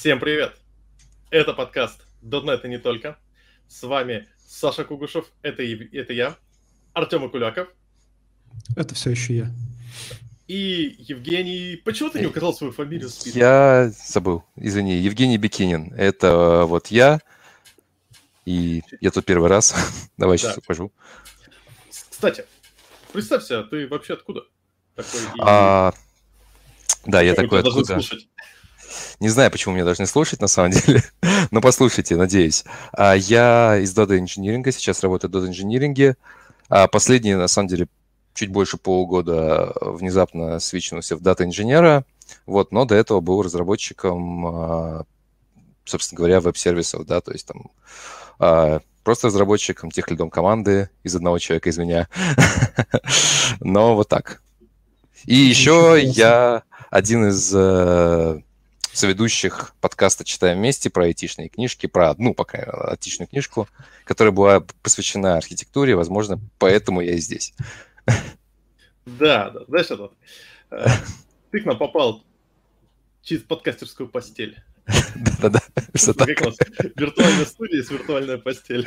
Всем привет! Это подкаст .NET и не только. С вами Саша Кугушев, это, это я, Артем Акуляков. Это все еще я. И Евгений... Почему ты не указал свою фамилию? Я забыл, извини. Евгений Бикинин. Это вот я. И я тут первый раз. Давай сейчас да. укажу. Кстати, представься, ты вообще откуда? Такой, а, Да, я такой откуда. Слушать? Не знаю, почему меня должны слушать, на самом деле, но послушайте, надеюсь. А, я из Data Engineering, сейчас работаю в Data Engineering. А, последние, на самом деле, чуть больше полугода внезапно свичнулся в Data инженера, вот, но до этого был разработчиком, а, собственно говоря, веб-сервисов, да, то есть там просто разработчиком, тех лидом команды из одного человека, из меня. Но вот так. И еще я один из э, соведущих подкаста «Читаем вместе» про айтишные книжки, про одну пока айтишную книжку, которая была посвящена архитектуре, возможно, поэтому я и здесь. Да, да, знаешь, это, э, ты к нам попал через подкастерскую постель. Да-да-да, что так. Виртуальная студия с виртуальной постель.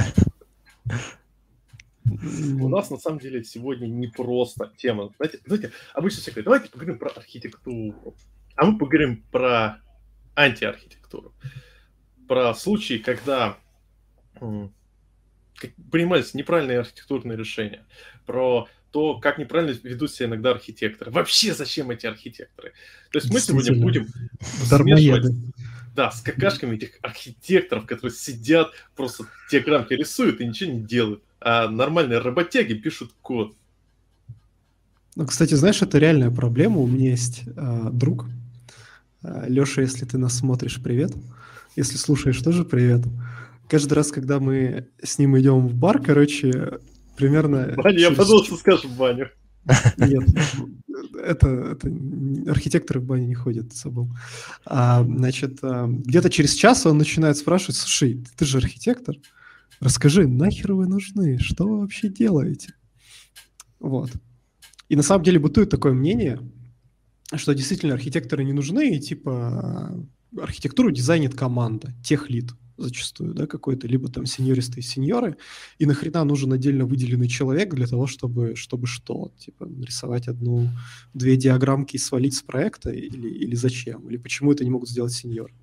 У нас на самом деле сегодня не просто тема. Знаете, знаете обычно все говорят, давайте поговорим про архитектуру. А мы поговорим про антиархитектуру. Про случаи, когда принимались неправильные архитектурные решения. Про то, как неправильно ведут себя иногда архитекторы. Вообще, зачем эти архитекторы? То есть мы сегодня будем смешивать да, с какашками этих архитекторов, которые сидят, просто диаграммки рисуют и ничего не делают. А нормальные работяги пишут код. Ну, кстати, знаешь, это реальная проблема. У меня есть э, друг, Леша, если ты нас смотришь, привет. Если слушаешь, тоже привет. Каждый раз, когда мы с ним идем в бар, короче, примерно... Баня, через... я подумал, что скажешь в баню. Нет, это, это архитекторы в бане не ходят, забыл. А, значит, а, где-то через час он начинает спрашивать, слушай, ты же архитектор, расскажи, нахер вы нужны, что вы вообще делаете? Вот. И на самом деле бытует такое мнение, что действительно архитекторы не нужны, и типа архитектуру дизайнит команда, техлит зачастую, да, какой-то, либо там сеньористы и сеньоры, и нахрена нужен отдельно выделенный человек для того, чтобы, чтобы что? Типа нарисовать одну-две диаграммки и свалить с проекта, или, или зачем? Или почему это не могут сделать сеньоры?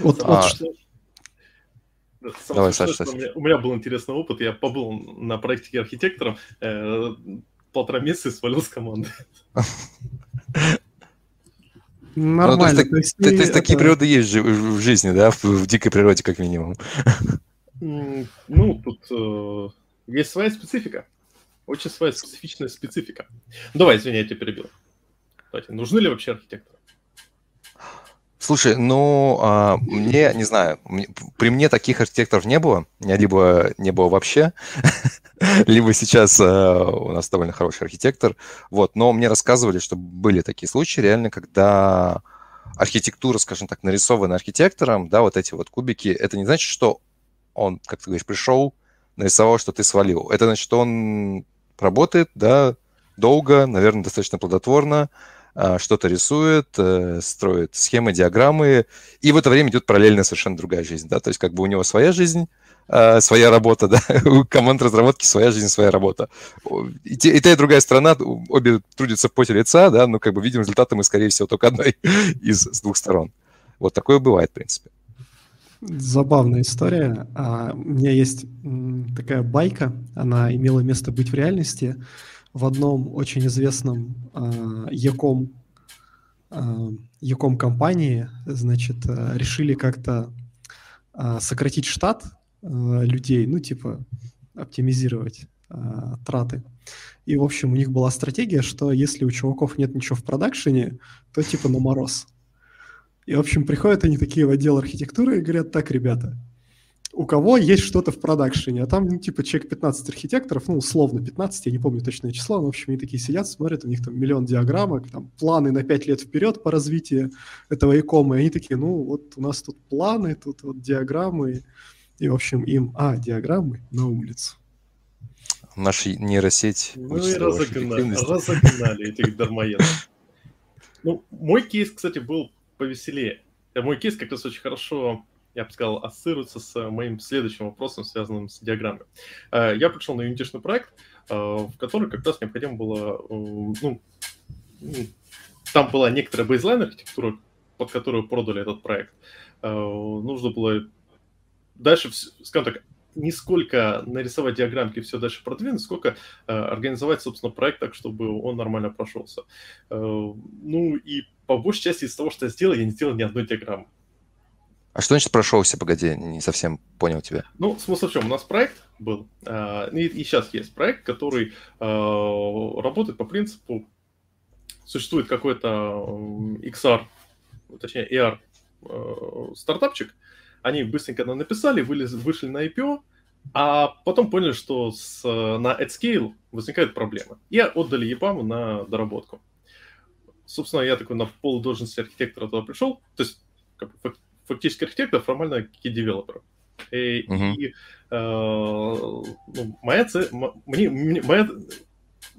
Вот, а... вот что... Давай, Саша, Саша. У, меня, у меня был интересный опыт. Я побыл на проекте архитектором. Э, полтора месяца и свалил с команды. Нормально. Ну, то есть, то есть, то есть такие природы есть в жизни, да, в, в дикой природе как минимум. Ну, тут э, есть своя специфика. Очень своя специфичная специфика. Давай, извини, я тебя перебил. Давайте, нужны ли вообще архитекторы? Слушай, ну, а, мне, не знаю, при мне таких архитекторов не было, либо не было вообще, либо сейчас а, у нас довольно хороший архитектор, вот, но мне рассказывали, что были такие случаи реально, когда архитектура, скажем так, нарисована архитектором, да, вот эти вот кубики, это не значит, что он, как ты говоришь, пришел, нарисовал, что ты свалил. Это значит, что он работает, да, долго, наверное, достаточно плодотворно, а, что-то рисует, э, строит схемы, диаграммы, и в это время идет параллельно совершенно другая жизнь, да, то есть как бы у него своя жизнь, а, своя работа, да, у команд разработки своя жизнь, своя работа. И, те, и та, и другая страна, обе трудятся в поте лица, да, но как бы видим результаты мы, скорее всего, только одной из с двух сторон. Вот такое бывает, в принципе. Забавная история. А, у меня есть такая байка, она имела место быть в реальности в одном очень известном э, Яком, э, Яком компании, значит, э, решили как-то э, сократить штат э, людей, ну, типа, оптимизировать э, траты. И, в общем, у них была стратегия, что если у чуваков нет ничего в продакшене, то типа на мороз. И, в общем, приходят они такие в отдел архитектуры и говорят, так, ребята, у кого есть что-то в продакшене, а там, ну, типа, человек 15 архитекторов, ну, условно 15, я не помню точное число, но, в общем, они такие сидят, смотрят, у них там миллион диаграммок, там планы на 5 лет вперед по развитию этого икома, и они такие, ну, вот у нас тут планы, тут вот диаграммы, в общем, им, а, диаграммы на улицу. Наша нейросеть Ну и разогнали, разогнали этих дармоедов. Ну, мой кейс, кстати, был повеселее. мой кейс как раз очень хорошо я бы сказал, ассоциируется с моим следующим вопросом, связанным с диаграммой. Я пришел на юнитишный проект, в который как раз необходимо было, ну, там была некоторая бейзлайн архитектура, под которую продали этот проект. Нужно было дальше, скажем так, не сколько нарисовать диаграммки все дальше продвинуть, сколько э, организовать, собственно, проект так, чтобы он нормально прошелся. Э, ну и по большей части из того, что я сделал, я не сделал ни одной диаграммы. А что значит прошелся? Погоди, не совсем понял тебя. Ну, смысл в чем? У нас проект был, э, и, и сейчас есть проект, который э, работает по принципу, существует какой-то э, XR, точнее ER э, стартапчик, они быстренько написали, вылез, вышли на IPO, а потом поняли, что с, на AdScale возникают проблемы. И отдали EPAM на доработку. Собственно, я такой на полудолжности архитектора туда пришел. То есть, как фактически архитектор, формально key девелопер. И, uh-huh. и э, ну, моя цель, мне, моя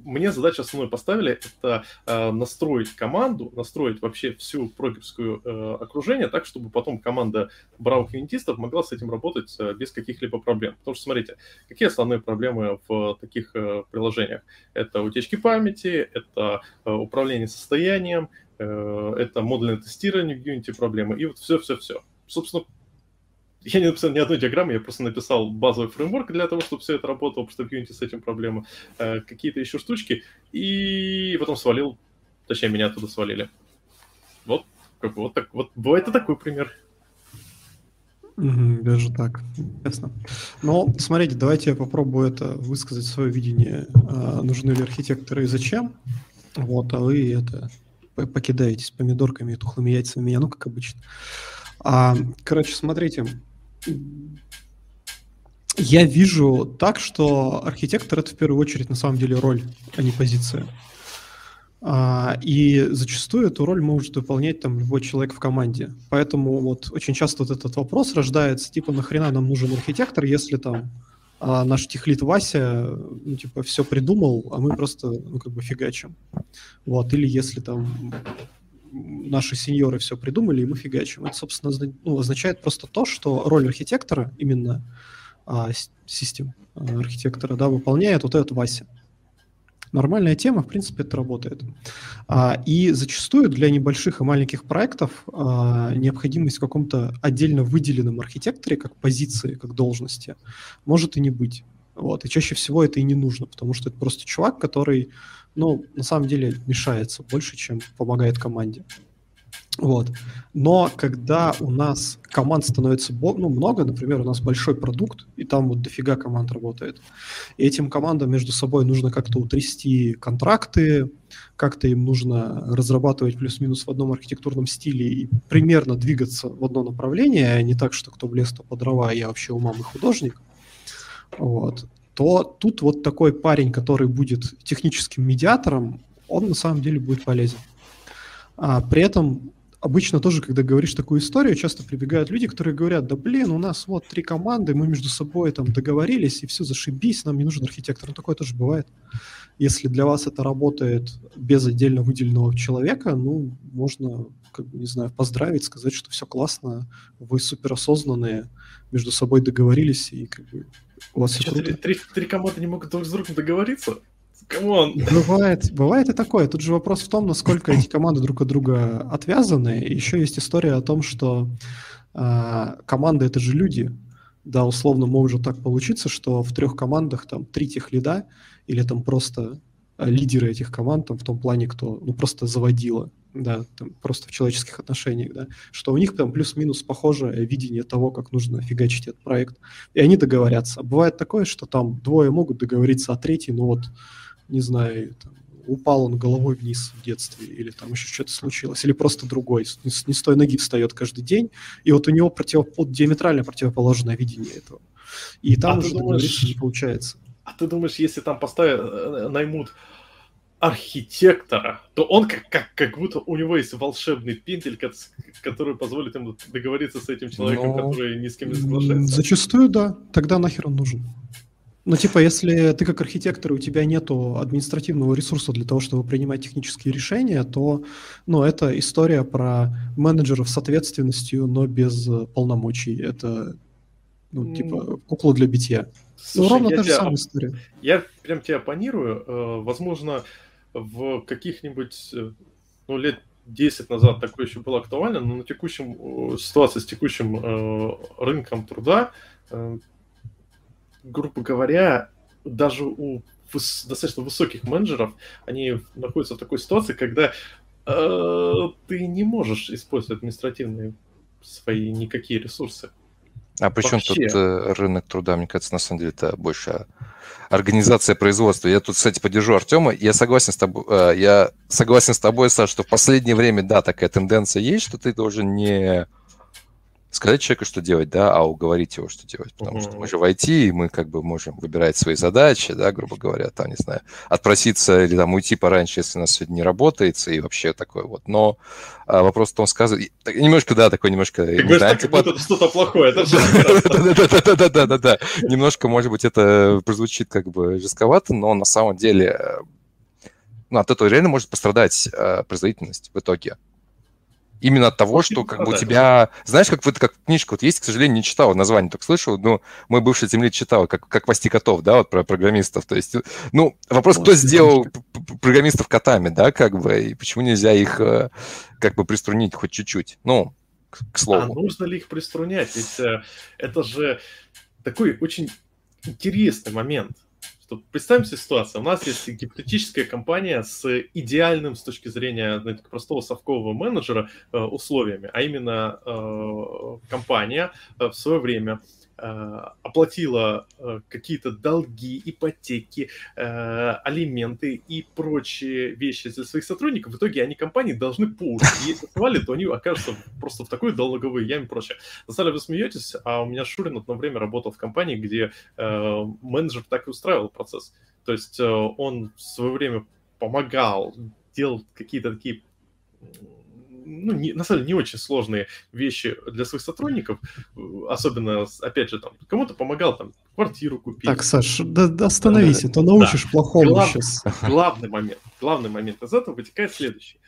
мне задачу основную поставили это э, настроить команду, настроить вообще всю прогерскую э, окружение так, чтобы потом команда бравых юнитистов могла с этим работать э, без каких-либо проблем. Потому что, смотрите, какие основные проблемы в таких э, приложениях? Это утечки памяти, это э, управление состоянием, э, это модульное тестирование в Unity проблемы, и вот все-все-все. Собственно, я не написал ни одной диаграммы, я просто написал базовый фреймворк для того, чтобы все это работало, потому что в Unity с этим проблема, э, какие-то еще штучки, и потом свалил, точнее, меня оттуда свалили. Вот, как бы, вот так, вот бывает и такой пример. Даже так. Ясно. Но смотрите, давайте я попробую это высказать свое видение, а, нужны ли архитекторы и зачем. Вот, а вы это покидаетесь помидорками и тухлыми яйцами меня, ну, как обычно. А, короче, смотрите, я вижу так, что архитектор это в первую очередь на самом деле роль, а не позиция. А, и зачастую эту роль может выполнять там любой человек в команде. Поэтому вот очень часто вот этот вопрос рождается, типа, нахрена нам нужен архитектор, если там а наш техлит Вася, ну, типа, все придумал, а мы просто, ну, как бы фигачим. Вот, или если там наши сеньоры все придумали, и мы фигачим. Это, собственно, ну, означает просто то, что роль архитектора, именно а, систем а, архитектора, да, выполняет вот этот Вася. Нормальная тема, в принципе, это работает. А, и зачастую для небольших и маленьких проектов а, необходимость в каком-то отдельно выделенном архитекторе, как позиции, как должности, может и не быть. Вот. И чаще всего это и не нужно, потому что это просто чувак, который ну, на самом деле мешается больше, чем помогает команде. Вот. Но когда у нас команд становится ну, много, например, у нас большой продукт, и там вот дофига команд работает, и этим командам между собой нужно как-то утрясти контракты, как-то им нужно разрабатывать плюс-минус в одном архитектурном стиле и примерно двигаться в одно направление, а не так, что кто в лес, то по дрова, а я вообще умам и художник. Вот то тут вот такой парень, который будет техническим медиатором, он на самом деле будет полезен. А, при этом обычно тоже, когда говоришь такую историю, часто прибегают люди, которые говорят, да блин, у нас вот три команды, мы между собой там договорились, и все, зашибись, нам не нужен архитектор. Ну, такое тоже бывает. Если для вас это работает без отдельно выделенного человека, ну, можно, как бы, не знаю, поздравить, сказать, что все классно, вы суперосознанные, между собой договорились, и как бы у вас Что, три, три, три команды не могут друг с другом договориться? Come on. Бывает, бывает и такое. Тут же вопрос в том, насколько эти команды друг от друга отвязаны. Еще есть история о том, что э, команды это же люди. Да, условно может так получиться, что в трех командах там три техлида или там просто а, лидеры этих команд, там, в том плане, кто ну, просто заводила да, там, просто в человеческих отношениях, да, что у них там плюс-минус похожее видение того, как нужно фигачить этот проект, и они договорятся. Бывает такое, что там двое могут договориться, а третий, ну вот, не знаю, там, упал он головой вниз в детстве, или там еще что-то случилось, или просто другой, не, не с той ноги встает каждый день, и вот у него против, диаметрально противоположное видение этого. И там а уже договориться не получается. А ты думаешь, если там поставят, э, наймут архитектора, то он как, как, как будто у него есть волшебный пинтель, который позволит ему договориться с этим человеком, Но... который ни с кем не соглашается. Зачастую, да. Тогда нахер он нужен. Ну, типа, если ты как архитектор, у тебя нету административного ресурса для того, чтобы принимать технические решения, то, ну, это история про менеджеров с ответственностью, но без полномочий. Это, ну, типа, кукла для битья. Ну, Слушай, ну, ровно та же самая история. Я прям тебя оппонирую. Э, возможно, в каких-нибудь, э, ну, лет 10 назад такое еще было актуально, но на текущем ситуации с текущим рынком труда грубо говоря, даже у выс- достаточно высоких менеджеров, они находятся в такой ситуации, когда э, ты не можешь использовать административные свои никакие ресурсы. А при чем тут э, рынок труда? Мне кажется, на самом деле это больше организация производства. Я тут, кстати, поддержу Артема. Я согласен с тобой, э, я согласен с тобой, Саш, что в последнее время, да, такая тенденция есть, что ты должен не сказать человеку, что делать, да, а уговорить его, что делать. Потому uh-huh. что мы же в IT, и мы как бы можем выбирать свои задачи, да, грубо говоря, там, не знаю, отпроситься или там уйти пораньше, если у нас сегодня не работает, и вообще такое вот. Но а, вопрос в том, сказать... Немножко, да, такой немножко... Ты говоришь, так, как будто что-то плохое. Да-да-да, немножко, может быть, это прозвучит как бы жестковато, но на самом деле ну, от этого реально может пострадать э, производительность в итоге. Именно от того, что как бы у тебя... Знаешь, как вот как книжка вот есть, к сожалению, не читал, название только слышал, но мой бывший земли читал, как, как «Пасти котов», да, вот про программистов. То есть, ну, вопрос, кто сделал программистов котами, да, как бы, и почему нельзя их э, как бы приструнить хоть чуть-чуть? Ну, к, к слову. А нужно ли их приструнять? Ведь э, это же такой очень интересный момент что представим себе ситуацию. У нас есть гипотетическая компания с идеальным с точки зрения знаете, простого совкового менеджера э, условиями, а именно э, компания э, в свое время оплатила э, какие-то долги, ипотеки, э, алименты и прочие вещи для своих сотрудников, в итоге они компании должны по уши. Если свалят, то они окажутся просто в такой долговой яме и прочее. На самом деле вы смеетесь, а у меня Шурин одно время работал в компании, где менеджер так и устраивал процесс. То есть он в свое время помогал, делал какие-то такие ну, не, на самом деле, не очень сложные вещи для своих сотрудников, особенно, опять же, там, кому-то помогал там квартиру купить. Так, Саш, да, да остановись, а то научишь да. плохому Глав, сейчас. Главный момент, главный момент из этого вытекает следующий.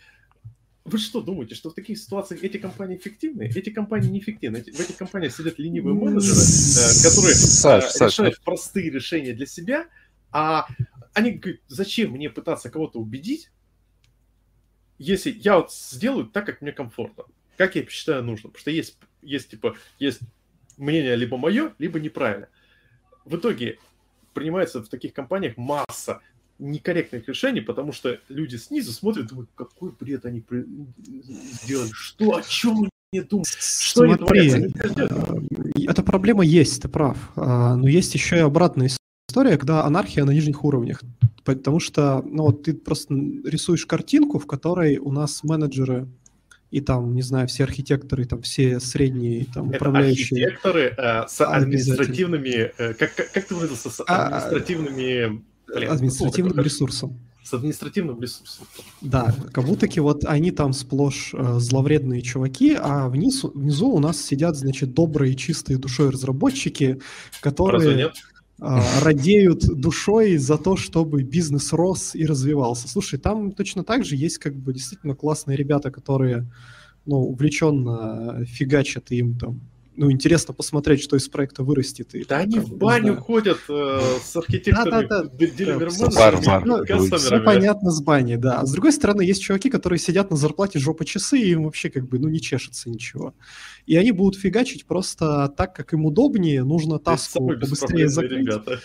Вы что думаете, что в таких ситуациях эти компании эффективны? Эти компании неэффективны. В этих компаниях сидят ленивые менеджеры, э, которые Саш, э, решают Саш. простые решения для себя, а они говорят, зачем мне пытаться кого-то убедить, если я вот сделаю так, как мне комфортно, как я считаю нужно, потому что есть, есть типа, есть мнение либо мое, либо неправильно. В итоге принимается в таких компаниях масса некорректных решений, потому что люди снизу смотрят, думают, какой бред они при... сделали, что, о чем они думают, что Смотри, они творят. Э, эта проблема есть, ты прав, а, но есть еще и обратная история, когда анархия на нижних уровнях. Потому что, ну, вот ты просто рисуешь картинку, в которой у нас менеджеры и там, не знаю, все архитекторы, там все средние там Это управляющие. архитекторы э, с административными, э, как, как, как ты выразился, с а, административными... Блин, административным ну, ресурсом. С административным ресурсом. Да, как будто вот они там сплошь э, зловредные чуваки, а внизу, внизу у нас сидят, значит, добрые, чистые душой разработчики, которые... Разве нет? А, радеют душой за то, чтобы бизнес рос и развивался. Слушай, там точно так же есть как бы действительно классные ребята, которые ну, увлеченно фигачат им там ну, интересно посмотреть, что из проекта вырастет. И, да они в баню ходят э, с архитекторами, да, да, да. ну, все понятно с баней, да. А с другой стороны, есть чуваки, которые сидят на зарплате жопа часы, и им вообще как бы, ну, не чешется ничего. И они будут фигачить просто так, как им удобнее, нужно таску побыстрее закрыть. Ребята.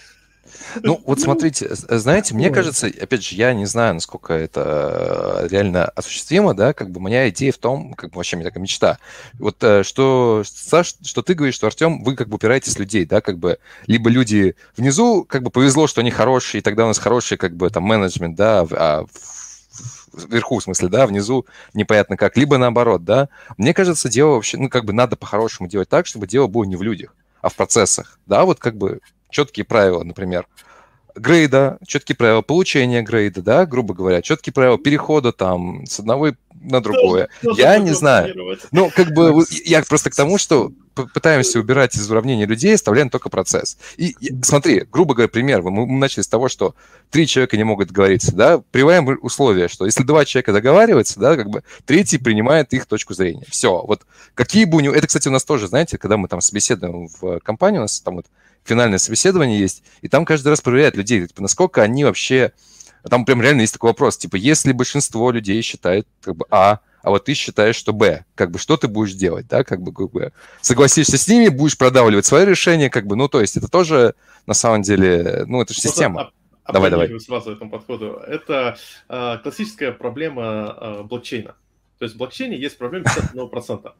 Ну, вот ну, смотрите, знаете, мне кажется, опять же, я не знаю, насколько это э, реально осуществимо, да, как бы моя идея в том, как бы вообще у меня такая мечта. Вот э, что, Саш, что ты говоришь, что, Артем, вы как бы упираетесь людей, да, как бы, либо люди внизу, как бы повезло, что они хорошие, и тогда у нас хороший, как бы, там, менеджмент, да, а вверху, в смысле, да, внизу непонятно как, либо наоборот, да. Мне кажется, дело вообще, ну, как бы надо по-хорошему делать так, чтобы дело было не в людях, а в процессах, да, вот как бы четкие правила, например. Грейда, четкие правила получения грейда, да, грубо говоря, четкие правила перехода там с одного на другое. Тоже, я не знаю. Ну, как бы я просто к тому, что пытаемся убирать из уравнения людей, оставляем только процесс. И, и смотри, грубо говоря, пример. Мы, мы начали с того, что три человека не могут договориться, да, приводим условия, что если два человека договариваются, да, как бы третий принимает их точку зрения. Все. Вот какие бы у него... Это, кстати, у нас тоже, знаете, когда мы там собеседуем в компании, у нас там вот финальное собеседование есть, и там каждый раз проверяют людей, типа, насколько они вообще... Там прям реально есть такой вопрос, типа, если большинство людей считает, как бы, А, а вот ты считаешь, что Б. Как бы что ты будешь делать, да, как бы, как бы согласишься с ними, будешь продавливать свое решение, как бы, ну, то есть это тоже, на самом деле, ну, это же система. А, давай, давай. сразу этому подходу. Это э, классическая проблема э, блокчейна. То есть в блокчейне есть проблема 51%.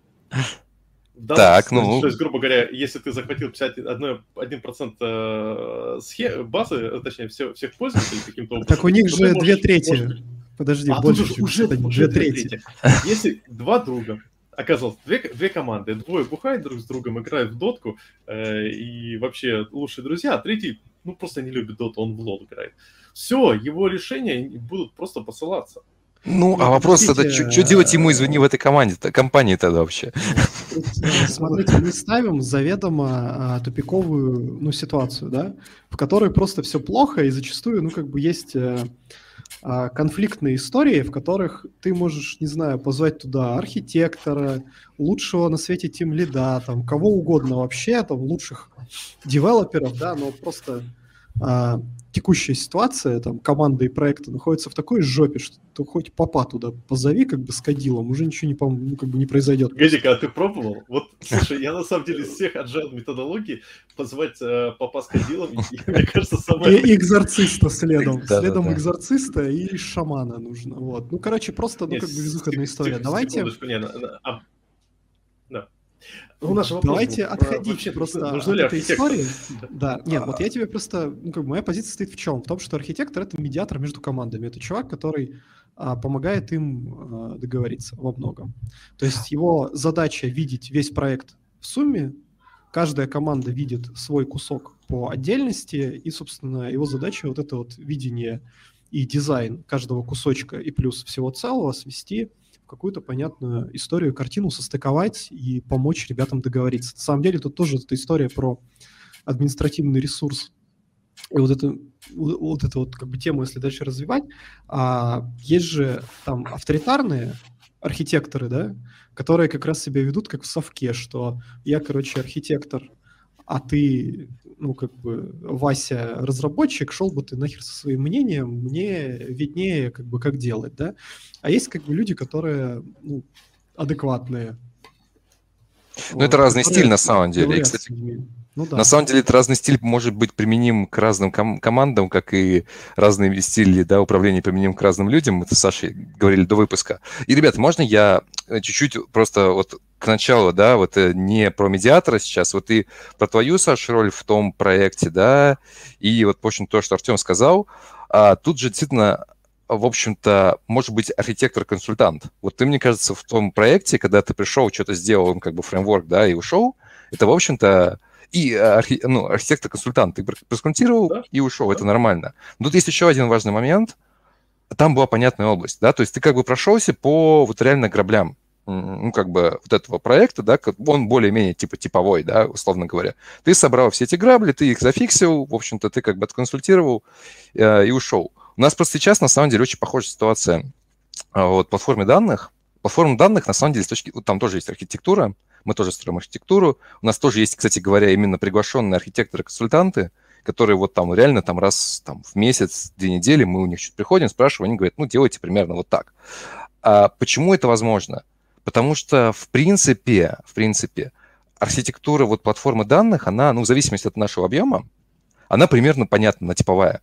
Да, так, ну... То есть, грубо говоря, если ты захватил 51% 1% э, схем, базы, точнее, все, всех пользователей каким-то образом... Так у них же две трети. Можешь... Подожди, а больше, тут уже, уже, уже две трети. Если два друга, оказалось, две, две команды, двое бухают друг с другом, играют в дотку, э, и вообще лучшие друзья, а третий, ну, просто не любит доту, он в лол играет. Все, его решения будут просто посылаться. Ну, а вопрос тогда, что делать ему, извини, в этой команде, компании тогда вообще? Смотрите, мы ставим заведомо а, тупиковую ну, ситуацию, да, в которой просто все плохо, и зачастую, ну, как бы есть э, а, конфликтные истории, в которых ты можешь, не знаю, позвать туда архитектора, лучшего на свете тим лида, там, кого угодно вообще, там, лучших девелоперов, да, но просто а, текущая ситуация, там, команда и проекты находятся в такой жопе, что ты хоть папа туда позови, как бы, с кадилом, уже ничего не, пом- ну, как бы не произойдет. Гадик, а ты пробовал? Вот, слушай, я на самом деле из всех agile методологий позвать э, папа с кадилом, мне кажется, самое... И экзорциста следом. Следом экзорциста и шамана нужно. Вот. Ну, короче, просто, ну, как бы, безвыходная история. Давайте... А. Ну, наш вопрос Давайте был, отходить вообще, просто от этой истории. Да, нет, вот я тебе просто, ну, как бы моя позиция стоит в чем? В том, что архитектор — это медиатор между командами. Это чувак, который а, помогает им а, договориться во многом. То есть его задача видеть весь проект в сумме, каждая команда видит свой кусок по отдельности, и, собственно, его задача вот это вот видение и дизайн каждого кусочка и плюс всего целого свести — какую-то понятную историю, картину состыковать и помочь ребятам договориться. На самом деле тут тоже эта история про административный ресурс. И вот это вот эту вот как бы тему, если дальше развивать, а, есть же там авторитарные архитекторы, да, которые как раз себя ведут как в совке, что я, короче, архитектор, а ты ну, как бы, Вася разработчик, шел бы ты нахер со своим мнением, мне виднее, как бы, как делать, да? А есть, как бы, люди, которые, ну, адекватные. Ну, это разный стиль, на самом деле. И, кстати, ну, да. На самом деле, это разный стиль может быть применим к разным ком- командам, как и разные стили да, управления применим к разным людям. Это с Сашей говорили до выпуска. И, ребят, можно я э, чуть-чуть просто вот к началу, да, вот э, не про медиатора сейчас, вот и про твою, Саша, роль в том проекте, да, и вот, в общем, то, что Артем сказал, а, тут же действительно в общем-то, может быть архитектор-консультант. Вот ты, мне кажется, в том проекте, когда ты пришел, что-то сделал, как бы фреймворк, да, и ушел, это, в общем-то, и э, архи, ну, архитектор-консультант, ты просконсультировал да? и ушел, да. это нормально. Но тут есть еще один важный момент. Там была понятная область, да, то есть ты как бы прошелся по вот реально граблям, ну, как бы вот этого проекта, да, он более-менее типа типовой, да, условно говоря. Ты собрал все эти грабли, ты их зафиксил, в общем-то, ты как бы отконсультировал э, и ушел. У нас просто сейчас, на самом деле, очень похожая ситуация э, вот, платформе данных. Платформа данных, на самом деле, с точки... там тоже есть архитектура, мы тоже строим архитектуру. У нас тоже есть, кстати говоря, именно приглашенные архитекторы-консультанты, которые вот там реально там раз там, в месяц, две недели мы у них чуть приходим, спрашиваем, они говорят, ну, делайте примерно вот так. А почему это возможно? Потому что, в принципе, в принципе, архитектура вот платформы данных, она, ну, в зависимости от нашего объема, она примерно понятна, типовая.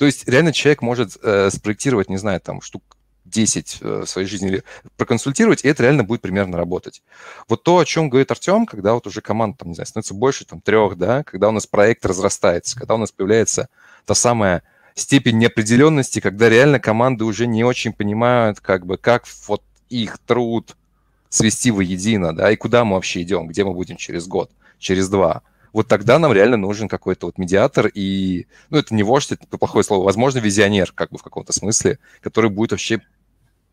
То есть реально человек может э, спроектировать, не знаю, там, штук 10 э, в своей жизни проконсультировать, и это реально будет примерно работать. Вот то, о чем говорит Артем, когда вот уже команда, там, не знаю, становится больше, там, трех, да, когда у нас проект разрастается, когда у нас появляется та самая степень неопределенности, когда реально команды уже не очень понимают, как бы, как вот их труд свести воедино, да, и куда мы вообще идем, где мы будем через год, через два. Вот тогда нам реально нужен какой-то вот медиатор и, ну, это не вождь, это плохое слово, возможно, визионер, как бы в каком-то смысле, который будет вообще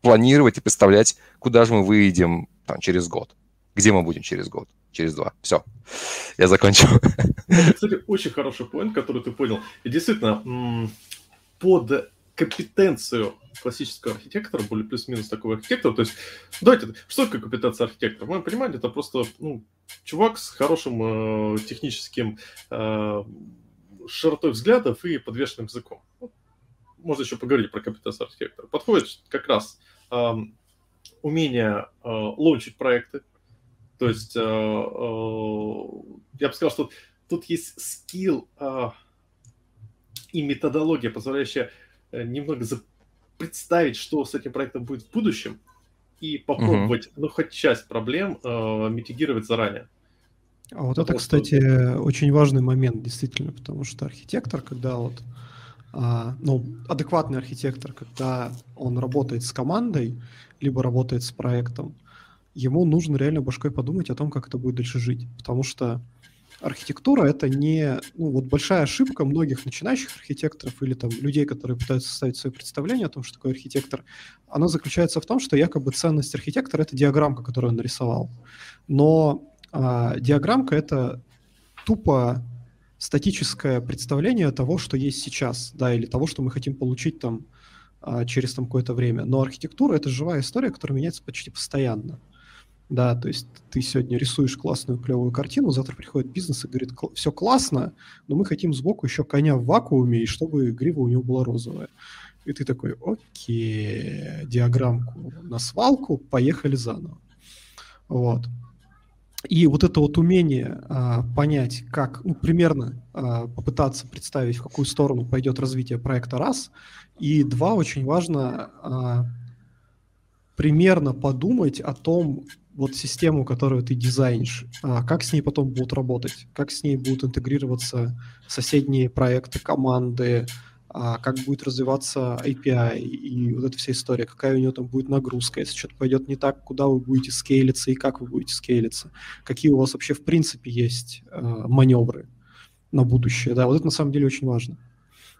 планировать и представлять, куда же мы выйдем там, через год, где мы будем через год, через два. Все, я закончил. Это, кстати, очень хороший поинт, который ты понял. И действительно, под компетенцию классического архитектора, более плюс-минус такого архитектора. То есть, давайте, что такое компетенция архитектора? В моем понимании это просто ну, чувак с хорошим э, техническим э, широтой взглядов и подвешенным языком. Можно еще поговорить про компетенцию архитектора. Подходит как раз э, умение э, лончить проекты. То есть, э, э, я бы сказал, что тут есть скилл э, и методология, позволяющая немного за представить, что с этим проектом будет в будущем, и попробовать, угу. ну, хоть часть проблем э, митигировать заранее. А вот потому это, кстати, что... очень важный момент, действительно, потому что архитектор, когда вот, а, ну, адекватный архитектор, когда он работает с командой, либо работает с проектом, ему нужно реально башкой подумать о том, как это будет дальше жить. Потому что архитектура это не ну, вот большая ошибка многих начинающих архитекторов или там людей, которые пытаются составить свое представление о том, что такое архитектор. Она заключается в том, что якобы ценность архитектора это диаграммка, которую он нарисовал. Но а, диаграммка это тупо статическое представление того, что есть сейчас, да, или того, что мы хотим получить там а, через там какое-то время. Но архитектура это живая история, которая меняется почти постоянно. Да, то есть ты сегодня рисуешь классную, клевую картину, завтра приходит бизнес и говорит, все классно, но мы хотим сбоку еще коня в вакууме, и чтобы грива у него была розовая. И ты такой, окей, диаграммку на свалку, поехали заново. Вот. И вот это вот умение а, понять, как, ну, примерно а, попытаться представить, в какую сторону пойдет развитие проекта, раз. И два, очень важно а, примерно подумать о том, вот систему, которую ты дизайнишь, а как с ней потом будут работать, как с ней будут интегрироваться соседние проекты, команды, а как будет развиваться API и вот эта вся история, какая у нее там будет нагрузка, если что-то пойдет не так, куда вы будете скейлиться и как вы будете скейлиться, какие у вас вообще в принципе есть э, маневры на будущее, да, вот это на самом деле очень важно.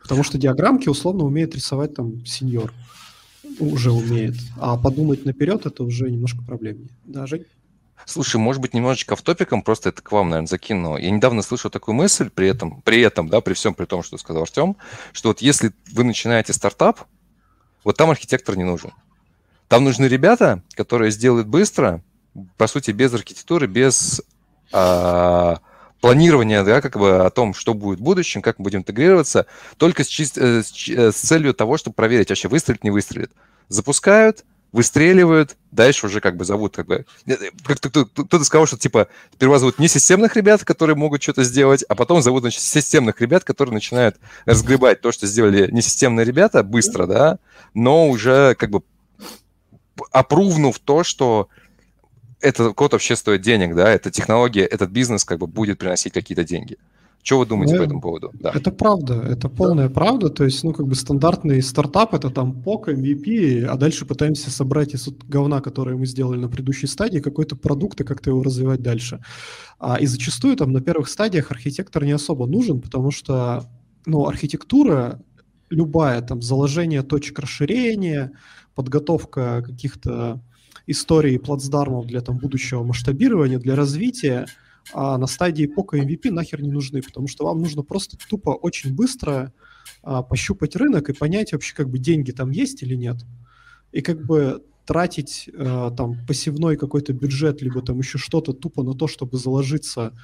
Потому что диаграммки условно умеет рисовать там сеньор уже умеет. А подумать наперед это уже немножко проблемнее. Да, Жень? Слушай, может быть, немножечко в топиком, просто это к вам, наверное, закину. Я недавно слышал такую мысль, при этом, при этом, да, при всем при том, что сказал Артем, что вот если вы начинаете стартап, вот там архитектор не нужен. Там нужны ребята, которые сделают быстро, по сути, без архитектуры, без а, планирования, да, как бы о том, что будет в будущем, как мы будем интегрироваться, только с, чист, э, э, с целью того, чтобы проверить, вообще выстрелит, не выстрелит. Запускают, выстреливают, дальше уже как бы зовут как бы... Э, кто-то сказал, что типа сперва зовут не системных ребят, которые могут что-то сделать, а потом зовут значит, системных ребят, которые начинают разгребать то, что сделали несистемные ребята быстро, да, но уже как бы опрувнув то, что этот код вообще стоит денег, да, эта технология, этот бизнес как бы будет приносить какие-то деньги. Что вы думаете ну, по этому поводу? Да. Это правда, это полная да. правда. То есть, ну, как бы стандартный стартап это там POC, MVP, а дальше пытаемся собрать из говна, которое мы сделали на предыдущей стадии, какой-то продукт и как-то его развивать дальше. А, и зачастую там на первых стадиях архитектор не особо нужен, потому что, ну, архитектура любая, там, заложение точек расширения, подготовка каких-то истории плацдармов для там, будущего масштабирования, для развития, а на стадии пока MVP нахер не нужны, потому что вам нужно просто тупо очень быстро а, пощупать рынок и понять вообще, как бы деньги там есть или нет. И как бы тратить а, там пассивной какой-то бюджет, либо там еще что-то тупо на то, чтобы заложиться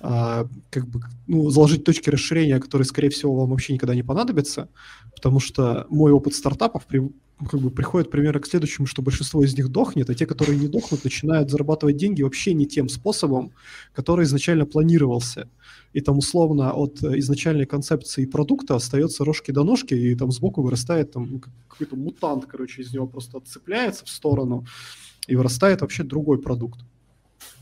а, как бы, ну, заложить точки расширения, которые, скорее всего, вам вообще никогда не понадобятся, потому что мой опыт стартапов при, как бы приходит примерно к следующему, что большинство из них дохнет, а те, которые не дохнут, начинают зарабатывать деньги вообще не тем способом, который изначально планировался. И там условно от изначальной концепции продукта остается рожки до ножки, и там сбоку вырастает там ну, какой-то мутант, короче, из него просто отцепляется в сторону, и вырастает вообще другой продукт.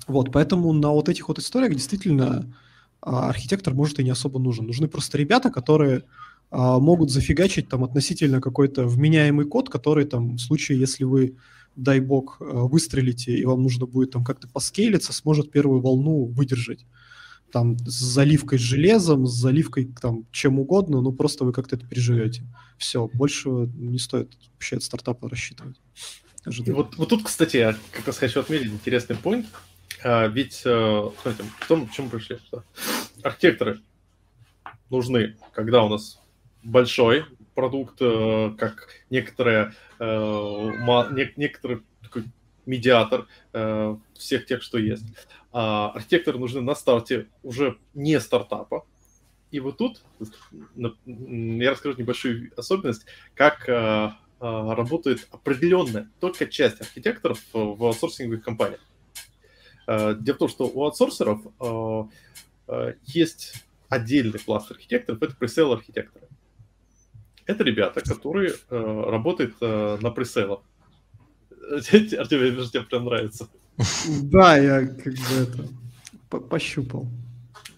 Вот, поэтому на вот этих вот историях действительно а, архитектор может и не особо нужен. Нужны просто ребята, которые а, могут зафигачить там относительно какой-то вменяемый код, который там в случае, если вы, дай бог, а, выстрелите и вам нужно будет там как-то поскейлиться, сможет первую волну выдержать. там с заливкой с железом, с заливкой там чем угодно, ну просто вы как-то это переживете. Все, больше не стоит вообще от стартапа рассчитывать. Вот, вот тут, кстати, я как раз хочу отметить интересный point. А, ведь, а, смотрите, в том, к чему пришли, что архитекторы нужны, когда у нас большой продукт, э, как некоторые, э, некоторый такой медиатор э, всех тех, что есть. А архитекторы нужны на старте уже не стартапа. И вот тут я расскажу небольшую особенность, как работает определенная только часть архитекторов в аутсорсинговых компаниях. Дело в том, что у аутсорсеров есть отдельный пласт архитекторов, это пресейл архитекторы. Это ребята, которые э, работают э, на пресейлах. Артем, я вижу, тебе прям нравится. Да, я как бы это пощупал.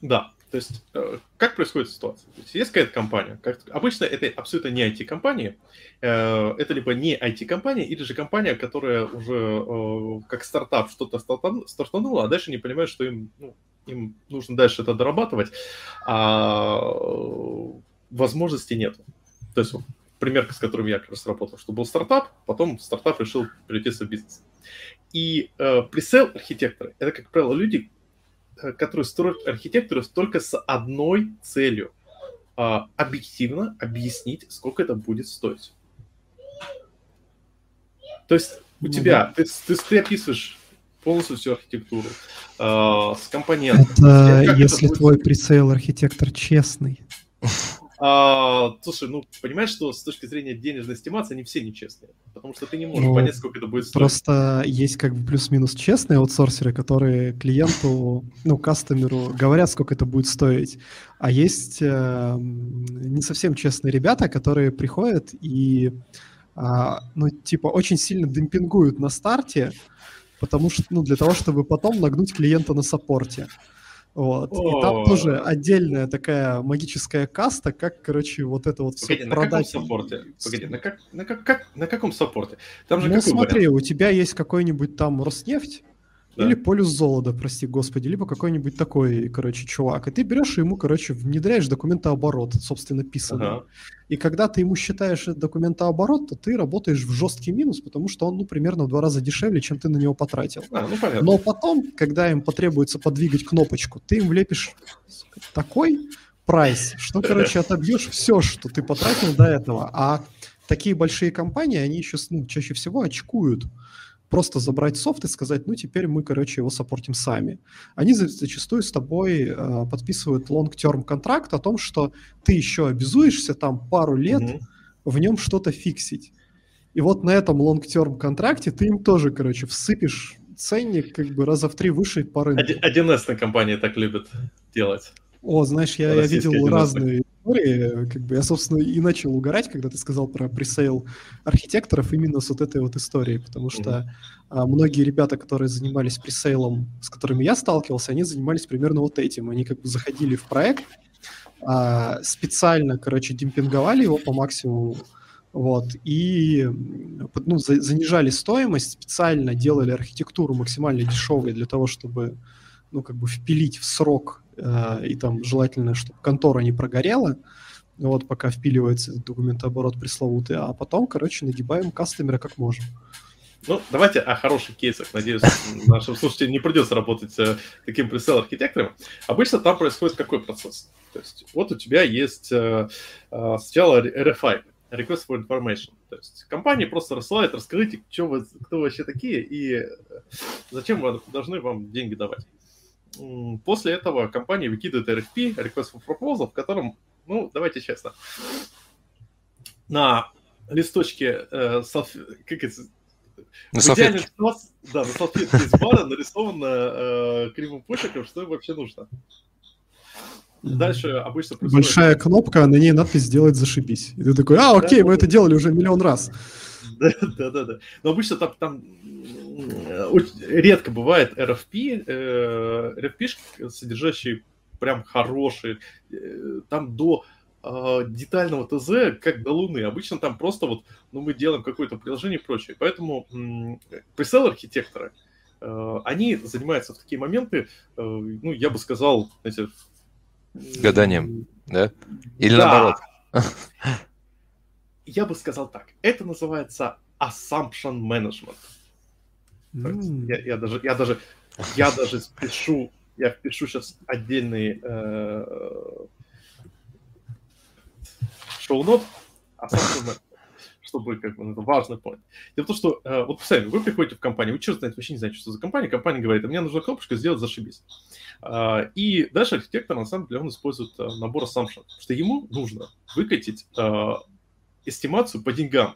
Да, то есть э, как происходит ситуация? То есть, есть какая-то компания, как, обычно это абсолютно не IT-компания, э, это либо не IT-компания, или же компания, которая уже э, как стартап что-то стартанула, а дальше не понимает, что им ну, им нужно дальше это дорабатывать, а возможности нет. То есть пример, с которым я как раз работал, что был стартап, потом стартап решил перейти в бизнес. И э, пресейл архитекторы это, как правило, люди, которые строят архитектуру только с одной целью э, объективно объяснить, сколько это будет стоить. То есть у ну, тебя, да. ты, ты, ты описываешь полностью всю архитектуру э, с компонентами. Это если это будет... твой пресейл архитектор честный. А, слушай, ну, понимаешь, что с точки зрения денежной эстимации они все нечестные, потому что ты не можешь ну, понять, сколько это будет стоить. Просто есть как бы плюс-минус честные аутсорсеры, которые клиенту, ну, кастомеру говорят, сколько это будет стоить, а есть э, не совсем честные ребята, которые приходят и, э, ну, типа, очень сильно демпингуют на старте, потому что, ну, для того, чтобы потом нагнуть клиента на саппорте. Вот. И там тоже отдельная такая магическая каста, как, короче, вот это вот Погоди, на продать. каком саппорте? Погоди, на, как, на, как, как, на каком саппорте? Там же ну, смотри, вариант? у тебя есть какой-нибудь там Роснефть, да. или полюс золота, прости господи, либо какой-нибудь такой, короче, чувак. И ты берешь ему, короче, внедряешь документооборот, собственно, писанный. Ага. И когда ты ему считаешь документооборот, то ты работаешь в жесткий минус, потому что он, ну, примерно в два раза дешевле, чем ты на него потратил. А, ну, понятно. Но потом, когда им потребуется подвигать кнопочку, ты им влепишь такой прайс, что, короче, отобьешь все, что ты потратил до этого. А такие большие компании, они еще, ну, чаще всего очкуют просто забрать софт и сказать, ну, теперь мы, короче, его саппортим сами. Они зачастую с тобой э, подписывают long-term контракт о том, что ты еще обязуешься там пару лет mm-hmm. в нем что-то фиксить. И вот на этом long-term контракте ты им тоже, короче, всыпешь ценник как бы раза в три выше по рынку. 1С компании так любят делать. О, знаешь, я, я видел разные истории. Как бы я, собственно, и начал угорать, когда ты сказал про пресейл архитекторов именно с вот этой вот историей, потому что mm-hmm. многие ребята, которые занимались пресейлом, с которыми я сталкивался, они занимались примерно вот этим. Они как бы заходили в проект, а, специально, короче, демпинговали его по максимуму, вот, и ну, за, занижали стоимость, специально делали архитектуру максимально дешевой для того, чтобы ну, как бы впилить в срок Э, и там желательно, чтобы контора не прогорела, вот пока впиливается документооборот пресловутый, а потом, короче, нагибаем кастомера как можем. Ну, давайте о хороших кейсах. Надеюсь, нашим слушателям не придется работать э, таким пресейл-архитектором. Обычно там происходит какой процесс? То есть вот у тебя есть э, э, сначала RFI, Request for Information. То есть компания просто рассылает, расскажите, что вы, кто вы вообще такие и э, зачем вы должны вам деньги давать после этого компания выкидывает RFP, Request for Proposal, в котором, ну, давайте честно, на листочке э, салф... как это, на салфетке. Ситуации, да, на салфетке из бара нарисовано э, кривым почерком, что им вообще нужно. Дальше обычно происходит... Большая кнопка, на ней надпись «Сделать зашибись». И ты такой, а, окей, да, мы да, это делали уже миллион раз. Да, да, да. Но обычно там, там редко бывает RFP, э, RFP, содержащий прям хорошие, э, там до э, детального ТЗ, как до Луны. Обычно там просто вот, ну, мы делаем какое-то приложение и прочее. Поэтому пресейл архитекторы они занимаются в такие моменты, ну, я бы сказал, знаете... Гаданием, да? Или да. наоборот? Я бы сказал так. Это называется assumption management. Mm. Я, я даже, я даже, я даже спешу, я впишу сейчас отдельный э, шоу-нот, assumption management чтобы как бы, ну, это важный point. Дело в том, что э, вот сами вы приходите в компанию, вы черт знает, вообще не знаете, что за компания, компания говорит, а мне нужна кнопочка сделать, зашибись. Э, и дальше архитектор, на самом деле, он использует э, набор assumption, что ему нужно выкатить э, эстимацию по деньгам.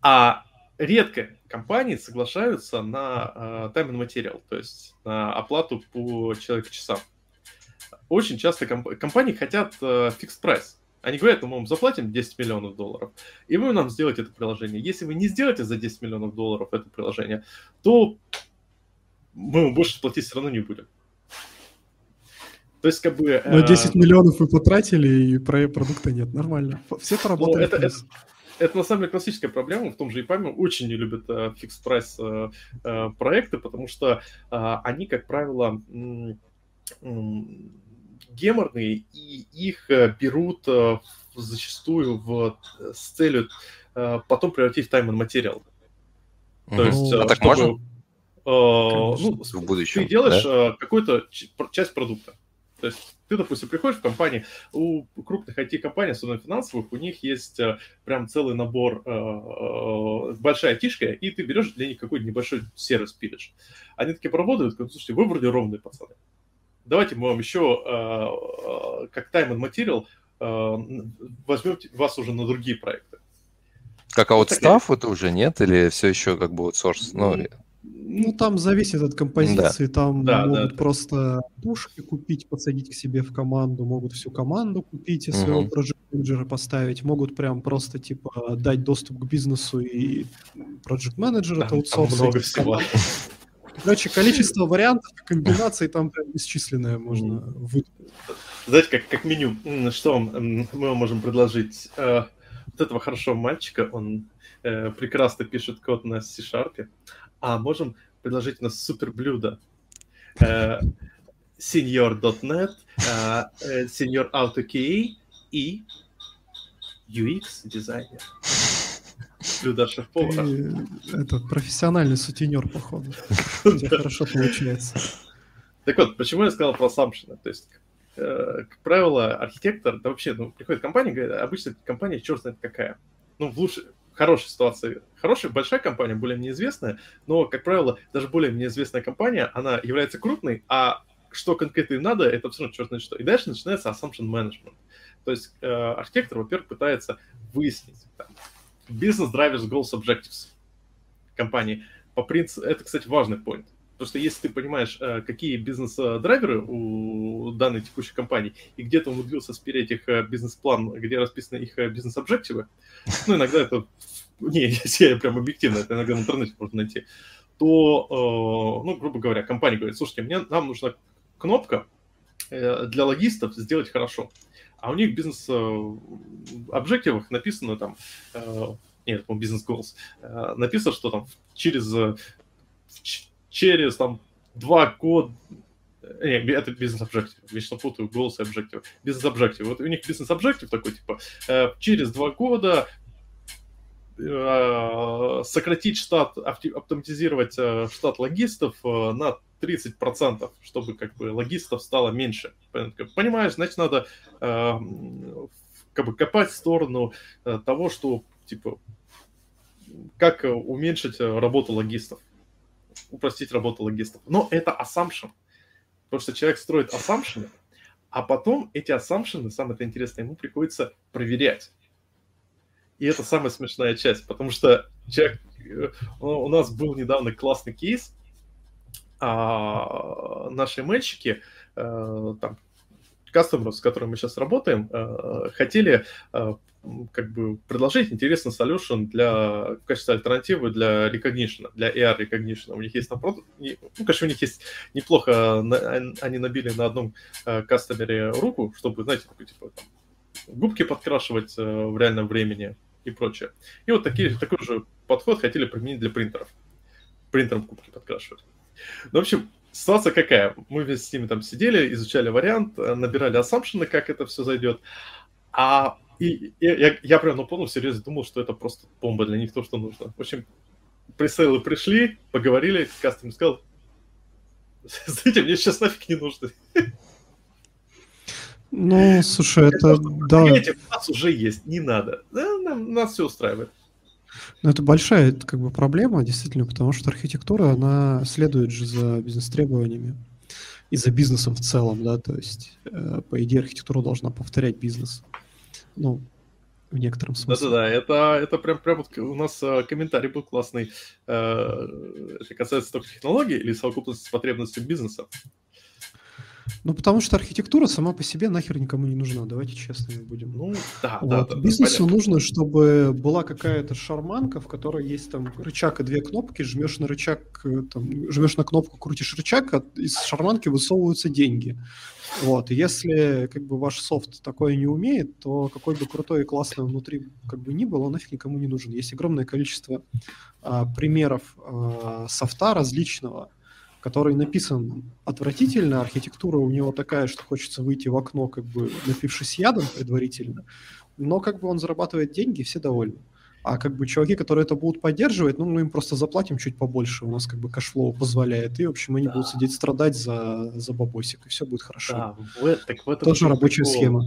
А редко компании соглашаются на uh, time and material, то есть на оплату по человеку-часам. Очень часто комп- компании хотят uh, fixed price. Они говорят, ну, мы вам заплатим 10 миллионов долларов, и вы нам сделаете это приложение. Если вы не сделаете за 10 миллионов долларов это приложение, то мы вам больше платить все равно не будем. То есть, как бы... Но 10 э... миллионов вы потратили, и про продукта нет. Нормально. Все поработали. Ну, это, это, это на самом деле классическая проблема. В том же EPAM очень не любят э, fix-price э, э, проекты, потому что э, они, как правило, э, геморные, и их э, берут э, зачастую в, э, с целью э, потом превратить в time and material. То есть, а так чтобы, можно? Э, ну, в будущем. Ты делаешь да? э, какую-то часть продукта. То есть ты, допустим, приходишь в компании, у крупных IT-компаний, особенно финансовых, у них есть э, прям целый набор, э, э, большая тишка, и ты берешь для них какой-то небольшой сервис пилишь. Они такие поработают, говорят, слушайте, вы вроде ровные пацаны. Давайте мы вам еще, как time and material, возьмем вас уже на другие проекты. Как аутстав вот это уже нет? Или все еще как бы аутсорс? Ну, ну, там зависит от композиции, да. там да, могут да, просто пушки купить, подсадить к себе в команду, могут всю команду купить и своего uh-huh. project менеджера поставить, могут прям просто, типа, дать доступ к бизнесу и project менеджер это аутсорс. много всего. Короче, количество вариантов, комбинаций там прям бесчисленное можно выдать. Знаете, как, как меню, что мы вам можем предложить? Э, вот этого хорошего мальчика, он э, прекрасно пишет код на C-Sharp, а можем предложить у нас супер блюдо. Э, senior.net, э, э, senior AutoKey и UX дизайнер. Блюдо шеф-повара. Это профессиональный сутенер, походу. У тебя хорошо получается. Так вот, почему я сказал про assumption? То есть, как правило, архитектор, да вообще, ну, приходит компания, говорит, обычно компания черт знает какая. Ну, в лучшем, хорошей ситуации. Хорошая, большая компания, более неизвестная, но, как правило, даже более неизвестная компания, она является крупной, а что конкретно им надо, это равно черт знает что. И дальше начинается assumption management. То есть э, архитектор, во-первых, пытается выяснить там, business drivers goals objectives компании. По принципу, это, кстати, важный point. Потому что если ты понимаешь, э, какие бизнес-драйверы у данной текущей компании, и где-то умудрился спереть их э, бизнес-план, где расписаны их э, бизнес-объективы, ну, иногда это... Не, я прям объективно, это иногда в интернете можно найти. То, ну, грубо говоря, компания говорит, слушайте, мне, нам нужна кнопка для логистов сделать хорошо. А у них бизнес-объективах написано там, нет, по бизнес-голос, написано, что там через через там два года, не, это бизнес-объектив, вечно путаю голос и объектив. Бизнес-объектив. Вот у них бизнес-объектив такой, типа, э, через два года э, сократить штат, автоматизировать э, штат логистов на 30%, чтобы как бы логистов стало меньше. Понимаешь, значит, надо как бы копать в сторону того, что, типа, как уменьшить работу логистов упростить работу логистов. Но это assumption. Потому что человек строит assumption, а потом эти assumption, самое интересное, ему приходится проверять. И это самая смешная часть, потому что человек, э, у нас был недавно классный кейс, а наши мальчики, э, там, кастомеры, с которыми мы сейчас работаем, э, хотели как бы предложить интересный solution для, в качестве альтернативы для recognition, для AR recognition. У них есть там, ну, конечно, у них есть неплохо, они набили на одном э, кастомере руку, чтобы, знаете, такой, типа, там, губки подкрашивать э, в реальном времени и прочее. И вот такие, такой же подход хотели применить для принтеров. принтером кубки подкрашивать. Ну, в общем, ситуация какая? Мы вместе с ними там сидели, изучали вариант, э, набирали ассампшены, как это все зайдет. А и, и я, я прям, ну, понял, серьезно думал, что это просто бомба для них, то, что нужно. В общем, пресейлы пришли, поговорили, кастом сказал, знаете, мне сейчас нафиг не нужно. Ну, слушай, это, да. Понимаете, у нас уже есть, не надо. Да, нам, нас все устраивает. Ну, это большая как бы, проблема, действительно, потому что архитектура, она следует же за бизнес-требованиями и за бизнесом в целом, да, то есть, э, по идее, архитектура должна повторять бизнес. Ну, в некотором смысле. Да-да-да, это, это прям, прям вот у нас э, комментарий был классный. Э, это касается только технологий или совокупности с потребностью бизнеса. Ну, потому что архитектура сама по себе нахер никому не нужна, давайте честными будем. Ну, да, вот. да, да. Бизнесу да, нужно, чтобы была какая-то шарманка, в которой есть там рычаг и две кнопки, жмешь на рычаг, э, там, жмешь на кнопку, крутишь рычаг, а из шарманки высовываются деньги. Вот, и если как бы ваш софт такое не умеет, то какой бы крутой и классный внутри как бы ни был, он нафиг никому не нужен. Есть огромное количество а, примеров а, софта различного, который написан отвратительно, архитектура у него такая, что хочется выйти в окно, как бы напившись ядом предварительно, но как бы он зарабатывает деньги, все довольны. А как бы чуваки, которые это будут поддерживать, ну, мы им просто заплатим чуть побольше, у нас как бы cash flow позволяет, и, в общем, они да. будут сидеть страдать за, за бабосик, и все будет хорошо. Да, в, так в этом Тоже рабочая прикол. схема.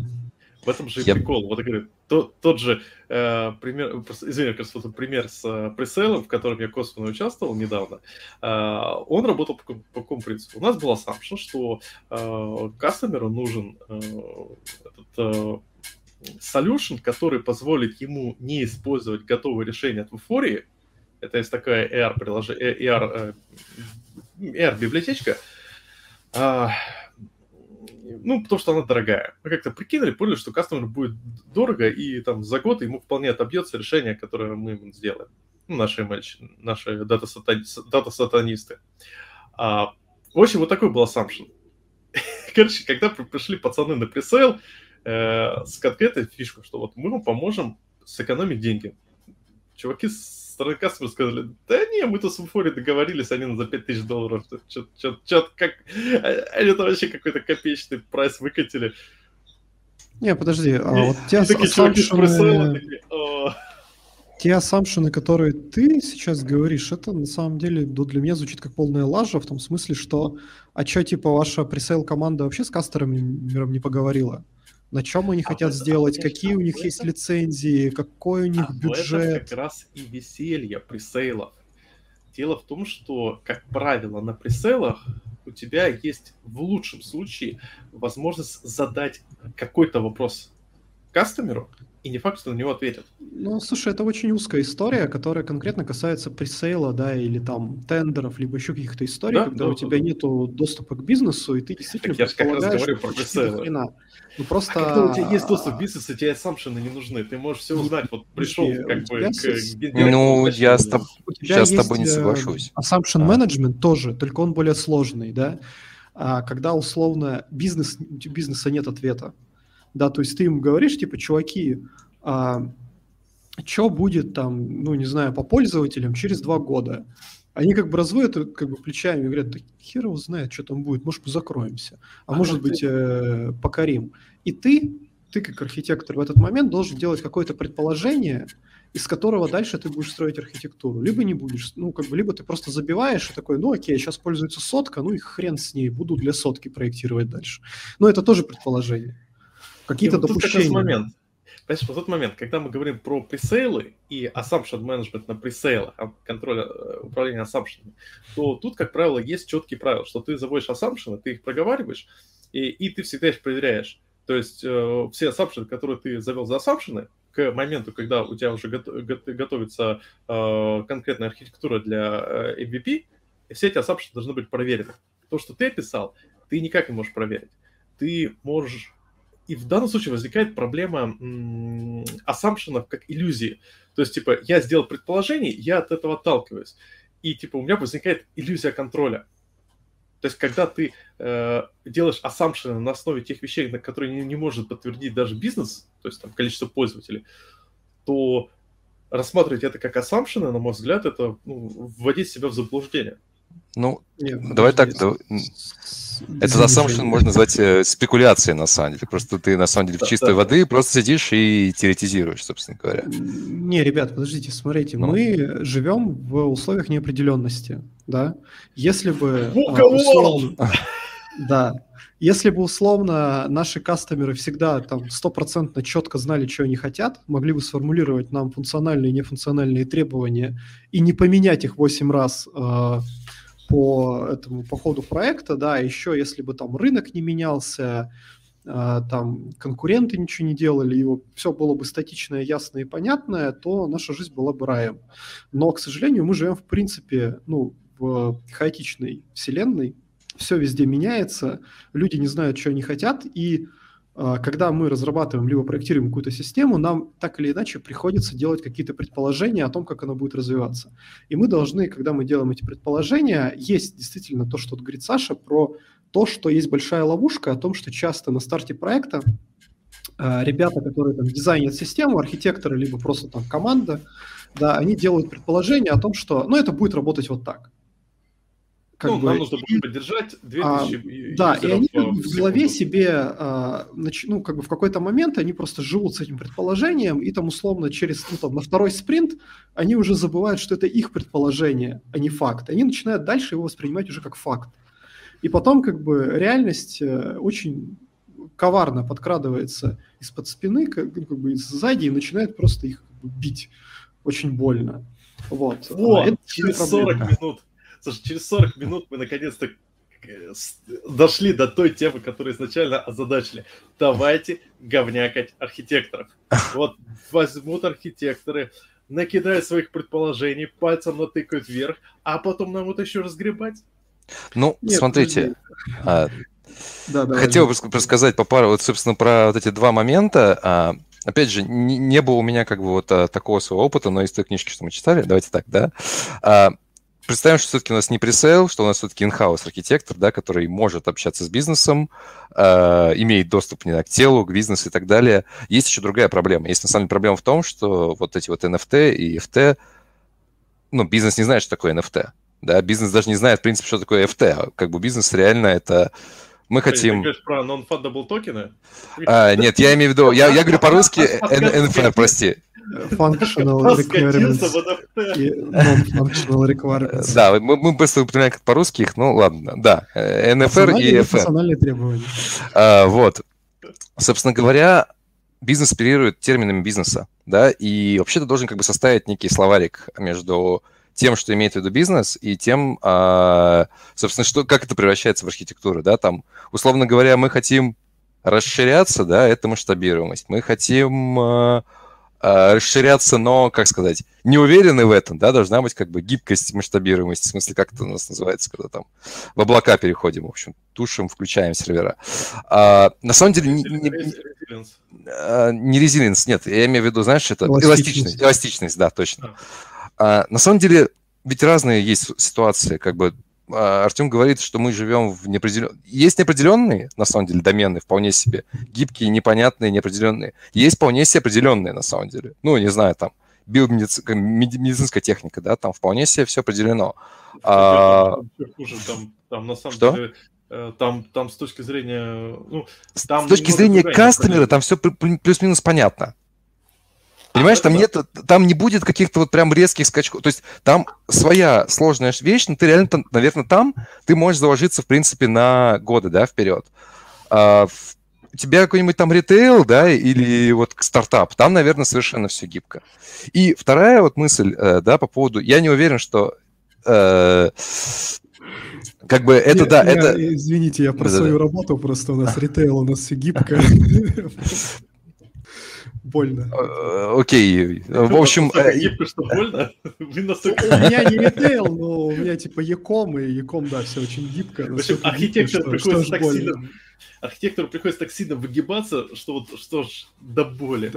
В этом же и yep. прикол. Вот я говорю, тот, тот же э, пример, извини, как вот пример с э, пресейлом, в котором я косвенно участвовал недавно, э, он работал по, по какому принципу? У нас был assumption, что э, кастомеру нужен э, этот э, solution, который позволит ему не использовать готовые решения от Vuforia. Это есть такая AR-приложение, AR, AR-библиотечка. Э, ну, потому что она дорогая. Мы как-то прикинули, поняли, что кастомер будет дорого, и там за год ему вполне отобьется решение, которое мы ему сделаем. Ну, наши ML, наши дата-сатанисты. А, в общем, вот такой был assumption. Короче, когда пришли пацаны на пресейл э, с конкретной фишкой, что вот мы вам поможем сэкономить деньги. Чуваки стороны кастомера сказали, да не, мы тут с Уфори договорились, они за 5000 долларов. Что-то как... Они там вообще какой-то копеечный прайс выкатили. Не, подожди, а вот те ассампшены... Те ассампшены, которые ты сейчас говоришь, это на самом деле ну, для меня звучит как полная лажа, в том смысле, что а что, типа, ваша пресейл команда вообще с кастерами миром не поговорила? На чем они а хотят это, сделать, какие у них есть лицензии, какой у них а бюджет. Это как раз и веселье пресейлов. Дело в том, что, как правило, на пресейлах у тебя есть в лучшем случае возможность задать какой-то вопрос кастомеру, и не факт, что на него ответят. Ну, слушай, это очень узкая история, которая конкретно касается пресейла, да, или там тендеров, либо еще каких-то историй, да, когда да, у тебя да. нету доступа к бизнесу, и ты действительно так я же как раз говорю про пресейлы. Ну, просто... А когда у тебя есть доступ к бизнесу, тебе ассампшены не нужны. Ты можешь все узнать. Вот пришел как бы к... Ну, я с тоб... сейчас с тобой не э, соглашусь. Assumption а. management тоже, только он более сложный, да. А когда условно бизнес, у бизнеса нет ответа, да, то есть ты им говоришь, типа, чуваки, а, что будет там, ну, не знаю, по пользователям через два года? Они как бы разводят как бы плечами и говорят, да хер его знает, что там будет, может, мы закроемся, а, а может быть, э, покорим. И ты, ты как архитектор в этот момент должен делать какое-то предположение, из которого дальше ты будешь строить архитектуру. Либо не будешь, ну, как бы, либо ты просто забиваешь и такой, ну, окей, сейчас пользуется сотка, ну, и хрен с ней, буду для сотки проектировать дальше. Но это тоже предположение. Какие-то вот допущения. момент. Понимаешь, в тот момент, когда мы говорим про пресейлы и assumption management на пресейлах, а, контроль э, управления assumption, то тут, как правило, есть четкие правила, что ты заводишь assumption, ты их проговариваешь, и, и ты всегда их проверяешь. То есть э, все assumption, которые ты завел за assumption, к моменту, когда у тебя уже готовится э, конкретная архитектура для э, MVP, все эти assumption должны быть проверены. То, что ты описал, ты никак не можешь проверить. Ты можешь и в данном случае возникает проблема ассампшенов как иллюзии. То есть, типа, я сделал предположение, я от этого отталкиваюсь. И, типа, у меня возникает иллюзия контроля. То есть, когда ты э, делаешь ассампшены на основе тех вещей, на которые не, не может подтвердить даже бизнес, то есть там количество пользователей, то рассматривать это как ассампшены, на мой взгляд, это ну, вводить себя в заблуждение. Ну, Нет, давай так, давай, это на самом деле можно назвать э, спекуляцией, на самом деле. Просто ты, на самом деле, в чистой воды просто сидишь и теоретизируешь, собственно говоря. Не, ребят, подождите, смотрите, ну. мы живем в условиях неопределенности, да? Если бы... А, условно, да. Если бы условно наши кастомеры всегда там стопроцентно четко знали, что они хотят, могли бы сформулировать нам функциональные и нефункциональные требования и не поменять их 8 раз э, по этому по ходу проекта, да, еще если бы там рынок не менялся, э, там конкуренты ничего не делали, его все было бы статичное, ясное и понятное, то наша жизнь была бы раем. Но, к сожалению, мы живем в принципе, ну, в хаотичной вселенной, все везде меняется, люди не знают, что они хотят, и а, когда мы разрабатываем либо проектируем какую-то систему, нам так или иначе приходится делать какие-то предположения о том, как она будет развиваться. И мы должны, когда мы делаем эти предположения, есть действительно то, что говорит Саша, про то, что есть большая ловушка о том, что часто на старте проекта а, ребята, которые там дизайнят систему, архитекторы, либо просто там команда, да, они делают предположение о том, что, ну, это будет работать вот так как ну, бы, нам нужно будет поддержать 2000 а, Да, и они как бы, в голове себе, а, нач, ну, как бы в какой-то момент они просто живут с этим предположением, и там условно через, ну, там, на второй спринт они уже забывают, что это их предположение, а не факт. Они начинают дальше его воспринимать уже как факт. И потом как бы реальность э, очень коварно подкрадывается из-под спины, как, ну, как бы сзади, и начинает просто их как бы, бить очень больно. Вот. Вот, а через 40 минут Слушай, через 40 минут мы наконец-то э, дошли до той темы, которую изначально озадачили. Давайте говнякать архитекторов. Вот возьмут архитекторы, накидают своих предположений, пальцем натыкают вверх, а потом нам это еще разгребать. Ну, Нет, смотрите, а, да, хотел бы рассказать по пару, вот, собственно, про вот эти два момента. А, опять же, не, не было у меня как бы вот а, такого своего опыта, но из той книжки, что мы читали, давайте так, да. А, представим, что все-таки у нас не пресейл, что у нас все-таки инхаус архитектор, да, который может общаться с бизнесом, э, имеет доступ не знаю, к телу, к бизнесу и так далее. Есть еще другая проблема. Есть на самом деле проблема в том, что вот эти вот NFT и FT, ну, бизнес не знает, что такое NFT. Да, бизнес даже не знает, в принципе, что такое FT. Как бы бизнес реально это... Мы хотим... Ты про non-fundable токены? А, нет, я имею в виду... Я, я говорю по-русски NFR, прости. Functional requirements и non-functional requirements. Да, мы, мы быстро упоминаем как по-русски их, ну ладно, да. NFR и FR. Национальные требования. А, вот. Собственно говоря, бизнес оперирует терминами бизнеса, да, и вообще ты должен как бы составить некий словарик между тем, что имеет в виду бизнес, и тем, а, собственно, что, как это превращается в архитектуру, да, там, условно говоря, мы хотим расширяться, да, это масштабируемость. Мы хотим а, Э, расширяться, но, как сказать, не уверены в этом, да, должна быть как бы гибкость, масштабируемость, в смысле, как это у нас называется, когда там в облака переходим, в общем, тушим, включаем сервера. А, на самом деле... Не, не, не резилинс, нет, я имею в виду, знаешь, это эластичность, эластичность, да, точно. А, на самом деле, ведь разные есть ситуации, как бы а, Артем говорит, что мы живем в неопределенные... Есть неопределенные, на самом деле, домены вполне себе. Гибкие, непонятные, неопределенные. Есть вполне себе определенные, на самом деле. Ну, не знаю, там, биомедицинская медицинская техника, да, там вполне себе все определено. А... Хуже, там, там, на самом что? деле, э, там, там с точки зрения... Ну, там с точки зрения кастомера там все плюс-минус понятно. Понимаешь, там нет, там не будет каких-то вот прям резких скачков. То есть там своя сложная вещь, но ты реально, наверное, там ты можешь заложиться, в принципе, на годы, да, вперед. А, у тебя какой-нибудь там ритейл, да, или вот стартап, там, наверное, совершенно все гибко. И вторая вот мысль, э, да, по поводу, я не уверен, что э, как бы это, Нет, да, я, это... Извините, я про да, свою да. работу, просто у нас ритейл, у нас все гибко. больно. Э, окей. В общем... Э, гибко, что больно? У меня не ритейл, но у меня типа Яком, и Яком, да, все очень гибко. В общем, архитектору приходится так сильно... Архитектору приходится так сильно выгибаться, что вот что ж до боли.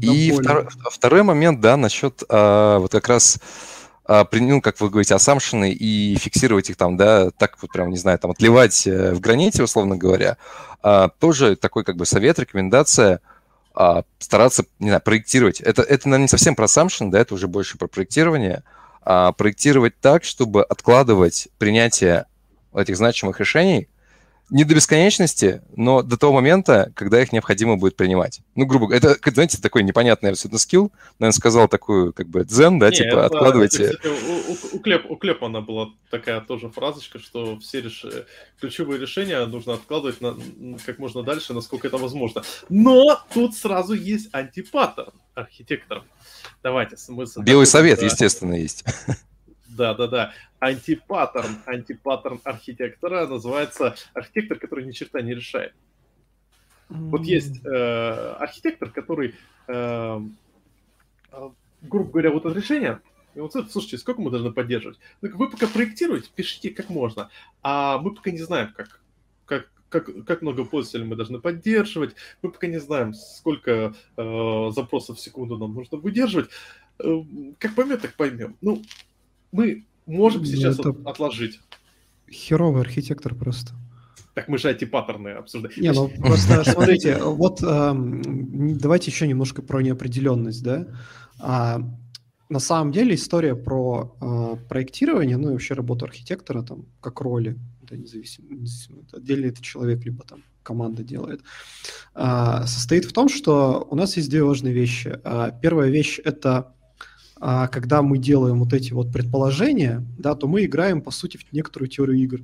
И второй, второй момент, да, насчет а, вот как раз а, ну, как вы говорите, ассампшены и фиксировать их там, да, так вот прям, не знаю, там отливать э, в граните, условно говоря, а, тоже такой как бы совет, рекомендация – а, стараться, не знаю, проектировать. Это, это, наверное, не совсем про assumption, да, это уже больше про проектирование. А, проектировать так, чтобы откладывать принятие этих значимых решений не до бесконечности, но до того момента, когда их необходимо будет принимать. Ну, грубо говоря, это, знаете, такой непонятный абсолютно скилл. Наверное, сказал такую, как бы, дзен, да, не, типа, это, откладывайте... Это, кстати, у, у, у, Клеп, у Клепмана была такая тоже фразочка, что все реш... ключевые решения нужно откладывать на, как можно дальше, насколько это возможно. Но тут сразу есть антипаттерн архитекторов. Давайте. Мы Белый совет, да. естественно, есть. Да, да, да. Антипаттерн, антипаттерн архитектора называется архитектор, который ни черта не решает. Вот есть э, архитектор, который, э, э, грубо говоря, вот это решение, и вот это, слушайте, сколько мы должны поддерживать? Ну, вы пока проектируете, пишите как можно, а мы пока не знаем, как, как, как, как много пользователей мы должны поддерживать, мы пока не знаем, сколько э, запросов в секунду нам нужно выдерживать. Э, как поймем, так поймем. Ну, мы можем ну, сейчас это отложить. Херовый архитектор просто. Так мы же эти паттерны обсуждаем. Не, ну просто смотрите, вот э, давайте еще немножко про неопределенность, да. А, на самом деле история про э, проектирование, ну и вообще работу архитектора там как роли, это независимо, отдельно это человек либо там команда делает, э, состоит в том, что у нас есть две важные вещи. Э, первая вещь это а когда мы делаем вот эти вот предположения, да, то мы играем, по сути, в некоторую теорию игр.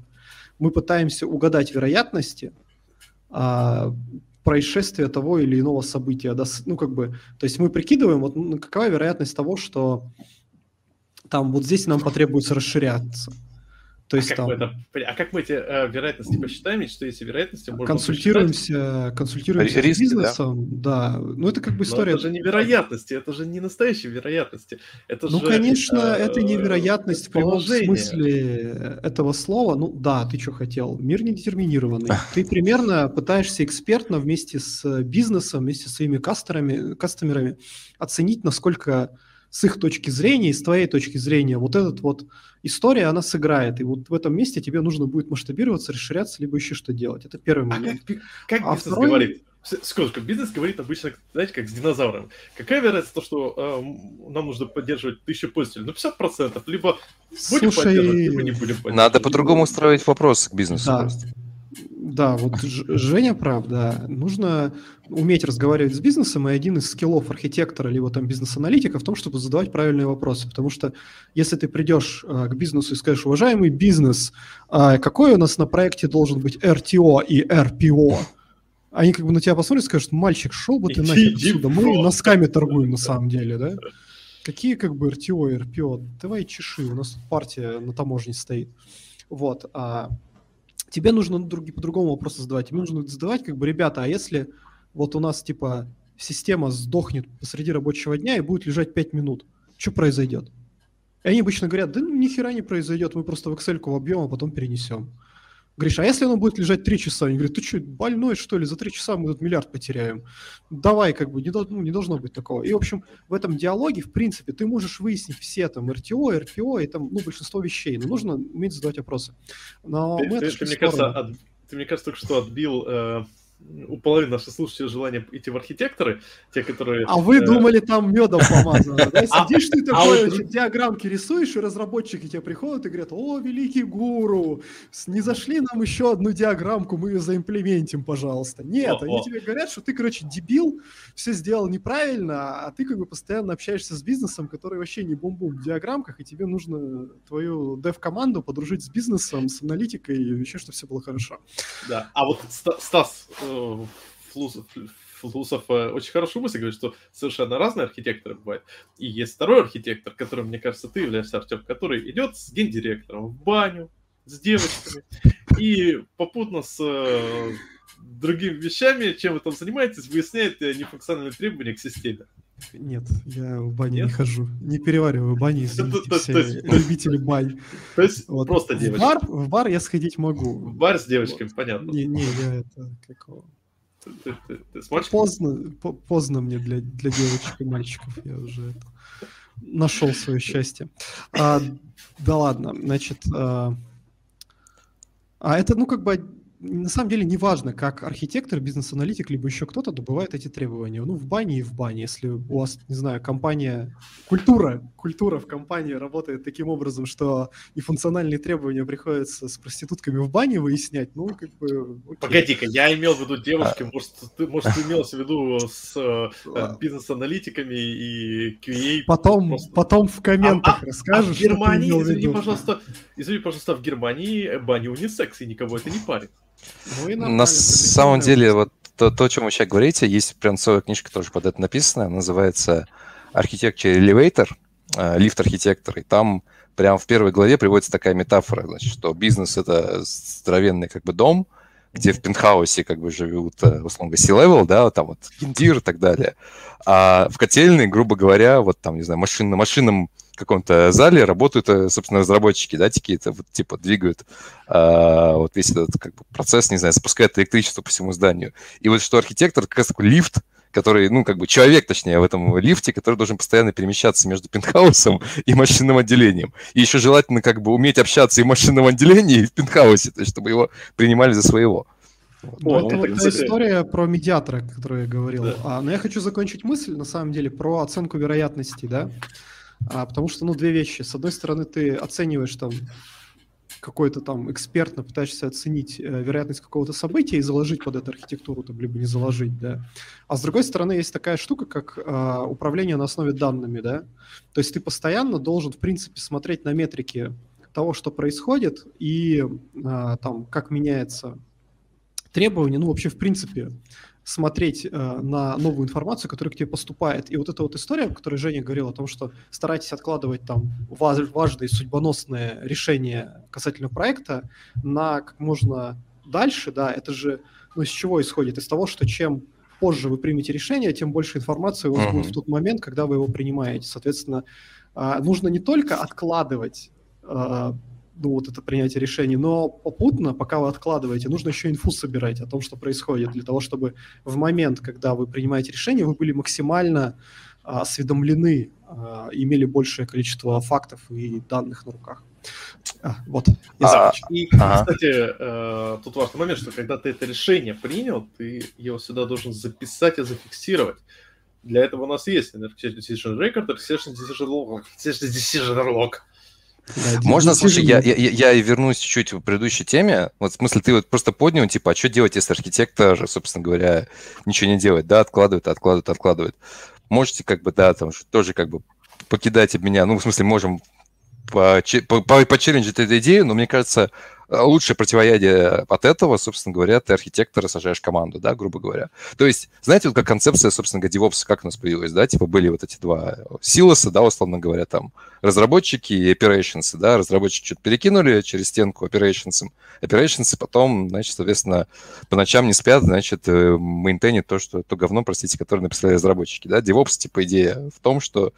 Мы пытаемся угадать вероятности а, происшествия того или иного события. Да, ну, как бы, то есть мы прикидываем, вот ну, какова вероятность того, что там вот здесь нам потребуется расширяться. То есть а, там... как это, а как мы эти э, вероятности посчитаем, что эти вероятности можно консультируемся, посчитать? консультируемся Риски, с бизнесом, да? да. Ну это как бы история. Но это же не вероятности, это же не настоящие вероятности. Это ну же, конечно, э, это невероятность в прямом смысле этого слова. Ну да, ты что хотел? Мир не детерминированный. Ты примерно пытаешься экспертно вместе с бизнесом, вместе с своими кастерами, кастомерами оценить, насколько с их точки зрения и с твоей точки зрения вот этот вот история, она сыграет. И вот в этом месте тебе нужно будет масштабироваться, расширяться, либо еще что делать. Это первый а момент. А как, как а бизнес второй... говорит? Секундочку, бизнес говорит обычно, знаете, как с динозавром. Какая вероятность того, что э, нам нужно поддерживать тысячу пользователей? Ну, 50%. Либо будем Слушай... поддерживать, либо не будем поддерживать. Надо по-другому строить вопрос к бизнесу да. просто. Да, вот Женя прав, да. Нужно уметь разговаривать с бизнесом, и один из скиллов архитектора либо там бизнес-аналитика в том, чтобы задавать правильные вопросы. Потому что если ты придешь а, к бизнесу и скажешь, уважаемый бизнес, а, какой у нас на проекте должен быть RTO и RPO? Они как бы на тебя посмотрят и скажут, мальчик, шел бы ты нахер отсюда, мы носками торгуем на самом деле, да? Какие как бы RTO и RPO? Давай чеши, у нас тут партия на таможне стоит. Вот. А тебе нужно друг, по-другому вопросы задавать. Тебе нужно задавать, как бы, ребята, а если вот у нас, типа, система сдохнет посреди рабочего дня и будет лежать 5 минут, что произойдет? И они обычно говорят, да ну, ни хера не произойдет, мы просто в Excel вобьем, а потом перенесем. Гриша, а если оно будет лежать три часа? Они говорят, ты что, больной, что ли? За три часа мы тут миллиард потеряем. Давай, как бы, не, ну, не должно быть такого. И, в общем, в этом диалоге, в принципе, ты можешь выяснить все там РТО, РПО и там, ну, большинство вещей. Но нужно уметь задавать вопросы. Но ты, мы ты, ты, мне кажется, от, ты, мне кажется, только что отбил э, у половины наших слушателей желание идти в архитекторы, те, которые... А вы э... думали, там медом помазано, да? А Сидишь ты а такой, диаграммки рисуешь, и разработчики тебе приходят и говорят, о, великий гуру, не зашли нам еще одну диаграммку, мы ее заимплементим, пожалуйста. Нет, они тебе говорят, что ты, короче, дебил, все сделал неправильно, а ты как бы постоянно общаешься с бизнесом, который вообще не бум-бум в диаграмках, и тебе нужно твою дев-команду подружить с бизнесом, с аналитикой, и еще, чтобы все было хорошо. Да, а вот Стас Флусов, Флусов э, очень хорошую мысль говорит, что совершенно разные архитекторы бывают. И есть второй архитектор, которым, мне кажется, ты являешься, Артем, который идет с гендиректором в баню, с девочками, и попутно с э, другими вещами, чем вы там занимаетесь, выясняет э, нефункциональные требования к системе. Нет, я в бане Нет? не хожу. Не перевариваю бани, извините, все любители бань. То есть просто девочки. В бар, я сходить могу. В бар с девочками, понятно. Не, не, я это, ты поздно, поздно мне для, для девочек и мальчиков. Я уже нашел свое счастье. А, да ладно, значит... А, а это, ну, как бы на самом деле не важно, как архитектор, бизнес-аналитик, либо еще кто-то добывает эти требования. Ну, в бане и в бане. Если у вас, не знаю, компания, культура, культура в компании работает таким образом, что и функциональные требования приходится с проститутками в бане выяснять, ну, как бы... Погоди-ка, я имел в виду девушки, а... может, ты, может, ты имел в виду с э, бизнес-аналитиками и QA? Потом, просто... потом в комментах а, расскажешь, а в Германии, извини, пожалуйста, извини, пожалуйста, в Германии бани унисекс, и никого это не парит. Ну, На самом деле, вот то, то, о чем вы сейчас говорите, есть прям целая книжка тоже под это написана, называется Architecture Elevator, лифт-архитектор, и там прям в первой главе приводится такая метафора, значит, что бизнес — это здоровенный как бы дом, где в пентхаусе как бы живут, э, условно C-level, да, там вот гендир и так далее. А в котельной, грубо говоря, вот там, не знаю, машин, на машинном каком-то зале работают, э, собственно, разработчики, да, какие-то вот типа двигают а, вот весь этот как бы, процесс, не знаю, спускают электричество по всему зданию. И вот что архитектор как раз такой лифт, который, ну, как бы человек, точнее, в этом лифте, который должен постоянно перемещаться между пентхаусом и машинным отделением. И еще желательно как бы уметь общаться и в машинном отделении, и в пентхаусе, то есть чтобы его принимали за своего. Ну, это вот та история про медиатора, о которой я говорил. Да. А, но я хочу закончить мысль, на самом деле, про оценку вероятности, да. А, потому что, ну, две вещи. С одной стороны, ты оцениваешь там какой-то там экспертно пытаешься оценить э, вероятность какого-то события и заложить под эту архитектуру, там, либо не заложить, да. А с другой стороны, есть такая штука, как э, управление на основе данными, да. То есть ты постоянно должен, в принципе, смотреть на метрики того, что происходит, и э, там, как меняется требования, ну, вообще, в принципе, смотреть э, на новую информацию, которая к тебе поступает. И вот эта вот история, о которой Женя говорил, о том, что старайтесь откладывать там важные судьбоносные решения касательно проекта на как можно дальше, да, это же, ну, из чего исходит? Из того, что чем позже вы примете решение, тем больше информации у вас uh-huh. будет в тот момент, когда вы его принимаете. Соответственно, э, нужно не только откладывать э, ну, вот это принятие решений, но попутно, пока вы откладываете, нужно еще инфу собирать о том, что происходит, для того, чтобы в момент, когда вы принимаете решение, вы были максимально а, осведомлены, а, имели большее количество фактов и данных на руках. А, вот. А, и, ага. кстати, э, тут важный момент, что когда ты это решение принял, ты его сюда должен записать и зафиксировать. Для этого у нас есть Decision Record, Decision Log. Decision Log. Да, Можно, слушай, я, я, я и вернусь чуть-чуть в предыдущей теме. Вот в смысле, ты вот просто поднял, типа, а что делать, если архитектор, собственно говоря, ничего не делает, да, откладывает, откладывает, откладывает. Можете, как бы, да, там, тоже, как бы, покидайте меня, ну, в смысле, можем почелленджить эту идею, но мне кажется, лучшее противоядие от этого, собственно говоря, ты архитектора сажаешь команду, да, грубо говоря. То есть, знаете, вот как концепция, собственно говоря, DevOps, как у нас появилась, да, типа были вот эти два силоса, да, условно говоря, там, разработчики и operations, да, разработчики что-то перекинули через стенку operations, operations потом, значит, соответственно, по ночам не спят, значит, э, мейнтейнит то, что, то говно, простите, которое написали разработчики, да, DevOps, типа, идея в том, что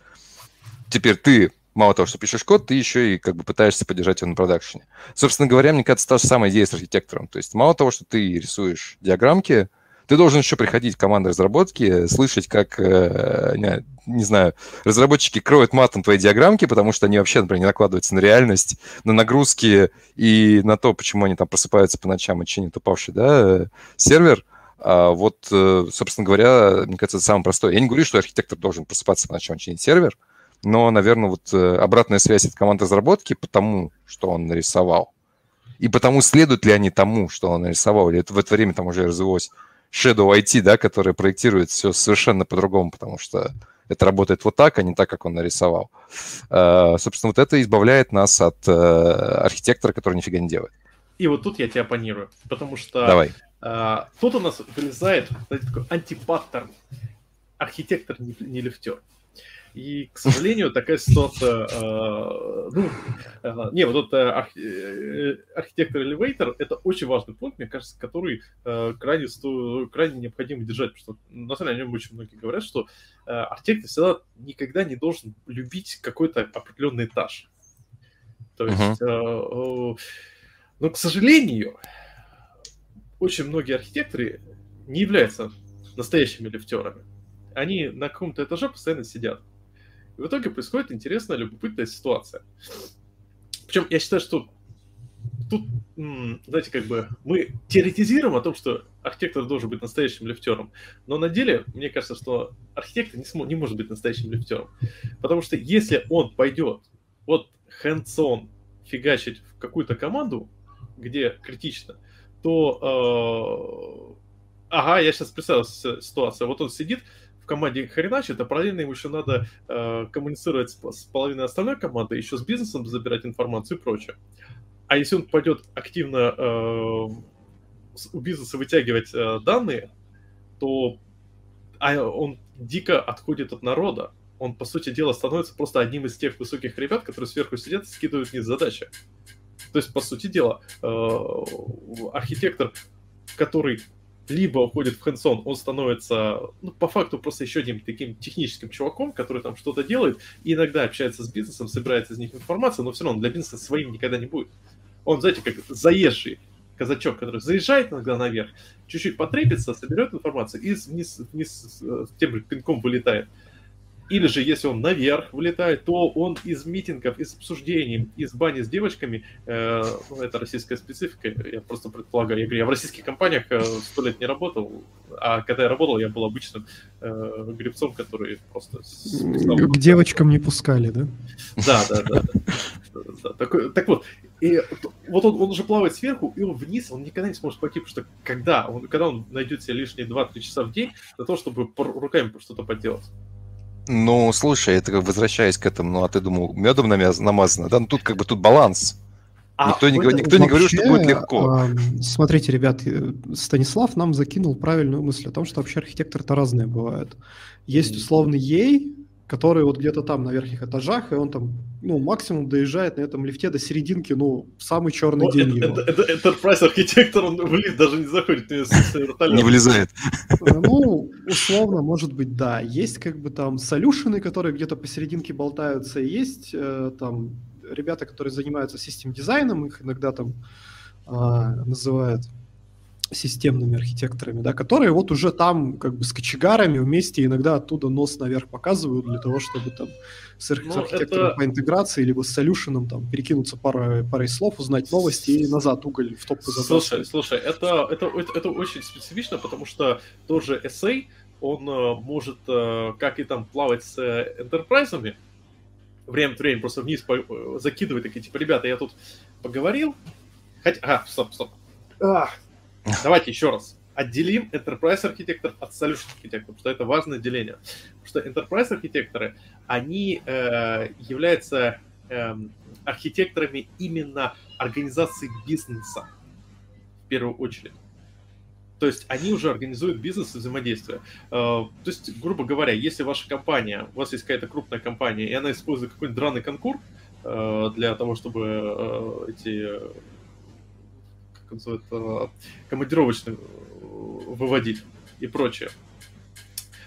теперь ты мало того, что пишешь код, ты еще и как бы пытаешься поддержать его на продакшене. Собственно говоря, мне кажется, та же самая идея с архитектором. То есть мало того, что ты рисуешь диаграммки, ты должен еще приходить в команду разработки, слышать, как, э, не, не знаю, разработчики кроют матом твои диаграммки, потому что они вообще, например, не накладываются на реальность, на нагрузки и на то, почему они там просыпаются по ночам и чинят упавший да, сервер. А вот, э, собственно говоря, мне кажется, это самое простое. Я не говорю, что архитектор должен просыпаться по ночам чинить сервер, но, наверное, вот э, обратная связь от команды разработки по тому, что он нарисовал, и потому следуют ли они тому, что он нарисовал, или это в это время там уже развелось Shadow IT, да, который проектирует все совершенно по-другому, потому что это работает вот так, а не так, как он нарисовал. Uh, собственно, вот это избавляет нас от uh, архитектора, который нифига не делает. И вот тут я тебя оппонирую, потому что Давай. Тут у нас вылезает такой антипаттерн. Архитектор не, не лифтер. И, к сожалению, такая ситуация, э, ну, э, не, вот этот э, арх, архитектор элевейтор, это очень важный пункт, мне кажется, который крайне, сто, крайне необходимо держать, потому что, на самом деле, о нем очень многие говорят, что архитектор всегда никогда не должен любить какой-то определенный этаж. То есть, uh-huh. но, к сожалению, очень многие архитекторы не являются настоящими лифтерами. Они на каком-то этаже постоянно сидят. И в итоге происходит интересная, любопытная ситуация. Причем я считаю, что тут знаете, как бы мы теоретизируем о том, что архитектор должен быть настоящим лифтером, но на деле мне кажется, что архитектор не, см- не может быть настоящим лифтером, потому что если он пойдет вот hands-on фигачить в какую-то команду, где критично, то э, ага, я сейчас представил ситуацию, вот он сидит команде хреначит, а параллельно ему еще надо э, коммуницировать с, с половиной остальной команды, еще с бизнесом забирать информацию и прочее. А если он пойдет активно э, у бизнеса вытягивать э, данные, то а он дико отходит от народа. Он, по сути дела, становится просто одним из тех высоких ребят, которые сверху сидят и скидывают вниз задачи. То есть, по сути дела, э, архитектор, который либо уходит в хэндсон, он становится, ну, по факту, просто еще одним таким техническим чуваком, который там что-то делает, и иногда общается с бизнесом, собирает из них информацию, но все равно для бизнеса своим никогда не будет. Он, знаете, как заезжий казачок, который заезжает иногда наверх, чуть-чуть потрепится, соберет информацию и вниз, вниз с тем же пинком вылетает. Или же, если он наверх вылетает, то он из митингов, из обсуждений, из бани с девочками, э, ну, это российская специфика, я просто предполагаю, я говорю, я в российских компаниях э, сто лет не работал, а когда я работал, я был обычным э, гребцом, который просто... К девочкам не пускали, да? Да, да, да. да. Так, так вот, и вот он, он уже плавает сверху, и он вниз, он никогда не сможет пойти, потому что когда он, когда он найдет себе лишние 2-3 часа в день для того, чтобы руками что-то поделать. Ну, слушай, это как возвращаясь к этому, ну, а ты думал, медом намазано, да? Ну, тут как бы тут баланс. А никто не, никто вообще, не говорил, что будет легко. Смотрите, ребят, э, Станислав нам закинул правильную мысль о том, что вообще архитекторы-то разные бывают. Есть условный ей, который вот где-то там на верхних этажах, и он там, ну, максимум доезжает на этом лифте до серединки, ну, в самый черный Но день это, его. Это, это Enterprise архитектор, он в лифт даже не заходит, не вылезает. Ну, условно, может быть, да. Есть как бы там солюшены, которые где-то посерединке болтаются, и есть э, там ребята, которые занимаются систем дизайном, их иногда там э, называют системными архитекторами, да, которые вот уже там как бы с кочегарами вместе иногда оттуда нос наверх показывают для того, чтобы там с, арх- ну, с архитектором это... по интеграции либо с солюшеном там перекинуться парой, парой слов, узнать новости и назад уголь в топку забросить. Слушай, слушай, это, это, это, это очень специфично, потому что тоже SA, он э, может э, как и там плавать с энтерпрайзами, время от времени просто вниз по- закидывать такие, типа, ребята, я тут поговорил, хотя... А, стоп, стоп. А, Давайте еще раз. Отделим enterprise архитектор от solution архитектор, потому что это важное деление. Потому что enterprise архитекторы, они э, являются э, архитекторами именно организации бизнеса в первую очередь. То есть они уже организуют бизнес и взаимодействие. Э, то есть, грубо говоря, если ваша компания, у вас есть какая-то крупная компания, и она использует какой-нибудь драный конкур э, для того, чтобы э, эти как называют, командировочных э, выводить и прочее,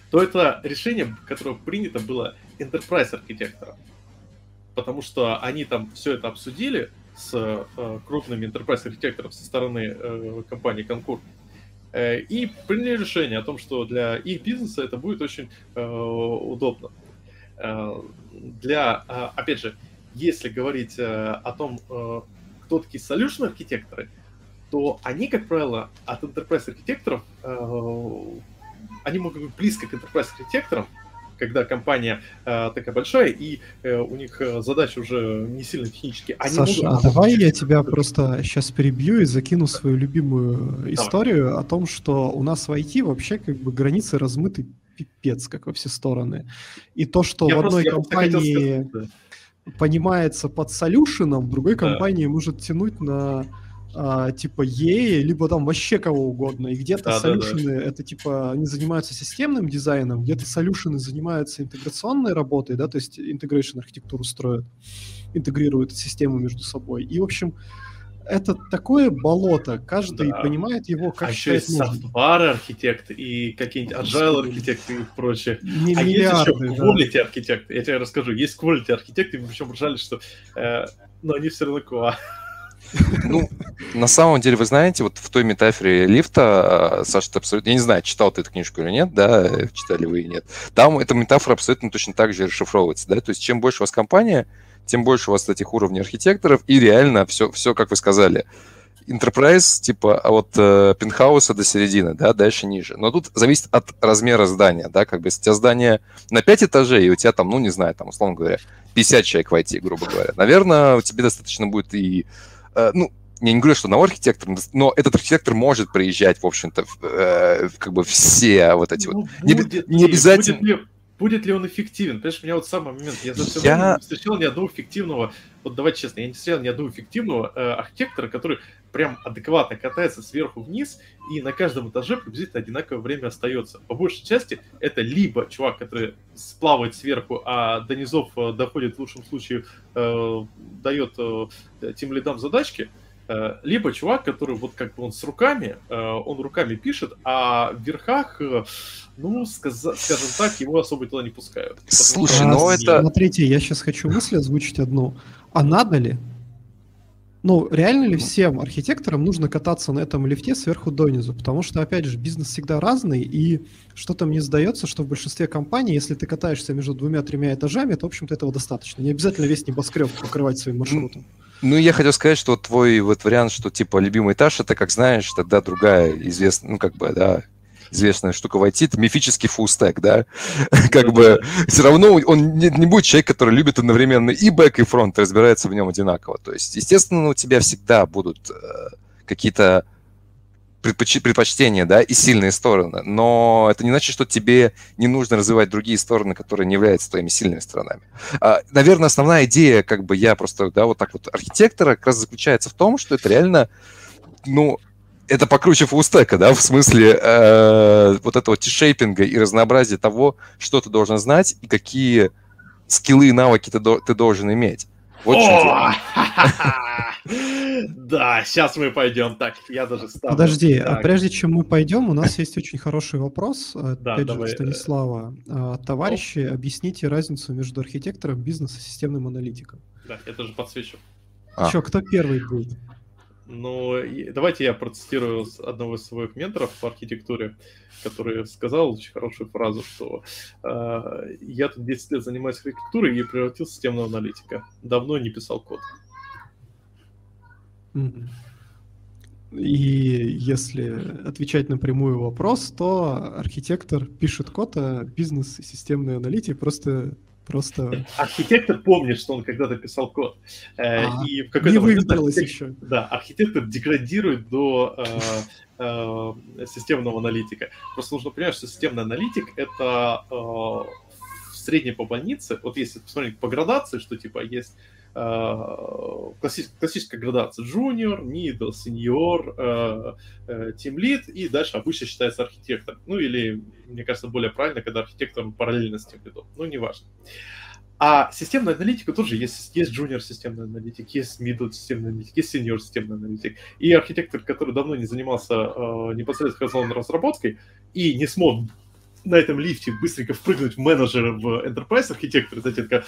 то это решение, которое принято было enterprise архитектором. Потому что они там все это обсудили с э, крупными enterprise архитектором со стороны э, компании Concur. Э, и приняли решение о том, что для их бизнеса это будет очень э, удобно. Э, для, э, опять же, если говорить э, о том, э, кто такие solution архитекторы, то они, как правило, от enterprise архитекторов, э, они могут быть близко к enterprise архитекторам, когда компания э, такая большая, и э, у них э, задачи уже не сильно технические. Они Саша, могут... а давай я тебя просто сейчас перебью и закину свою любимую историю давай. о том, что у нас в IT вообще как бы границы размыты пипец, как во все стороны. И то, что я в одной просто, компании сказать, да. понимается под солюшеном, в другой да. компании может тянуть на а, типа EA, либо там вообще кого угодно. И где-то да, солюшены, да, да. это типа, они занимаются системным дизайном, где-то солюшены занимаются интеграционной работой, да, то есть integration архитектуру строят, интегрируют системы между собой. И, в общем, это такое болото, каждый да. понимает его как а еще есть софтвары архитекты и какие-нибудь agile архитекты и прочее. Не а есть еще quality да. архитекты. Я тебе расскажу. Есть quality архитекты, причем ржали, что э, но они все равно QA. Ну, на самом деле, вы знаете, вот в той метафоре лифта, а, Саша, ты абсолютно... Я не знаю, читал ты эту книжку или нет, да, читали вы или нет. Там эта метафора абсолютно точно так же расшифровывается, да, то есть чем больше у вас компания, тем больше у вас этих уровней архитекторов, и реально все, все как вы сказали, Enterprise, типа, от э, пентхауса до середины, да, дальше ниже. Но тут зависит от размера здания, да, как бы, если у тебя здание на 5 этажей, и у тебя там, ну, не знаю, там, условно говоря, 50 человек войти, грубо говоря, наверное, у тебя достаточно будет и, ну, я не говорю, что на архитектор, но этот архитектор может приезжать, в общем-то, э, как бы все вот эти ну, вот. Будет, не, не обязательно. Будет ли, будет ли он эффективен? Понимаешь, у меня вот самый момент. Я за все я... время не встречал ни одного эффективного, вот давайте честно, я не встречал ни одного эффективного э, архитектора, который прям адекватно катается сверху вниз, и на каждом этаже приблизительно одинаковое время остается. По большей части это либо чувак, который сплавает сверху, а до низов э, доходит в лучшем случае, э, дает э, тем лидам задачки, либо чувак, который вот как бы он с руками, э, он руками пишет, а в верхах, э, ну, скажем так, его особо туда не пускают. Слушай, ну это... Смотрите, я сейчас хочу мысль озвучить одну. А надо ли? Ну, реально ли всем архитекторам нужно кататься на этом лифте сверху донизу? Потому что, опять же, бизнес всегда разный, и что-то мне сдается, что в большинстве компаний, если ты катаешься между двумя-тремя этажами, то, в общем-то, этого достаточно. Не обязательно весь небоскреб покрывать своим маршрутом. Ну, я хотел сказать, что твой вот вариант, что типа любимый этаж, это, как знаешь, тогда другая известная, ну, как бы, да, известная штука войти, это мифический фулстек, да, как бы все равно он не, не будет человек, который любит одновременно и бэк, и фронт, разбирается в нем одинаково. То есть, естественно, у тебя всегда будут э, какие-то предпоч... предпочтения, да, и сильные стороны. Но это не значит, что тебе не нужно развивать другие стороны, которые не являются твоими сильными сторонами. А, наверное, основная идея, как бы я просто, да, вот так вот архитектора как раз заключается в том, что это реально, ну, это покруче фулстека, да, в смысле э, вот этого тишейпинга и разнообразия того, что ты должен знать и какие скиллы и навыки ты, до, ты должен иметь. Вот О! Да, сейчас мы пойдем. Так, я даже ставлю. Подожди, а прежде чем мы пойдем, у нас есть очень хороший вопрос. Опять же, Станислава. А, товарищи, объясните разницу между архитектором, бизнес и системным аналитиком. Да, я тоже подсвечу. А. Че, кто первый будет? Ну, давайте я процитирую одного из своих менторов по архитектуре, который сказал очень хорошую фразу, что э, я тут 10 лет занимаюсь архитектурой и превратил в системного аналитика. Давно не писал код. И если отвечать на прямую вопрос, то архитектор пишет код, а бизнес и системный аналитик просто Просто... Архитектор помнит, что он когда-то писал код. Э, а, и в какой-то не выветрилось еще. Да, архитектор деградирует до э, э, системного аналитика. Просто нужно понимать, что системный аналитик — это э, средний по больнице. Вот если посмотреть по градации, что типа есть Э, классическая градация junior, middle, senior, э, э, team lead, и дальше обычно считается архитектор. Ну или, мне кажется, более правильно, когда архитектор параллельно с тем лидом. Ну, неважно. А системная аналитика тоже есть. Есть junior системный аналитик, есть middle системный аналитик, есть senior системный аналитик. И архитектор, который давно не занимался э, непосредственно разработкой и не смог на этом лифте быстренько впрыгнуть в менеджера в Enterprise архитектора, знаете, такая,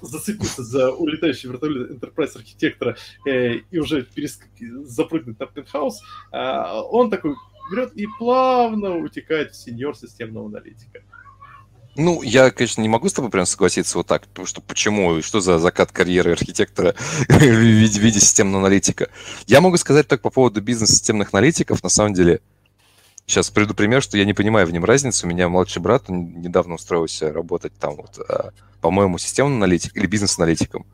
зацепиться за улетающий вертолет Enterprise архитектора э, и уже переск... запрыгнуть на пентхаус, э, он такой берет и плавно утекает в сеньор системного аналитика. Ну, я, конечно, не могу с тобой прям согласиться вот так, потому что почему, что за закат карьеры архитектора в виде системного аналитика. Я могу сказать так по поводу бизнес-системных аналитиков, на самом деле, Сейчас приду пример, что я не понимаю в нем разницы. У меня младший брат недавно устроился работать там вот, а, по-моему, системным аналитиком или бизнес-аналитиком.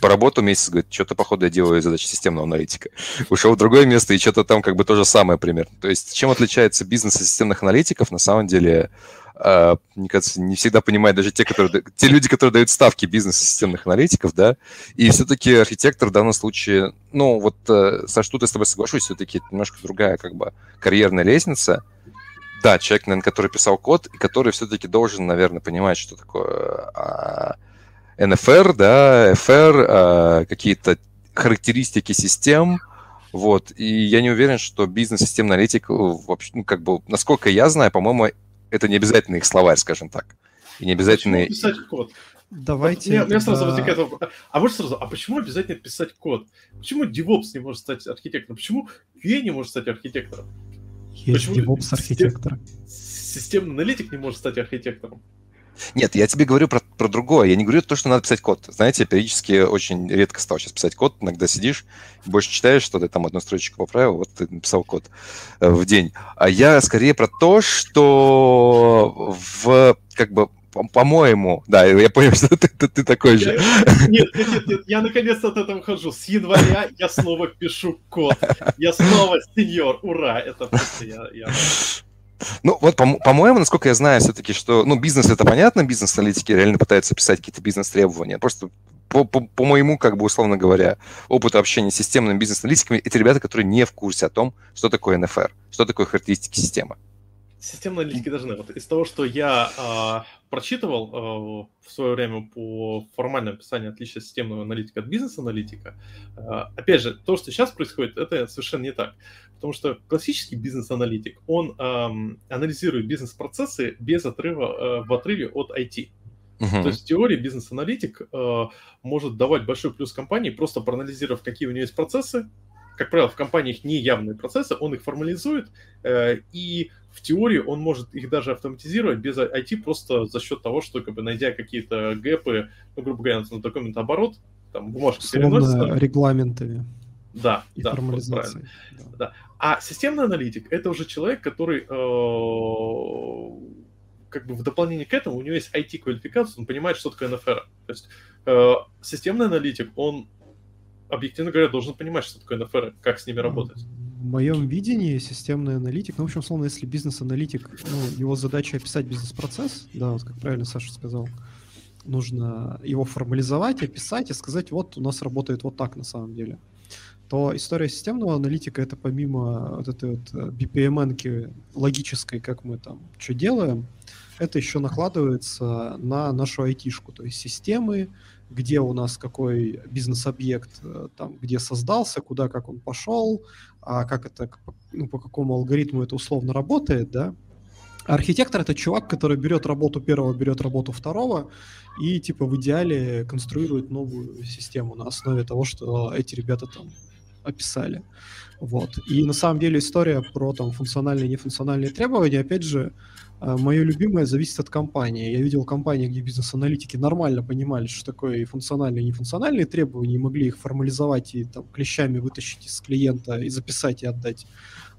Поработал месяц, говорит, что-то, походу, я делаю задачи системного аналитика. Ушел в другое место, и что-то там как бы то же самое примерно. То есть чем отличается бизнес от системных аналитиков? На самом деле, мне кажется, не всегда понимают даже те, которые, те люди, которые дают ставки бизнеса системных аналитиков, да, и все-таки архитектор в данном случае, ну, вот, uh, Саш, тут я с тобой соглашусь, все-таки немножко другая, как бы, карьерная лестница. Да, человек, наверное, который писал код, и который все-таки должен, наверное, понимать, что такое а, NFR, да, FR, какие-то характеристики систем, вот, и я не уверен, что бизнес-системный аналитик, вообще, ну, как бы, насколько я знаю, по-моему, это не обязательно их словарь, скажем так. И не обязательно... писать код? Давайте. Мне, мне сразу возникает вопрос. А вот сразу, а почему обязательно писать код? Почему DevOps не может стать архитектором? Почему QA не может стать архитектором? Есть почему DevOps архитектор. Системный аналитик не может стать архитектором? Нет, я тебе говорю про, про другое. Я не говорю то, что надо писать код. Знаете, периодически очень редко стал сейчас писать код. Иногда сидишь, больше читаешь, что ты там одну строчку поправил, вот ты написал код э, в день. А я скорее про то, что в как бы по-моему, да, я понял, что ты, ты, ты такой же. Нет, нет, нет, нет, я наконец-то от этого хожу. С января я снова пишу код. Я снова сеньор, ура! Это просто я... я... Ну, вот, по- по-моему, насколько я знаю, все-таки, что, ну, бизнес это понятно, бизнес-аналитики реально пытаются писать какие-то бизнес-требования. Просто по, по, по моему, как бы, условно говоря, опыту общения с системными бизнес-аналитиками, это ребята, которые не в курсе о том, что такое НФР, что такое характеристики системы. Системные аналитики должны. Вот из того, что я а, прочитывал э, в свое время по формальному описанию отличия системного аналитика от бизнес-аналитика, э, опять же, то, что сейчас происходит, это совершенно не так. Потому что классический бизнес-аналитик, он э, анализирует бизнес-процессы без отрыва, э, в отрыве от IT. Uh-huh. То есть в теории бизнес-аналитик э, может давать большой плюс компании, просто проанализировав, какие у нее есть процессы, как правило, в компаниях не явные процессы, он их формализует, э, и в теории он может их даже автоматизировать без IT просто за счет того, что, как бы, найдя какие-то гэпы, ну, грубо говоря, на документ оборот, там бумажка переносится. регламентами. Да, и да, формализацией. Да. да. А системный аналитик — это уже человек, который э, как бы в дополнение к этому у него есть IT-квалификация, он понимает, что такое НФР. То есть э, системный аналитик, он объективно говоря, должен понимать, что такое НФР, как с ними работать. В моем видении системный аналитик, ну, в общем, словно, если бизнес-аналитик, ну, его задача описать бизнес-процесс, да, вот как правильно Саша сказал, нужно его формализовать, описать и сказать, вот у нас работает вот так на самом деле то история системного аналитика это помимо вот этой вот э, BPMN логической, как мы там что делаем, это еще накладывается на нашу айтишку, то есть системы, где у нас какой бизнес-объект э, там, где создался, куда как он пошел, а как это, ну, по какому алгоритму это условно работает, да. Архитектор это чувак, который берет работу первого, берет работу второго и типа в идеале конструирует новую систему на основе того, что эти ребята там описали. Вот. И на самом деле история про там функциональные и нефункциональные требования, опять же, Мое любимое зависит от компании. Я видел компании, где бизнес-аналитики нормально понимали, что такое и функциональные, и нефункциональные требования, и могли их формализовать и там, клещами вытащить из клиента и записать и отдать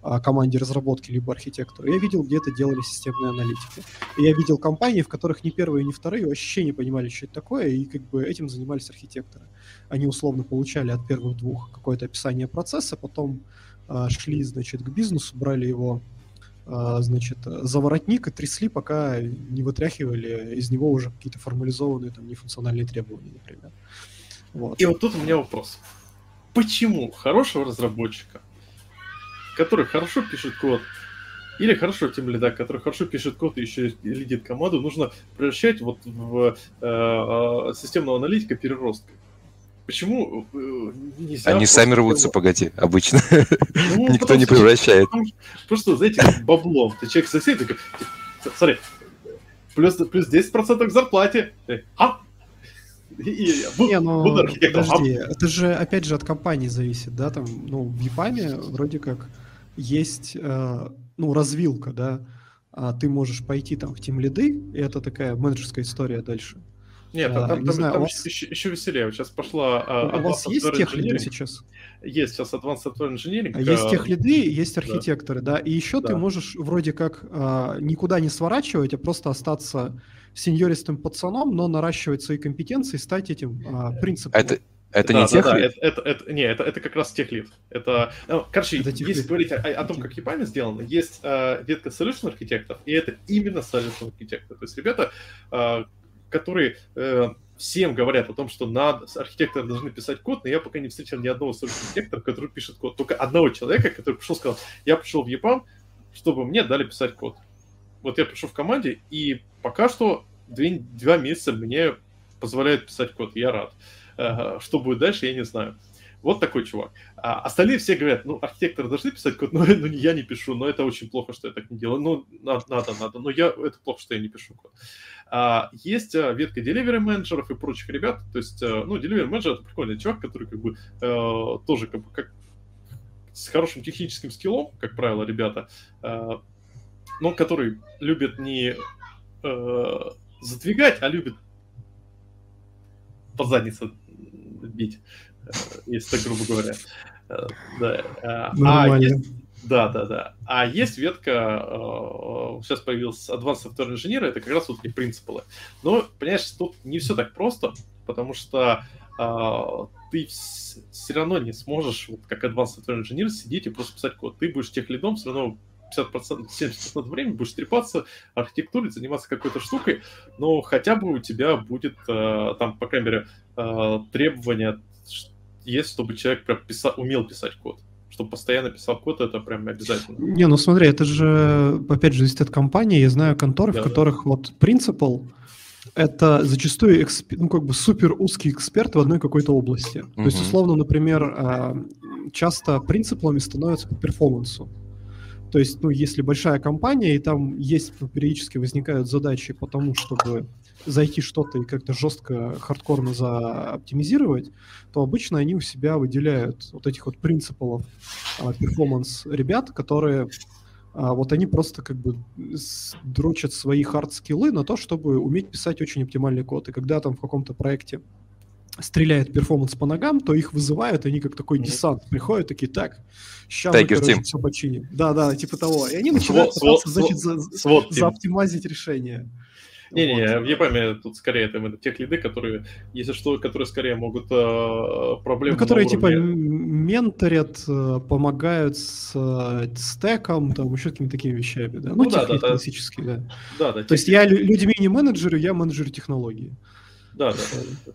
а, команде разработки либо архитектору. Я видел, где это делали системные аналитики. И я видел компании, в которых ни первые, ни вторые вообще не понимали, что это такое, и как бы этим занимались архитекторы. Они условно получали от первых двух какое-то описание процесса, потом а, шли, значит, к бизнесу, брали его а, значит, за воротник и трясли, пока не вытряхивали из него уже какие-то формализованные там нефункциональные требования, например. Вот. И вот тут у меня вопрос. Почему хорошего разработчика, который хорошо пишет код, или хорошо тем лида, который хорошо пишет код и еще лидит команду, нужно превращать вот в э, э, системного аналитика переростка? Почему э, нельзя... Они сами рвутся, погоди, обычно. Ну, Никто не превращает. Просто, знаете, баблом. Ты человек сосед, такой, смотри, плюс, плюс 10% к зарплате. А? не, ну, подожди, это же, опять же, от компании зависит, да, там, ну, в ЕПАМе вроде как есть, э, ну, развилка, да, а ты можешь пойти там в тим лиды, и это такая менеджерская история дальше. Нет, а, там, не там, знаю, там вас... еще, еще веселее. Сейчас пошла... А, у вас есть тех лиды сейчас? Есть сейчас Advanced Software Engineering. А есть тех лиды, есть архитекторы, да. да? И еще да. ты можешь вроде как а, никуда не сворачивать, а просто остаться сеньористым пацаном, но наращивать свои компетенции, стать этим а, принципом. Это, это да, не да, тех да, это, это, это, не, это, это как раз тех лид. Это, ну, короче, это если говорить о, о том, как EPAM сделано, есть э, ветка solution архитекторов, и это именно solution архитектор. То есть ребята, э, которые э, всем говорят о том, что надо, архитекторы должны писать код, но я пока не встретил ни одного архитектора, который пишет код. Только одного человека, который пришел и сказал, я пришел в EPAM, чтобы мне дали писать код. Вот я пришел в команде, и пока что две, два месяца мне позволяют писать код, я рад. Э, что будет дальше, я не знаю. Вот такой чувак. А остальные все говорят, ну, архитекторы должны писать код, но ну, я не пишу, но это очень плохо, что я так не делаю. Ну, надо, надо, надо. Но я, это плохо, что я не пишу код. А, есть а, ветка delivery менеджеров и прочих ребят. То есть, а, ну, delivery менеджер это прикольный чувак, который как бы а, тоже как бы как с хорошим техническим скиллом, как правило, ребята, а, но который любит не а, задвигать, а любит по заднице бить, э, если так грубо говоря. Э, да. А есть, да, да, да. А есть ветка, сейчас появился Advanced Software Engineer, это как раз вот эти принципы. Но, понимаешь, тут не все так просто, потому что ты все равно не сможешь, вот как Advanced Software Engineer, сидеть и просто писать код. Ты будешь тех лидом все равно 50%, 70% времени будешь трепаться, архитектурой, заниматься какой-то штукой, но хотя бы у тебя будет э, там, по крайней мере, э, требование есть, чтобы человек прям писал, умел писать код. Чтобы постоянно писал код, это прям обязательно. Не, ну смотри, это же, опять же, зависит от компании. Я знаю конторы, да, в которых да. вот принципал это зачастую эксп... ну, как бы супер узкий эксперт в одной какой-то области. Mm-hmm. То есть, условно, например, а, часто принципами становятся по перформансу. То есть, ну, если большая компания, и там есть, периодически возникают задачи по тому, чтобы зайти что-то и как-то жестко, хардкорно заоптимизировать, то обычно они у себя выделяют вот этих вот принципов а, перформанс ребят, которые а, вот они просто как бы дрочат свои хард-скиллы на то, чтобы уметь писать очень оптимальный код. И когда там в каком-то проекте стреляет performance по ногам, то их вызывают, и они как такой десант приходят, такие, так, сейчас мы, короче, все починим. Да-да, типа того. И они начинают свод, пытаться, свод, значит, за, свод, заоптимазить решение. Не-не, вот. в EPAM е тут скорее это именно техлиды, которые, если что, которые скорее могут э, проблемы... Ну, которые типа менторят, э, помогают с э, стеком, там еще какими-то такими вещами, да? Ну, ну да, да, классические, да. да. да То есть я людьми не менеджеры, я менеджер технологии. Да, да, да.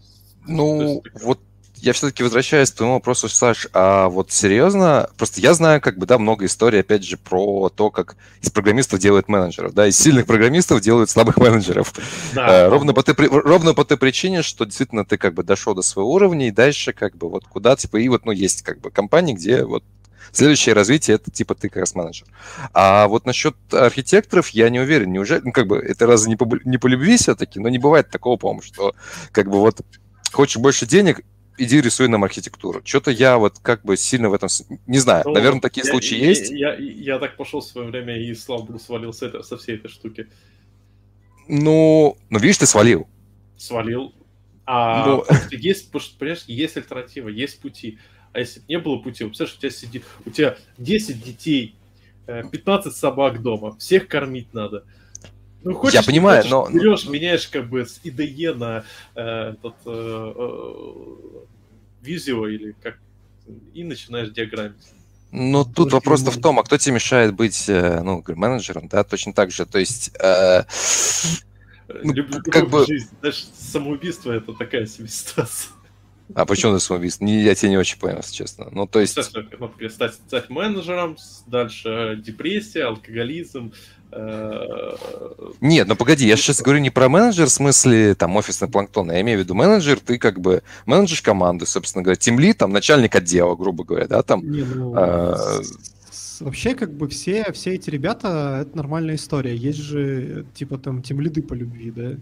Ну, вот я все-таки возвращаюсь к твоему вопросу, Саш, а вот серьезно, просто я знаю, как бы, да, много историй, опять же, про то, как из программистов делают менеджеров, да, из сильных программистов делают слабых менеджеров. Да. А, ровно, по той, ровно по той причине, что действительно ты как бы дошел до своего уровня, и дальше как бы вот куда, типа, и вот, ну, есть как бы компании, где вот Следующее развитие это типа ты как раз менеджер. А вот насчет архитекторов я не уверен. Неужели, ну, как бы, это разве не по, не по любви все-таки? Но не бывает такого, по-моему, что как бы вот хочешь больше денег, иди рисуй нам архитектуру. Что-то я вот как бы сильно в этом... Не знаю, ну, наверное, такие я, случаи я, есть. Я, я, я так пошел в свое время и, слава богу, свалил с это, со всей этой штуки. Ну, ну видишь, ты свалил. Свалил. А. Ну, есть, понимаешь, есть альтернатива, есть пути. А если бы не было пути, представляешь, у тебя сидит, у тебя 10 детей, 15 э, собак дома, всех кормить надо. Ну, хочешь, я понимаю, хочешь, но... Берешь, меняешь как бы с IDE на э, этот, э, э, Visio или как... И начинаешь диаграммить. Ну, тут вопрос-то в том, а кто тебе мешает быть, э, ну, менеджером, да, точно так же, то есть... Э, ну, Люблю как бы... жизнь, даже самоубийство это такая себе ситуация. А почему ты самоубийство? Не, я тебя не очень понял, если честно. Ну, то есть... Ну, стать, стать менеджером, дальше депрессия, алкоголизм, Э, Нет, ну погоди, я сейчас говорю не про менеджер в смысле там офисный планктон, я имею в виду менеджер, ты как бы менеджер команды, собственно говоря, тимли, там начальник отдела, грубо говоря, да, там. Не, ну, а... Вообще, как бы все, все эти ребята, это нормальная история. Есть же, типа, там, тимлиды по любви, да?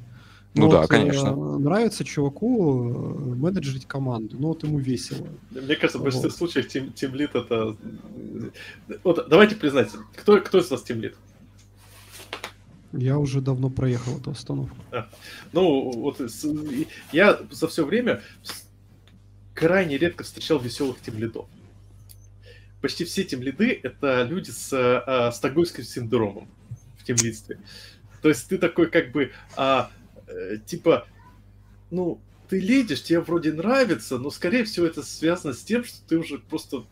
Ну, ну да, вот, конечно. Э, нравится чуваку э, менеджерить команду, ну вот ему весело. Мне кажется, в большинстве вот. случаев тим, тимлид это... Вот давайте признать, кто, кто из вас тимлид? Я уже давно проехал эту остановку. А, ну, вот я за все время крайне редко встречал веселых тимлидов. Почти все тимлиды — это люди с а, стокгольмским синдромом в тимлидстве. То есть ты такой как бы, а, э, типа, ну, ты лидишь, тебе вроде нравится, но, скорее всего, это связано с тем, что ты уже просто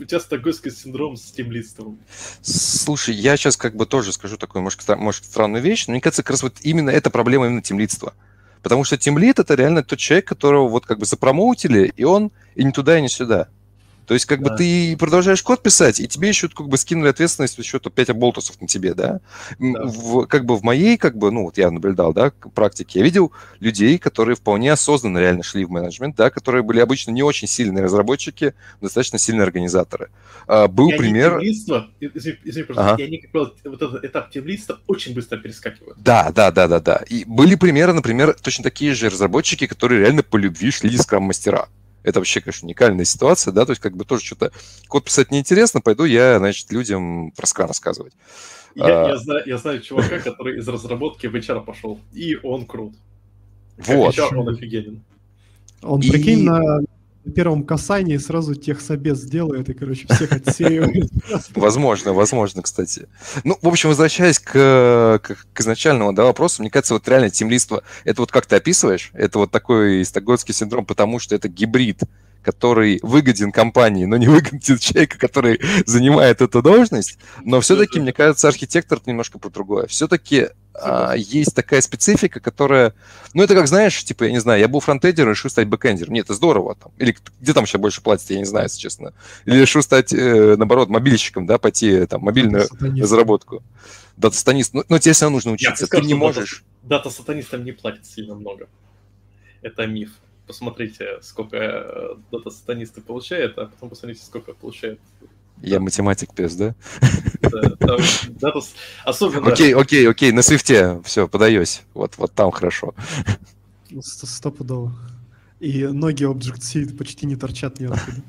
у тебя стокгольмский синдром с тем листом. Слушай, я сейчас как бы тоже скажу такую, может, может странную вещь, но мне кажется, как раз вот именно эта проблема именно темлидства. Потому что темлит это реально тот человек, которого вот как бы запромоутили, и он и не туда, и не сюда. То есть, как да. бы ты продолжаешь код писать, и тебе еще как бы скинули ответственность еще 5 болтусов на тебе, да? да. В, как бы в моей, как бы, ну, вот я наблюдал, да, практике, я видел людей, которые вполне осознанно реально шли в менеджмент, да, которые были обычно не очень сильные разработчики, достаточно сильные организаторы. А, был и пример... Они извини, извини, ага. и они, как правило, вот этот этап темлиста очень быстро перескакивают. Да, да, да, да, да. И были примеры, например, точно такие же разработчики, которые реально по любви шли скрам-мастера. Это вообще, конечно, уникальная ситуация, да, то есть как бы тоже что-то... Код писать неинтересно, пойду я, значит, людям про скрам рассказывать. Я, а... я, знаю, я знаю чувака, который из разработки в HR пошел, и он крут. Вот. Как HR он офигенен. Он, и... прикинь, на первом касании сразу тех собес делает и, короче, всех отсеивает. Возможно, возможно, кстати. Ну, в общем, возвращаясь к изначальному да, вопросу, мне кажется, вот реально темлиство, это вот как ты описываешь, это вот такой стокгольмский синдром, потому что это гибрид который выгоден компании, но не выгоден человеку, который занимает эту должность. Но все-таки, мне кажется, архитектор это немножко про другое. Все-таки а, есть такая специфика, которая... Ну, это как, знаешь, типа, я не знаю, я был фронтендером, решил стать бэкендером. Нет, это здорово там. Или где там сейчас больше платят, я не знаю, если честно. Или решил стать, э, наоборот, мобильщиком, да, пойти там мобильную разработку. Дата-сатанист. Ну, ну, тебе все равно нужно учиться. Ты не можешь... Дата-сатанистам не платят сильно много. Это миф посмотрите, сколько э, дата-сатанисты получают, а потом посмотрите, сколько получает я математик пес, да? Особенно... Окей, окей, окей, на свифте, все, подаюсь. Вот, вот там хорошо. Стопудово. И ноги Object-C почти не торчат ни откуда.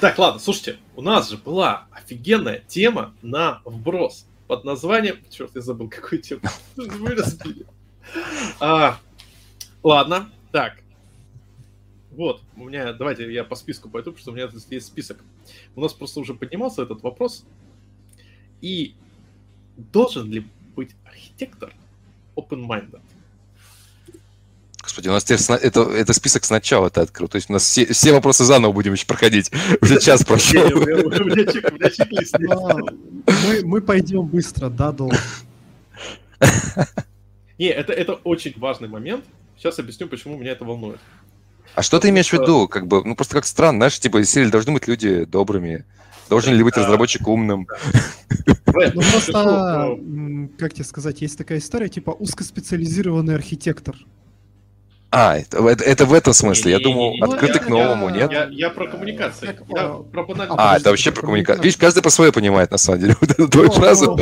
Так, ладно, слушайте, у нас же была офигенная тема на вброс под названием... Черт, я забыл, какую тему. Вы разбили. Ладно, так. Вот, у меня, давайте я по списку пойду, потому что у меня здесь есть список. У нас просто уже поднимался этот вопрос. И должен ли быть архитектор open-minded? Господи, у нас теперь это, это список сначала ты открыл. То есть у нас все, все вопросы заново будем еще проходить. Уже час прошел. Мы пойдем быстро, да, долго. Не, это, это очень важный момент, Сейчас объясню, почему меня это волнует. А что ты имеешь в виду? Как бы, ну просто как странно, знаешь, типа, если должны быть люди добрыми, должен ли быть разработчик умным? Ну просто, как тебе сказать, есть такая история, типа узкоспециализированный архитектор. А, это, это, это в этом смысле. Я думал, открытый к новому, нет? Я, я про. Я про А, это вообще про коммуникацию. Видишь, каждый по-своему понимает, на самом деле, вот эту твою фразу.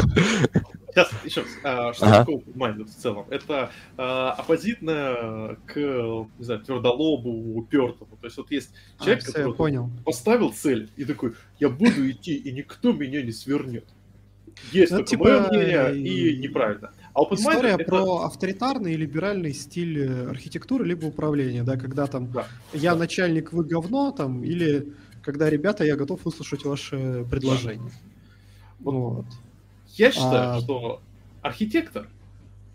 Сейчас, еще раз, а, что ага. такое open-minded в целом? Это а, оппозитное к, не знаю, твердолобу, упертому. То есть вот есть а, человек, а, который понял. поставил цель и такой, я буду идти, и никто меня не свернет. Есть ну, только типа... мое мнение, и неправильно. А История это... про авторитарный и либеральный стиль э, архитектуры либо управления, да, когда там да, я да. начальник, вы говно, там, или когда ребята, я готов выслушать ваши предложения. Да. Вот. Я считаю, а... что архитектор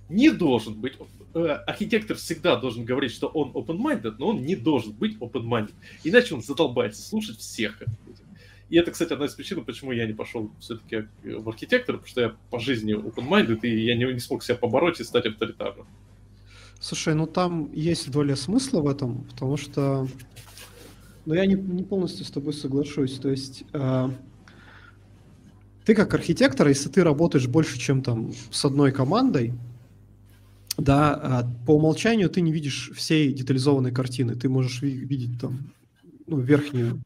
не должен быть... Э, архитектор всегда должен говорить, что он open-minded, но он не должен быть open-minded. Иначе он задолбается слушать всех. И это, кстати, одна из причин, почему я не пошел все-таки в архитектор, потому что я по жизни open-minded, и я не, не смог себя побороть и стать авторитарным. Слушай, ну там есть доля смысла в этом, потому что... Ну, я не, не полностью с тобой соглашусь. То есть... Э ты как архитектор, если ты работаешь больше, чем там с одной командой, да, а, по умолчанию ты не видишь всей детализованной картины. Ты можешь видеть там ну, верхнюю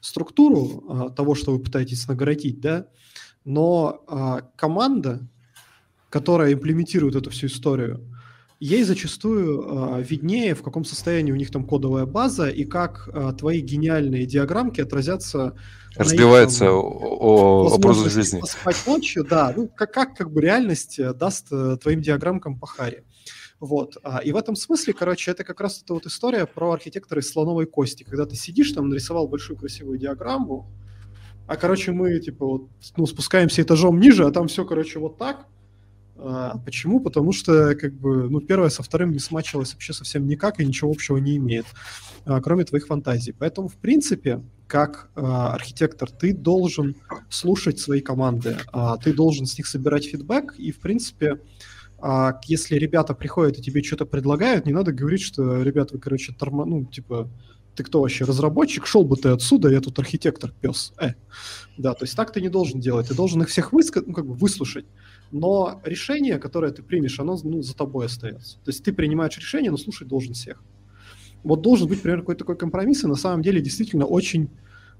структуру а, того, что вы пытаетесь нагородить, да, но а, команда, которая имплементирует эту всю историю, ей зачастую э, виднее, в каком состоянии у них там кодовая база и как э, твои гениальные диаграммки отразятся разбивается образу жизни. Спать ночью, да, ну как, как как бы реальность э, даст э, твоим диаграммкам по харе. Вот. А, и в этом смысле, короче, это как раз эта вот история про архитектора из слоновой кости, когда ты сидишь там, нарисовал большую красивую диаграмму, а, короче, мы, типа, вот, ну, спускаемся этажом ниже, а там все, короче, вот так, а, почему? Потому что, как бы, ну, первое со вторым не смачивалось вообще совсем никак и ничего общего не имеет, а, кроме твоих фантазий. Поэтому, в принципе, как а, архитектор, ты должен слушать свои команды, а, ты должен с них собирать фидбэк, и, в принципе, если ребята приходят и тебе что-то предлагают, не надо говорить, что, ребята, вы, короче, торма... ну, типа, ты кто вообще, разработчик? Шел бы ты отсюда, я тут архитектор, пес. Э. Да, то есть так ты не должен делать. Ты должен их всех выска... ну, как бы выслушать но решение, которое ты примешь, оно ну, за тобой остается. То есть ты принимаешь решение, но слушать должен всех. Вот должен быть, например, какой-то такой компромисс, и на самом деле действительно очень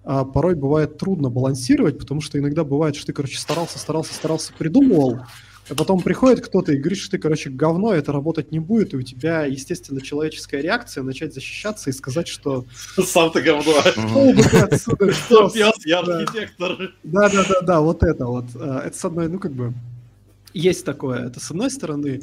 а, порой бывает трудно балансировать, потому что иногда бывает, что ты, короче, старался, старался, старался, придумывал, А потом приходит кто-то и говорит, что ты, короче, говно, это работать не будет, и у тебя, естественно, человеческая реакция начать защищаться и сказать, что... Сам ты говно. Что пьяс, я архитектор. Да-да-да, вот это вот. Э, это с одной, ну, как бы, есть такое. Это с одной стороны.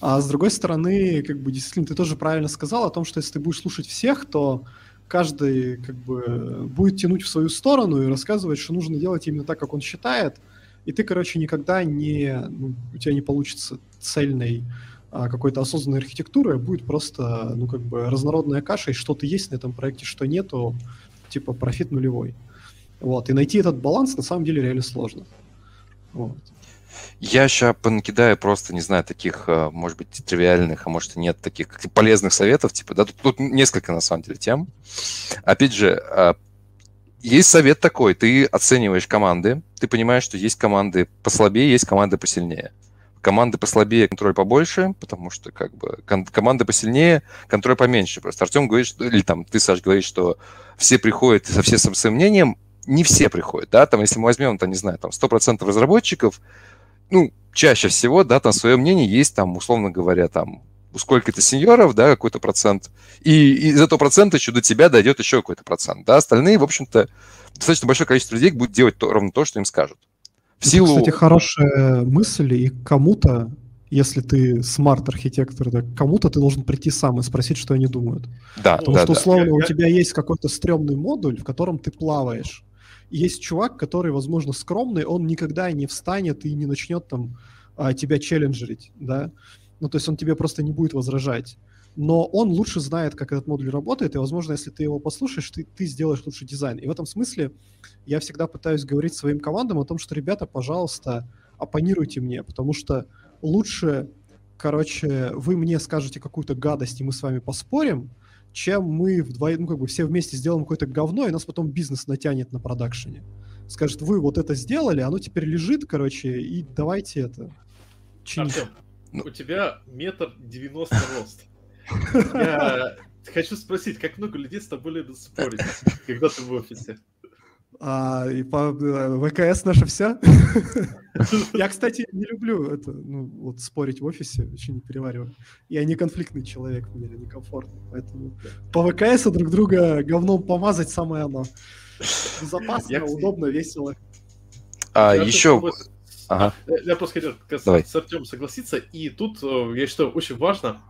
А с другой стороны, как бы, действительно, ты тоже правильно сказал о том, что если ты будешь слушать всех, то каждый как бы будет тянуть в свою сторону и рассказывать, что нужно делать именно так, как он считает – и ты, короче, никогда не... Ну, у тебя не получится цельной а, какой-то осознанной архитектуры, будет просто, ну, как бы разнородная каша, и что-то есть на этом проекте, что нету, типа профит нулевой. Вот, и найти этот баланс на самом деле реально сложно. Вот. Я сейчас понакидаю просто, не знаю, таких, а, может быть, тривиальных, а может и нет таких полезных советов, типа, да, тут, тут несколько, на самом деле, тем. Опять же, а, есть совет такой, ты оцениваешь команды, ты понимаешь, что есть команды послабее, есть команды посильнее. Команды послабее, контроль побольше, потому что как бы кон- команды посильнее, контроль поменьше. Просто Артем говорит, что, или там ты, Саш, говоришь, что все приходят со всем своим мнением, не все приходят, да, там, если мы возьмем, там, не знаю, там, 100% разработчиков, ну, чаще всего, да, там свое мнение есть, там, условно говоря, там, сколько-то сеньоров, да, какой-то процент, и из этого процента еще до тебя дойдет еще какой-то процент, да, остальные, в общем-то, достаточно большое количество людей будет делать то, ровно то, что им скажут. В силу... Это, кстати, хорошая мысль, и кому-то, если ты смарт-архитектор, да, кому-то ты должен прийти сам и спросить, что они думают. Да, Потому да, что, да. условно, я, у тебя есть какой-то стрёмный модуль, в котором ты плаваешь. И есть чувак, который, возможно, скромный, он никогда не встанет и не начнет там а, тебя челленджерить, да. Ну, то есть он тебе просто не будет возражать. Но он лучше знает, как этот модуль работает, и, возможно, если ты его послушаешь, ты, ты сделаешь лучший дизайн. И в этом смысле я всегда пытаюсь говорить своим командам о том, что, ребята, пожалуйста, оппонируйте мне, потому что лучше, короче, вы мне скажете какую-то гадость, и мы с вами поспорим, чем мы вдвоем, ну, как бы все вместе сделаем какое-то говно, и нас потом бизнес натянет на продакшене. Скажет, вы вот это сделали, оно теперь лежит, короче, и давайте это чинить. Артем, ну... У тебя метр девяносто рост. Я хочу спросить, как много людей с тобой любят спорить, когда ты в офисе? А, и по э, ВКС наше все. Я, кстати, не люблю это, ну, вот спорить в офисе, очень не перевариваю. Я не конфликтный человек, мне некомфортно, поэтому по ВКС друг друга говном помазать самое оно. Безопасно, Я, удобно, весело. А, еще... Ага. Э, я просто хотел Давай. с Артемом согласиться, и тут, э, я считаю, очень важно,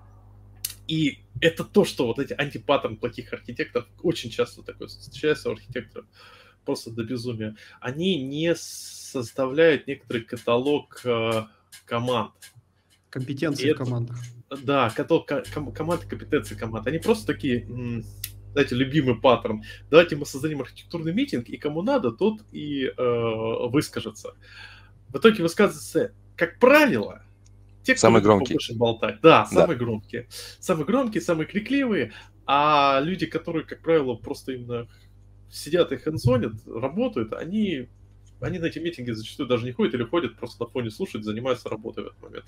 и это то, что вот эти антипаттерн плохих архитекторов, очень часто такое встречается у архитекторов, просто до безумия, они не составляют некоторый каталог э, команд. Компетенции в командах. Да, каталог ком, команд, компетенции команд. Они просто такие, знаете, любимый паттерн. Давайте мы создадим архитектурный митинг, и кому надо, тот и э, выскажется в итоге высказываются, как правило, те, кто самые громкие. больше болтать. Да, самые да. громкие. Самые громкие, самые крикливые. А люди, которые, как правило, просто именно сидят и хэнсонят, работают, они, они на эти митинги зачастую даже не ходят или ходят, просто на фоне слушают, занимаются работой в этот момент.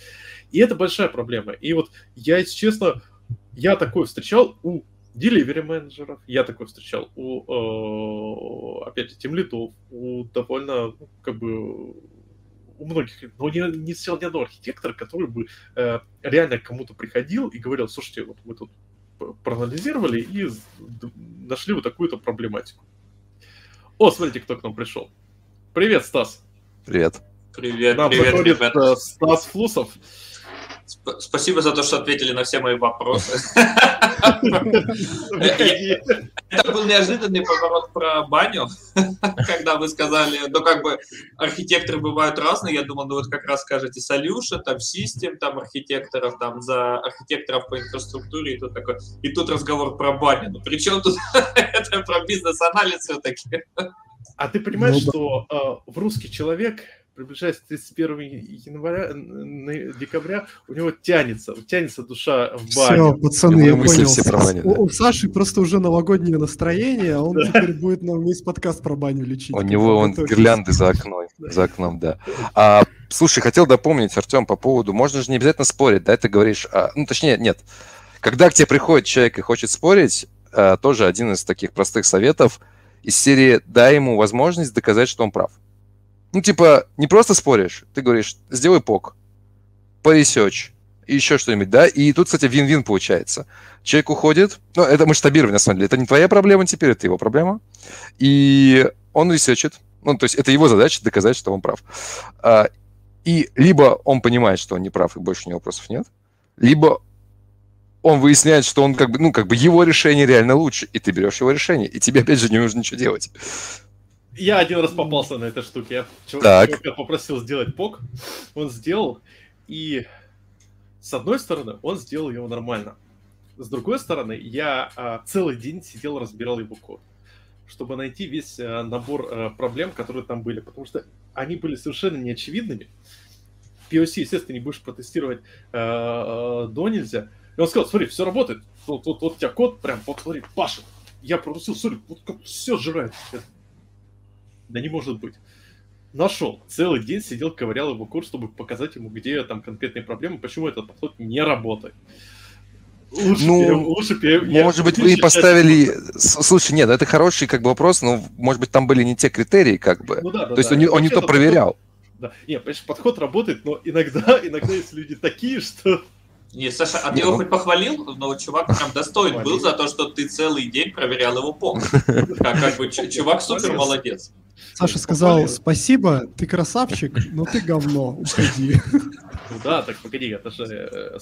И это большая проблема. И вот я, если честно, я такое встречал у delivery менеджеров, я такой встречал у, э, опять же, тем у довольно, ну, как бы, у многих, но не, не встречал ни одного архитектора, который бы э, реально к кому-то приходил и говорил, слушайте, вот мы тут проанализировали и нашли вот такую-то проблематику. О, смотрите, кто к нам пришел. Привет, Стас. Привет. Привет, нам привет, ребят. Э, Стас Флусов. Спасибо за то, что ответили на все мои вопросы. Это был неожиданный поворот про баню, когда вы сказали, ну как бы архитекторы бывают разные, я думал, ну вот как раз скажете solution, там систем, там архитекторов, там за архитекторов по инфраструктуре, и тут такой, и тут разговор про баню. Ну причем тут это про бизнес-анализ все-таки. А ты понимаешь, ну что э, в русский человек приближаясь к 31 января, декабря, у него тянется, тянется душа в баню. Все, пацаны, я понял. Все про баню, да. у, у Саши просто уже новогоднее настроение, а он да. теперь будет нам весь подкаст про баню лечить. У него он гирлянды за окном, за окном, да. А, слушай, хотел дополнить, Артем, по поводу, можно же не обязательно спорить, да, ты говоришь, а, ну, точнее, нет, когда к тебе приходит человек и хочет спорить, а, тоже один из таких простых советов из серии «дай ему возможность доказать, что он прав». Ну, типа, не просто споришь, ты говоришь, сделай пок. по research, еще что-нибудь, да, и тут, кстати, вин-вин получается. Человек уходит, ну, это масштабирование, на самом деле, это не твоя проблема теперь, это его проблема, и он ресерчит, ну, то есть это его задача доказать, что он прав. А, и либо он понимает, что он не прав, и больше у него вопросов нет, либо он выясняет, что он как бы, ну, как бы его решение реально лучше, и ты берешь его решение, и тебе, опять же, не нужно ничего делать. Я один раз попался на этой штуке. Так. попросил сделать PoC, он сделал, и с одной стороны, он сделал его нормально. С другой стороны, я а, целый день сидел, разбирал его код, чтобы найти весь а, набор а, проблем, которые там были, потому что они были совершенно неочевидными. POC, естественно, не будешь протестировать а, а, до нельзя. И он сказал, смотри, все работает. Вот, вот, вот у тебя код прям, вот смотри, пашет. Я пропустил, смотри, вот как все сжирает. Да не может быть. Нашел. Целый день сидел, ковырял его курс, чтобы показать ему, где там конкретные проблемы, почему этот подход не работает. Лучше ну, перев... лучше перев... может я быть, вы поставили... Слушай, нет, это хороший как бы вопрос, но, может быть, там были не те критерии, как бы. Ну, да, да, То есть да. он, он не то проверял. Подход... Да. Нет, понимаешь, подход работает, но иногда, иногда есть люди такие, что не, Саша, а ты его ну. хоть похвалил? Но чувак прям достоин был за то, что ты целый день проверял его пол. Как, бы чувак супер молодец. Саша сказал спасибо, ты красавчик, но ты говно, уходи. Ну да, так погоди, это же э,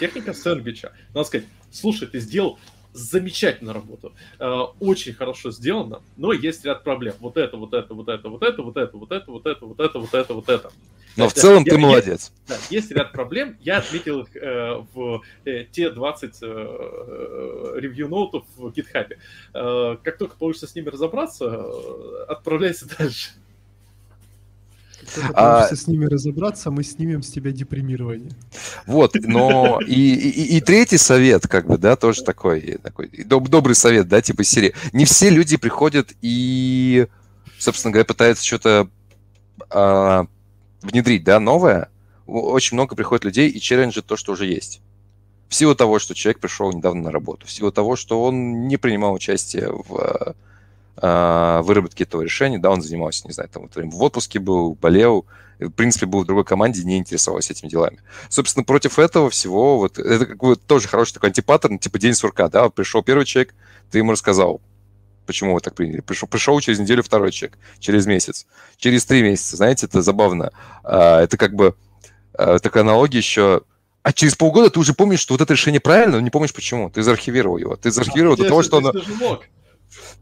техника сэндвича. Надо сказать, слушай, ты сделал замечательную работу, э, очень хорошо сделано, но есть ряд проблем. Вот это, вот это, вот это, вот это, вот это, вот это, вот это, вот это, вот это, вот это. Но в целом ты молодец. Да, есть ряд проблем. Я отметил их э, в те 20 ревью-ноутов в GitHub. Как только получится с ними разобраться, отправляйся дальше. Когда а... с ними разобраться, мы снимем с тебя депримирование. Вот, но и, и, и третий совет, как бы, да, тоже такой, такой доб, добрый совет, да, типа серии. Не все люди приходят и, собственно говоря, пытаются что-то а, внедрить, да, новое. Очень много приходит людей и челленджит то, что уже есть. В силу того, что человек пришел недавно на работу, в силу того, что он не принимал участие в а, выработки этого решения, да, он занимался, не знаю, там, в отпуске был, болел, в принципе, был в другой команде, не интересовался этими делами. Собственно, против этого всего, вот, это как бы тоже хороший такой антипаттерн, типа день сурка, да, пришел первый человек, ты ему рассказал, почему вы так приняли. Пришел, пришел через неделю второй человек, через месяц, через три месяца, знаете, это забавно. А, это как бы а, такая аналогия еще а через полгода ты уже помнишь, что вот это решение правильно, но не помнишь почему. Ты заархивировал его. Ты заархивировал а, до того, что оно...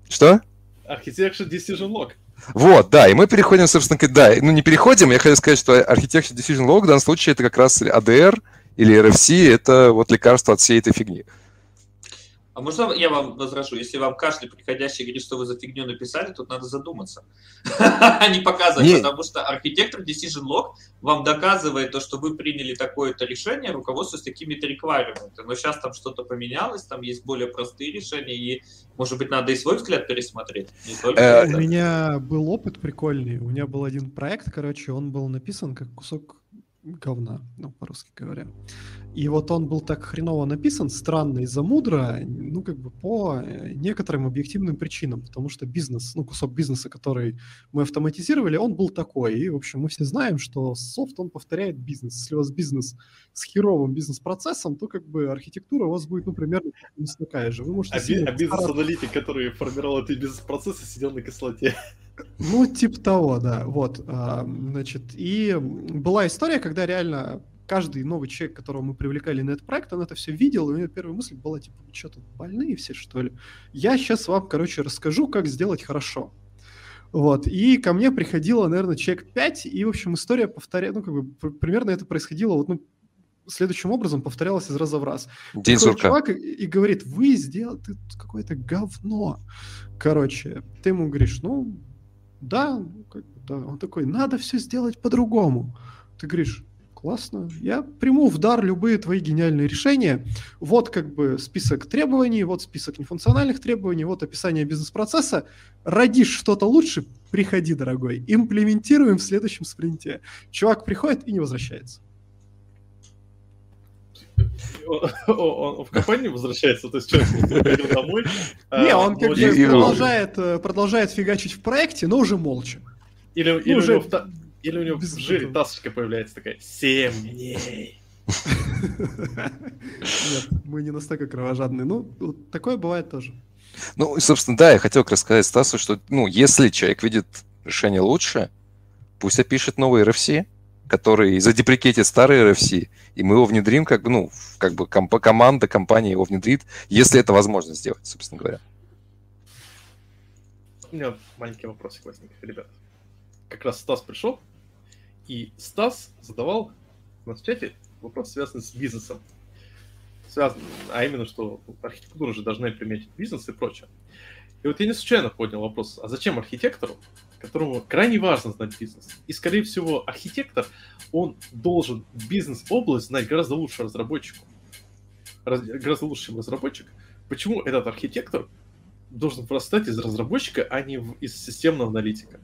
Что? Architecture Decision Log. Вот, да, и мы переходим, собственно, к... Да, ну не переходим, я хотел сказать, что Architecture Decision Log в данном случае это как раз ADR или RFC, это вот лекарство от всей этой фигни. А можно я вам возражу? Если вам каждый приходящий говорит, что вы за фигню написали, тут надо задуматься, а не показывать, потому что архитектор Decision Log вам доказывает то, что вы приняли такое-то решение, руководствуясь такими-то requirement. Но сейчас там что-то поменялось, там есть более простые решения, и, может быть, надо и свой взгляд пересмотреть. Э, у меня был опыт прикольный. У меня был один проект, короче, он был написан как кусок говна, ну, по-русски говоря. И вот он был так хреново написан, странно из-за мудро, ну, как бы по э, некоторым объективным причинам, потому что бизнес, ну, кусок бизнеса, который мы автоматизировали, он был такой. И, в общем, мы все знаем, что софт, он повторяет бизнес. Если у вас бизнес с херовым бизнес-процессом, то, как бы, архитектура у вас будет, ну, примерно такая же. Вы можете... А, а бизнес-аналитик, который формировал эти бизнес-процессы, сидел на кислоте. Ну, типа того, да. Вот, а, значит, и была история, когда реально каждый новый человек, которого мы привлекали на этот проект, он это все видел, и у него первая мысль была, типа, что тут, больные все, что ли? Я сейчас вам, короче, расскажу, как сделать хорошо. Вот, и ко мне приходило, наверное, человек 5, и, в общем, история повторяет, ну, как бы, примерно это происходило, вот, ну, следующим образом повторялось из раза в раз. День сурка. чувак и, и говорит, вы сделали какое-то говно. Короче, ты ему говоришь, ну, да, да. Он такой, надо все сделать по-другому. Ты говоришь, Классно. Я приму в дар любые твои гениальные решения. Вот как бы список требований, вот список нефункциональных требований, вот описание бизнес-процесса. Родишь что-то лучше, приходи, дорогой. Имплементируем в следующем спринте. Чувак приходит и не возвращается. Он в компании возвращается, то есть человек приходил домой. Не, а, он как бы продолжает, э, продолжает фигачить в проекте, но уже молча. Или, или ну, уже или у него в жире тасочка появляется такая, 7 дней. Нет, мы не настолько кровожадные. Ну, такое бывает тоже. Ну, собственно, да, я хотел рассказать Стасу, что, ну, если человек видит решение лучше, пусть опишет новый RFC, который задеприкетит старый RFC, и мы его внедрим, как ну, как бы комп- команда, компания его внедрит, если это возможно сделать, собственно говоря. У меня маленький вопросик возник, ребят. Как раз Стас пришел, и Стас задавал у в чате вопрос, связанный с бизнесом. Связан, а именно, что архитектура же должна приметить бизнес и прочее. И вот я не случайно поднял вопрос, а зачем архитектору, которому крайне важно знать бизнес? И, скорее всего, архитектор, он должен бизнес-область знать гораздо лучше разработчику. Раз, гораздо лучше, чем разработчик. Почему этот архитектор должен вырастать из разработчика, а не из системного аналитика?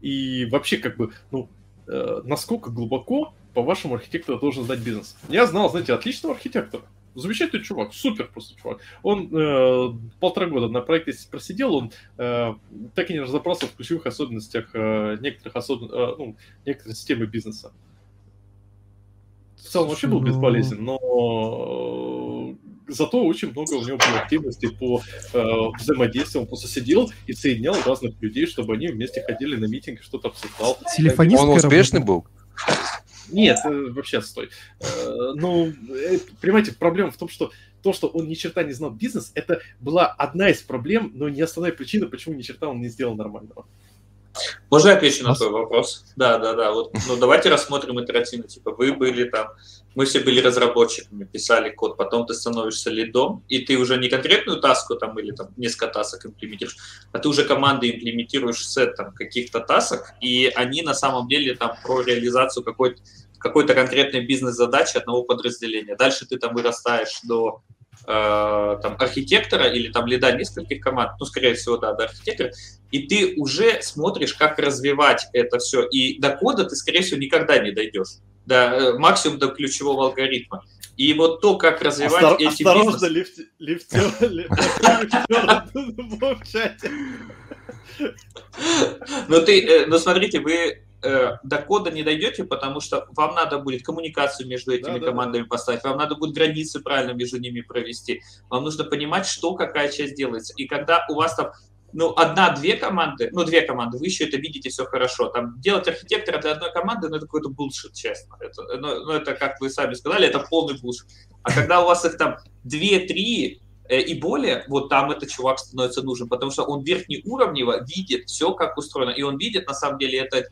И вообще, как бы, ну, э, насколько глубоко, по-вашему, архитектор должен знать бизнес? Я знал, знаете, отличного архитектора. Замечательный чувак, супер просто чувак. Он э, полтора года на проекте просидел, он э, так и не разобрался в ключевых особенностях э, некоторых, особ... э, ну, некоторых системы бизнеса. В целом вообще был ну безболезнен, но э, зато очень много у него было активности по э, взаимодействию. Он просто сидел и соединял разных людей, чтобы они вместе ходили на митинг, что-то обсуждал. Он успешный был? Нет, э, вообще стой. Э, ну, э, понимаете, проблема в том, что то, что он ни черта не знал бизнес, это была одна из проблем, но не основная причина, почему ни черта он не сделал нормального. Можно я отвечу на твой вопрос? Да, да, да. Вот, ну, давайте рассмотрим итеративно. Типа, вы были там, мы все были разработчиками, писали код, потом ты становишься лидом, и ты уже не конкретную таску там или там несколько тасок имплементируешь, а ты уже команды имплементируешь сет там каких-то тасок, и они на самом деле там про реализацию какой-то какой-то конкретной бизнес-задачи одного подразделения. Дальше ты там вырастаешь до там, архитектора или там лида нескольких команд, ну, скорее всего, да, до архитектора, и ты уже смотришь, как развивать это все. И до кода ты, скорее всего, никогда не дойдешь. Да, э, максимум до ключевого алгоритма. И вот то, как развивать Остор- эти Осторожно, бизнес... лифтер, в чате. Ну, ты, э, ну, смотрите, вы э, до кода не дойдете, потому что вам надо будет коммуникацию между этими да, командами да. поставить, вам надо будет границы правильно между ними провести, вам нужно понимать, что какая часть делается. И когда у вас там ну, одна-две команды, ну, две команды, вы еще это видите все хорошо. Там делать архитектора для одной команды, ну, это какой-то булшит, честно. Это, ну, ну, это, как вы сами сказали, это полный булшит. А когда у вас их там две-три э, и более, вот там этот чувак становится нужен, потому что он верхнеуровнево видит все, как устроено, и он видит, на самом деле, это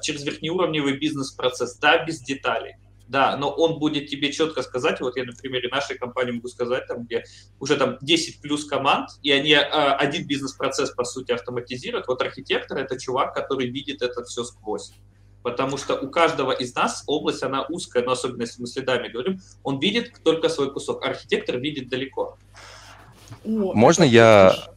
через верхнеуровневый бизнес-процесс, да, без деталей. Да, но он будет тебе четко сказать, вот я на примере нашей компании могу сказать, там, где уже там 10 плюс команд, и они э, один бизнес-процесс, по сути, автоматизируют. Вот архитектор — это чувак, который видит это все сквозь. Потому что у каждого из нас область, она узкая, но особенно если мы следами говорим, он видит только свой кусок. Архитектор видит далеко. Можно я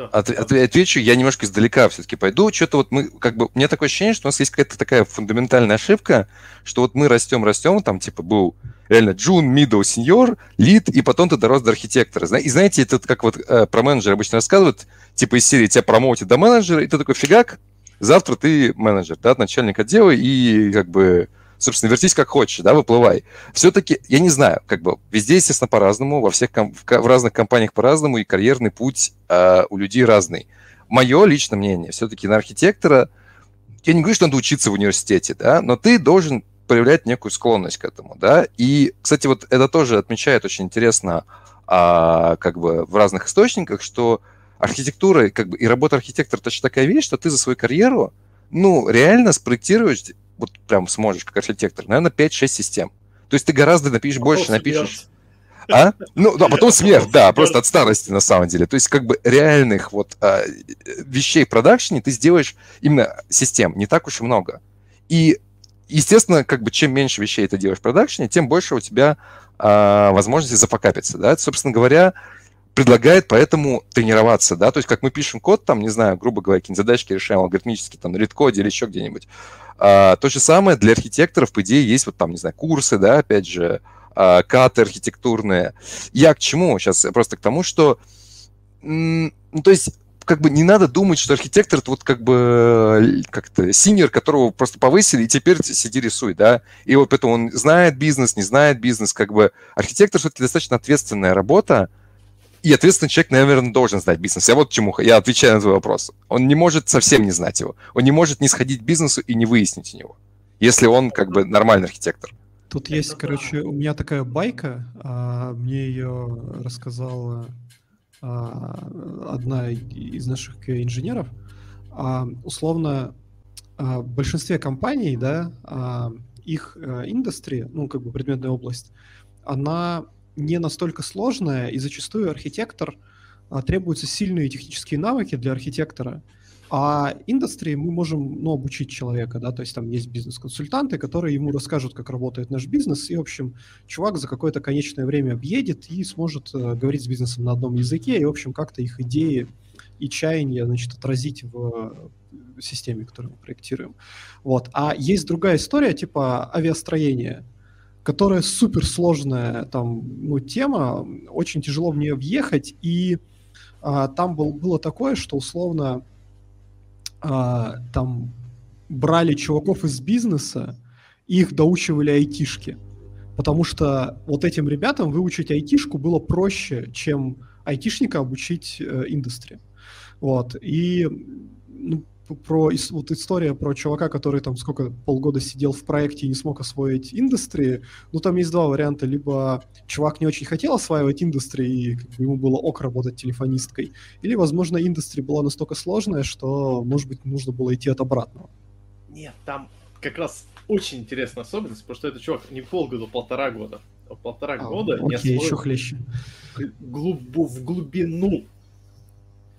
да. От, от, отвечу, я немножко издалека все-таки пойду. Что-то вот мы, как бы, у меня такое ощущение, что у нас есть какая-то такая фундаментальная ошибка, что вот мы растем, растем, там, типа, был реально джун, middle, senior, лид, и потом ты дорос до архитектора. И знаете, это как вот э, про менеджера обычно рассказывают, типа из серии тебя промоутят до менеджера, и ты такой фигак, завтра ты менеджер, да, начальник отдела, и как бы собственно, вертись как хочешь, да, выплывай. Все-таки, я не знаю, как бы везде, естественно, по-разному, во всех ком- в разных компаниях по-разному, и карьерный путь э, у людей разный. Мое личное мнение, все-таки на архитектора, я не говорю, что надо учиться в университете, да, но ты должен проявлять некую склонность к этому, да, и, кстати, вот это тоже отмечает очень интересно, а, как бы в разных источниках, что архитектура, как бы, и работа архитектора точно такая вещь, что ты за свою карьеру, ну, реально спроектируешь вот прям сможешь как архитектор, наверное, 5-6 систем. То есть ты гораздо напишешь потом больше, напишешь... А? Ну, да, потом смерть, да, просто от старости на самом деле. То есть как бы реальных вот а, вещей в продакшене ты сделаешь именно систем, не так уж и много. И, естественно, как бы чем меньше вещей ты делаешь в продакшене, тем больше у тебя а, возможности зафакапиться, да. Это, собственно говоря, предлагает поэтому тренироваться, да, то есть как мы пишем код, там, не знаю, грубо говоря, какие-нибудь задачки решаем алгоритмически, там, на редкоде или еще где-нибудь. А, то же самое для архитекторов, по идее, есть вот там, не знаю, курсы, да, опять же, а, каты архитектурные. Я к чему сейчас? Просто к тому, что, ну, то есть как бы не надо думать, что архитектор это вот как бы как-то синьор, которого просто повысили, и теперь сиди рисуй, да. И вот поэтому он знает бизнес, не знает бизнес, как бы архитектор все-таки достаточно ответственная работа, и ответственный человек, наверное, должен знать бизнес. Я вот чему я отвечаю на твой вопрос. Он не может совсем не знать его. Он не может не сходить к бизнесу и не выяснить у него, если он как бы нормальный архитектор. Тут Это есть, да. короче, у меня такая байка, а, мне ее рассказала а, одна из наших инженеров. А, условно, а, в большинстве компаний, да, а, их а, индустрия, ну, как бы предметная область, она не настолько сложная, и зачастую архитектор а, требуются сильные технические навыки для архитектора. А индустрии мы можем ну, обучить человека, да, то есть там есть бизнес-консультанты, которые ему расскажут, как работает наш бизнес, и, в общем, чувак за какое-то конечное время объедет и сможет э, говорить с бизнесом на одном языке, и, в общем, как-то их идеи и чаяния, значит, отразить в системе, которую мы проектируем. Вот. А есть другая история, типа авиастроения – которая суперсложная там, ну, тема, очень тяжело в нее въехать, и а, там был, было такое, что условно а, там брали чуваков из бизнеса, их доучивали айтишки. Потому что вот этим ребятам выучить айтишку было проще, чем айтишника обучить э, индустрии. Вот. И ну, про вот история про чувака, который там сколько полгода сидел в проекте и не смог освоить индустрии. Ну там есть два варианта: либо чувак не очень хотел осваивать индустрии и как бы, ему было ок работать телефонисткой, или, возможно, индустрия была настолько сложная, что, может быть, нужно было идти от обратного. Нет, там как раз очень интересная особенность, потому что этот чувак не полгода, полтора года. А полтора а, года окей, не освоил еще хлеще. Глуб, в глубину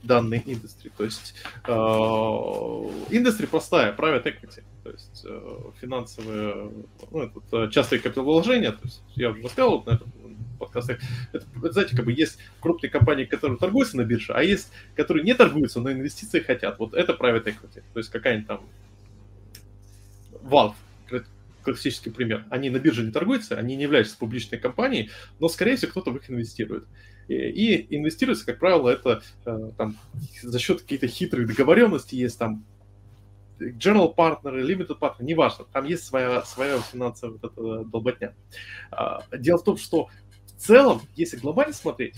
данной индустрии. То есть э, индустрия простая, private equity, то есть э, финансовые, ну, это, это частые капиталовложения, то есть я уже рассказывал на этом подкасте, это, знаете, как бы есть крупные компании, которые торгуются на бирже, а есть, которые не торгуются, но инвестиции хотят. Вот это private equity, то есть какая-нибудь там Valve, классический пример. Они на бирже не торгуются, они не являются публичной компанией, но, скорее всего, кто-то в них инвестирует. И инвестируется, как правило, это э, там, за счет каких-то хитрых договоренностей, есть там general partner, limited partner, неважно, там есть своя, своя финансовая вот эта долботня. А, дело в том, что в целом, если глобально смотреть,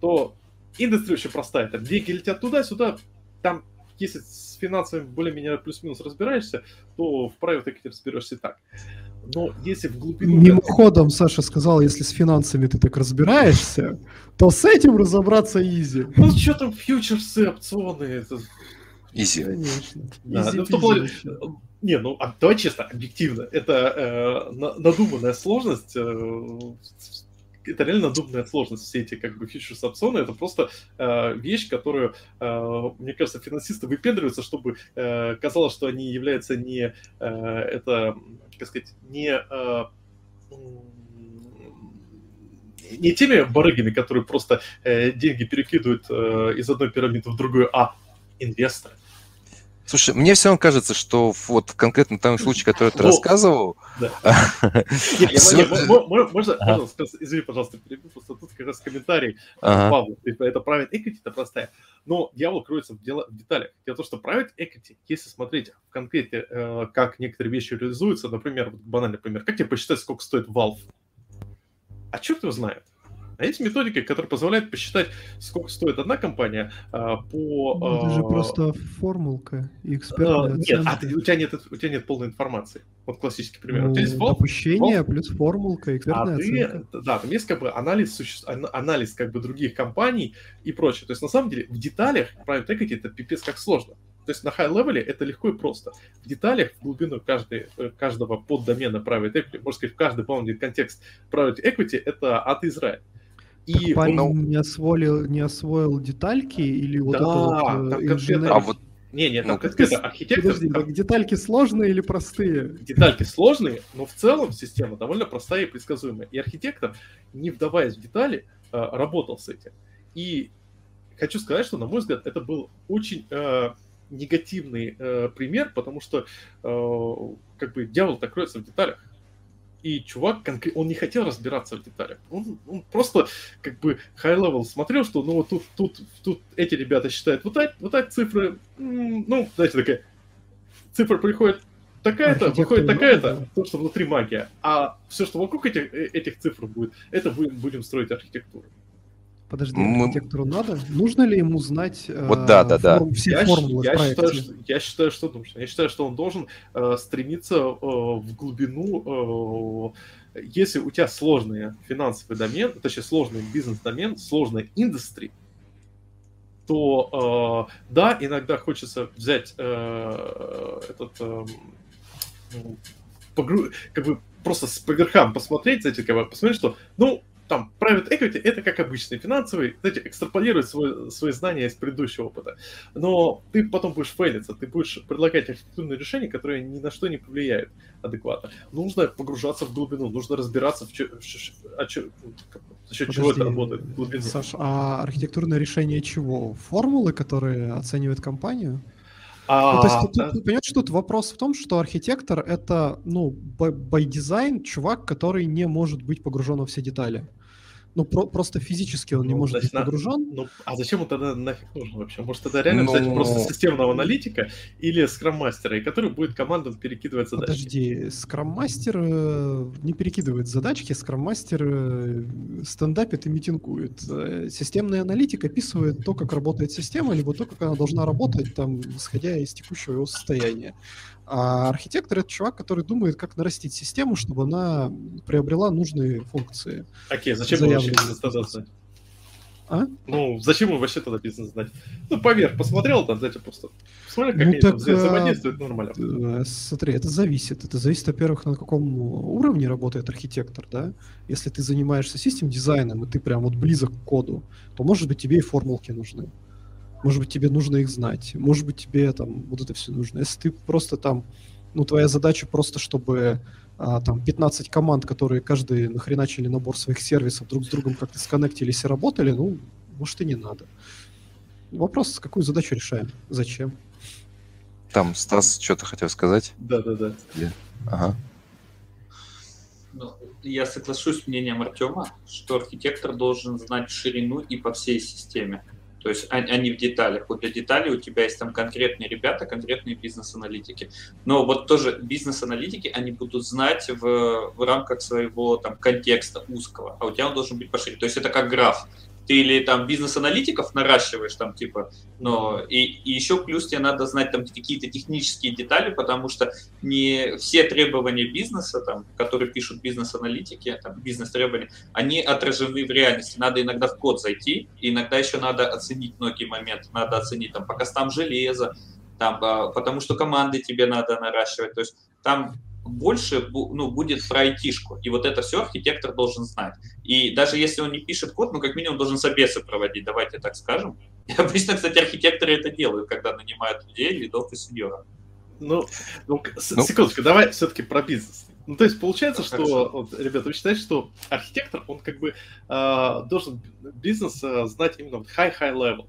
то индустрия очень простая. Там деньги летят туда-сюда, там если с финансами более-менее плюс-минус разбираешься, то в private equity разберешься и так. Но если в глубину... Мимоходом Саша сказал, если с финансами ты так разбираешься, то с этим разобраться изи. Ну что там фьючерсы, опционы, это... Изи. Конечно. Да, ну, плане... Не, ну а, давай честно, объективно, это э, надуманная сложность э, это реально надуманная сложность, все эти как бы фьючерс опционы, это просто э, вещь, которую, э, мне кажется, финансисты выпендриваются, чтобы э, казалось, что они являются не, э, это, как сказать, не э, не теми барыгами, которые просто э, деньги перекидывают э, из одной пирамиды в другую, а инвесторы. Слушай, мне все равно кажется, что вот в том случае, который ты рассказывал... Можно, извини, пожалуйста, перебью, просто тут как раз комментарий Павла. Это private equity, это простая. Но дьявол кроется в деталях. Дело в том, что private equity, если смотреть в конкрете, э, как некоторые вещи реализуются, например, банальный пример, как тебе посчитать, сколько стоит Valve? А черт его знает. А есть методики, которые позволяют посчитать, сколько стоит одна компания а, по... Ну, это же а, просто формулка и экспертная а, Нет, а ты, у, тебя нет, у тебя нет полной информации. Вот классический пример. Ну, у тебя есть волк, допущение волк, плюс формулка, экспертная а оценка. Ты, да, там есть как бы анализ, суще... анализ как бы других компаний и прочее. То есть на самом деле в деталях private equity это пипец как сложно. То есть на high-левеле это легко и просто. В деталях, в глубину каждой, каждого поддомена private equity, можно сказать, в каждый bounded контекст private equity это от Израиля. И парень он... не, освоил, не освоил детальки или вот да, это вот э, инженер... А вот не, не, там ну, конкретно архитектор... Подожди, там... детальки сложные или простые? Детальки сложные, но в целом система довольно простая и предсказуемая. И архитектор, не вдаваясь в детали, э, работал с этим. И хочу сказать, что, на мой взгляд, это был очень э, негативный э, пример, потому что э, как бы дьявол так кроется в деталях. И чувак, он не хотел разбираться в деталях. Он, он просто как бы high-level смотрел, что ну вот тут, тут, тут эти ребята считают вот так, вот так цифры, ну, знаете, такая цифра приходит такая-то, выходит такая-то, то, что внутри магия. А все, что вокруг этих, э, этих цифр будет, это будем, будем строить архитектуру. Подожди, мы... архитектуру надо? Нужно ли ему знать вот, да, да, да. все я формулы я считаю, что, я считаю, что нужно. Я считаю, что он должен э, стремиться э, в глубину. Э, если у тебя сложный финансовый домен, точнее сложный бизнес-домен, сложный индустрия, то э, да, иногда хочется взять э, этот э, погру... как бы просто по верхам посмотреть, знаете, как бы посмотреть, что, ну, там, private equity — это как обычный финансовый, знаете, экстраполировать свой, свои знания из предыдущего опыта. Но ты потом будешь фейлиться, ты будешь предлагать архитектурные решения, которые ни на что не повлияют адекватно. Нужно погружаться в глубину, нужно разбираться, в, чё, в, в, в, за счет Подожди, чего это работает. В Саш, а архитектурное решение чего? Формулы, которые оценивают компанию? А, ну, то есть, да. ты, понимаешь, тут вопрос в том, что архитектор — это, ну, by design чувак, который не может быть погружен во все детали ну, про, просто физически он ну, не может значит, быть погружен. Ну, а зачем он тогда нафиг нужен вообще? Может, тогда реально Но... взять просто системного аналитика или скрам-мастера, и который будет командам перекидывать задачи? Подожди, скрам-мастер э, не перекидывает задачки, скрам-мастер э, стендапит и митингует. Э, системный аналитик описывает то, как работает система, либо то, как она должна работать, там, исходя из текущего его состояния. А архитектор — это чувак, который думает, как нарастить систему, чтобы она приобрела нужные функции. Окей, зачем ему вообще бизнес тогда знать? А? Ну, зачем ему вообще тогда бизнес знать? Ну, поверх, посмотрел, там, знаете, просто посмотрел, как ну, они так, там взаимодействуют нормально. Э, смотри, это зависит. Это зависит, во-первых, на каком уровне работает архитектор, да? Если ты занимаешься систем дизайном, и ты прям вот близок к коду, то, может быть, тебе и формулки нужны. Может быть, тебе нужно их знать. Может быть, тебе там вот это все нужно. Если ты просто там, ну, твоя задача просто, чтобы а, там 15 команд, которые каждый нахреначили набор своих сервисов, друг с другом как-то сконнектились и работали, ну, может, и не надо. Вопрос, какую задачу решаем? Зачем? Там Стас что-то хотел сказать. Да-да-да. Ага. Ну, я соглашусь с мнением Артема, что архитектор должен знать ширину и по всей системе. То есть они в деталях. Вот для деталей у тебя есть там конкретные ребята, конкретные бизнес-аналитики. Но вот тоже бизнес-аналитики, они будут знать в, в рамках своего там контекста узкого, а у тебя он должен быть пошире. То есть это как граф ты или там бизнес-аналитиков наращиваешь там типа, но и, и еще плюс тебе надо знать там какие-то технические детали, потому что не все требования бизнеса, там, которые пишут бизнес-аналитики, там, бизнес-требования, они отражены в реальности. Надо иногда в код зайти, иногда еще надо оценить многие моменты, надо оценить там по костам железа, там, а, потому что команды тебе надо наращивать, то есть там больше ну, будет про айтишку. И вот это все архитектор должен знать. И даже если он не пишет код, ну, как минимум, должен собесы проводить, давайте так скажем. И обычно, кстати, архитекторы это делают, когда нанимают людей, лидов и сеньоров. Ну, ну, ну, секундочку, давай все-таки про бизнес. Ну, то есть получается, что, вот, ребята, вы считаете, что архитектор, он как бы э, должен бизнес э, знать именно вот high-high level.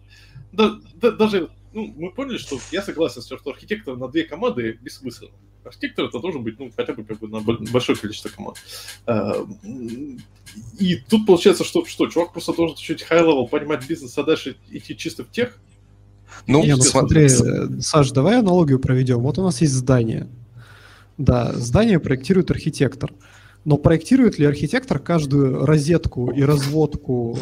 Да, да, даже, ну, мы поняли, что я согласен, что архитектор на две команды бессмысленно архитектор это должен быть, ну, хотя бы как бы на большое количество команд. А, и тут получается, что, что чувак просто должен чуть high-level понимать бизнес, а дальше идти чисто в тех. Ну, Не, ну смотри, Саш, давай аналогию проведем. Вот у нас есть здание. Да, здание проектирует архитектор. Но проектирует ли архитектор каждую розетку и разводку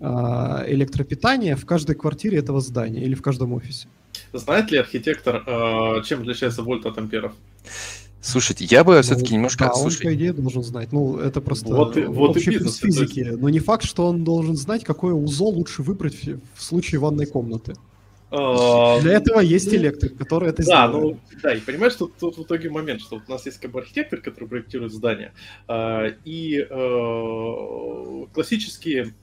а, электропитания в каждой квартире этого здания или в каждом офисе? Знает ли архитектор, э, чем отличается вольт от амперов? Слушайте, я бы ну, все-таки немножко... Да, слушай... он, по идее, должен знать. Ну, это просто вот, вот общий и бизнес, физики. Есть... Но не факт, что он должен знать, какое узо лучше выбрать в, случае ванной комнаты. А, Для этого есть ну, электрик, который это да, сделает. Ну, да, и понимаешь, что тут в итоге момент, что у нас есть как бы архитектор, который проектирует здание, а, и э, классические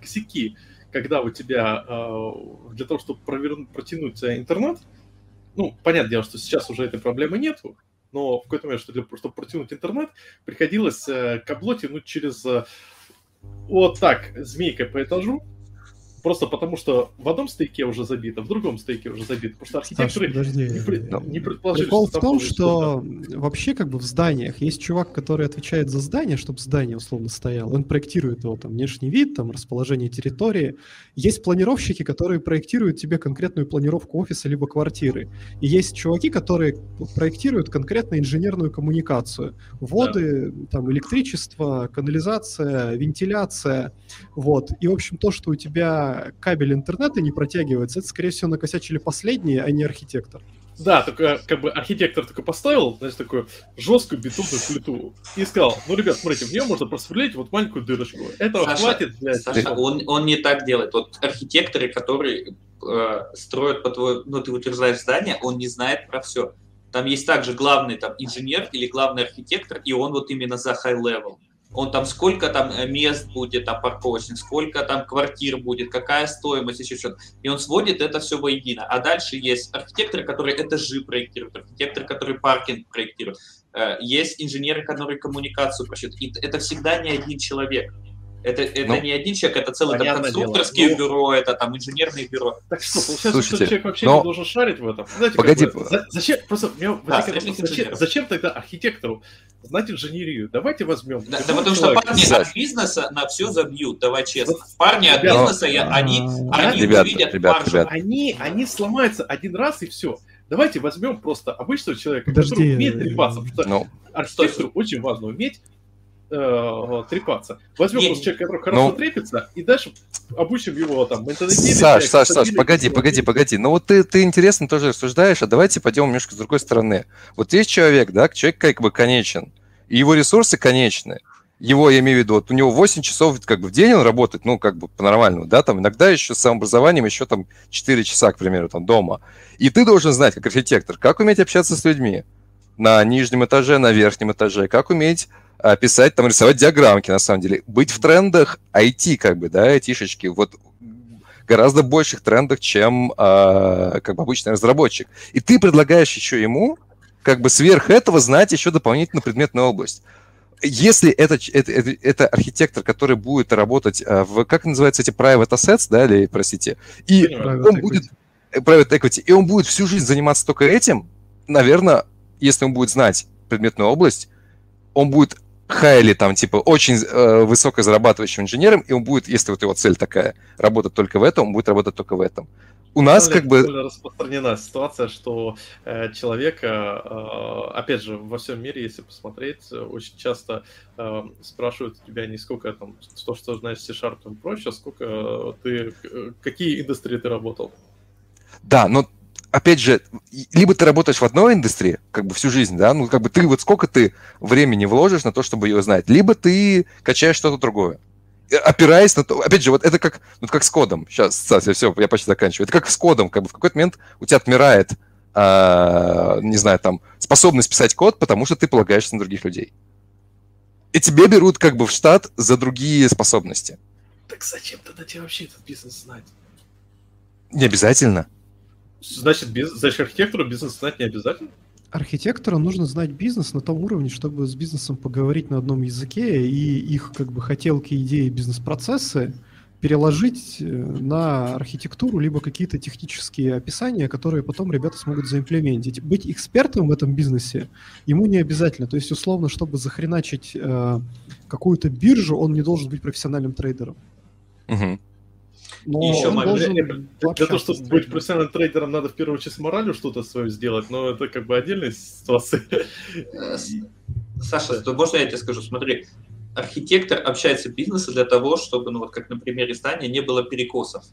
косяки, когда у тебя э, для того, чтобы провернуть, протянуть интернет, ну, понятное дело, что сейчас уже этой проблемы нету, но в какой-то момент, что для, чтобы протянуть интернет, приходилось э, кабло тянуть через э, вот так, змейкой по этажу, Просто потому, что в одном стейке уже забито, в другом стейке уже забито. Потому что архитекторы Саша, подожди. не, при, Ну, не предположили, Прикол в там том, будет что вообще как бы в зданиях есть чувак, который отвечает за здание, чтобы здание условно стояло. Он проектирует его там внешний вид, там расположение территории. Есть планировщики, которые проектируют тебе конкретную планировку офиса либо квартиры. И есть чуваки, которые проектируют конкретно инженерную коммуникацию. Воды, там электричество, канализация, вентиляция. Вот. И, в общем, то, что у тебя кабель интернета не протягивается, это, скорее всего, накосячили последние, а не архитектор. Да, только как бы архитектор только поставил, знаешь, такую жесткую бетонную плиту и сказал, ну, ребят, смотрите, в нее можно просверлить вот маленькую дырочку. Этого Саша, хватит для... Саша, он, он не так делает. Вот архитекторы, которые э, строят по твоему, ну, ты утверждаешь здание, он не знает про все. Там есть также главный там инженер или главный архитектор, и он вот именно за high level. Он там сколько там э, мест будет, там парковочных, сколько там квартир будет, какая стоимость, еще что-то. И он сводит это все воедино. А дальше есть архитекторы, которые этажи проектируют, архитекторы, которые паркинг проектируют. Э, Есть инженеры, которые коммуникацию просчитывают. И это всегда не один человек. Это, это Ну, не один человек, это целое там, понятное дело. конструкторское Ну, бюро, это там инженерное бюро. Так что, получается, Слушайте, что человек вообще но- не должен шарить в этом? Знаете, Погоди, как бы, за- зачем, просто меня возникает стремись вопрос, зачем, зачем тогда архитектору знать инженерию? Давайте возьмем. Да, да потому что человека. парни Саш. от бизнеса на все забьют, давай честно. Парни от Ребята, бизнеса, я- они, а, они Ребята, увидят ребят, маржу. ребят. Они, они сломаются один раз и все. Давайте возьмем просто обычного человека, Подожди, который умеет трепаться. Потому что Ну, архитектору очень важно уметь э, трепаться. Возьмем просто человека, который хорошо ну- трепится, и дальше обучим его там. Саш, Саш, Саш, погоди, погоди, погоди. Ну вот ты, ты интересно тоже рассуждаешь, а давайте пойдем немножко с другой стороны. Вот есть человек, да, человек как бы конечен, и его ресурсы конечны. Его, я имею в виду, вот у него 8 часов как бы в день он работает, ну, как бы по-нормальному, да, там иногда еще с самообразованием еще там 4 часа, к примеру, там дома. И ты должен знать, как архитектор, как уметь общаться с людьми на нижнем этаже, на верхнем этаже, как уметь писать, там, рисовать диаграммки, на самом деле. Быть в трендах IT, как бы, да, айтишечки, вот гораздо больших трендах, чем а, как бы обычный разработчик. И ты предлагаешь еще ему, как бы сверх этого, знать еще дополнительно предметную область. Если это, это, это, это архитектор, который будет работать а, в, как называется эти private assets, да, или, простите, и Понимаю. Он будет э, private equity, и он будет всю жизнь заниматься только этим, наверное, если он будет знать предметную область, он будет хайли там, типа, очень э, высокозарабатывающим инженером, и он будет, если вот его цель такая, работать только в этом, он будет работать только в этом. У нас как бы... распространена ситуация, что э, человека, э, опять же, во всем мире, если посмотреть, очень часто э, спрашивают тебя не сколько там, то, что знаешь C-Sharp и прочее, сколько э, ты, э, какие индустрии ты работал. Да, но опять же, либо ты работаешь в одной индустрии, как бы всю жизнь, да, ну как бы ты вот сколько ты времени вложишь на то, чтобы ее знать, либо ты качаешь что-то другое. Опираясь на то, опять же, вот это как, вот как с кодом. Сейчас, Стас, я все, я почти заканчиваю. Это как с кодом, как бы в какой-то момент у тебя отмирает, а, не знаю, там, способность писать код, потому что ты полагаешься на других людей. И тебе берут как бы в штат за другие способности. Так зачем тогда тебе вообще этот бизнес знать? Не обязательно. Значит, без, значит, архитектуру бизнес знать не обязательно? Архитектору нужно знать бизнес на том уровне, чтобы с бизнесом поговорить на одном языке и их как бы хотелки, идеи, бизнес-процессы переложить э, на архитектуру, либо какие-то технические описания, которые потом ребята смогут заимплементить. Быть экспертом в этом бизнесе ему не обязательно. То есть, условно, чтобы захреначить э, какую-то биржу, он не должен быть профессиональным трейдером. Мгм. Но И еще момент. Для, для того, чтобы быть профессиональным трейдером, надо в первую очередь с моралью что-то свое сделать, но это как бы отдельная ситуация. Э, Саша, то можно я тебе скажу? Смотри, архитектор общается с бизнесом для того, чтобы, ну вот как на примере здания, не было перекосов.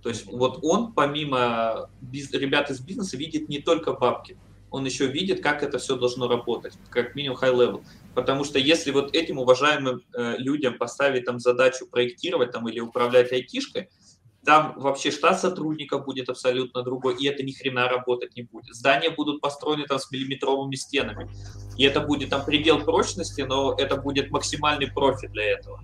То есть вот он, помимо биз- ребят из бизнеса, видит не только бабки, он еще видит, как это все должно работать, как минимум high level. Потому что если вот этим уважаемым э, людям поставить там задачу проектировать там или управлять айтишкой, там вообще штат сотрудников будет абсолютно другой, и это ни хрена работать не будет. Здания будут построены там с миллиметровыми стенами, и это будет там предел прочности, но это будет максимальный профит для этого.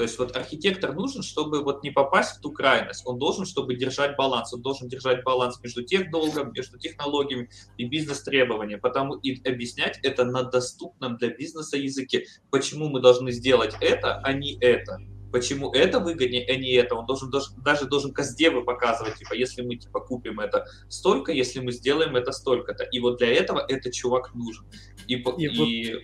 То есть вот архитектор нужен, чтобы вот не попасть в ту крайность. Он должен, чтобы держать баланс. Он должен держать баланс между техдолгом, между технологиями и бизнес-требованиями. Потому и объяснять это на доступном для бизнеса языке. Почему мы должны сделать это, а не это. Почему это выгоднее, а не это. Он должен даже, даже должен каздевы показывать, типа, если мы типа купим это столько, если мы сделаем это столько-то. И вот для этого этот чувак нужен. И, и, и... Вот...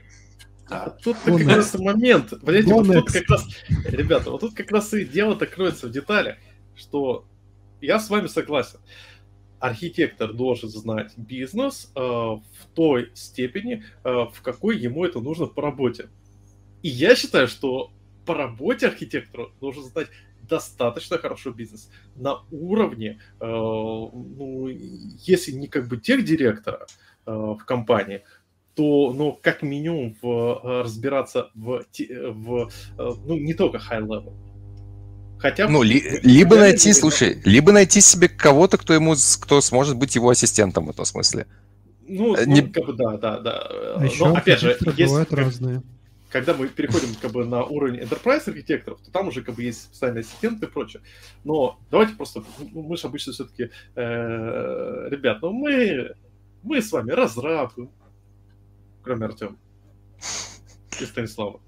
Да. Тут как раз момент. Понимаете, вот тут как раз, ребята, вот тут как раз и дело-то кроется в деталях, что я с вами согласен. Архитектор должен знать бизнес э, в той степени, э, в какой ему это нужно по работе. И я считаю, что по работе архитектора должен знать достаточно хорошо бизнес на уровне, э, ну, если не как бы тех директора э, в компании, то, ну, как минимум в, э, разбираться в, в, э, ну, не только high level. Хотя ну, ли, либо найти, слушай, либо найти себе кого-то, кто ему, кто сможет быть его ассистентом в этом смысле. Ну, э, не... ну как бы да, да, да. А Но опять же, если, бывают разные когда мы переходим как бы на уровень enterprise архитекторов, то там уже как бы есть специальные ассистенты и прочее. Но давайте просто, ну, мы же обычно все-таки, э, ребят, ну мы, мы с вами разрабы, кроме Артема и Станислава.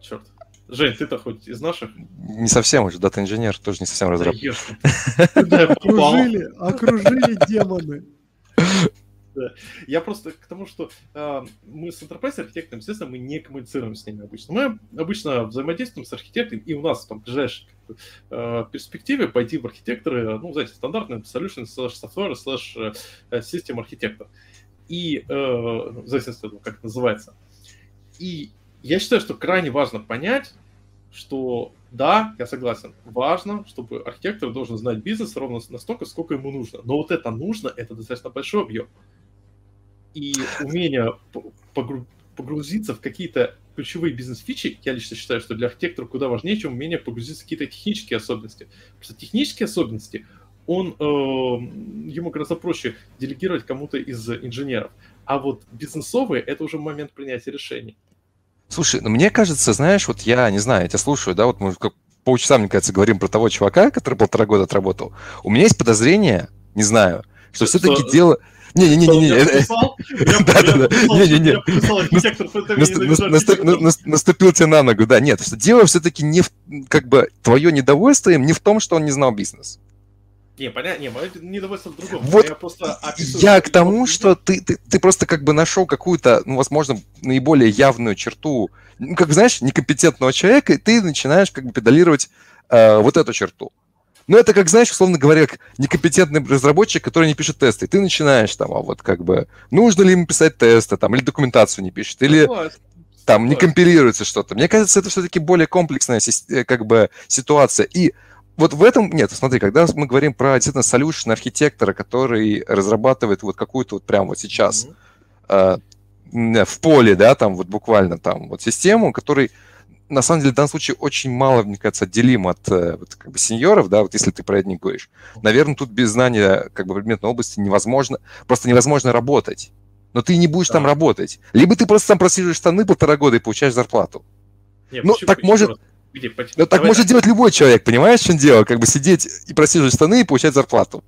Черт. Жень, ты-то хоть из наших? Не совсем уже, дата-инженер тоже не совсем разраб. Окружили, окружили демоны. Я просто к тому, что э, мы с Enterprise архитектором, естественно, мы не коммуницируем с ними обычно. Мы обычно взаимодействуем с архитектором, и у нас там в ближайшей э, перспективе пойти в архитекторы, ну, знаете, стандартный solution slash software slash system архитектор. И, э, в зависимости от того, как это называется. И я считаю, что крайне важно понять, что да, я согласен, важно, чтобы архитектор должен знать бизнес ровно настолько, сколько ему нужно. Но вот это нужно, это достаточно большой объем и умение погрузиться в какие-то ключевые бизнес-фичи, я лично считаю, что для архитектора куда важнее, чем умение погрузиться в какие-то технические особенности. Просто технические особенности, он, э, ему гораздо проще делегировать кому-то из инженеров. А вот бизнесовые — это уже момент принятия решений. Слушай, ну мне кажется, знаешь, вот я не знаю, я тебя слушаю, да, вот мы как полчаса, мне кажется, говорим про того чувака, который полтора года отработал. У меня есть подозрение, не знаю, что все-таки дело... Не-не-не-не. Да-да-да. Не-не-не. Наступил тебе на ногу. Да, нет. Что дело все-таки не в... Как бы твое недовольство им не в том, что он не знал бизнес. Не, понятно, не, мое недовольство в другом. Вот я, просто я к тому, что ты, ты, ты просто как бы нашел какую-то, ну, возможно, наиболее явную черту, ну, как знаешь, некомпетентного человека, и ты начинаешь как бы педалировать э, вот эту черту. Ну, это как, знаешь, условно говоря, как некомпетентный разработчик, который не пишет тесты. Ты начинаешь там, а вот как бы, нужно ли ему писать тесты, там, или документацию не пишет, или там не компилируется что-то. Мне кажется, это все-таки более комплексная э, как бы ситуация. И вот в этом, нет, смотри, когда мы говорим про действительно solution архитектора, который разрабатывает вот какую-то вот прямо вот сейчас mm-hmm. э, в поле, да, там вот буквально там вот систему, который на самом деле в данном случае очень мало, мне кажется, отделим от э, вот, как бы сеньоров, да, вот если ты про это не говоришь. Наверное, тут без знания как бы предметной области невозможно, просто невозможно работать. Но ты не будешь да. там работать. Либо ты просто там просиживаешь штаны полтора года и получаешь зарплату. Нет, ну, почему, так почему? может... Где, почему? Ну, так может делать любой человек, понимаешь, в чем дело? Как бы сидеть и просиживать штаны и получать зарплату.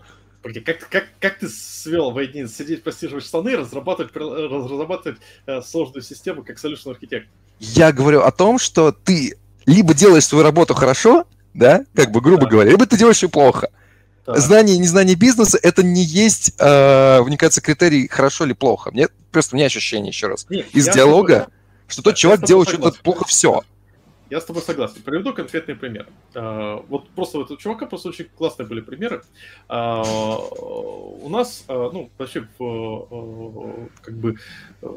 Как, как, как ты свел в один сидеть, просиживать штаны, разрабатывать, разрабатывать э, сложную систему как solution архитектор? Я говорю о том, что ты либо делаешь свою работу хорошо, да, как бы грубо да. говоря, либо ты делаешь ее плохо. Да. Знание и незнание бизнеса это не есть, э, мне кажется, критерий хорошо или плохо. Мне просто у меня ощущение еще раз Нет, из диалога, тобой, что тот человек делает что-то плохо все. Я с тобой согласен. Приведу конкретный пример. Uh, вот просто у этого чувака просто очень классные были примеры. Uh, у нас, uh, ну, вообще в, как бы в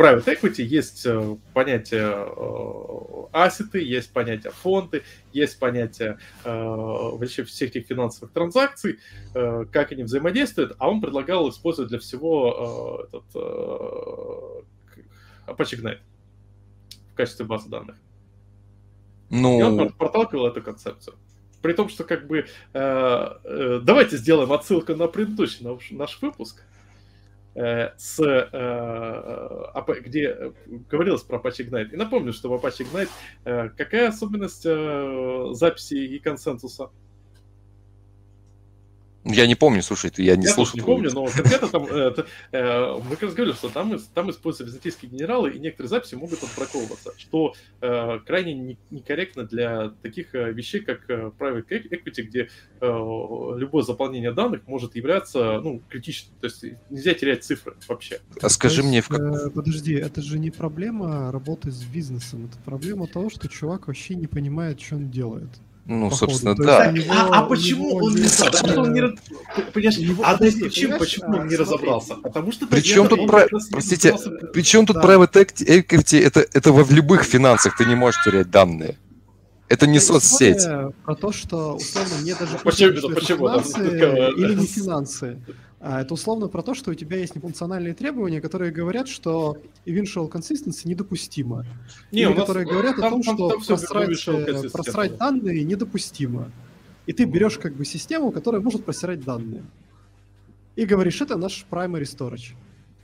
private equity есть понятие ассеты, есть понятие фонды, есть понятие вообще всех этих финансовых транзакций, как они взаимодействуют, а он предлагал использовать для всего этот Apache Ignite качестве базы данных. Ну... И он проталкивал эту концепцию. При том, что как бы э, э, давайте сделаем отсылку на предыдущий наш, наш выпуск, э, с, э, где говорилось про Apache Ignite. И напомню, что в Apache Ignite э, какая особенность э, записи и консенсуса? Я не помню, слушай, я не я слушал. не помню, но конкретно там, э, э, мы как раз говорили, что там, там используются византийские генералы, и некоторые записи могут отбраковываться, что э, крайне не, некорректно для таких э, вещей, как э, private equity, где э, любое заполнение данных может являться ну, критичным. То есть нельзя терять цифры вообще. А скажи есть, мне... В как... э, подожди, это же не проблема работы с бизнесом, это проблема того, что чувак вообще не понимает, что он делает. Ну, Походу. собственно, да. Него, а, а почему он не, он не понимаешь, а подожди, почему, почему он не разобрался? Потому что причем тут про... простите, причем тут да. private equity это это в любых финансах ты не можешь терять данные. Это не соцсеть. Про то, что условно мне даже почему, почему, финансы или не финансы. А это условно про то, что у тебя есть нефункциональные требования, которые говорят, что eventual consistency недопустимо. Не, Или которые говорят там, о том, там, что там просрать, э, просрать данные недопустимо. И ты берешь как бы систему, которая может просирать данные. И говоришь, это наш primary storage.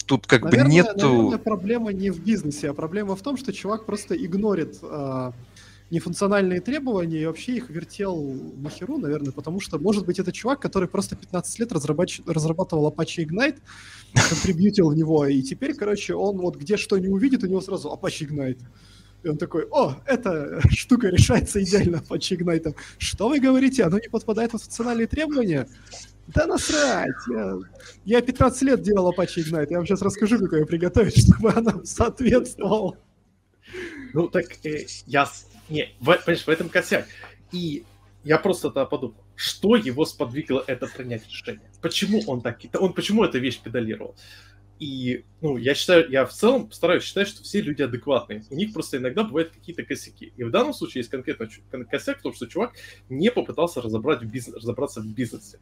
Тут как наверное, бы нету... Наверное, проблема не в бизнесе, а проблема в том, что чувак просто игнорит э, нефункциональные требования и вообще их вертел нахеру, наверное, потому что, может быть, это чувак, который просто 15 лет разрабатывал Apache Ignite, контрибьютил в него, и теперь, короче, он вот где что не увидит, у него сразу Apache Ignite. И он такой, о, эта штука решается идеально Apache Ignite. Что вы говорите? Оно не подпадает под функциональные требования? Да насрать! Я, я 15 лет делал Apache Ignite. Я вам сейчас расскажу, как ее приготовить, чтобы она соответствовала. Ну так э, я не, в, понимаешь, в этом косяк. И я просто тогда подумал, что его сподвигло это принять решение? Почему он так, он почему эту вещь педалировал? И, ну, я считаю, я в целом стараюсь считать, что все люди адекватные. У них просто иногда бывают какие-то косяки. И в данном случае есть конкретно косяк в том, что чувак не попытался разобрать в бизнес, разобраться в бизнесе.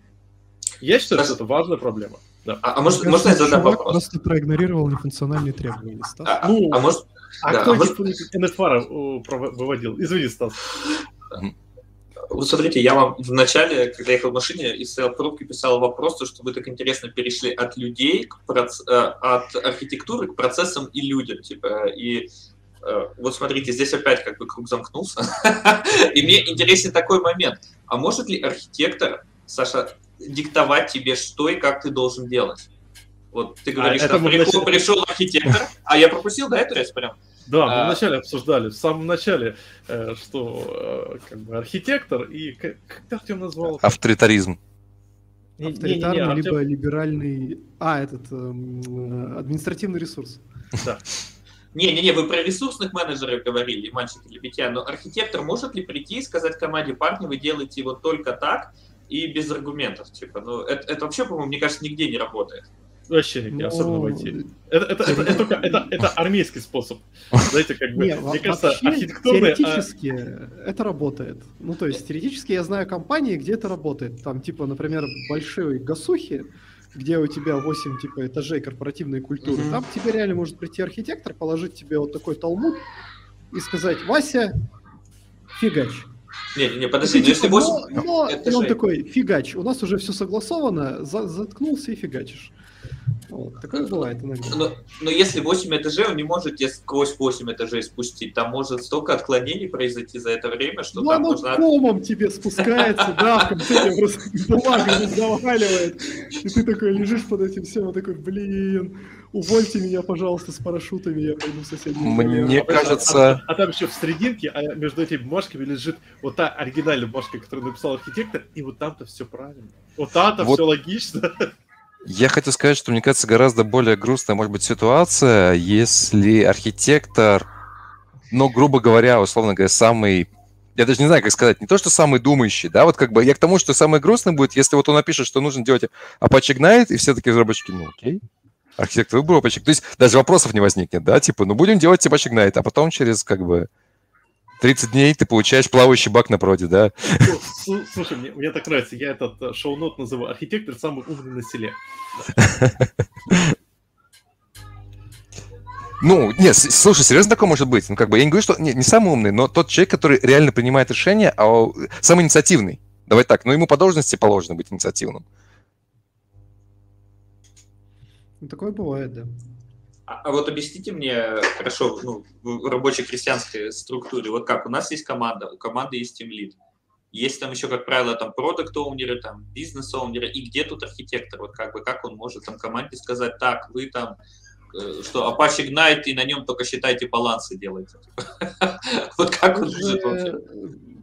Я считаю, что это важная проблема. Да. А, а может, можно я задам вопрос? просто проигнорировал нефункциональные требования. Стас. А, ну, а может, а да, кто а может... NFR выводил? Извини, Стас. Вот смотрите, я вам в начале, когда ехал в машине и стоял в пробке, писал вопрос, что вы так интересно перешли от людей, к проц... Э, от архитектуры к процессам и людям. Типа, и э, вот смотрите, здесь опять как бы круг замкнулся. и мне интересен такой момент. А может ли архитектор, Саша, диктовать тебе, что и как ты должен делать? Вот ты говоришь, а, что пришел, начале... пришел архитектор, а я пропустил, да, эту часть прям? Да, мы а... вначале обсуждали, в самом начале, э, что э, как бы архитектор и как, как Артем назвал? Авторитаризм. Авторитарный, не, не, не, либо Артем... либеральный... А, этот э, административный ресурс. Да. Не-не-не, вы про ресурсных менеджеров говорили, мальчики или битья, но архитектор может ли прийти и сказать команде, парни, вы делаете его только так и без аргументов, типа, ну, это, это вообще, по-моему, мне кажется, нигде не работает. Вообще нигде, Но... особенно войти. Это, это, это, это, это, это армейский способ. Знаете, как бы, Не, мне кажется, архитектурный... А теоретически а... это работает. Ну, то есть, теоретически я знаю компании, где это работает. Там, типа, например, большие гасухи, где у тебя 8 типа этажей корпоративной культуры. Mm-hmm. Там к тебе реально может прийти архитектор, положить тебе вот такой талмуд и сказать, Вася, фигач. Не, не, подожди, ну, если 8... Но, но, и он такой, фигач, у нас уже все согласовано, за, заткнулся и фигачишь. Вот, такое бывает иногда. Но, но если 8 этажей, он не может сквозь 8 этажей спустить. Там может столько отклонений произойти за это время, что ну, там оно нужно... комом тебе спускается, да, в конце тебе просто бумага заваливает. И ты такой лежишь под этим всем, такой, блин, увольте меня, пожалуйста, с парашютами, я пойду в соседнюю Мне а, кажется... А, а, там еще в срединке, а между этими бумажками лежит вот та оригинальная бумажка, которую написал архитектор, и вот там-то все правильно. Вот там-то вот. все логично. Я хотел сказать, что мне кажется гораздо более грустная может быть ситуация, если архитектор, ну, грубо говоря, условно говоря, самый я даже не знаю, как сказать, не то, что самый думающий, да, вот как бы я к тому, что самое грустное будет, если вот он напишет, что нужно делать Apache Ignite, и все такие разработчики, ну, окей, архитектор выбрал Apache То есть даже вопросов не возникнет, да, типа, ну, будем делать Apache Ignite, а потом через, как бы, 30 дней ты получаешь плавающий бак на проде, да? Слушай, мне, мне так нравится, я этот э, шоу-нот называю «Архитектор самый умный на селе». Ну, нет, слушай, серьезно такое может быть? Ну, как бы, я не говорю, что не, не самый умный, но тот человек, который реально принимает решения, а самый инициативный. Давай так, но ему по должности положено быть инициативным. Ну, такое бывает, да. А, а вот объясните мне, хорошо, ну, в рабочей крестьянской структуре, вот как, у нас есть команда, у команды есть тимлид. есть там еще, как правило, там продукт оунеры там бизнес оунеры и где тут архитектор? Вот как бы, как он может там команде сказать, так, вы там Э, что Apache Ignite, и на нем только считайте балансы делайте. Вот как он будет вообще?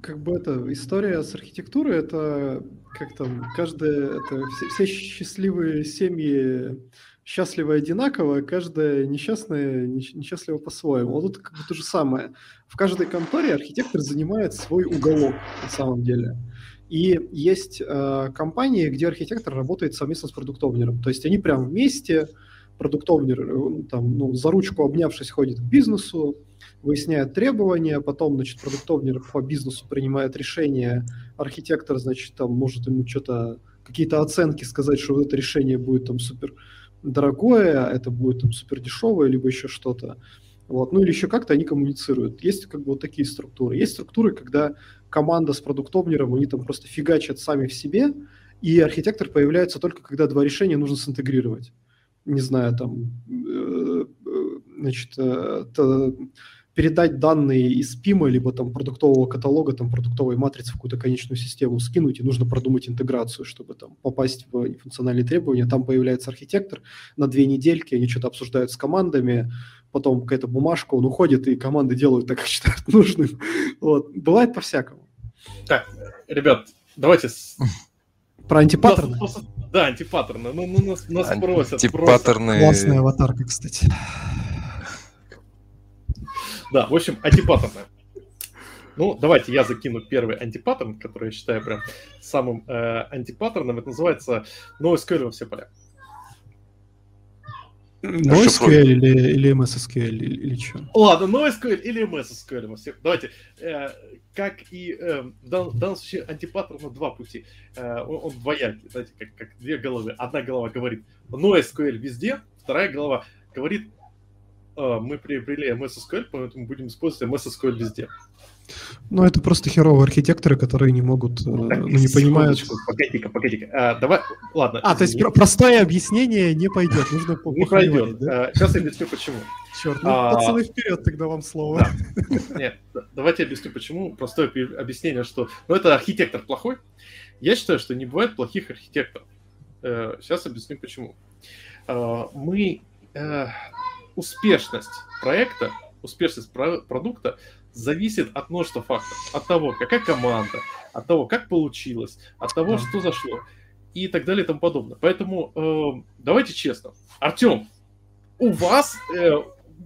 Как бы это история с архитектурой, это как там, каждая, это все счастливые семьи счастливы одинаково, каждая несчастная несчастлива по-своему. Вот тут как бы то же самое. В каждой конторе архитектор занимает свой уголок на самом деле. И есть э, компании, где архитектор работает совместно с продуктовнером. То есть они прям вместе, продуктовнер э, там, ну, за ручку обнявшись ходит к бизнесу, выясняет требования, потом, значит, продуктовнер по бизнесу принимает решение, архитектор, значит, там может ему что-то, какие-то оценки сказать, что вот это решение будет там супер дорогое, это будет там супер дешевое, либо еще что-то. Вот. Ну или еще как-то они коммуницируют. Есть как бы вот такие структуры. Есть структуры, когда команда с продуктовнером, они там просто фигачат сами в себе, и архитектор появляется только когда два решения нужно синтегрировать не знаю, там, э, э, значит, э, передать данные из ПИМа, либо там продуктового каталога, там продуктовой матрицы в какую-то конечную систему скинуть, и нужно продумать интеграцию, чтобы там попасть в функциональные требования. Там появляется архитектор на две недельки, они что-то обсуждают с командами, потом какая-то бумажка, он уходит, и команды делают так, как считают нужным. Вот. Бывает по-всякому. Так, ребят, давайте... Про антипаттерны? Да, антипаттерны. Ну, ну нас, нас просят. Антипаттерны. Классная аватарка, кстати. Да, в общем, антипаттерны. Ну, давайте я закину первый антипаттерн, который я считаю прям самым э, антипаттерном. Это называется NoSQL во все поля. NoSQL или, или MSSQL или, или что? Ладно, NoSQL или MSSQL. Все. Давайте. Э, как и э, в, дан, в данном случае антипаттерна два пути. Э, он, он двоякий, знаете, как, как две головы. Одна голова говорит NoSQL везде, вторая голова говорит мы приобрели MSSQL, поэтому будем использовать MSSQL везде. Ну, это просто херовые архитекторы, которые не могут, э, так, ну, не понимают. Погоди-ка, погоди-ка. А, давай, ладно. А, то есть простое объяснение не пойдет, нужно Не пойдет. Да? А, сейчас я объясню, почему. Черт, ну, а, пацаны, вперед тогда вам слово. Да. Нет, давайте объясню, почему. Простое объяснение, что... Ну, это архитектор плохой. Я считаю, что не бывает плохих архитекторов. Сейчас э, объясню, почему. А, мы... Успешность проекта, успешность продукта зависит от множества факторов. От того, какая команда, от того, как получилось, от того, что зашло и так далее и тому подобное. Поэтому э, давайте честно. Артем, у вас э,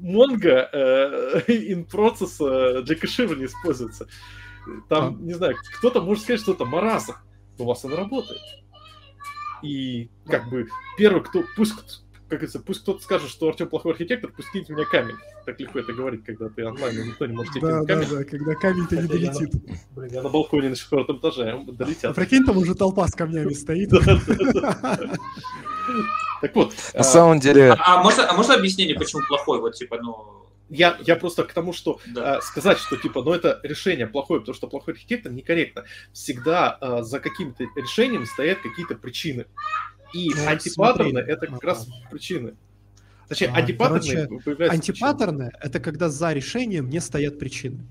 Mongo э, in process э, для кэширования используется. Там, а. не знаю, кто-то может сказать, что это маразм, но у вас он работает. И как бы первый, кто, пусть как говорится, пусть кто-то скажет, что Артем плохой архитектор, пусть кинет меня камень. Так легко это говорить, когда ты онлайн, и никто не может тебе да, камень. Да, да, когда камень-то не долетит. Блин, я на балконе на четвертом этаже, долетят. А прикинь, там уже толпа с камнями стоит. Так вот. На самом деле... А, а можно, а можно объяснение, почему плохой? Вот, типа, ну... Я, я просто к тому, что да. э, сказать, что типа, ну это решение плохое, потому что плохой архитектор некорректно. Всегда э, за каким-то решением стоят какие-то причины. И ну, антипаттерны смотри. это как раз причины. Точнее, а, антипаттерны короче, Антипаттерны — это когда за решением не стоят причины.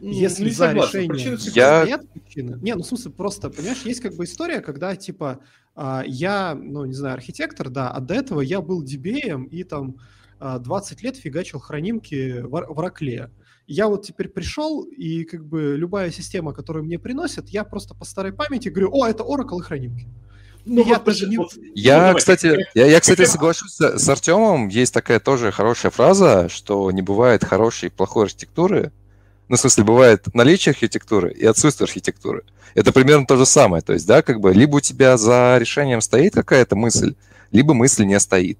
Если не за согласен. решением я... стоят причины... Не, ну в смысле просто, понимаешь, есть как бы история, когда типа а, я, ну не знаю, архитектор, да, а до этого я был дебеем и там 20 а, лет фигачил хранимки в, в Ракле. Я вот теперь пришел, и как бы любая система, которую мне приносят, я просто по старой памяти говорю, о, это Oracle и хранимки. Ну, я вот, даже не... Я, ну, кстати, я, я, кстати, соглашусь с, с Артемом. Есть такая тоже хорошая фраза, что не бывает хорошей и плохой архитектуры. Ну, в смысле, бывает наличие архитектуры и отсутствие архитектуры. Это примерно то же самое. То есть, да, как бы либо у тебя за решением стоит какая-то мысль, либо мысль не стоит.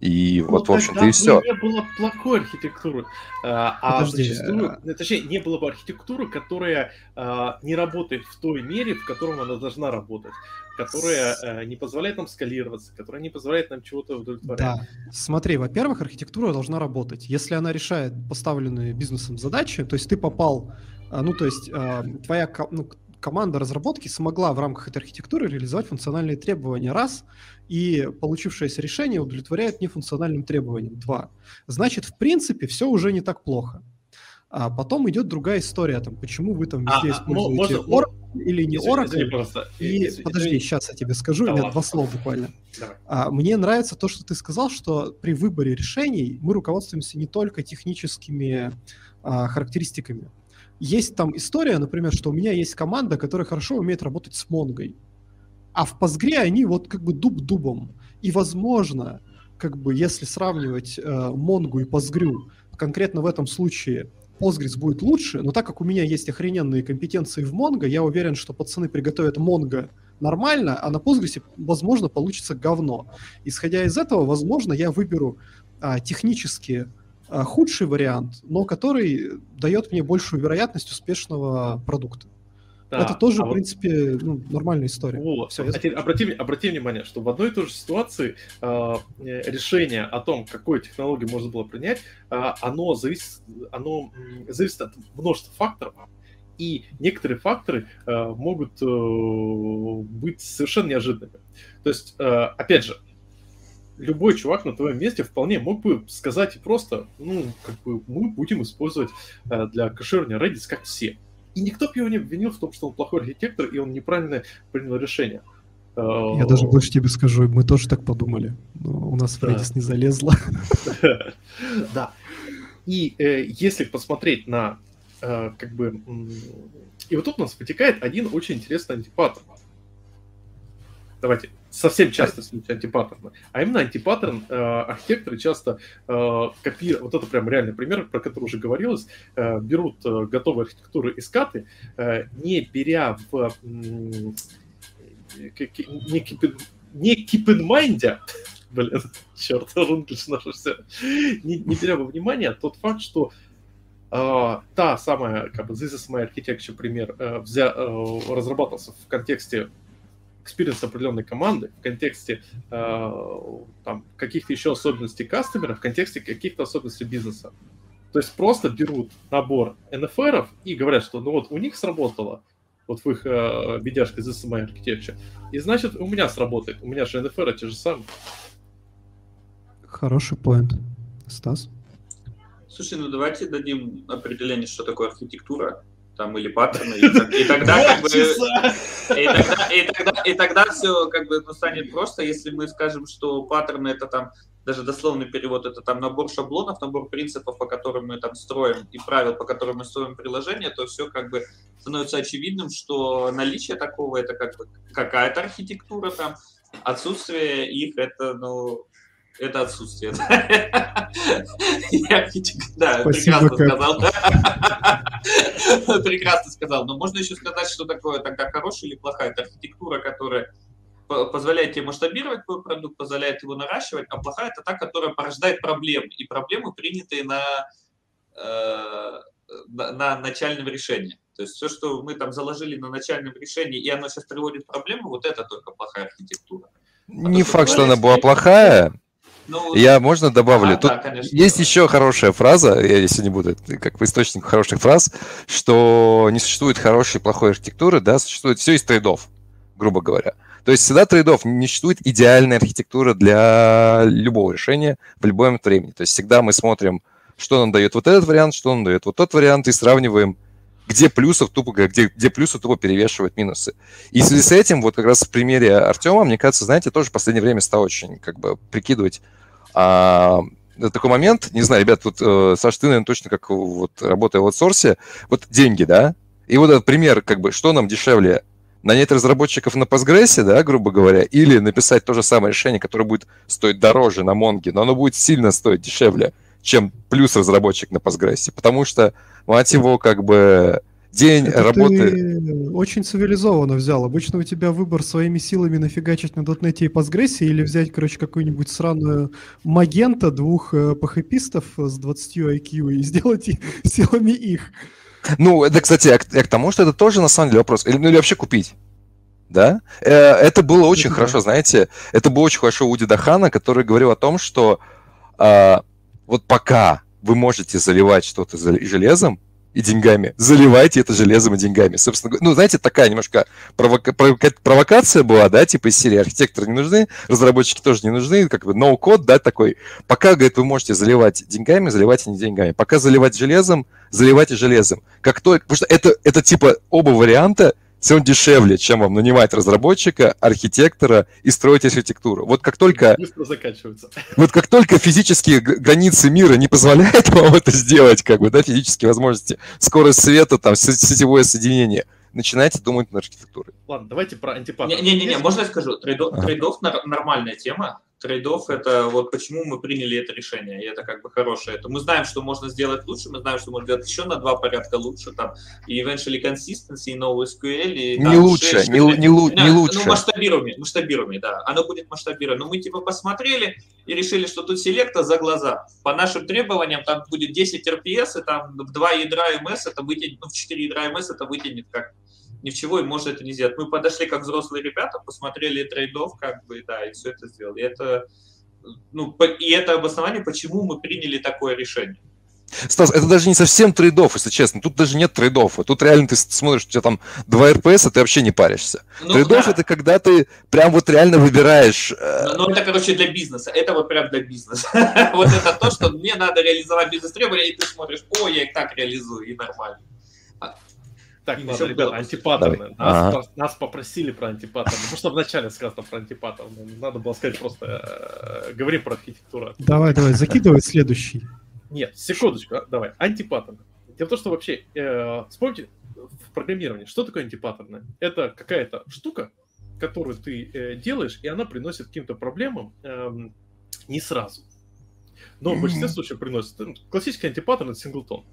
И ну, вот, в общем-то, и все. не было плохой архитектуры. А, а Подожди, зачастую, а... точнее, не было бы архитектуры, которая а, не работает в той мере, в котором она должна работать которая э, не позволяет нам скалироваться, которая не позволяет нам чего-то удовлетворять. Да. Смотри, во-первых, архитектура должна работать. Если она решает поставленные бизнесом задачи, то есть ты попал, э, ну, то есть э, твоя ну, команда разработки смогла в рамках этой архитектуры реализовать функциональные требования, раз, и получившееся решение удовлетворяет нефункциональным требованиям, два. Значит, в принципе, все уже не так плохо. А потом идет другая история, там, почему вы там везде а, а используете... Можно, или не Oracle. Извини, просто. И, извини, подожди, извини. сейчас я тебе скажу, да, у меня два слова буквально. А, мне нравится то, что ты сказал, что при выборе решений мы руководствуемся не только техническими а, характеристиками. Есть там история, например, что у меня есть команда, которая хорошо умеет работать с Монгой. А в Postgre они вот как бы дуб дубом. И, возможно, как бы если сравнивать э, Монгу и Postgre, конкретно в этом случае Postgres будет лучше, но так как у меня есть охрененные компетенции в Mongo, я уверен, что пацаны приготовят Mongo нормально, а на Postgres, возможно, получится говно. Исходя из этого, возможно, я выберу а, технически а, худший вариант, но который дает мне большую вероятность успешного продукта. Да, это тоже, а в принципе, вот... ну, нормальная история. Вот. Все, я... обрати, обрати внимание, что в одной и той же ситуации э, решение о том, какую технологию можно было принять, э, оно, зависит, оно зависит от множества факторов, и некоторые факторы э, могут э, быть совершенно неожиданными. То есть, э, опять же, любой чувак на твоем месте вполне мог бы сказать просто, ну, как бы мы будем использовать э, для кэширования Redis как все. И никто бы его не обвинил в том, что он плохой архитектор, и он неправильно принял решение. Я даже больше тебе скажу, мы тоже так подумали. Но у нас в Redis не залезло. Да. И э, если посмотреть на э, как бы... И вот тут у нас вытекает один очень интересный антипаттерн давайте, совсем часто случай антипаттерна, а именно антипаттерн э, архитекторы часто э, копируют, вот это прям реальный пример, про который уже говорилось, э, берут э, готовые архитектуры из каты, э, не беря в... Э, не, keep не keep in mind, блин, черт, рунглиш наше все, не, не беря во внимание тот факт, что Э, та самая, как бы, This is my architecture пример э, взя, э, разрабатывался в контексте experience определенной команды в контексте э, там, каких-то еще особенностей кастомера, в контексте каких-то особенностей бизнеса. То есть просто берут набор NFR и говорят, что ну вот у них сработало, вот в их э, видяшке This is my architecture, и значит у меня сработает. У меня же NFR те же самые. Хороший поинт. Стас? Слушай, ну давайте дадим определение, что такое архитектура там или паттерны, и, и тогда как бы и тогда, и тогда, и тогда все как бы ну, станет просто, если мы скажем, что паттерны это там даже дословный перевод это там набор шаблонов, набор принципов, по которым мы там строим и правил, по которым мы строим приложение, то все как бы становится очевидным, что наличие такого это как бы какая-то архитектура там, отсутствие их это ну это отсутствие. Я да, прекрасно сказал. Прекрасно сказал. Но можно еще сказать, что такое тогда хорошая или плохая. Это архитектура, которая позволяет тебе масштабировать твой продукт, позволяет его наращивать, а плохая это та, которая порождает проблемы. И проблемы, принятые на, э, на, на начальном решении. То есть все, что мы там заложили на начальном решении, и оно сейчас приводит к проблемам, вот это только плохая архитектура. А Не факт, что она была плохая, ну, я можно добавлю? А, Тут да, есть еще хорошая фраза, я если не буду, как по источнику хороших фраз, что не существует хорошей и плохой архитектуры, да, существует все из трейдов, грубо говоря. То есть всегда трейдов, не существует идеальная архитектура для любого решения в любой момент времени. То есть всегда мы смотрим, что нам дает вот этот вариант, что нам дает вот тот вариант, и сравниваем, где плюсов тупо, где, где плюсы тупо перевешивают минусы. И в связи с этим, вот как раз в примере Артема, мне кажется, знаете, тоже в последнее время стал очень как бы прикидывать, а, такой момент, не знаю, ребят, вот э, Саш, ты, наверное, точно как вот работая в аутсорсе, вот деньги, да, и вот этот пример, как бы, что нам дешевле, нанять разработчиков на Postgres, да, грубо говоря, или написать то же самое решение, которое будет стоить дороже на Монге, но оно будет сильно стоить дешевле, чем плюс разработчик на Postgres, потому что, мать его, как бы, день Это работы. Ты очень цивилизованно взял. Обычно у тебя выбор своими силами нафигачить на дотнете и Postgres или взять, короче, какую-нибудь сраную магента двух э, пахапистов с 20 IQ и сделать силами их. Ну, это, кстати, я, я к тому, что это тоже на самом деле вопрос. Или, ну, или вообще купить. Да? Э, это было очень это хорошо, да. знаете, это было очень хорошо у Уди Дахана, который говорил о том, что э, вот пока вы можете заливать что-то железом, и деньгами. Заливайте это железом и деньгами. Собственно, ну, знаете, такая немножко провока- провокация была, да, типа из серии архитекторы не нужны, разработчики тоже не нужны, как бы no-код, да, такой. Пока, говорит, вы можете заливать деньгами, заливайте не деньгами. Пока заливать железом, заливайте железом. Как то, потому что это, это типа оба варианта тем дешевле, чем вам нанимать разработчика, архитектора и строить архитектуру. Вот как только... Быстро заканчивается. Вот как только физические границы мира не позволяют вам это сделать, как бы, да, физические возможности, скорость света, там, сетевое соединение, начинайте думать над архитектурой. Ладно, давайте про антипаттерн. Не-не-не, можно я скажу? Trade-off, ага. Trade-off нормальная тема, trade-off это вот почему мы приняли это решение, и это как бы хорошее. Это мы знаем, что можно сделать лучше, мы знаем, что можно сделать еще на два порядка лучше, там, и eventually consistency, и NoSQL, и... Не там, лучше, 6, не, 6, не, не, не лучше. Ну, масштабируемый, масштабируемый, да, оно будет масштабируемое. Но мы типа посмотрели и решили, что тут select а за глаза. По нашим требованиям там будет 10 RPS, и там в 2 ядра MS это вытянет, ну, в 4 ядра MS это вытянет как ни в чего и может это не сделать. Мы подошли как взрослые ребята, посмотрели trade-off, как бы, да, и все это сделали. И это, ну, и это обоснование, почему мы приняли такое решение. Стас, это даже не совсем trade-off, если честно. Тут даже нет trade-off. Тут реально ты смотришь, у тебя там 2 RPS, а ты вообще не паришься. Ну, trade-off да. это когда ты прям вот реально выбираешь. Э, ну, ну, это, короче, для бизнеса. Это вот прям для бизнеса. Вот это то, что мне надо реализовать бизнес требования, и ты смотришь, о, я их так реализую, и нормально. Так, и ладно, ребята, антипаттерны. Нас, ага. нас попросили про антипаттерны. Ну, что вначале сказано про антипаттерны. Надо было сказать просто, э, говори про архитектуру. Давай, давай, закидывай следующий. Нет, секундочку, а, давай. Антипаттерны. Дело в том, что вообще, э, вспомните, в программировании, что такое антипаттерны? Это какая-то штука, которую ты э, делаешь, и она приносит каким-то проблемам э, не сразу. Но в большинстве случаев приносит. Ну, классический антипаттерн — это singleton.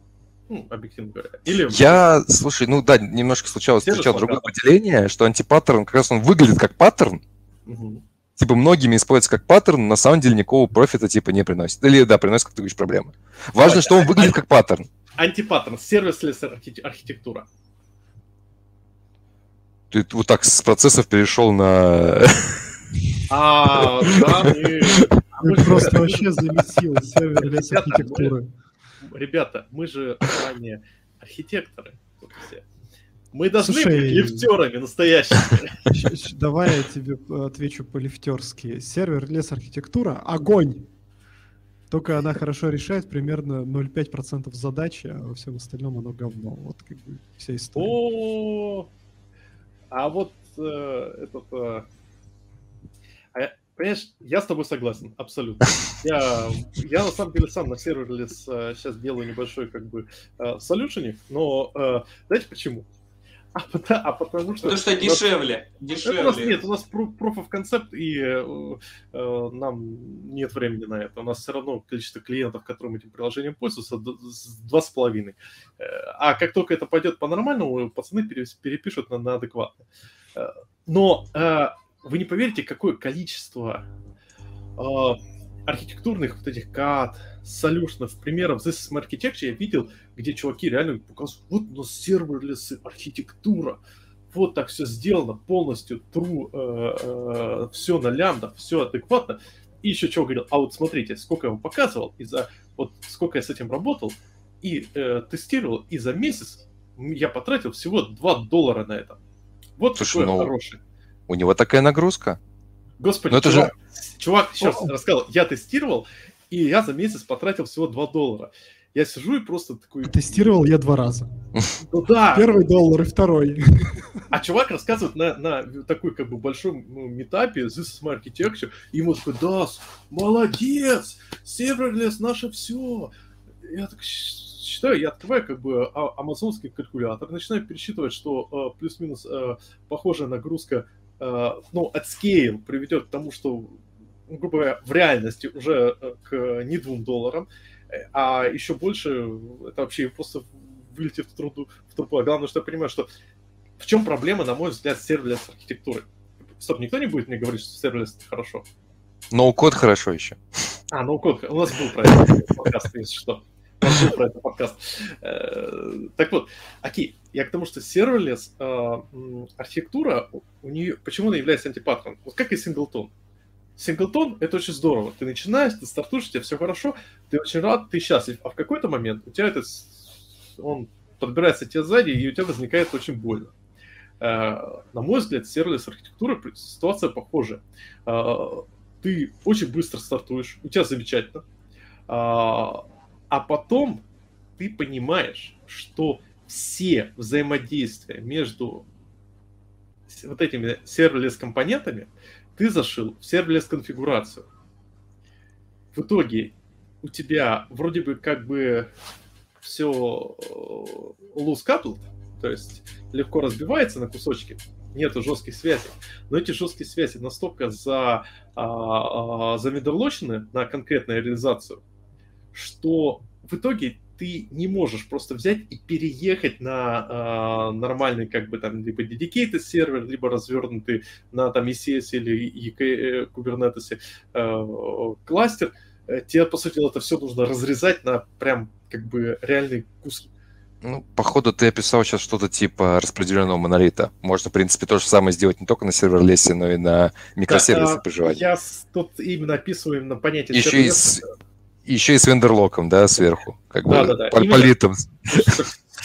Ну, объективно говоря. Или... Я, слушай, ну да, немножко случалось, встречал другое поделение, что антипаттерн, как раз он выглядит как паттерн, угу. типа многими используется как паттерн, на самом деле никакого профита типа не приносит. Или, да, приносит, как ты говоришь, проблемы. Важно, Давай, что он выглядит как паттерн. Антипаттерн, сервис архитектура. Ты вот так с процессов перешел на... А, да, мы... просто вообще замесил сервер архитектуры ребята, мы же ранее архитекторы. Мы должны Слушай, быть лифтерами настоящими. Давай я тебе отвечу по-лифтерски. Сервер лес архитектура – огонь! Только она хорошо решает примерно 0,5% задачи, а во всем остальном оно говно. Вот как бы вся история. О, а вот э, этот э, Понимаешь, я с тобой согласен, абсолютно. Я, я на самом деле сам на сервере сейчас э, делаю небольшой как бы э, солюшеник, но э, знаете почему? А, а потому что... Потому что дешевле. Нас, дешевле. У нас нет, у нас proof of concept, и э, э, нам нет времени на это. У нас все равно количество клиентов, которым этим приложением пользуются, два с половиной. А как только это пойдет по-нормальному, пацаны перепишут на, на адекватно. Но вы не поверите, какое количество э, архитектурных вот этих кат, solution ов, примеров This is Architecture я видел, где чуваки реально показывают, вот у нас serverless архитектура, вот так все сделано, полностью true, э, э, все на лямбда, все адекватно. И еще чего говорил, а вот смотрите, сколько я вам показывал, и за вот сколько я с этим работал, и э, тестировал, и за месяц я потратил всего 2 доллара на это. Вот Слушай, такое ну, хорошее. У него такая нагрузка. Господи, Но это чувак, же... чувак, раз рассказал, я тестировал, и я за месяц потратил всего 2 доллара. Я сижу и просто такой... Тестировал я два раза. Ну да. Первый доллар и второй. А чувак рассказывает на, на такой как бы большом ну, метапе This is my architecture, и ему такой, да, молодец, Serverless наше все. Я так считаю, я открываю как бы а, амазонский калькулятор, начинаю пересчитывать, что э, плюс-минус э, похожая нагрузка ну, от scale приведет к тому, что, ну, грубо говоря, в реальности уже э, к не двум долларам, э, а еще больше это вообще просто вылетит в труду, в трубу. А главное, что я понимаю, что в чем проблема, на мой взгляд, сервис архитектуры? Стоп, никто не будет мне говорить, что сервис хорошо. Ноу-код хорошо еще. А, ноу-код. У нас был про это подкаст, если что про этот подкаст. Э, так вот, окей, я к тому, что serverless э, архитектура, у нее, почему она является антипаттерном? Вот как и синглтон. Синглтон — это очень здорово. Ты начинаешь, ты стартуешь, у тебя все хорошо, ты очень рад, ты счастлив, а в какой-то момент у тебя это, он подбирается тебе сзади, и у тебя возникает очень больно. Uh, на мой взгляд, сервис архитектуры ситуация похожая. Ты очень быстро стартуешь, у тебя замечательно. А потом ты понимаешь, что все взаимодействия между вот этими serverless компонентами ты зашил в serverless конфигурацию. В итоге у тебя вроде бы как бы все э, loose coupled, то есть легко разбивается на кусочки, нету жестких связей, но эти жесткие связи настолько за, а, а, за vendor lock очены на конкретную реализацию, что в итоге ты не можешь просто взять и переехать на э, нормальный, как бы там, либо dedicated сервер, либо развернутый на там ECS или EK, э, Kubernetes э, кластер. Тебе, по сути дела, это все нужно разрезать на прям как бы реальные куски. Ну, походу, ты описал сейчас что-то типа распределенного монолита. Можно, в принципе, то же самое сделать не только на сервер-лесе, но и на микросервисы да, проживания. Я тут именно описываю именно понятие Еще и с, еще и с вендерлоком, да, сверху. Как да, бы да, да. политом.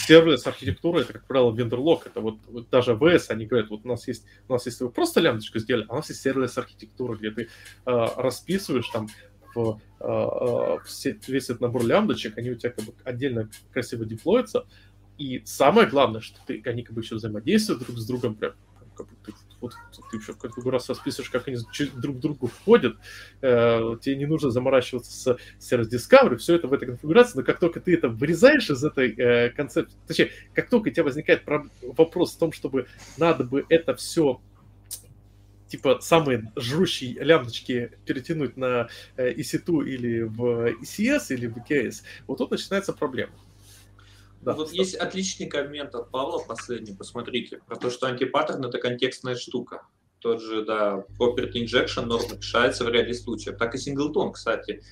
Сервис архитектура это, как правило, вендерлок. Это вот, вот даже VS, они говорят, вот у нас есть, у нас есть вы просто лямбдочку сделали, а у нас есть сервис архитектура, где ты э, расписываешь там в, э, э, все, весь этот набор лямбдочек, они у тебя как бы отдельно красиво деплоятся. И самое главное, что ты, они как бы еще взаимодействуют друг с другом, прям как бы ты вот ты еще как раз расписываешь, как они друг к другу входят, э, тебе не нужно заморачиваться с Service Discovery, все это в этой конфигурации, но как только ты это вырезаешь из этой э, концепции, точнее, как только у тебя возникает вопрос в том, чтобы надо бы это все типа самые жрущие лямбдочки перетянуть на э, EC2 или в ECS или в EKS, вот тут начинается проблема. Да, вот есть отличный коммент от Павла последний, посмотрите, про то, что антипаттерн это контекстная штука. Тот же, да, property injection норма решается в ряде случаев. Так и синглтон, кстати.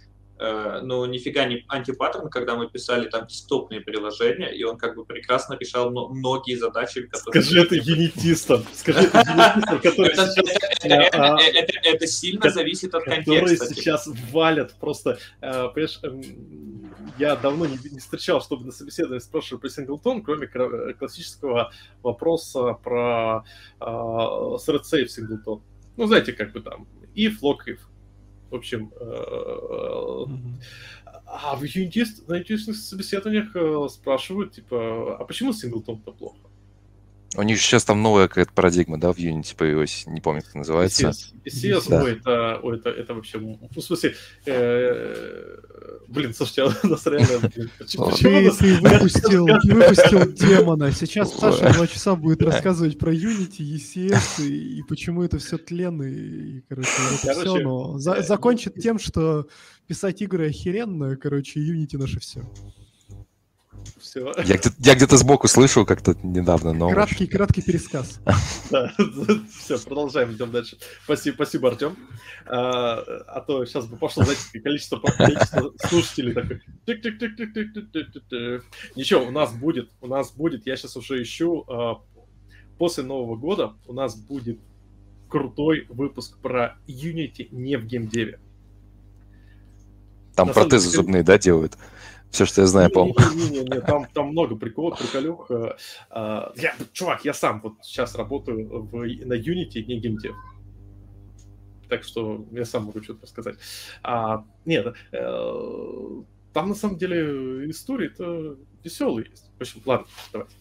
Э, но нифига не антипаттерн, когда мы писали там десктопные приложения, и он как бы прекрасно решал многие задачи, которые... Скажи это юнитистам, скажи это юнитистам, которые. Это сильно зависит от контекста. Которые сейчас валят просто, э, понимаешь, эм, я давно не, встречал, чтобы на собеседовании спрашивали про синглтон, кроме классического вопроса про э, thread safe синглтон. Ну, знаете, как бы там if, log, if. В общем, mm-hmm. а в Unity на юнитистных собеседованиях э, спрашивают, типа, а почему синглтон-то плохо? У них сейчас там новая какая-то парадигма, да, в Unity появилась, не помню, как называется. ECS, ECS да. ой, это, ой, это, это вообще, ну, в смысле, э, блин, слушайте, у нас реально, блин, почему, ты, ты выпустил, демона, сейчас Саша два часа будет рассказывать про Unity, ECS и, и почему это все тленно, и, и короче, это короче, все, но за, закончит тем, что писать игры охеренно, короче, Unity наше все все. Я, где- я где-то сбоку слышал как-то недавно, но... Краткий, краткий пересказ. Да, все, продолжаем, идем дальше. Спасибо, спасибо, Артем. А, а то сейчас бы пошло, знаете, количество, количество слушателей такое. Ничего, у нас будет, у нас будет, я сейчас уже ищу, а, после Нового года у нас будет крутой выпуск про Unity не в геймдеве. Там протезы зубные, да, делают? Все, что я знаю, по-моему. Там, там много приколов, приколюх. Э, а, я, чувак, я сам вот сейчас работаю в, на Unity, не геймдев. Так что я сам могу что-то рассказать. А, нет, э, там на самом деле истории-то веселые есть. В общем, ладно, давайте.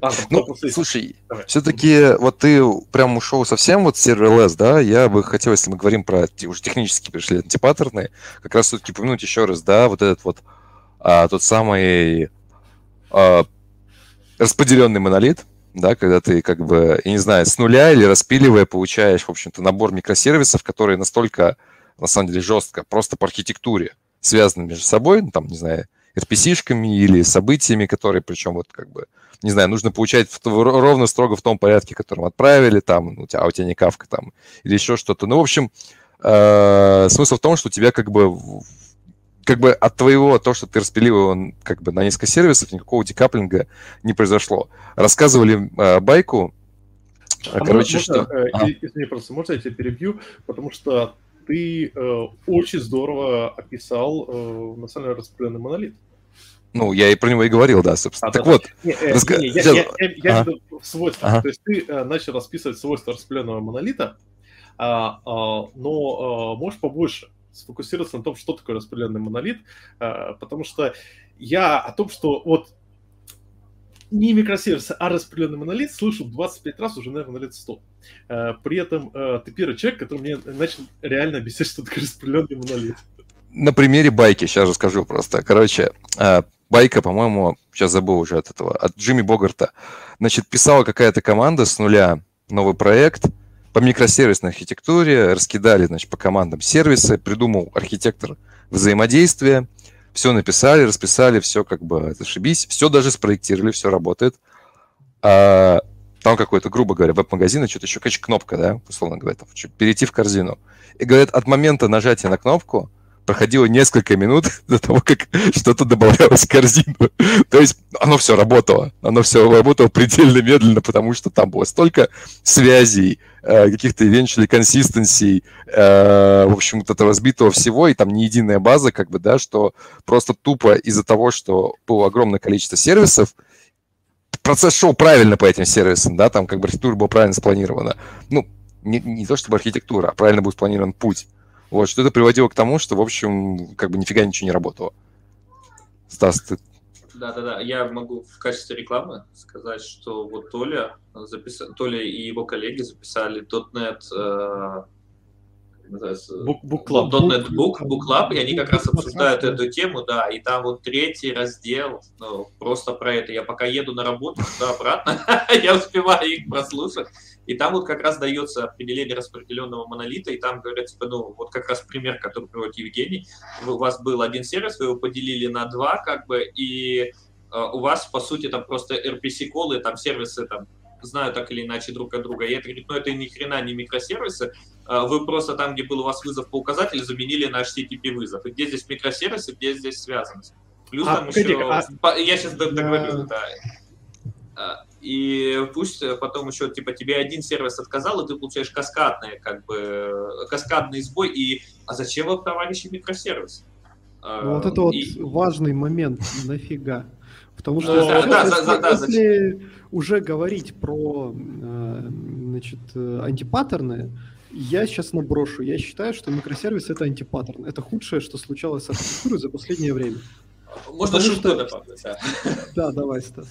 Ладно, ну, слушай, все-таки вот ты прям ушел совсем вот с serverless, да? Я бы хотел, если мы говорим про уже технически пришли антипаттерны, как раз все-таки упомянуть еще раз, да, вот этот вот а, тот самый а, распределенный монолит, да, когда ты как бы, я не знаю, с нуля или распиливая получаешь, в общем-то, набор микросервисов, которые настолько, на самом деле, жестко, просто по архитектуре связаны между собой, ну, там, не знаю, RPC-шками или событиями, которые, причем вот как бы, не знаю, нужно получать в, ровно строго в том порядке, которым отправили, там, у тебя, а у тебя не кавка там, или еще что-то. Ну, в общем, э, смысл в том, что у тебя как бы как бы от твоего, то, что ты распилил его как бы на несколько сервисов, никакого декаплинга не произошло. Рассказывали э, байку, а короче, можно, что... Э, а. Извини, просто можно я тебя перебью, потому что ты э, очень здорово описал э, национально распределенный монолит. Ну, я и про него и говорил, да, собственно. А, так да, вот. Не, э, раска... не, я, я, я, я ага. свойства. Ага. То есть ты э, начал расписывать свойства распределенного монолита, а, а, но а, можешь побольше сфокусироваться на том, что такое распределенный монолит, а, потому что я о том, что вот не микросервисы, а распределенный монолит слышал 25 раз уже, наверное, на лет 100. Э, при этом э, ты первый человек, который мне начал реально объяснять, что такое распределенный монолит. На примере байки сейчас расскажу просто. Короче, байка, по-моему, сейчас забыл уже от этого, от Джимми Богарта. Значит, писала какая-то команда с нуля новый проект по микросервисной архитектуре, раскидали, значит, по командам сервисы, придумал архитектор взаимодействия, все написали, расписали, все как бы зашибись, все даже спроектировали, все работает. А, там какой-то, грубо говоря, веб-магазин, что-то еще, конечно, кнопка, да, условно говоря, там, перейти в корзину. И говорят, от момента нажатия на кнопку проходило несколько минут до того, как что-то добавлялось в корзину. То есть оно все работало. Оно все работало предельно медленно, потому что там было столько связей, каких-то eventually consistency, э, в общем, вот этого разбитого всего, и там не единая база, как бы, да, что просто тупо из-за того, что было огромное количество сервисов, процесс шел правильно по этим сервисам, да, там как бы архитектура была правильно спланирована. Ну, не, не то чтобы архитектура, а правильно был спланирован путь. Вот, что это приводило к тому, что, в общем, как бы нифига ничего не работало. Стас, ты... Да-да-да, я могу в качестве рекламы сказать, что вот Толя, запис... Толя и его коллеги записали .NET э, book Club. .NET Book, Book Club, и они как раз обсуждают эту тему, да, и там вот третий раздел, ну, просто про это. Я пока еду на работу, да, обратно, я успеваю их прослушать, и там вот как раз дается определение распределенного монолита, и там говорят, типа, ну, вот как раз пример, который приводит Евгений, у вас был один сервис, вы его поделили на два, как бы, и э, у вас, по сути, там просто RPC-колы, там сервисы, там, знаю так или иначе друг от друга. И это говорит, ну это ни хрена не микросервисы, а вы просто там, где был у вас вызов по указателю, заменили на HTTP вызов. И где здесь микросервисы, где здесь связанность. Плюс а, там погоди, еще... А... Я сейчас договорю, да. Да. И пусть потом еще, типа, тебе один сервис отказал, и ты получаешь каскадные, как бы, каскадный сбой, и а зачем вам, товарищи, микросервис? Ну, вот это вот и... важный момент, нафига. Потому что да, да, если, да, да, если уже говорить про э, значит, э, антипаттерны, я сейчас наброшу. Я считаю, что микросервис это антипаттерн. Это худшее, что случалось с архитектурой за последнее время. Можно шутку добавить? Да, давай, Стас.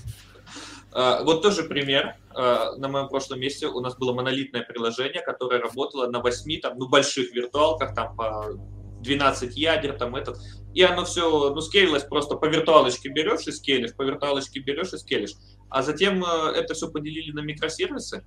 А, вот тоже пример. А, на моем прошлом месте у нас было монолитное приложение, которое работало на 8 там, ну, больших виртуалках, там по 12 ядер, там этот, и оно все, ну, скейлилось просто по виртуалочке берешь и скейлишь, по виртуалочке берешь и скейлишь. А затем э, это все поделили на микросервисы,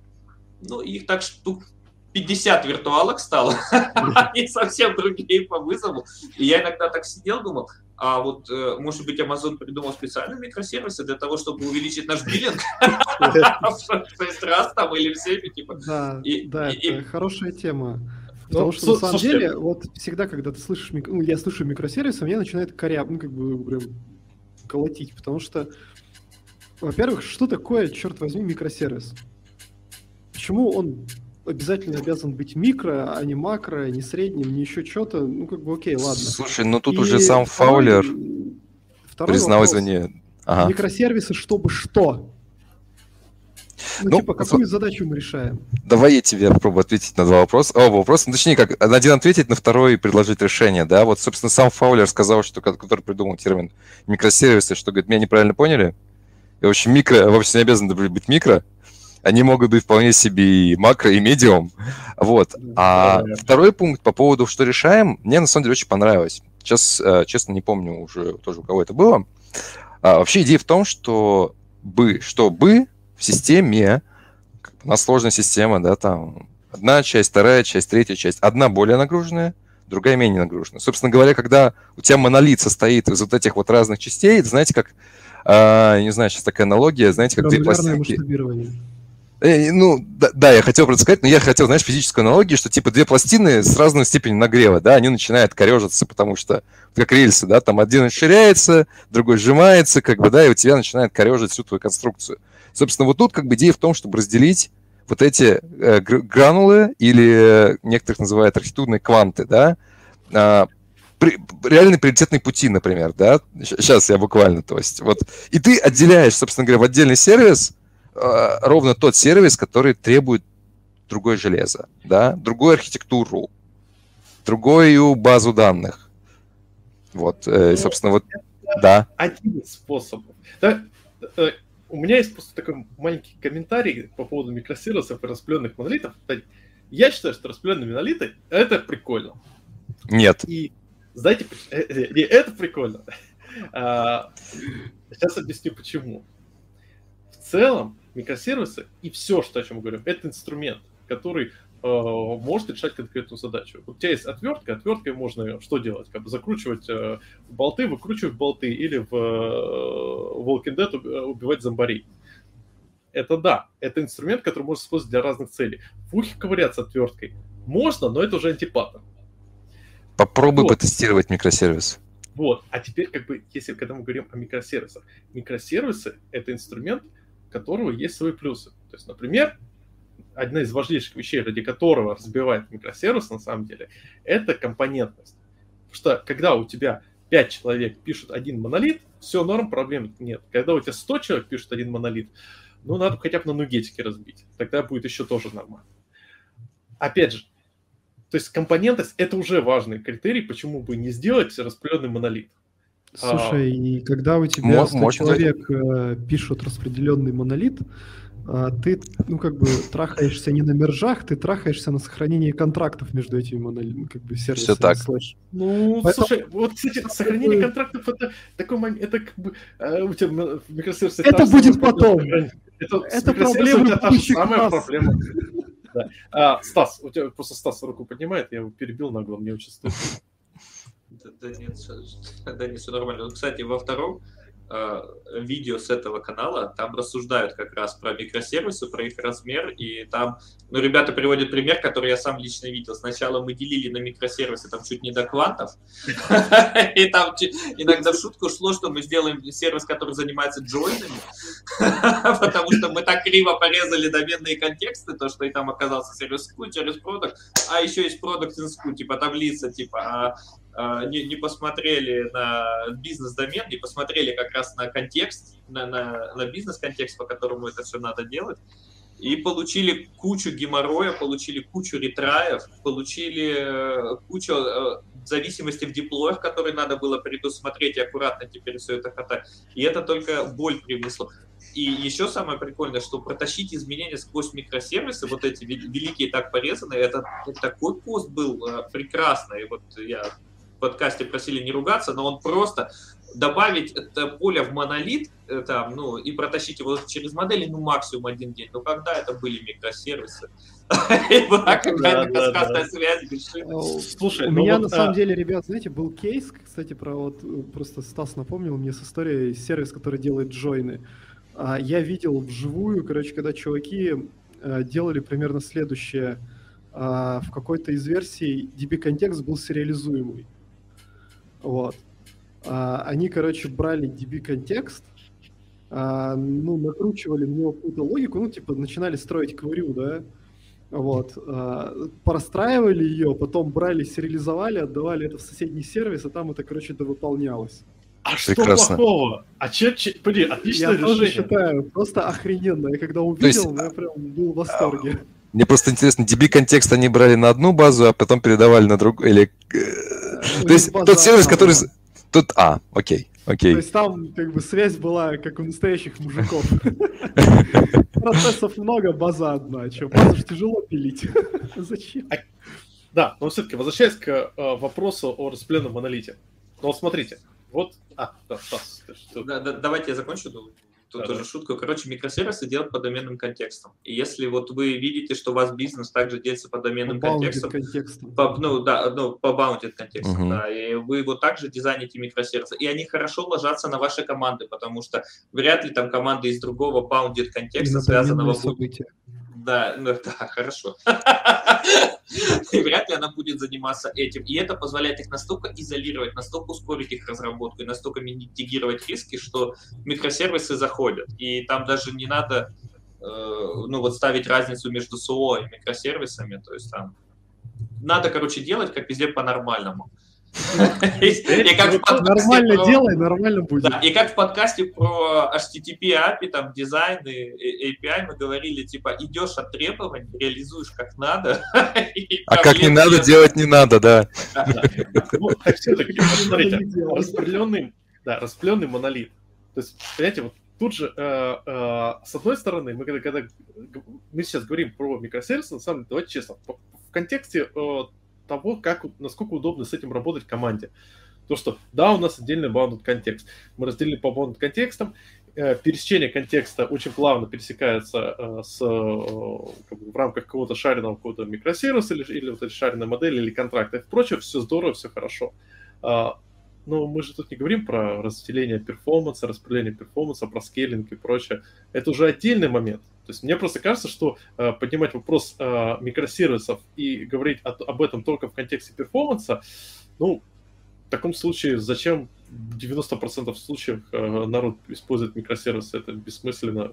ну, их так штук 50 виртуалок стало, они совсем другие по вызову. И я иногда так сидел, думал, а вот, э, может быть, Amazon придумал специальные микросервисы для того, чтобы увеличить наш биллинг в 6 раз там или в 7, типа. Да, да, это хорошая тема. Потому ну, что на самом деле, вот всегда, когда ты слышишь, ну, я слышу микросервисы, мне начинает коря, ну, как бы прям колотить, потому что, во-первых, что такое, черт возьми, микросервис? Почему он обязательно обязан быть микро, а не макро, не средним, не еще что-то? Ну, как бы окей, ладно. Слушай, ну тут И уже сам второй, Фаулер признал извини. Ага. Микросервисы, чтобы что? Ну, ну типа, какую задачу мы решаем? Давай я тебе попробую ответить на два вопроса. Оба вопроса. Ну, точнее, как на один ответить, на второй предложить решение, да? Вот, собственно, сам Фаулер сказал, что, который придумал термин микросервисы, что, говорит, меня неправильно поняли. И, в общем, микро вовсе не обязаны быть микро. Они могут быть вполне себе и макро, и медиум. Вот. А да, второй пункт по поводу, что решаем, мне на самом деле очень понравилось. Сейчас, э, честно, не помню уже тоже, у кого это было. А, вообще идея в том, что бы, что бы в системе, у нас сложная система, да, там одна часть, вторая часть, третья часть. Одна более нагруженная, другая менее нагруженная. Собственно говоря, когда у тебя монолит состоит из вот этих вот разных частей, знаете, как, э, не знаю, сейчас такая аналогия, знаете, как две пластинки. Э, ну, да, да, я хотел просто сказать, но я хотел, знаешь, физическую аналогию, что типа две пластины с разной степенью нагрева, да, они начинают корежиться, потому что, как рельсы, да, там один расширяется, другой сжимается, как бы, да, и у тебя начинает корежить всю твою конструкцию. Собственно, вот тут как бы идея в том, чтобы разделить вот эти э, гранулы или э, некоторых называют архитектурные кванты, да, э, при, реальные приоритетные пути, например, да, сейчас я буквально, то есть, вот, и ты отделяешь, собственно говоря, в отдельный сервис ровно тот сервис, который требует другое железо, да, другую архитектуру, другую базу данных. Вот, э, ну, собственно, вот, да. Один из способов. Да, э, у меня есть просто такой маленький комментарий по поводу микросервисов и распределенных монолитов. Я считаю, что распределенные монолиты — это прикольно. Нет. И знаете, э, э, это прикольно. А, сейчас объясню почему. В целом, микросервисы и все, что о чем мы говорим, это инструмент, который э, может решать конкретную задачу. У тебя есть отвертка, отверткой можно что делать? Как бы закручивать э, болты, выкручивать болты или в, э, Walking Dead убивать зомбарей. Это да, это инструмент, который можно использовать для разных целей. В ухе ковыряться отверткой можно, но это уже антипаттерн. Попробуй вот. потестировать микросервис. Вот. А теперь, как бы, если когда мы говорим о микросервисах, микросервисы — это инструмент, которого есть свои плюсы. То есть, например, одна из важнейших вещей, ради которого разбивает микросервис, на самом деле, это компонентность. Потому что когда у тебя 5 человек пишут один монолит, все норм, проблем нет. Когда у тебя 100 человек пишут один монолит, ну, надо хотя бы на нугетике разбить. Тогда будет еще тоже нормально. Опять же, то есть компонентность — это уже важный критерий, почему бы не сделать распределенный монолит. Слушай, а, и когда у тебя 100 можно... человек э, пишут распределенный монолит, э, ты, ну, как бы, трахаешься не на мержах, ты трахаешься на сохранении контрактов между этими монолитами, как бы, сервисами. Все так. Слэш. Ну, Поэтому... слушай, вот, кстати, сохранение бы... контрактов — это такой момент, это как бы, э, у тебя в микросервисе... Это будет потом. Это, это проблема это та же самая проблема. Да. А, Стас, у тебя просто Стас руку поднимает, я его перебил нагло, мне очень стыдно. Да, нет, да нет, все нормально. Кстати, во втором Э, видео с этого канала, там рассуждают как раз про микросервисы, про их размер, и там, ну, ребята приводят пример, который я сам лично видел. Сначала мы делили на микросервисы там чуть не до квантов, и там иногда в шутку шло, что мы сделаем сервис, который занимается джойнами, потому что мы так криво порезали доменные контексты, то, что и там оказался сервис SKU, через продукт, а еще есть продукт SKU, типа таблица, типа, а а, не, не посмотрели на бизнес-домен, не посмотрели как раз на контекст, на, на, на бизнес-контекст, по которому это все надо делать, и получили кучу геморроя, получили кучу ретраев, получили э, кучу э, зависимости в диплоях, которые надо было предусмотреть и аккуратно теперь все это катать. И это только боль принесло. И еще самое прикольное, что протащить изменения сквозь микросервисы, вот эти великие так порезанные, это, такой пост был э, прекрасный. Вот я подкасте просили не ругаться, но он просто добавить это поле в монолит э, там, ну, и протащить его через модели, ну, максимум один день. Ну, когда это были микросервисы? Была какая-то каскадная связь, Слушай, у ну меня на самом деле, ребят, знаете, был кейс, кстати, про вот, просто Стас напомнил мне с историей, сервис, который делает джойны. А, я видел вживую, короче, когда чуваки э, делали примерно следующее. А, в какой-то из версий DB-контекст был сериализуемый. Вот. А, они, короче, брали DB-контекст, а, ну, накручивали в него какую-то логику, ну, типа, начинали строить кварю, да, вот, а, простраивали ее, потом брали, сериализовали, отдавали это в соседний сервис, а там это, короче, довыполнялось. А Прекрасно. что плохого? А че, че, блин, отличное я решение. Я тоже считаю, просто охрененно. Я когда увидел, есть... я прям был в восторге. Мне просто интересно, DB контекст они брали на одну базу, а потом передавали на другую, или э, то есть тот сервис, который... Тут, а, окей, окей. То есть там как бы связь была, как у настоящих мужиков. Процессов много, база одна. Че, базу же тяжело пилить. Зачем? А, да, но все-таки возвращаясь к э, вопросу о распределенном монолите. Ну вот смотрите, вот... А, да, Стас. Давайте я закончу тут да, тоже да. шутка. Короче, микросервисы делают по доменным контекстам. И если вот вы видите, что у вас бизнес также делится по доменным по контекстам, контекстам. По, ну, да, ну, по bounded контекстам, uh-huh. да, и вы вот также дизайните микросервисы, и они хорошо ложатся на ваши команды, потому что вряд ли там команда из другого bounded контекста, связанного... События. Да, ну да, хорошо. И вряд ли она будет заниматься этим. И это позволяет их настолько изолировать, настолько ускорить их разработку и настолько митигировать риски, что микросервисы заходят. И там даже не надо э, ну, вот ставить разницу между СО и микросервисами. То есть там надо, короче, делать, как везде по-нормальному. И как Нормально делай, нормально будет. И как в подкасте про HTTP API, там, дизайн и API мы говорили, типа, идешь от требований, реализуешь как надо. А как не надо, делать не надо, да. Ну, смотрите, распределенный, да, распределенный монолит. То есть, понимаете, вот тут же, э, э, с одной стороны, мы когда, когда мы сейчас говорим про микросервисы, на самом деле, давайте честно, в контексте э, того, как, насколько удобно с этим работать команде. То, что да, у нас отдельный bounded контекст. Мы разделили по bounded контекстам, э, пересечение контекста очень плавно пересекается э, с, э, как бы, в рамках какого-то шаренного какого-то микросервиса или, или вот этой шаренной модели или контракта и прочее, все здорово, все хорошо. А, но мы же тут не говорим про разделение перформанса, распределение перформанса, про скейлинг и прочее. Это уже отдельный момент. То есть мне просто кажется, что э, поднимать вопрос э, микросервисов и говорить о, об этом только в контексте перформанса, ну, в таком случае зачем 90% случаев э, народ использует микросервисы? Это бессмысленно.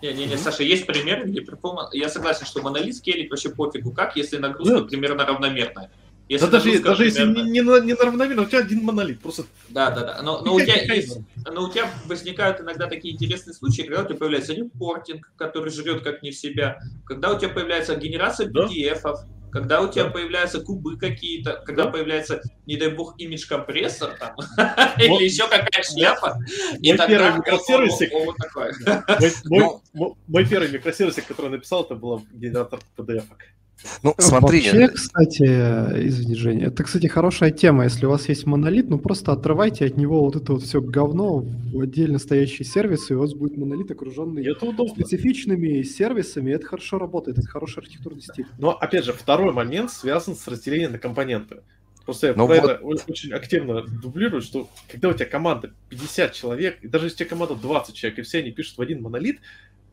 Не-не-не, Саша, есть примеры, где перформанс... Я согласен, что монолит скейлить вообще пофигу как, если нагрузка да. примерно равномерная. Если да даже, даже если не, не, не равномерно, у тебя один монолит, просто... Да, да, да, но, но, у тебя есть, но у тебя возникают иногда такие интересные случаи, когда у тебя появляется репортинг, который жрет как не в себя, когда у тебя появляется генерация PDF-ов, да? когда у тебя да. появляются кубы какие-то, когда да. появляется, не дай бог, имидж-компрессор там, или еще какая шляпа, и тогда микросервисик, мой первый микросервисик, который написал, это был генератор PDF-ок. Ну, смотри. Вообще, кстати, извини, Женя, это, кстати, хорошая тема. Если у вас есть монолит, ну просто отрывайте от него вот это вот все говно в отдельно стоящий сервис, и у вас будет монолит, окруженный специфичными сервисами. Это хорошо работает, это хороший архитектурный стиль. Но, опять же, второй момент связан с разделением на компоненты. Просто я ну про вот... это очень активно дублирую, что когда у тебя команда 50 человек, и даже если у тебя команда 20 человек, и все они пишут в один монолит,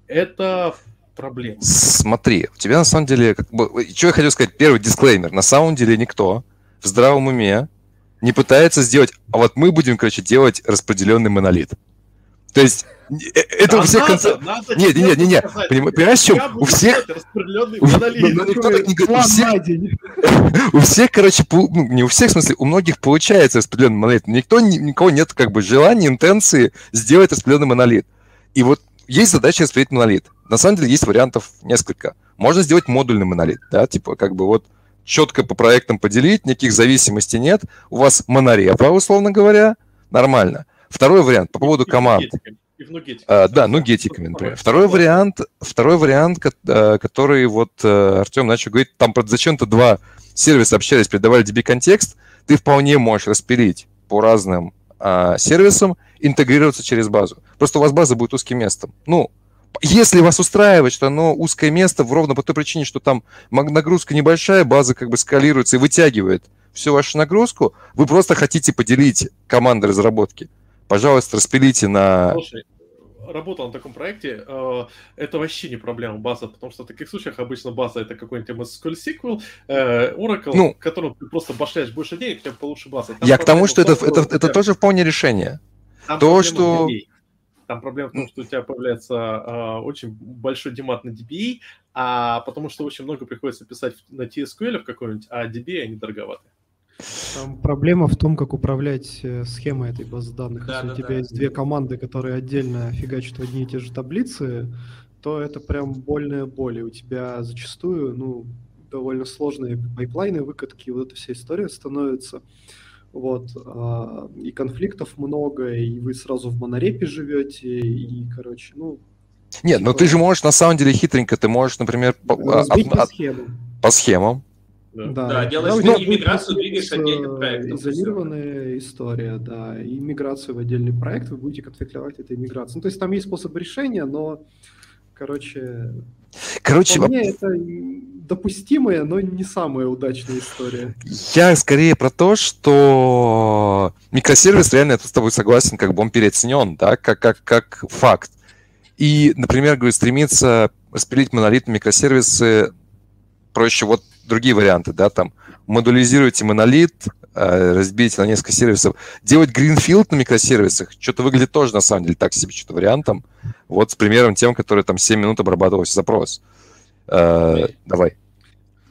это проблем. Смотри, у тебя на самом деле, как бы, что я хотел сказать, первый дисклеймер, на самом деле никто в здравом уме не пытается сделать, а вот мы будем, короче, делать распределенный монолит. То есть э, это да у всех концов... Нет, нет, нет, нет. Понимаешь, в чем? У всех... У всех, короче, ну, не у всех, в смысле, у многих получается распределенный монолит. Никто, никого нет как бы желания, интенции сделать распределенный монолит. И вот есть задача распределить монолит. На самом деле есть вариантов несколько. Можно сделать модульный монолит, да, типа как бы вот четко по проектам поделить, никаких зависимостей нет. У вас монорепа, условно говоря, нормально. Второй вариант по поводу команд. А, да, нугетиками, например. Второй вариант, второй вариант, э, который вот э, Артем начал говорить, там зачем-то два сервиса общались, передавали DB контекст, ты вполне можешь распилить по разным а, сервисам, интегрироваться через базу. Просто у вас база будет узким местом. Ну, если вас устраивает, что оно узкое место, ровно по той причине, что там нагрузка небольшая, база как бы скалируется и вытягивает всю вашу нагрузку, вы просто хотите поделить команды разработки. Пожалуйста, распилите на... Слушай, работал на таком проекте, э, это вообще не проблема база, потому что в таких случаях обычно база это какой-нибудь MySQL SQL, э, Oracle, ну, которым ты просто башляешь больше денег, тебя получше база. Там я к тому, что это, это, это тоже вполне решение. Там То, что... Там проблема в том, что у тебя появляется э, очень большой демат на DBA, а потому что очень много приходится писать на TSQL в какой-нибудь, а DBA они дороговаты. Там проблема в том, как управлять э, схемой этой базы данных. Да, Если да, у тебя да. есть две команды, которые отдельно фигачат в одни и те же таблицы, то это прям больная боль. И у тебя зачастую ну, довольно сложные пайплайны, выкатки, вот эта вся история становится. Вот, а, и конфликтов много, и вы сразу в монорепе живете, и, короче, ну... Нет, но ну ты же можешь, на самом деле, хитренько, ты можешь, например, по, а, от, по схемам. По схемам. Да, да, да делаешь ну, миграцию, двигаешь отдельным проектом. Изолированная история, да, и миграцию в отдельный проект вы будете конфликтовать этой миграцией. Ну, то есть там есть способ решения, но, короче, Короче, мне это допустимая, но не самая удачная история. Я скорее про то, что микросервис реально, я с тобой согласен, как бы он переоценен, да, как, как, как факт. И, например, говорю, стремиться распилить монолитные микросервисы проще вот другие варианты, да, там модулизируйте монолит, э, разбейте на несколько сервисов. Делать гринфилд на микросервисах, что-то выглядит тоже, на самом деле, так себе что-то вариантом. Вот с примером тем, который там 7 минут обрабатывался запрос. Э, давай.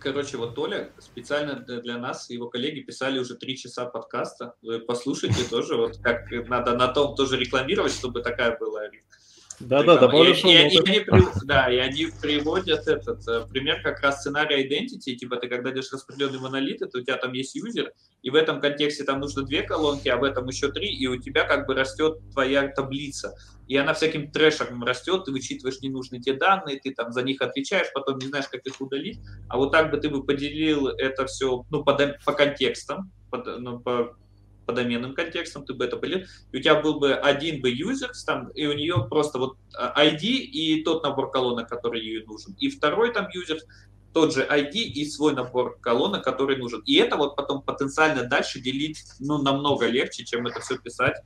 Короче, вот Толя специально для нас, его коллеги писали уже три часа подкаста. Вы послушайте тоже, вот как надо на том тоже рекламировать, чтобы такая была Да, да, добавлю и, и, и они, Да, и они приводят этот э, пример как раз сценария identity, типа ты когда делаешь распределенный монолит, это у тебя там есть юзер, и в этом контексте там нужно две колонки, а в этом еще три, и у тебя как бы растет твоя таблица. И она всяким трэшем растет, ты вычитываешь ненужные те данные, ты там за них отвечаешь, потом не знаешь, как их удалить. А вот так бы ты бы поделил это все ну, по, по контекстам, по, ну, по по доменным контекстам, ты бы это полил, и у тебя был бы один бы юзер, там, и у нее просто вот ID и тот набор колонок, который ей нужен, и второй там юзер, тот же ID и свой набор колонок, который нужен. И это вот потом потенциально дальше делить, ну, намного легче, чем это все писать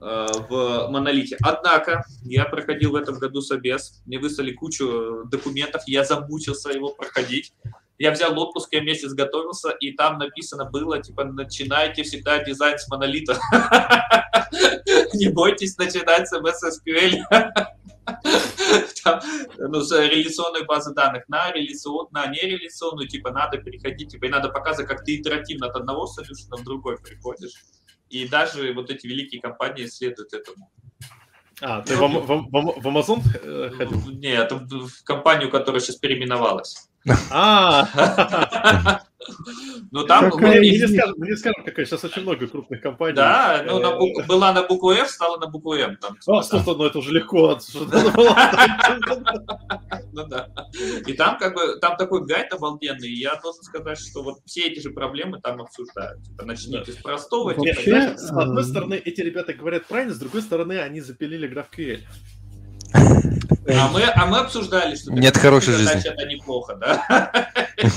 э, в монолите. Однако я проходил в этом году собес, мне выслали кучу документов, я замучился его проходить. Я взял отпуск, я месяц готовился, и там написано было, типа, начинайте всегда дизайн с монолита. Не бойтесь начинать с SQL. ну, с реляционной базы данных на реляцион, на нереляционную, типа, надо переходить, типа, и надо показывать, как ты итеративно от одного солюшена в другой приходишь. И даже вот эти великие компании следуют этому. А, ты ну, в, в, в, в Amazon э, ходил? Нет, в компанию, которая сейчас переименовалась. А, ну там не, скажем, какая сейчас очень много крупных компаний. Да, ну бук... была на букву F, стала на букву М. А, стоп, ну это уже легко. Ну да. И там как бы там такой гайд обалденный, и я должен сказать, что вот все эти же проблемы там обсуждают. Типа, начните с простого. Типа, с одной стороны, эти ребята говорят правильно, с другой стороны, они запилили GraphQL. А мы, а мы обсуждали, что нет хорошей жизни. Это неплохо, да?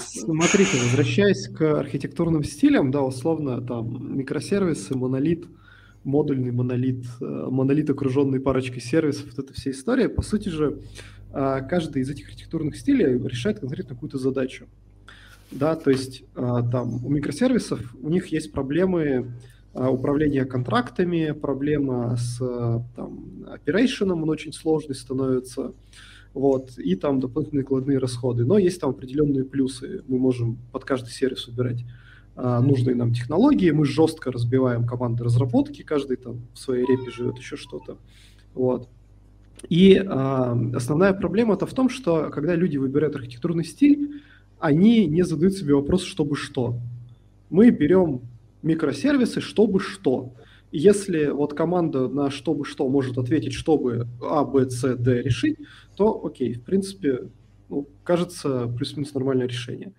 Смотрите, возвращаясь к архитектурным стилям, да, условно, там, микросервисы, монолит, модульный монолит, э, монолит, окруженный парочкой сервисов, вот эта вся история, по сути же, э, каждый из этих архитектурных стилей решает конкретно какую-то задачу. Да, то есть э, там у микросервисов у них есть проблемы управление контрактами, проблема с там, operation, он очень сложный становится, вот, и там дополнительные накладные расходы. Но есть там определенные плюсы. Мы можем под каждый сервис убирать а, нужные нам технологии, мы жестко разбиваем команды разработки, каждый там в своей репе живет еще что-то. Вот. И а, основная проблема это в том, что когда люди выбирают архитектурный стиль, они не задают себе вопрос, чтобы что. Мы берем микросервисы, чтобы что. если вот команда на чтобы что может ответить, чтобы А, Б, С, Д решить, то окей, в принципе, ну, кажется плюс-минус нормальное решение.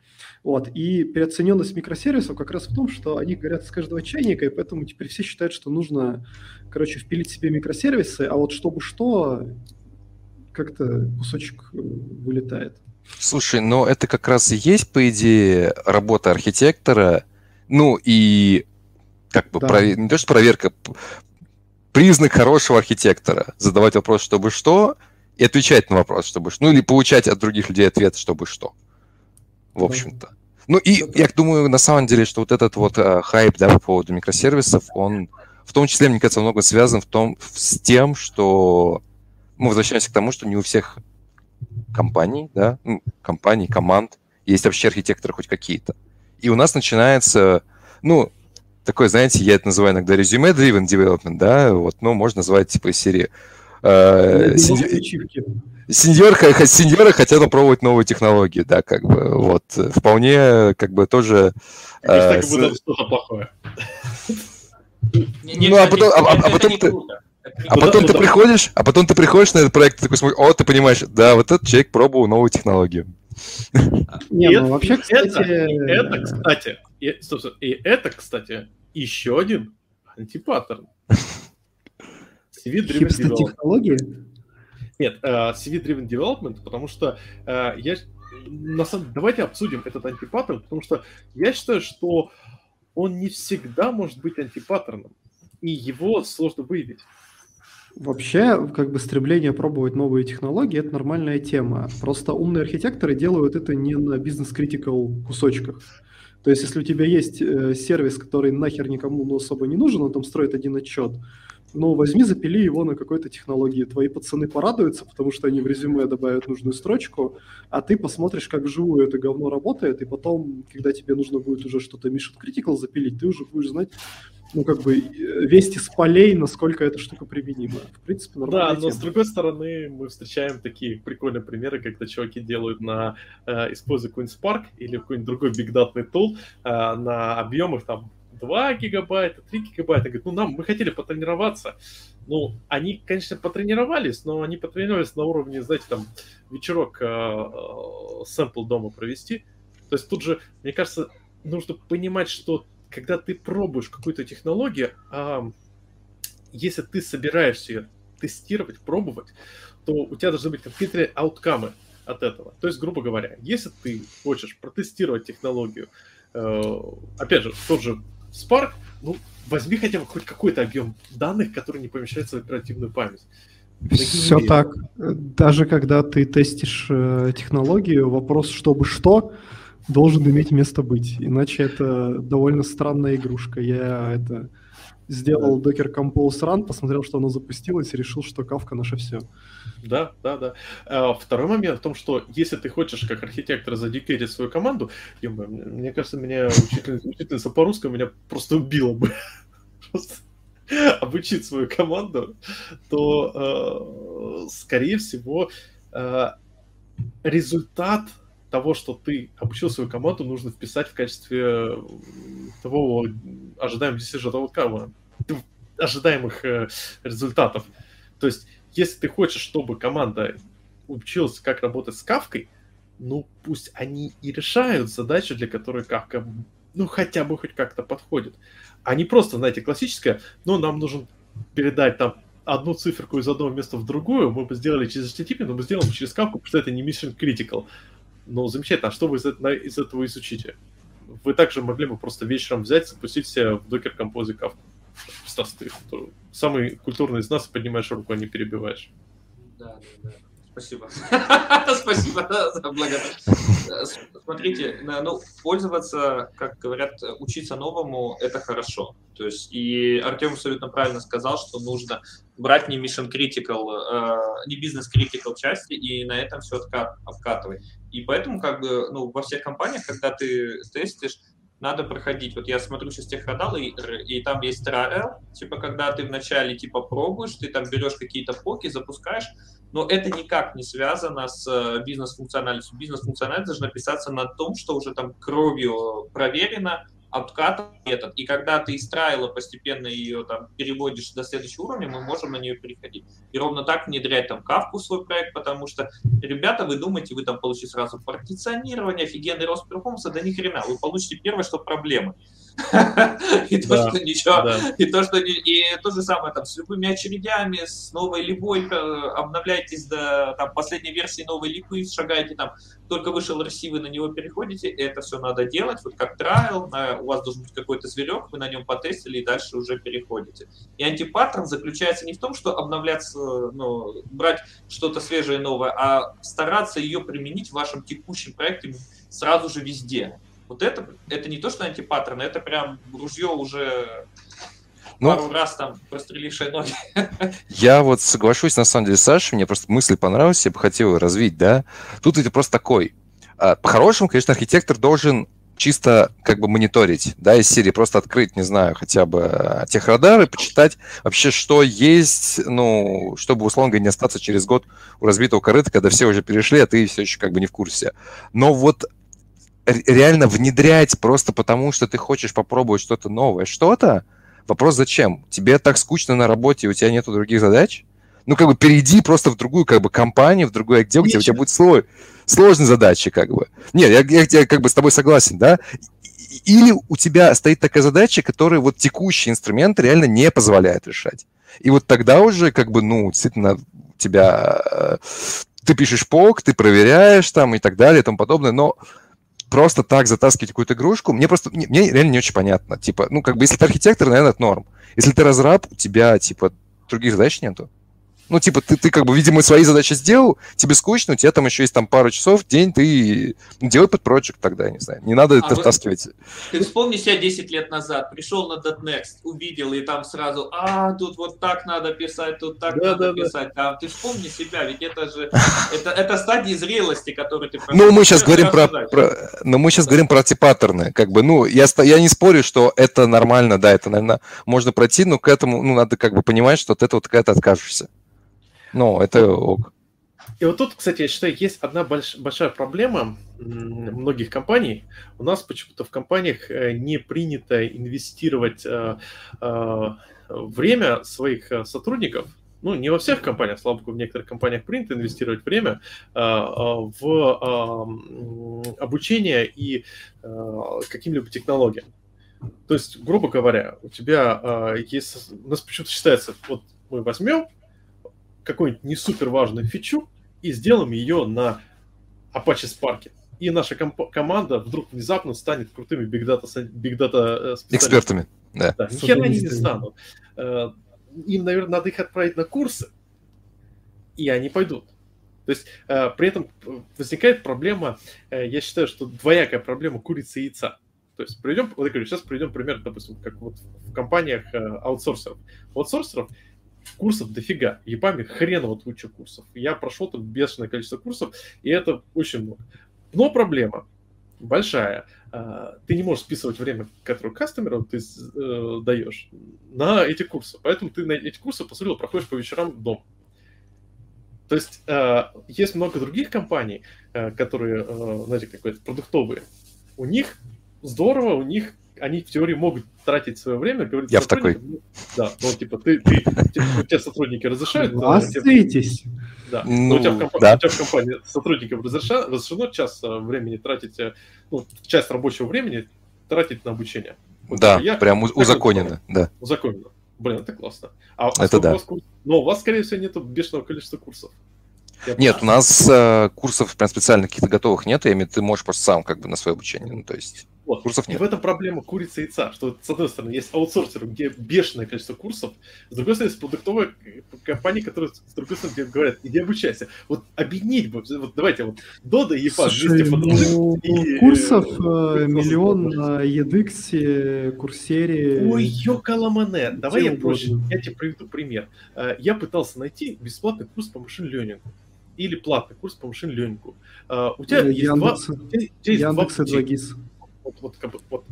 Вот. И переоцененность микросервисов как раз в том, что они горят с каждого чайника, и поэтому теперь все считают, что нужно, короче, впилить себе микросервисы, а вот чтобы что, как-то кусочек э, вылетает. Слушай, но это как раз и есть, по идее, работа архитектора ну и как бы да. провер... не то, что проверка, признак хорошего архитектора. Задавать вопрос, чтобы что, и отвечать на вопрос, чтобы что. Ну или получать от других людей ответ, чтобы что. В общем-то. Ну и я думаю, на самом деле, что вот этот вот э, хайп да, по поводу микросервисов, он в том числе, мне кажется, много связан в том, с тем, что мы возвращаемся к тому, что не у всех компаний, да, ну, компаний, команд есть вообще архитекторы хоть какие-то. И у нас начинается, ну, такой, знаете, я это называю иногда резюме-driven development, да, вот, ну, можно назвать типа из серии. Э, сеньор, сеньоры хотят попробовать новые технологии, да, как бы, вот, вполне, как бы, тоже... Э, что-то плохое. Ну, а потом, а, а потом ты... А потом ты приходишь, а потом ты приходишь на этот проект и такой смотришь, о, ты понимаешь, да, вот этот человек пробовал новую технологию. Не, ну вообще, кстати... Это, кстати, и это, кстати, еще один антипаттерн. CV-driven технологии? Нет, CV-driven development, потому что uh, я... На самом... Давайте обсудим этот антипаттерн, потому что я считаю, что он не всегда может быть антипаттерном, и его сложно выявить. Вообще, как бы стремление пробовать новые технологии – это нормальная тема. Просто умные архитекторы делают это не на бизнес-критикал кусочках. То есть, если у тебя есть э, сервис, который нахер никому ну, особо не нужен, он там строит один отчет, ну, возьми, запили его на какой-то технологии. Твои пацаны порадуются, потому что они в резюме добавят нужную строчку, а ты посмотришь, как вживую это говно работает, и потом, когда тебе нужно будет уже что-то Mission Critical запилить, ты уже будешь знать, ну, как бы, весть из полей, насколько эта штука применима. В принципе, нормально. Да, но с другой стороны, мы встречаем такие прикольные примеры, когда чуваки делают на, э, используя какой-нибудь Spark или какой-нибудь другой бигдатный тул э, на объемах там 2 гигабайта, 3 гигабайта. Говорят, ну нам, мы хотели потренироваться. Ну, они, конечно, потренировались, но они потренировались на уровне, знаете, там, вечерок э, э, сэмпл дома провести. То есть тут же, мне кажется, нужно понимать, что когда ты пробуешь какую-то технологию, а, если ты собираешься ее тестировать, пробовать, то у тебя должны быть конкретные ауткамы от этого. То есть, грубо говоря, если ты хочешь протестировать технологию, э, опять же, тот же Spark, ну, возьми хотя бы хоть какой-то объем данных, который не помещается в оперативную память. Все так. Даже когда ты тестишь э, технологию, вопрос, чтобы что, должен иметь место быть. Иначе это довольно странная игрушка. Я это сделал Docker Compose Run, посмотрел, что оно запустилось, и решил, что кавка наше все. Да, да, да. А, второй момент в том, что если ты хочешь как архитектор задекерить свою команду, мне кажется, меня учительница, учительница по-русски меня просто убила бы. Просто обучить свою команду, то, э, скорее всего, э, результат того, что ты обучил свою команду, нужно вписать в качестве того ожидаемого decision ожидаемых э, результатов. То есть, если ты хочешь, чтобы команда училась, как работать с кавкой, ну, пусть они и решают задачу, для которой кавка, ну, хотя бы хоть как-то подходит. А не просто, знаете, классическое, ну, нам нужен передать там одну циферку из одного места в другую, мы бы сделали через HTTP, но мы сделаем через кавку, потому что это не mission critical. Ну, замечательно. А что вы из, из этого изучите? Вы также могли бы просто вечером взять, запустить себе в Docker Compose кавку. Стас, ты самый культурный из нас, поднимаешь руку, а не перебиваешь. Да, да, да. Спасибо. Спасибо за благодарность. Смотрите, ну, пользоваться, как говорят, учиться новому – это хорошо. То есть, и Артем абсолютно правильно сказал, что нужно брать не mission critical, э, не бизнес critical части и на этом все обкатывать. И поэтому, как бы, ну, во всех компаниях, когда ты тестишь, надо проходить. Вот я смотрю сейчас технодал, и, и там есть trial, типа, когда ты вначале, типа, пробуешь, ты там берешь какие-то поки, запускаешь, но это никак не связано с э, бизнес-функциональностью. Бизнес-функциональность должна писаться на том, что уже там кровью проверено, откат этот. И когда ты из трайла постепенно ее там переводишь до следующего уровня, мы можем на нее переходить. И ровно так внедрять там кавку в свой проект, потому что, ребята, вы думаете, вы там получите сразу партиционирование, офигенный рост перформанса, да ни хрена. Вы получите первое, что проблемы. И то, что ничего, и то, что и то же самое там с любыми очередями, с новой либой, э, обновляйтесь до там последней версии новой липы, шагаете там, только вышел RC, вы на него переходите, это все надо делать, вот как трайл, у вас должен быть какой-то зверек, вы на нем потестили и дальше уже переходите. И антипаттерн заключается не в том, что обновляться, ну, брать что-то свежее и новое, а стараться ее применить в вашем текущем проекте сразу же везде. Вот это, это не то, что антипаттерн, это прям ружье уже ну, пару раз там прострелившее ноги. Я вот соглашусь, на самом деле, с Сашей, мне просто мысль понравилась, я бы хотел ее развить, да. Тут это просто такой. А, по-хорошему, конечно, архитектор должен чисто как бы мониторить, да, из серии просто открыть, не знаю, хотя бы а, техрадары, почитать вообще, что есть, ну, чтобы, условно говоря, не остаться через год у разбитого корыта, когда все уже перешли, а ты все еще как бы не в курсе. Но вот реально внедрять просто потому, что ты хочешь попробовать что-то новое, что-то, вопрос зачем? Тебе так скучно на работе, у тебя нету других задач? Ну, как бы перейди просто в другую как бы компанию, в другой отдел, где у тебя будет слой, сложные задачи, как бы. Нет, я, я, я как бы с тобой согласен, да? Или у тебя стоит такая задача, которую вот текущий инструмент реально не позволяет решать. И вот тогда уже как бы, ну, действительно, тебя... Э, ты пишешь пок, ты проверяешь там и так далее и тому подобное, но просто так затаскивать какую-то игрушку, мне просто, мне, реально не очень понятно. Типа, ну, как бы, если ты архитектор, наверное, это норм. Если ты разраб, у тебя, типа, других задач нету. Ну, типа, ты, ты как бы, видимо, свои задачи сделал, тебе скучно, у тебя там еще есть там пару часов в день, ты делай под проект тогда, не знаю. Не надо а это вы... втаскивать. Ты вспомни себя 10 лет назад, пришел на .next, увидел, и там сразу, а, тут вот так надо писать, тут так да, надо да, писать. Да. Ты вспомни себя, ведь это же, это, это стадии зрелости, которые ты Ну, мы сейчас говорим про, про, но мы сейчас да. говорим про эти паттерны, как бы, ну, я, я не спорю, что это нормально, да, это, наверное, можно пройти, но к этому, ну, надо как бы понимать, что от этого ты когда-то откажешься. Ну, это ок. И вот тут, кстати, я считаю, есть одна больш- большая проблема многих компаний. У нас почему-то в компаниях э, не принято инвестировать э, э, время своих сотрудников. Ну, не во всех компаниях, слава богу, в некоторых компаниях принято инвестировать время в обучение и каким-либо технологиям. То есть, грубо говоря, у тебя есть, у нас почему-то считается, вот мы возьмем какую-нибудь не супер важную фичу и сделаем ее на Apache Spark. И наша комп- команда вдруг внезапно станет крутыми big data, big data э, экспертами. Да. да. Ни хера они не станут. Э, им, наверное, надо их отправить на курсы, и они пойдут. То есть э, при этом возникает проблема, я считаю, что двоякая проблема курицы и яйца. То есть приведем, вот я говорю, сейчас приведем пример, допустим, как вот в компаниях аутсорсеров. У аутсорсеров курсов дофига. В ЕПАМе хреново туча курсов. Я прошел там бешеное количество курсов, и это очень много. Но проблема большая. А, ты не можешь списывать время, которое кастомеру ты э, даешь, на эти курсы. Поэтому ты на эти курсы, по сути, проходишь по вечерам дома. То есть э, есть много других компаний, э, которые, э, знаете, какие-то продуктовые. У них здорово, у них они в теории могут тратить свое время, говорить Я в такой. Ну, да, ну, типа, ты, ты, у тебя сотрудники разрешают... Ластитесь. Да, ну, у, тебя в комп... да. у тебя в компании сотрудникам разреша... разрешено час э, времени тратить, э, ну, часть рабочего времени тратить на обучение. Вот, да, я, прям узаконено, да. Узаконено. Блин, это классно. А, а это да. У вас, но у вас, скорее всего, нет бешеного количества курсов. Я нет, у нас э, курсов прям специально каких-то готовых нет, и ты можешь просто сам как бы на свое обучение, ну, то есть... Вот. Курсов нет. И в этом проблема курицы и яйца, что с одной стороны есть аутсорсеры, где бешеное количество курсов, с другой стороны есть продуктовые компании, которые с другой стороны говорят, иди обучайся. Вот объединить бы, вот давайте вот Дода и ЕПА вместе ну, и, Курсов э, миллион на EDX, Курсере. Ой, ёкаламане. Давай я проще, я тебе приведу пример. Э, я пытался найти бесплатный курс по машин-ленингу или платный курс по машин-ленингу. Э, у тебя есть два... Яндекс и 2GIS вот, вот, как бы, вот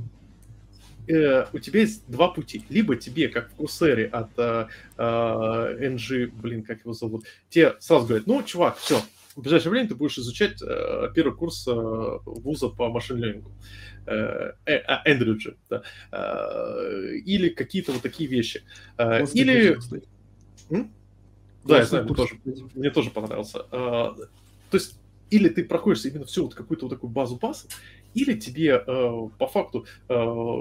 э, у тебя есть два пути. Либо тебе, как в Курсере от э, э, NG, блин, как его зовут, тебе сразу говорят, ну, чувак, все, в ближайшее время ты будешь изучать э, первый курс э, вуза по машин-ленингу. Э, э, Эндрюджи, да. э, или какие-то вот такие вещи. Э, или... Да, я знаю, мне тоже, мне тоже понравился. Э, то есть, или ты проходишь именно всю вот какую-то вот такую базу базы, или тебе э, по факту э,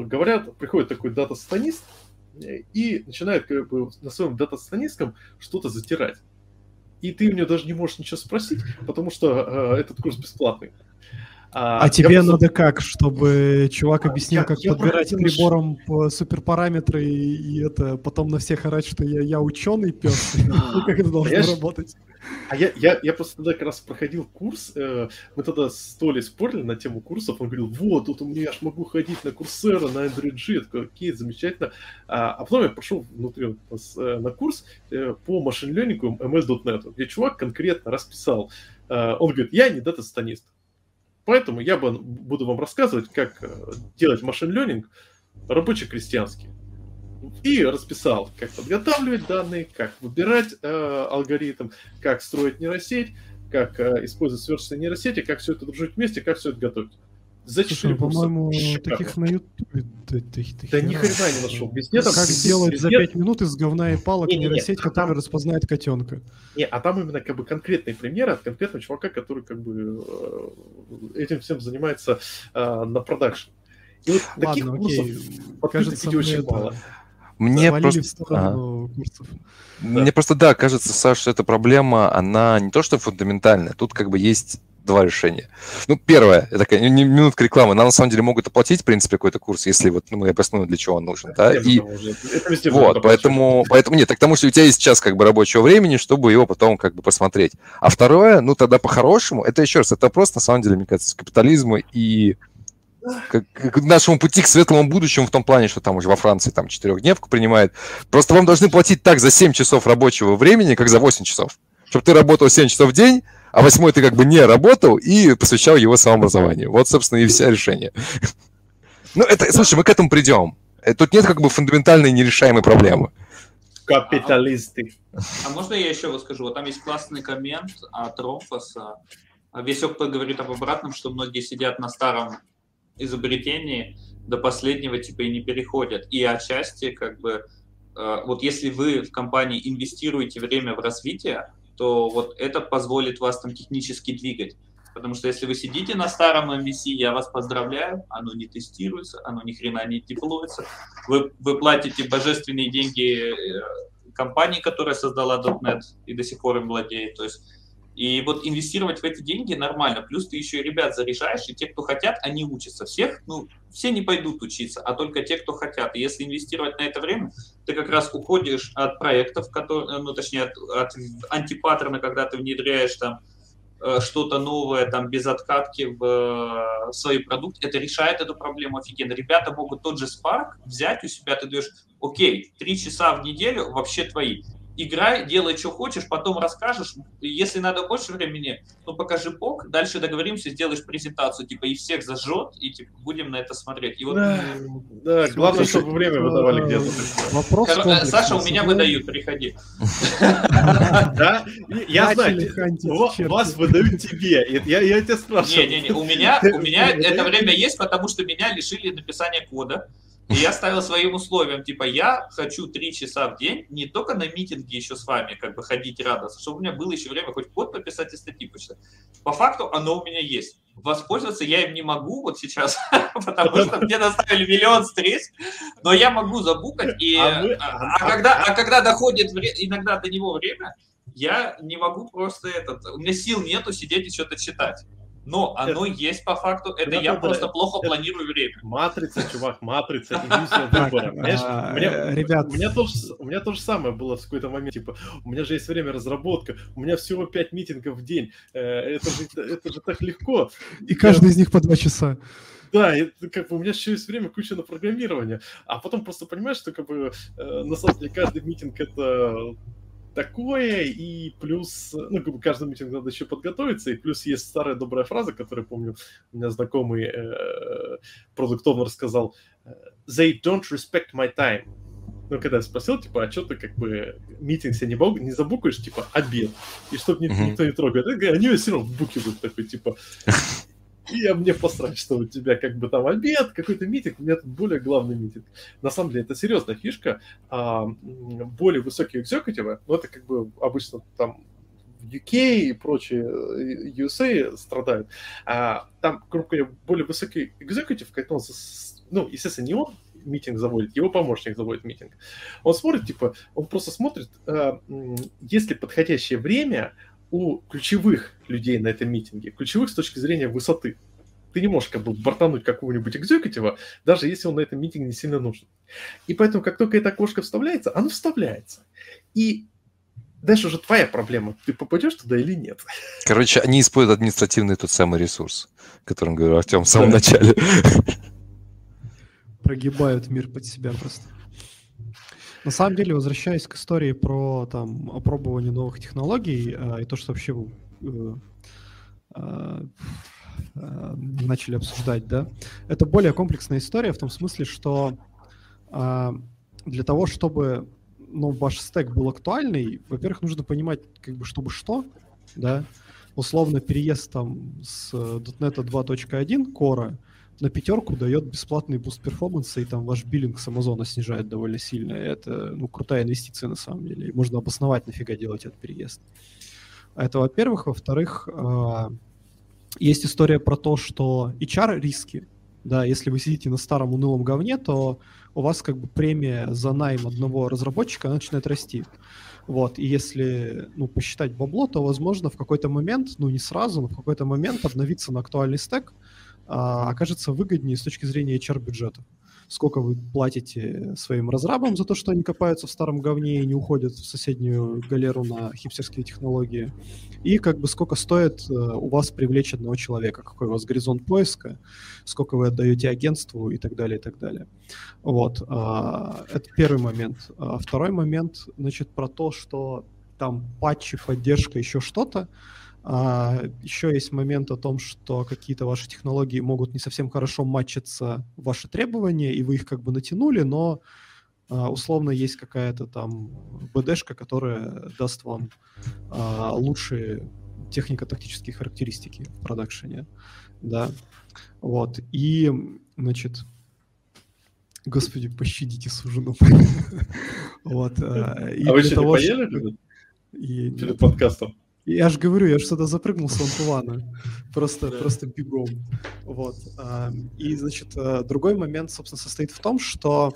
говорят, приходит такой дата-станист и начинает как бы, на своем дата-станистском что-то затирать. И ты у него даже не можешь ничего спросить, потому что э, этот курс бесплатный. А, а тебе просто... надо как, чтобы чувак объяснил, я, как я подбирать прибором по суперпараметры и, и это потом на всех орать, что я, я ученый пес? Как это должно работать? А я, я, я просто тогда как раз проходил курс, э, мы тогда с Толей спорили на тему курсов, он говорил, вот, тут у меня аж могу ходить на Курсера, на Android G, я такой, окей, замечательно. А, а потом я пошел внутри э, на курс э, по машин-ленингу ms.net, где чувак конкретно расписал, э, он говорит, я не дата-станист, поэтому я буду вам рассказывать, как э, делать машин-ленинг рабочий-крестьянский и расписал, как подготавливать данные, как выбирать э, алгоритм, как строить нейросеть, как э, использовать сверстные нейросети, как все это дружить вместе, как все это готовить. За Слушай, ну, по-моему, таких на Ютубе... Да, да, да ни хрена не нашел. Везде там, как сделать везде... за 5 минут из говна и палок не, не, нейросеть, не, а которая там... распознает котенка. Не, а там именно как бы конкретные примеры от конкретного чувака, который как бы э, этим всем занимается э, на продакшн. И вот Ладно, таких окей. курсов Кажется, очень это... мало. Мне просто... Ага. Да. Мне просто, да, кажется, Саша, эта проблема, она не то что фундаментальная, тут как бы есть два решения. Ну, первое, это такая минутка рекламы. Нам на самом деле могут оплатить, в принципе, какой-то курс, если вот ну, мы обоснуем, для чего он нужен. Да? И... Вот, поэтому, поэтому нет, так тому, что у тебя есть сейчас как бы рабочего времени, чтобы его потом как бы посмотреть. А второе, ну тогда по-хорошему, это еще раз, это просто на самом деле, мне кажется, капитализму и к, к нашему пути к светлому будущему в том плане, что там уже во Франции там четырехдневку принимает. Просто вам должны платить так за 7 часов рабочего времени, как за 8 часов. Чтобы ты работал 7 часов в день, а восьмой ты как бы не работал и посвящал его самообразованию. Вот, собственно, и все решение. Ну, это, слушай, мы к этому придем. Э, тут нет как бы фундаментальной нерешаемой проблемы. Капиталисты. А можно я еще вот скажу? Вот там есть классный коммент от Ромфаса. Весь опыт говорит об обратном, что многие сидят на старом изобретении до последнего типа и не переходят. И отчасти как бы э, вот если вы в компании инвестируете время в развитие, то вот это позволит вас там технически двигать. Потому что если вы сидите на старом MVC, я вас поздравляю, оно не тестируется, оно ни хрена не деплоится. Вы, вы платите божественные деньги э, компании, которая создала .NET и до сих пор им владеет. То есть и вот инвестировать в эти деньги нормально. Плюс ты еще и ребят заряжаешь, и те, кто хотят, они учатся. Всех, ну, все не пойдут учиться, а только те, кто хотят. И если инвестировать на это время, ты как раз уходишь от проектов, которые, ну, точнее, от, от антипаттерна, когда ты внедряешь там э, что-то новое, там, без откатки в э, свой продукт, это решает эту проблему офигенно. Ребята могут тот же Spark взять у себя, ты даешь, окей, три часа в неделю вообще твои играй, делай, что хочешь, потом расскажешь. Если надо больше времени, ну, покажи пок, дальше договоримся, сделаешь презентацию, типа, и всех зажжет, и, типа, будем на это смотреть. И вот... Да, да главное, чтобы время выдавали где-то. Вопрос Кор- Саша, у меня выдают, приходи. Да? Я знаю, вас выдают тебе, я тебя спрашиваю. Не-не-не, у меня у меня это время есть, потому что меня лишили написания кода. И я ставил своим условием, типа, я хочу три часа в день не только на митинги еще с вами, как бы ходить радоваться, чтобы у меня было еще время хоть код пописать и статьи почитать. По факту оно у меня есть. Воспользоваться я им не могу вот сейчас, потому что мне доставили миллион встреч, но я могу забукать. И, а, вы... а, а, когда, а когда доходит вре... иногда до него время, я не могу просто этот... У меня сил нету сидеть и что-то читать но оно это, есть по факту. Это, это я это, просто плохо это, планирую время. Матрица, чувак, матрица, иллюзия выбора. Э, ребят, у меня, тоже, у меня то же самое было в какой-то момент. Типа, у меня же есть время разработка, у меня всего 5 митингов в день. Э, это же, это же так легко. И каждый из них по 2 часа. Да, и, как бы у меня еще есть время куча на программирование. А потом просто понимаешь, что как бы э, на самом деле каждый митинг это такое, и плюс, ну, как бы каждый митинг надо еще подготовиться, и плюс есть старая добрая фраза, которую, помню, у меня знакомый э, продукт сказал, they don't respect my time. Ну, когда я спросил, типа, а что ты, как бы, митинг себе не, бог, не забукаешь, типа, обед, и чтобы mm-hmm. никто не трогает. Они все равно вбукивают такой, типа, я мне посрать, что у тебя как бы там обед, какой-то митинг, у меня тут более главный митинг. На самом деле это серьезная фишка. А, более высокие экзекутивы, ну это как бы обычно там UK и прочие э, USA страдают. А, там, грубо говоря, более высокий экзекутив, он, ну, естественно, не он митинг заводит, его помощник заводит митинг. Он смотрит, типа, он просто смотрит, а, есть ли подходящее время, у ключевых людей на этом митинге, ключевых с точки зрения высоты. Ты не можешь как бы бортануть какого-нибудь экзекутива, даже если он на этом митинге не сильно нужен. И поэтому, как только это окошко вставляется, оно вставляется. И дальше уже твоя проблема, ты попадешь туда или нет. Короче, они используют административный тот самый ресурс, о котором говорил Артем в самом да. начале. Прогибают мир под себя просто. На самом деле, возвращаясь к истории про там опробование новых технологий э, и то, что вообще э, э, э, начали обсуждать, да, это более комплексная история в том смысле, что э, для того, чтобы ну, ваш стек был актуальный, во-первых, нужно понимать, как бы, чтобы что, да, условно переезд там с .NET 2.1 Core на пятерку дает бесплатный буст перформанса, и там ваш биллинг с Амазона снижает довольно сильно. Это, ну, крутая инвестиция на самом деле. И можно обосновать, нафига делать этот переезд. Это, во-первых. Во-вторых, а, есть история про то, что HR риски, Да, если вы сидите на старом унылом говне, то у вас как бы премия за найм одного разработчика начинает расти. Вот, и если, ну, посчитать бабло, то, возможно, в какой-то момент, ну, не сразу, но в какой-то момент обновиться на актуальный стек а, окажется выгоднее с точки зрения HR-бюджета сколько вы платите своим разрабам за то, что они копаются в старом говне и не уходят в соседнюю галеру на хипстерские технологии, и как бы сколько стоит э, у вас привлечь одного человека, какой у вас горизонт поиска, сколько вы отдаете агентству? И так далее, и так далее. Вот, а, это первый момент. А второй момент, значит, про то, что там патчи, поддержка, еще что-то, а, еще есть момент о том, что какие-то ваши технологии могут не совсем хорошо матчиться ваши требования, и вы их как бы натянули, но а, условно есть какая-то там БДшка, которая даст вам а, лучшие технико-тактические характеристики в продакшене. Да. Вот. И, значит, Господи, пощадите сужену. Вот. А вы что, не поели перед подкастом? Я же говорю, я же сюда запрыгнул с Антуана. Просто, просто бегом. Вот. И, значит, э, другой момент, собственно, состоит в том, что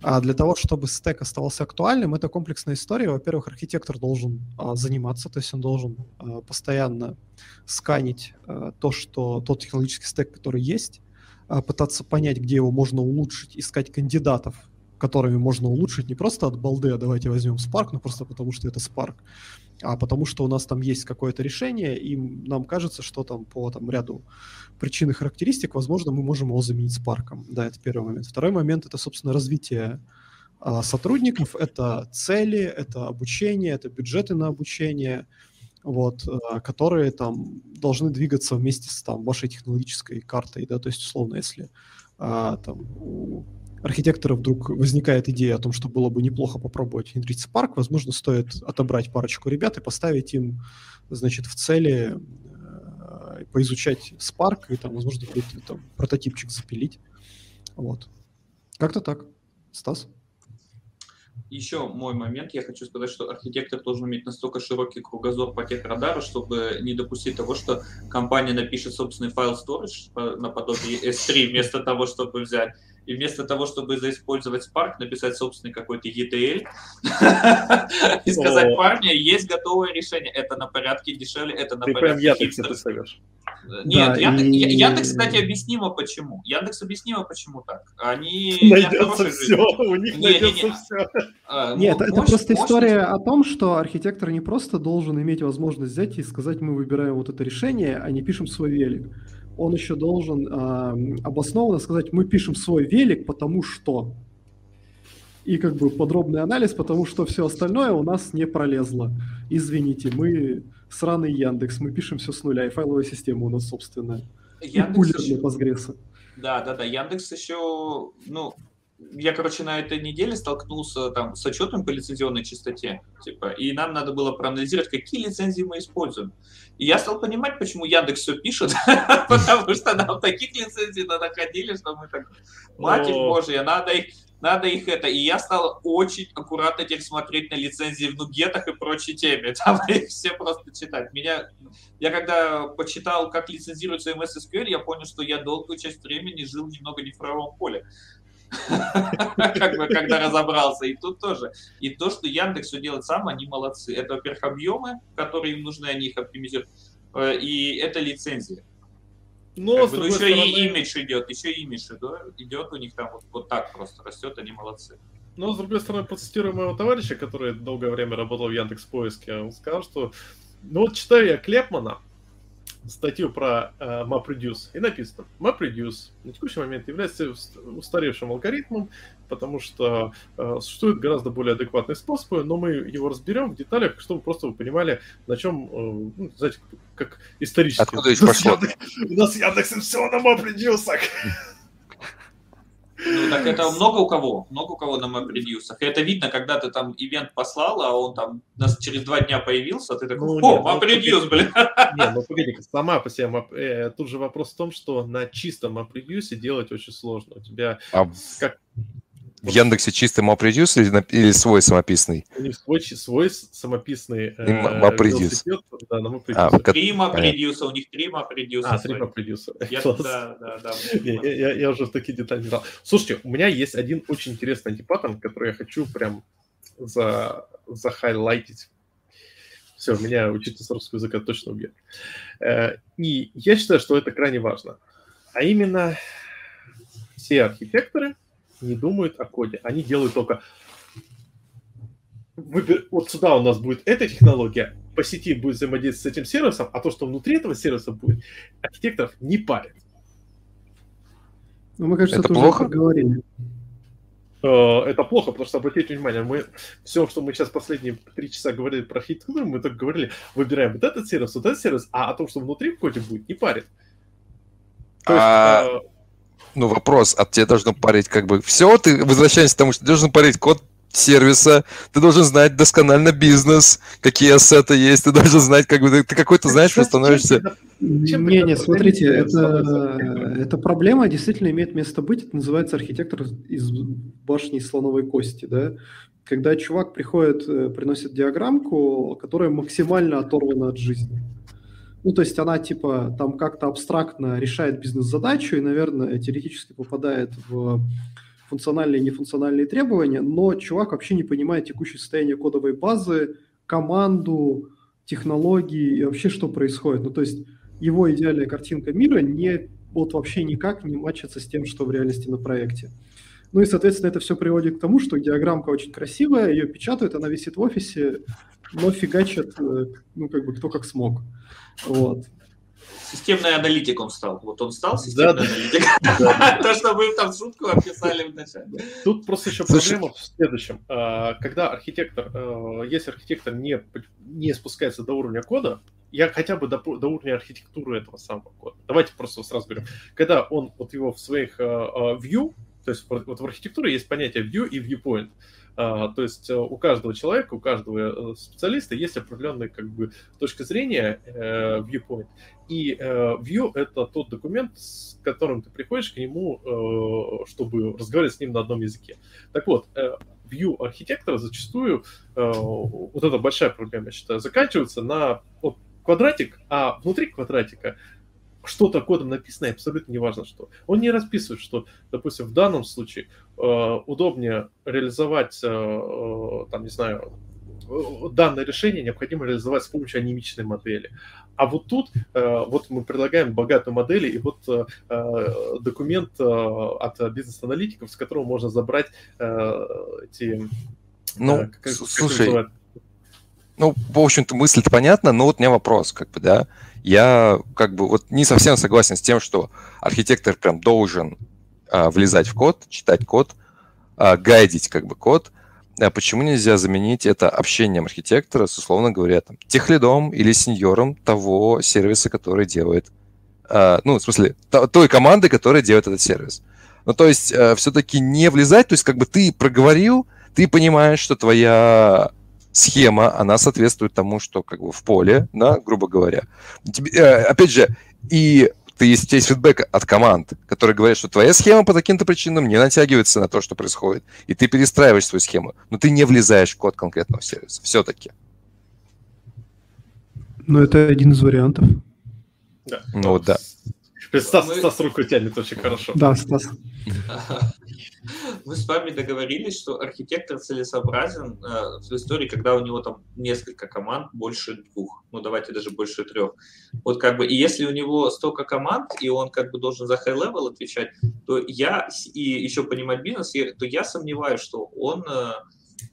а, для того, чтобы стек оставался актуальным, это комплексная история. Во-первых, архитектор должен а, заниматься, то есть он должен а, постоянно сканить то, что тот технологический стек, который есть, пытаться понять, где его можно улучшить, искать кандидатов, которыми можно улучшить не просто от балды, а давайте возьмем Spark, ну просто потому что это Spark, а потому что у нас там есть какое-то решение, и нам кажется, что там по там, ряду причин и характеристик, возможно, мы можем его заменить Spark. Да, это первый момент. Второй момент — это, собственно, развитие а, сотрудников, это цели, это обучение, это бюджеты на обучение, вот, а, которые там должны двигаться вместе с там, вашей технологической картой, да, то есть, условно, если а, там, у архитектора вдруг возникает идея о том, что было бы неплохо попробовать внедрить Spark, возможно, стоит отобрать парочку ребят и поставить им, значит, в цели э, поизучать Spark и там, возможно, какой-то там прототипчик запилить. Вот. Как-то так. Стас? Еще мой момент, я хочу сказать, что архитектор должен иметь настолько широкий кругозор по тех радару, чтобы не допустить того, что компания напишет собственный файл storage наподобие S3 вместо того, чтобы взять и вместо того, чтобы заиспользовать Spark, написать собственный какой-то ETL и сказать, парни, есть готовое решение, это на порядке дешевле, это на порядке хипстер. Нет, да, Яндекс, и... Яндекс, кстати, объяснимо почему. Яндекс объяснимо почему так. Они найдется все, у них не, найдется не, не. все. А, Нет, это просто история о том, что архитектор не просто должен иметь возможность взять и сказать, мы выбираем вот это решение, а не пишем свой велик он еще должен э, обоснованно сказать, мы пишем свой велик, потому что. И как бы подробный анализ, потому что все остальное у нас не пролезло. Извините, мы сраный Яндекс, мы пишем все с нуля, и файловая система у нас собственная. Яндекс и еще... Postgres. Да, да, да. Яндекс еще, ну, я, короче, на этой неделе столкнулся там с отчетом по лицензионной чистоте, типа, и нам надо было проанализировать, какие лицензии мы используем. И я стал понимать, почему Яндекс все пишет, потому что нам таких лицензий находили, что мы так, матерь божья, надо их, надо их это. И я стал очень аккуратно теперь смотреть на лицензии в нугетах и прочей теме. Там их все просто читать. Меня, я когда почитал, как лицензируется MS SQL, я понял, что я долгую часть времени жил немного не в правом поле. как бы, когда разобрался. И тут тоже. И то, что Яндекс все делает сам, они молодцы. Это, во-первых, объемы, которые им нужны, они их оптимизируют. Э, и это лицензия. Но, как бы, ну, еще стороны... и имидж идет, еще и имидж идет, идет у них там вот, вот так просто растет, они молодцы. Но, с другой стороны, процитирую моего товарища, который долгое время работал в Яндекс Поиске, он сказал, что ну вот читаю я Клепмана, статью про э, MapReduce, и написано, MapReduce на текущий момент является устаревшим алгоритмом, потому что э, существуют гораздо более адекватные способы, но мы его разберем в деталях, чтобы просто вы понимали, на чем, э, ну, знаете, как исторически. Откуда здесь пошло? У нас Яндекс все на MapReduce. Ну, так это много у кого, много у кого на MapReduce. И это видно, когда ты там ивент послал, а он там нас через два дня появился, а ты такой, ну, о, MapReduce, ну, блин. Не, ну погоди, сама по себе, map, э, тут же вопрос в том, что на чистом MapReduce делать очень сложно. У тебя а... как в Яндексе чистый MapReduce или, или свой самописный? У них свой, свой самописный э, MapReduce. Да, на MapReduce. А, три MapReduce, у них три MapReduce. А, три MapReduce. Я, да, да, да. я, я, я уже в такие детали не знал. Слушайте, у меня есть один очень интересный антипаттерн, который я хочу прям за, захайлайтить. Все, меня учитель русского языка точно убьет. Э, и я считаю, что это крайне важно. А именно все архитекторы – не думают о коде. Они делают только выбер... вот сюда у нас будет эта технология, по сети будет взаимодействовать с этим сервисом, а то, что внутри этого сервиса будет, архитекторов не парит. Ну, мы, кажется, это, плохо? уже говорили. Э, это плохо, потому что обратите внимание, мы все, что мы сейчас последние три часа говорили про архитектуру, мы только говорили, выбираем вот этот сервис, вот этот сервис, а о том, что внутри в коде будет, не парит. То есть, а... ну, вопрос, а тебе должно парить как бы все, ты возвращаешься к тому, что ты должен парить код сервиса, ты должен знать досконально бизнес, какие ассеты есть, ты должен знать, как бы, ты какой-то знаешь, что становишься... Не, не, смотрите, это, эта проблема действительно имеет место быть, это называется архитектор из башни слоновой кости, да, когда чувак приходит, э, приносит диаграммку, которая максимально оторвана от жизни. Ну, то есть она типа там как-то абстрактно решает бизнес-задачу и, наверное, теоретически попадает в функциональные и нефункциональные требования, но чувак вообще не понимает текущее состояние кодовой базы, команду, технологии и вообще что происходит. Ну, то есть его идеальная картинка мира не вот вообще никак не мачится с тем, что в реальности на проекте. Ну и, соответственно, это все приводит к тому, что диаграммка очень красивая, ее печатают, она висит в офисе, но фигачат, э, ну, как бы кто как смог. Вот. Системный аналитик он стал. Вот он стал системный аналитик. То, что вы там шутку описали вначале. Тут просто еще проблема в следующем. А, когда архитектор, а, если архитектор не, не спускается до уровня кода, я хотя бы до, до уровня архитектуры этого самого кода. Давайте просто сразу говорим. Когда он вот его в своих uh, view, то есть вот в архитектуре есть понятие view и viewpoint. А, то есть э, у каждого человека, у каждого э, специалиста есть определенная как бы точка зрения, э, viewpoint. И view — это тот документ, с которым ты приходишь к нему, чтобы разговаривать с ним на одном языке. Так вот, view архитектора зачастую, вот эта большая проблема, я считаю, заканчивается на квадратик, а внутри квадратика что-то кодом написано, и абсолютно неважно что. Он не расписывает, что, допустим, в данном случае э, удобнее реализовать, э, э там, не знаю, э, данное решение необходимо реализовать с помощью анимичной модели. А вот тут э, вот мы предлагаем богатую модель, и вот документ от бизнес-аналитиков, с которого можно забрать эти... Ну, как, слушай, как ну, в общем-то, мысль-то понятна, но вот у меня вопрос, как бы, да, я как бы вот не совсем согласен с тем, что архитектор прям должен а, влезать в код, читать код, а, гайдить как бы код. А почему нельзя заменить это общением архитектора с, условно говоря, там, техлидом или сеньором того сервиса, который делает, а, ну, в смысле, той команды, которая делает этот сервис. Ну, то есть, а, все-таки не влезать, то есть, как бы ты проговорил, ты понимаешь, что твоя схема, она соответствует тому, что как бы в поле, да, грубо говоря. Тебе, э, опять же, и ты, если у тебя есть фидбэк от команд, которые говорят, что твоя схема по таким-то причинам не натягивается на то, что происходит, и ты перестраиваешь свою схему, но ты не влезаешь в код конкретного сервиса. Все-таки. Ну, это один из вариантов. Да. Ну, да. Стас, Стас руку тянет очень хорошо. Да, Стас. Мы с вами договорились, что архитектор целесообразен э, в истории, когда у него там несколько команд, больше двух, ну давайте даже больше трех. Вот как бы, и если у него столько команд, и он как бы должен за high-level отвечать, то я, и еще понимать бизнес, то я сомневаюсь, что он э,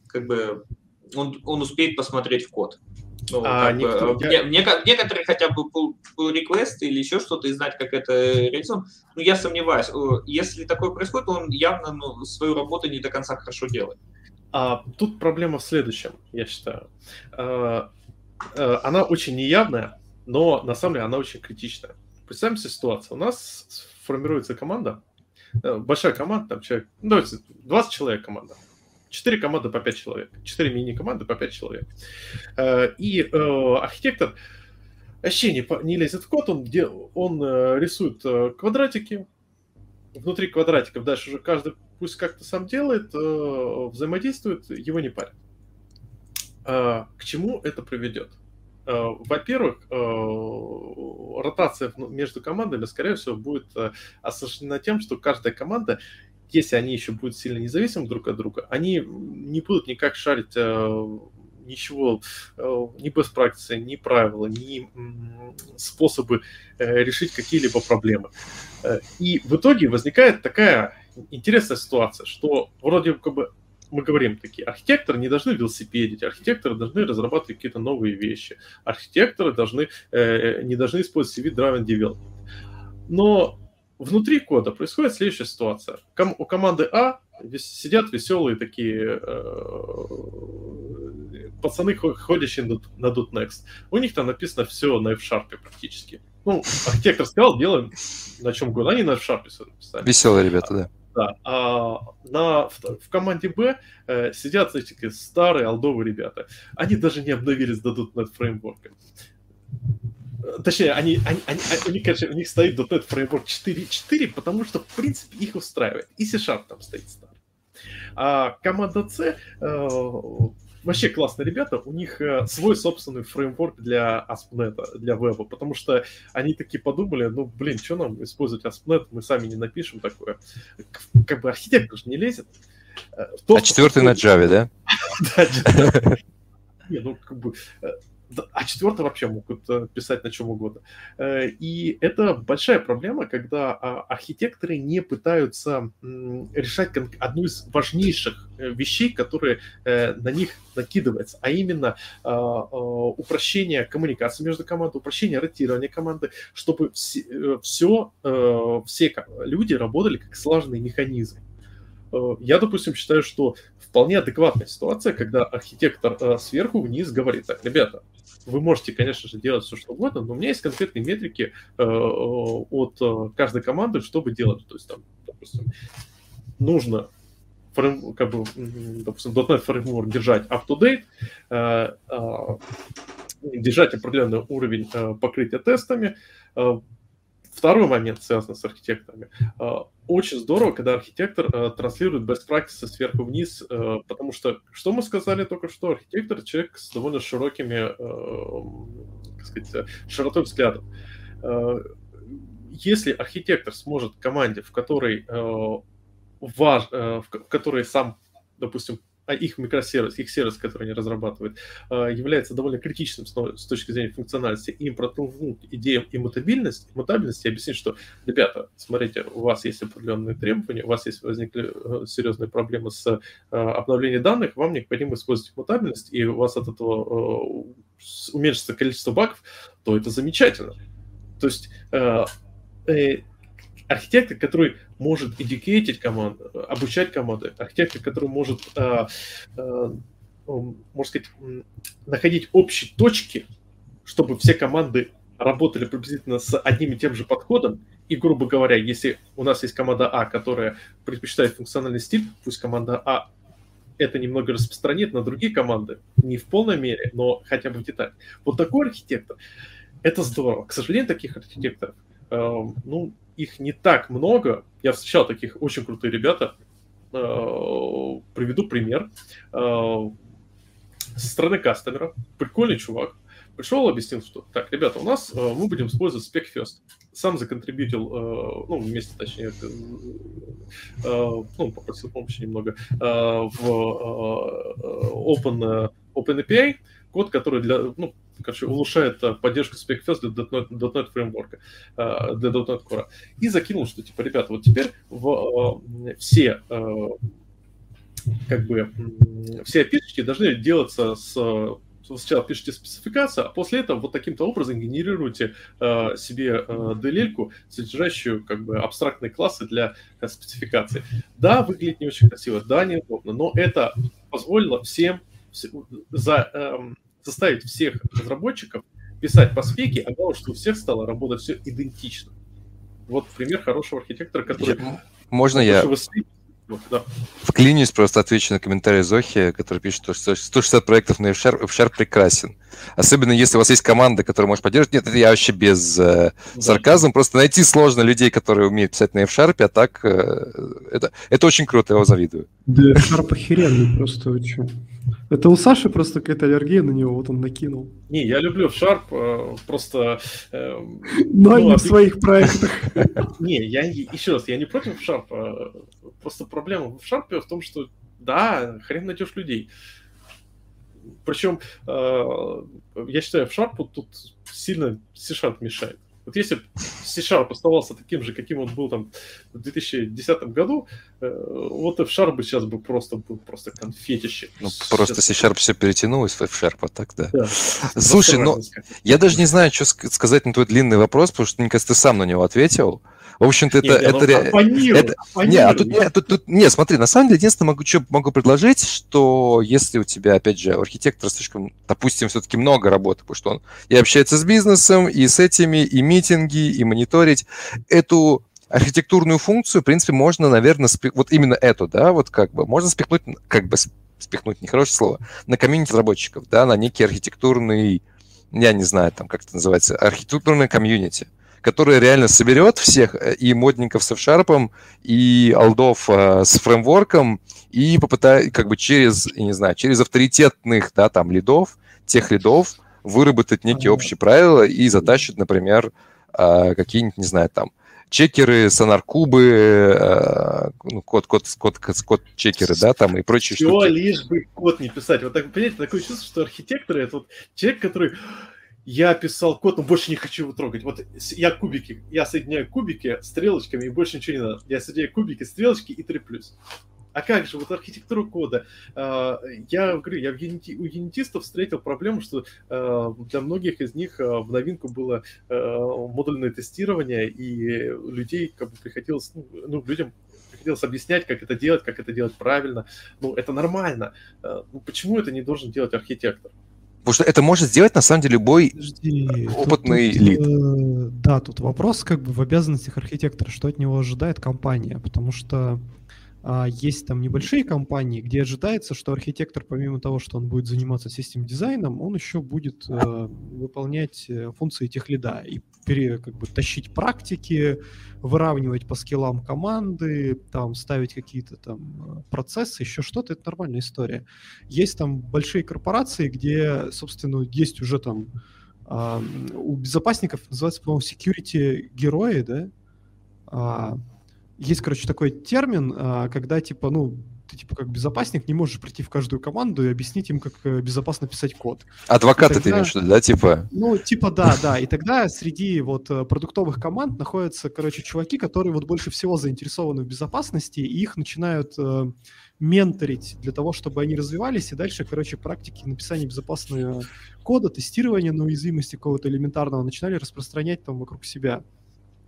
как бы, он, он успеет посмотреть в код. Ну, а, как никто, бы, я... не, некоторые хотя бы pull, pull request или еще что-то и знать, как это реализовано. Но я сомневаюсь. Если такое происходит, он явно ну, свою работу не до конца хорошо делает. А, тут проблема в следующем, я считаю. А, а, она очень неявная, но на самом деле она очень критичная. Представим себе ситуацию. У нас формируется команда, э, большая команда, там человек, ну, давайте, 20 человек команда. Четыре команды по пять человек. Четыре мини-команды по пять человек. Э, и э, архитектор вообще не, не лезет в код, он, он э, рисует квадратики. Внутри квадратиков дальше уже каждый пусть как-то сам делает, взаимодействует, его не парят. Э, к чему это приведет? Во-первых, ротация между командами, скорее всего, будет осложнена тем, что каждая команда если они еще будут сильно независимы друг от друга, они не будут никак шарить ничего, ни best practice, ни правила, ни способы решить какие-либо проблемы. И в итоге возникает такая интересная ситуация, что вроде как бы мы говорим такие, архитекторы не должны велосипедить, архитекторы должны разрабатывать какие-то новые вещи, архитекторы должны, э, не должны использовать CV-driven development. Но внутри кода происходит следующая ситуация. Ком- у команды А сидят веселые такие э, пацаны, ходящие на, на .next. У них там написано все на F-Sharp практически. Ну, архитектор сказал, делаем на чем угодно. Они на F-Sharp написали. Веселые ребята, да. Да. А на, в, в команде Б э, сидят эти старые алдовые ребята. Они даже не обновились до .NET фреймворка. Точнее, они, они, они, у, них, конечно, у них стоит .NET фреймворк 4.4, потому что, в принципе, их устраивает. И C-Sharp там стоит старый. А команда C э, вообще классные ребята, у них э, свой собственный фреймворк для ASP.NET, для веба, потому что они такие подумали, ну, блин, что нам использовать ASP.NET, мы сами не напишем такое. Как бы архитектор же не лезет. Э, а четвертый на Java, да? Да, Не, ну, как бы, э, а четвертый вообще могут э, писать на чем угодно. Э, и это большая проблема, когда а, архитекторы не пытаются решать одну из важнейших э, вещей, которые на них накидывается, а именно а, а, упрощение коммуникации между командами, упрощение ротирования команды, чтобы все, все люди работали как слаженный механизм. Я, допустим, считаю, что вполне адекватная ситуация, когда архитектор сверху вниз говорит, так, ребята, вы можете, конечно же, делать все, что угодно, но у меня есть конкретные метрики э, от э, каждой команды, чтобы делать. То есть, там, допустим, нужно фрейм, как бы, допустим, .NET фреймворк держать up-to-date, э, держать определенный уровень покрытия тестами, Второй момент связан с архитекторами. А, очень здорово, когда архитектор а, транслирует best practices сверху вниз, а, потому что, что мы сказали только что, архитектор человек с довольно широкими, как сказать, широтой взглядов. Если архитектор сможет команде, в которой в которой сам, допустим, а их микросервис, их сервис, который они разрабатывают, а, является довольно критичным с точки зрения функциональности, им протолкнуть идеям иммутабильность, иммутабельность и объяснить, что, ребята, смотрите, у вас есть определенные требования, у вас есть возникли э, серьезные проблемы с э, обновлением данных, вам необходимо использовать иммутабельность, и у вас от этого э, уменьшится количество багов, то это замечательно. То есть архитектор, который может educate команду, обучать команды, архитектор, который может, э, э, можно сказать, находить общие точки, чтобы все команды работали приблизительно с одним и тем же подходом, и, грубо говоря, если у нас есть команда А, которая предпочитает функциональный стиль, пусть команда А это немного распространит на другие команды, не в полной мере, но хотя бы в деталях. Вот такой архитектор, это здорово. К сожалению, таких архитекторов, ну, их не так много. Я встречал таких очень крутые ребята. Э, приведу пример. Э, со стороны кастомера. Прикольный чувак. Пришел, объяснил, что так, ребята, у нас э, мы будем использовать SpecFirst. Сам законтрибьютил, ну, вместе, точнее, ну, попросил помощи немного, в Open, OpenAPI, код, который для, ну, короче, улучшает э, поддержку SpecFest для .NET, .NET фреймворка, э, для .NET Core. И закинул, что, типа, ребята, вот теперь в, э, все как бы все опишки должны делаться с сначала пишите спецификацию, а после этого вот таким-то образом генерируете э, себе э, DLL, содержащую как бы абстрактные классы для э, спецификации. Да, выглядит не очень красиво, да, неудобно, но это позволило всем за, э, заставить всех разработчиков писать по спеке, а главное, что у всех стало работать все идентично. Вот пример хорошего архитектора, который... Можно я... Да. Вклинюсь, просто отвечу на комментарий Зохи, который пишет, что 160 проектов на F-Sharp, F-Sharp прекрасен. Особенно если у вас есть команда, которая может поддерживать. Нет, это я вообще без э, сарказма. Просто найти сложно людей, которые умеют писать на F-Sharp, а так э, это, это очень круто, я его завидую. Да, F-Sharp охеренный просто, что? Это у Саши просто какая-то аллергия на него, вот он накинул. Не, я люблю в Sharp, э, просто... Э, Но ну, не в своих проектах. Не, я еще раз, я не против Sharp, а просто проблема в Sharp в том, что да, хрен найдешь людей. Причем, э, я считаю, в Sharp тут сильно C-Sharp мешает. Вот если бы C-Sharp оставался таким же, каким он был там в 2010 году, э, вот F-Sharp бы сейчас бы просто был просто конфетище. Ну, просто C-Sharp все перетянулось в F-Sharp, а так да. да. Слушай, ну, я даже не знаю, что сказать на твой длинный вопрос, потому что, мне кажется, ты сам на него ответил. В общем-то, это... Нет, это, это, это не, а тут, не, тут, тут, не, смотри, на самом деле, единственное, могу, что могу предложить, что если у тебя, опять же, архитектор слишком, допустим, все-таки много работы, потому что он и общается с бизнесом, и с этими, и митинги, и мониторить, эту архитектурную функцию, в принципе, можно, наверное, спи... вот именно эту, да, вот как бы, можно спихнуть, как бы, спихнуть, нехорошее слово, на комьюнити разработчиков, да, на некий архитектурный, я не знаю, там, как это называется, архитектурный комьюнити которая реально соберет всех э, и модников с F-Sharp, и алдов э, с фреймворком, и попытает как бы через, не знаю, через авторитетных, да, там, лидов, тех лидов, выработать некие общие правила и затащить, например, э, какие-нибудь, не знаю, там, чекеры, сонаркубы, ну, код, код, код, код чекеры, да, там и прочие Все штуки. лишь бы код не писать. Вот так, понимаете, такое чувство, что архитекторы это вот человек, который я писал код, но больше не хочу его трогать. Вот я кубики, я соединяю кубики стрелочками, и больше ничего не надо. Я соединяю кубики, стрелочки и 3+. А как же, вот архитектура кода. А, я говорю, я у юнитистов встретил проблему, что а, для многих из них а, в новинку было модульное тестирование, и людей как бы приходилось, ну, ну, людям приходилось объяснять, как это делать, как это делать правильно. Ну, это нормально. Ну, почему это не должен делать архитектор? Потому что это может сделать, на самом деле, любой Подожди, опытный тут, лид. Э, да, тут вопрос как бы в обязанностях архитектора, что от него ожидает компания, потому что есть там небольшие компании, где ожидается, что архитектор, помимо того, что он будет заниматься систем дизайном, он еще будет э, выполнять э, функции техлида и пере, как бы тащить практики, выравнивать по скиллам команды, там ставить какие-то там э, процессы, еще что-то, это нормальная история. Есть там большие корпорации, где, собственно, есть уже там э, у безопасников называется, по-моему, security герои, да, а, есть, короче, такой термин, а, когда, типа, ну, ты, типа, как безопасник не можешь прийти в каждую команду и объяснить им, как э, безопасно писать код. Адвокаты ты имеешь в виду, да, типа? Ну, типа, да, да. И тогда среди вот э, продуктовых команд находятся, короче, чуваки, которые вот больше всего заинтересованы в безопасности, и их начинают э, менторить для того, чтобы они развивались, и дальше, короче, практики написания безопасного кода, тестирования на уязвимости какого-то элементарного начинали распространять там вокруг себя.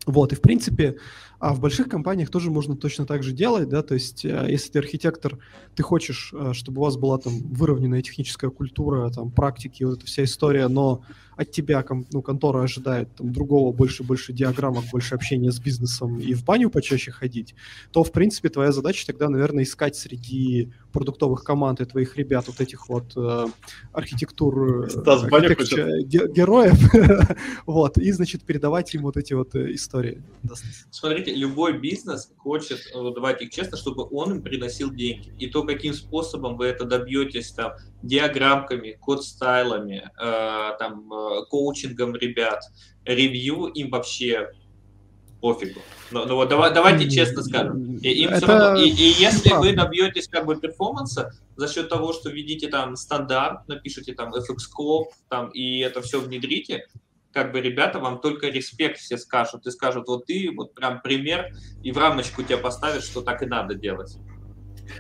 Вот, и в принципе, а в больших компаниях тоже можно точно так же делать, да, то есть э, если ты архитектор, ты хочешь, э, чтобы у вас была там выровненная техническая культура, там практики, вот эта вся история, но от тебя ну, контора ожидает там, другого, больше больше диаграммок, больше общения с бизнесом и в баню почаще ходить, то, в принципе, твоя задача тогда, наверное, искать среди продуктовых команд и твоих ребят вот этих вот э, архитектур, э, героев, вот, и, значит, передавать им вот эти вот э, истории. Смотрите, любой бизнес хочет, давайте их честно, чтобы он им приносил деньги. И то, каким способом вы это добьетесь, там, диаграммками, код-стайлами, э, там, э, коучингом ребят, ревью, им вообще пофигу. Но, но вот давай, давайте честно скажем. И, им это... равно, и, и если вы добьетесь как бы перформанса за счет того, что введите там стандарт, напишите там FX-клоп, там, и это все внедрите, как бы ребята вам только респект все скажут и скажут, вот ты вот прям пример, и в рамочку тебя поставят, что так и надо делать.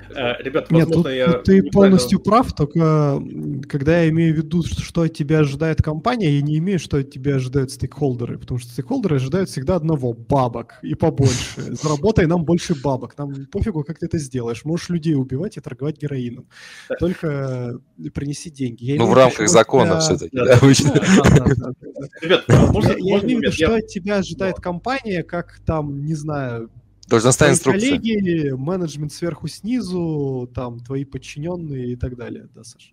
Э, ребят, Нет, тут, я тут ты полностью прав, только когда я имею в виду, что от тебя ожидает компания, я не имею, что от тебя ожидают стейкхолдеры, потому что стейкхолдеры ожидают всегда одного — бабок и побольше. Заработай нам больше бабок, нам пофигу, как ты это сделаешь. Можешь людей убивать и торговать героином. Только принеси деньги. Я ну, в рамках закона все-таки, обычно. Ребят, можно Я имею в виду, что от тебя ожидает компания, как там, не знаю, Должностная инструкция. коллеги, менеджмент сверху снизу, там, твои подчиненные и так далее, да, Саша?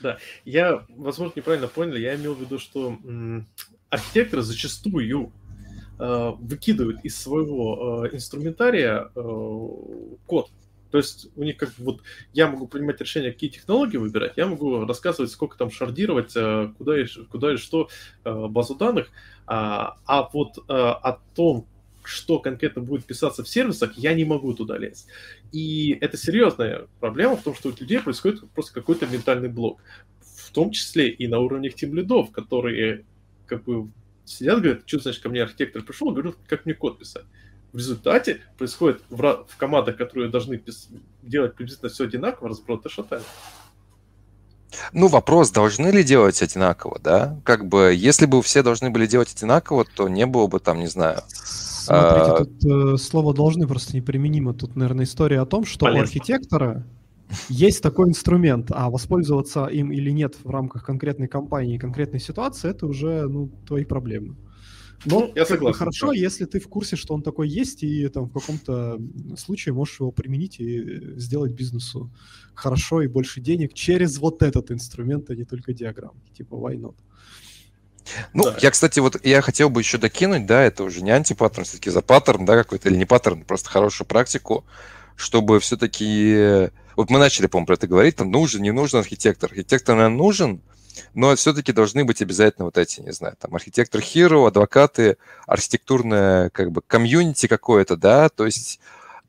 Да, я, возможно, неправильно понял, я имел в виду, что м, архитекторы зачастую э, выкидывают из своего э, инструментария э, код. То есть у них как бы вот я могу принимать решение, какие технологии выбирать, я могу рассказывать, сколько там шардировать, э, куда и, куда и что э, базу данных, а, а вот э, о том, что конкретно будет писаться в сервисах, я не могу туда лезть. И это серьезная проблема в том, что у людей происходит просто какой-то ментальный блок. В том числе и на уровне тимлидов, которые как бы сидят, говорят, что значит ко мне архитектор пришел, говорят, как мне код писать. В результате происходит в, в командах, которые должны делать приблизительно все одинаково, разброд и шатает. Ну, вопрос, должны ли делать одинаково, да? Как бы, если бы все должны были делать одинаково, то не было бы там, не знаю, Смотрите, а... тут э, слово должны просто неприменимо. Тут, наверное, история о том, что Полезно. у архитектора есть такой инструмент, а воспользоваться им или нет в рамках конкретной компании конкретной ситуации, это уже ну, твои проблемы. Но ну, я согласен. Хорошо, да. если ты в курсе, что он такой есть, и там в каком-то случае можешь его применить и сделать бизнесу хорошо и больше денег через вот этот инструмент, а не только диаграммы. Типа, why not? Ну, да. я, кстати, вот я хотел бы еще докинуть, да, это уже не антипаттерн, все-таки за паттерн, да, какой-то, или не паттерн, просто хорошую практику, чтобы все-таки... Вот мы начали, по-моему, про это говорить, там нужен, не нужен архитектор. Архитектор, наверное, нужен, но все-таки должны быть обязательно вот эти, не знаю, там архитектор hero, адвокаты, архитектурное как бы комьюнити какое-то, да, то есть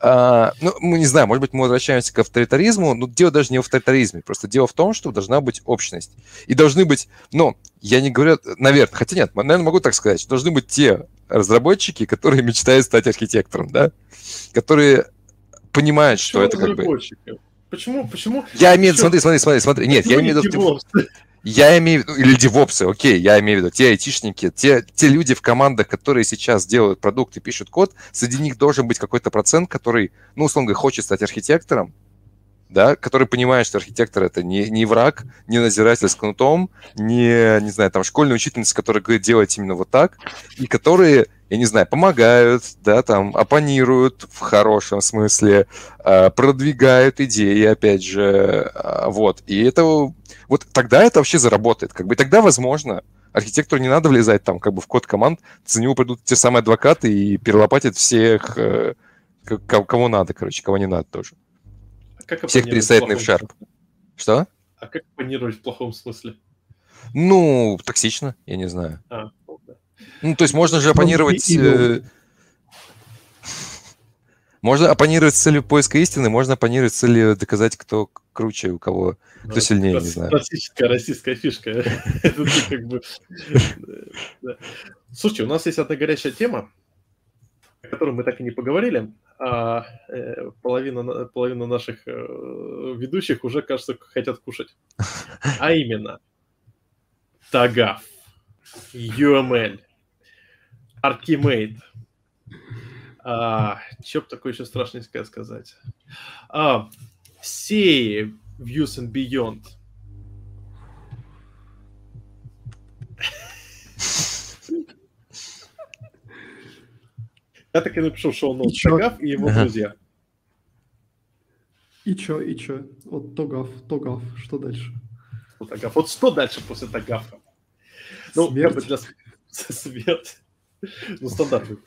Uh, ну, мы не знаем, может быть, мы возвращаемся к авторитаризму, но дело даже не в авторитаризме, просто дело в том, что должна быть общность. И должны быть, ну, я не говорю, наверное, хотя нет, наверное, могу так сказать, что должны быть те разработчики, которые мечтают стать архитектором, да, которые понимают, Почему что это как бы... Почему, почему? Я имею в виду, смотри, смотри, смотри, смотри, нет, я имею в виду... Я имею в виду, или девопсы, окей, я имею в виду, те айтишники, те, те люди в командах, которые сейчас делают продукты, пишут код, среди них должен быть какой-то процент, который, ну, условно говоря, хочет стать архитектором, да, который понимает, что архитектор это не, не враг, не назиратель с кнутом, не, не знаю, там, школьная учительница, которая говорит, делать именно вот так, и которые, я не знаю, помогают, да, там, оппонируют в хорошем смысле, а, продвигают идеи, опять же, а, вот, и это, вот тогда это вообще заработает, как бы, и тогда, возможно, архитектору не надо влезать там, как бы, в код команд, за него придут те самые адвокаты и перелопатят всех, э, кого надо, короче, кого не надо тоже. Как Всех пересайтный в Sharp. Что? А как оппонировать в плохом смысле? Ну, токсично, я не знаю. А, ну, да. ну то есть можно же оппонировать... Э, можно оппонировать с целью поиска истины, можно оппонировать с целью доказать, кто круче, у кого, кто ну, сильнее, не знаю. Классическая российская фишка. Слушайте, у нас есть одна горячая тема, о которой мы так и не поговорили а э, половина, половина наших э, ведущих уже, кажется, хотят кушать. А именно, Тагав, UML, Archimate, а, что бы такое еще страшное сказать? А, SEI, Views and Beyond – Я так и напишу шоу-ноут Тагав и его ага. друзья. И чё, и чё? Вот Тогав, Тогав, что дальше? Тагав. Вот что дальше после Тагафа? Ну, Смерть. для смерть. Ну, стандартный.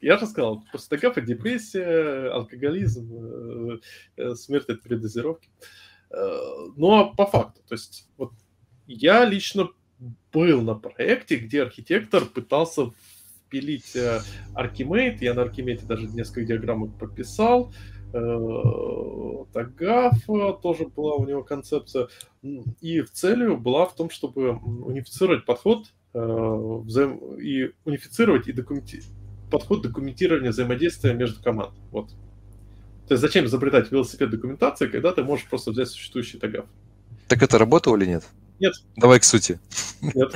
Я же сказал, после Тагафа депрессия, алкоголизм, э, э, смерть от передозировки. Э, ну, а по факту, то есть, вот я лично был на проекте, где архитектор пытался пилить Archimate. Я на Archimate даже несколько диаграммок прописал. Э, Тагав тоже была у него концепция. И целью была в том, чтобы унифицировать подход взаим... и унифицировать и документи... подход документирования взаимодействия между команд. Вот. То есть зачем изобретать велосипед документации, когда ты можешь просто взять существующий тагав? Так это работало или нет? Нет. Давай к сути. Нет.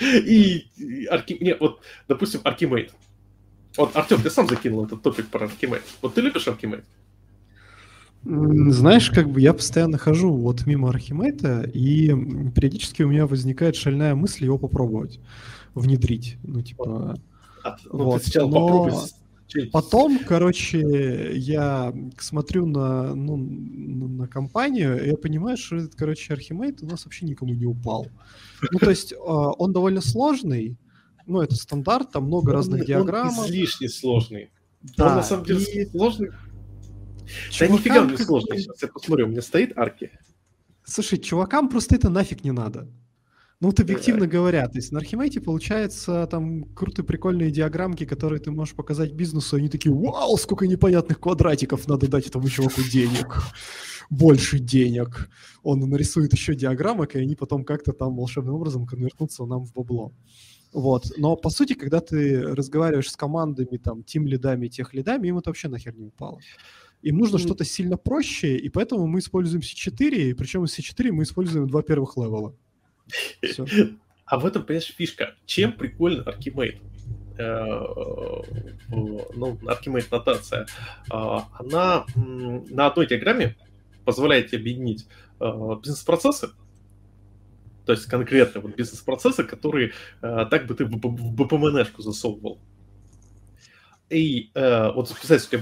И, и арки... Нет, вот, допустим, Аркимейт. Вот, Артем, ты сам закинул этот топик про Аркимейт. Вот ты любишь Аркимейт? Знаешь, как бы я постоянно хожу вот мимо Архимейта, и периодически у меня возникает шальная мысль его попробовать внедрить. Ну, типа... От, ну, вот. ты сначала Но... попробуй Потом, короче, я смотрю на, ну, на компанию, и я понимаю, что этот, короче, Архимейд у нас вообще никому не упал. Ну, то есть а, он довольно сложный, ну, это стандарт, там много разных диаграмм. Он излишне сложный. Да, он на самом деле и... сложный. Да нифига он не сложный. Сейчас я посмотрю, у меня стоит арки. Слушай, чувакам просто это нафиг не надо. Ну, вот объективно да. говоря, то есть на Архимейте получается там крутые прикольные диаграммки, которые ты можешь показать бизнесу, они такие, вау, сколько непонятных квадратиков надо дать этому чуваку денег, больше денег. Он нарисует еще диаграммок, и они потом как-то там волшебным образом конвертнутся нам в бабло. Вот. Но по сути, когда ты разговариваешь с командами, там, тим лидами, тех лидами, им это вообще нахер не упало. Им нужно mm. что-то сильно проще, и поэтому мы используем C4, и причем из C4 мы используем два первых левела. А в этом, понимаешь, фишка. Чем прикольно Archimate? Э, ну, Archimate нотация. А, она на одной диаграмме позволяет тебе объединить э, бизнес-процессы, то есть конкретно вот бизнес-процессы, которые э, так бы ты в BPMN-шку засовывал. И вот представь себе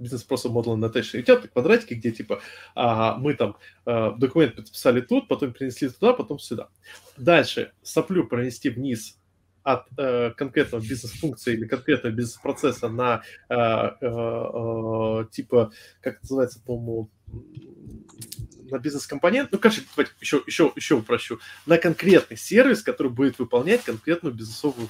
BPMN-шка, бизнес-процесс Model Annotation, и у тебя квадратики, где типа а, мы там а, документ подписали тут, потом перенесли туда, потом сюда. Дальше. Соплю пронести вниз от э, конкретного бизнес-функции или конкретного бизнес-процесса на э, э, э, типа, как это называется, по-моему, на бизнес-компонент, ну, короче, давайте еще, еще, еще упрощу, на конкретный сервис, который будет выполнять конкретную бизнесовую,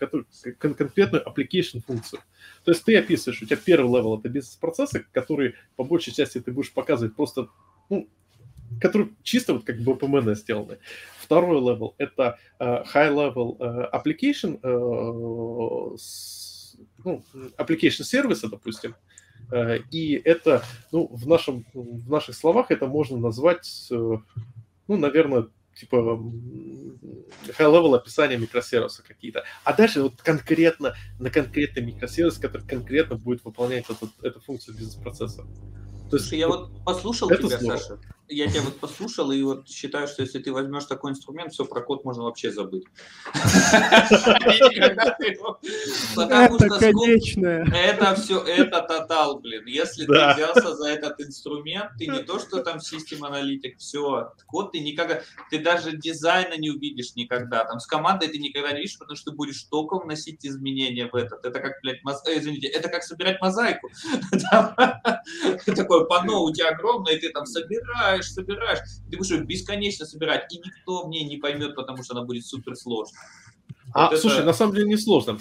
который, кон- конкретную application функцию. То есть ты описываешь, у тебя первый level это бизнес-процессы, которые по большей части ты будешь показывать просто, ну, которые чисто вот как бы BPMN сделаны. Второй level это э, high level э, application, э, ну, application сервиса, допустим, uh, и это, ну, в, нашем, в наших словах это можно назвать, uh, ну, наверное, типа high-level описания микросервиса какие-то. А дальше вот конкретно на конкретный микросервис, который конкретно будет выполнять эту, эту функцию бизнес-процесса. То есть, Слушай, я вот послушал тебя, здорово. Саша. Я тебя вот послушал и вот считаю, что если ты возьмешь такой инструмент, все про код можно вообще забыть. Это конечное. Это все, это тотал, блин. Если ты взялся за этот инструмент, ты не то, что там систем аналитик, все, код ты никогда, ты даже дизайна не увидишь никогда. Там с командой ты никогда не видишь, потому что ты будешь только вносить изменения в этот. Это как, блядь, э, извините, это как собирать мозаику. Такой такое панно у тебя огромное, и ты там собираешь, собираешь, ты будешь бесконечно собирать, и никто мне не поймет, потому что она будет супер сложной. А, вот слушай, это... на самом деле не сложно.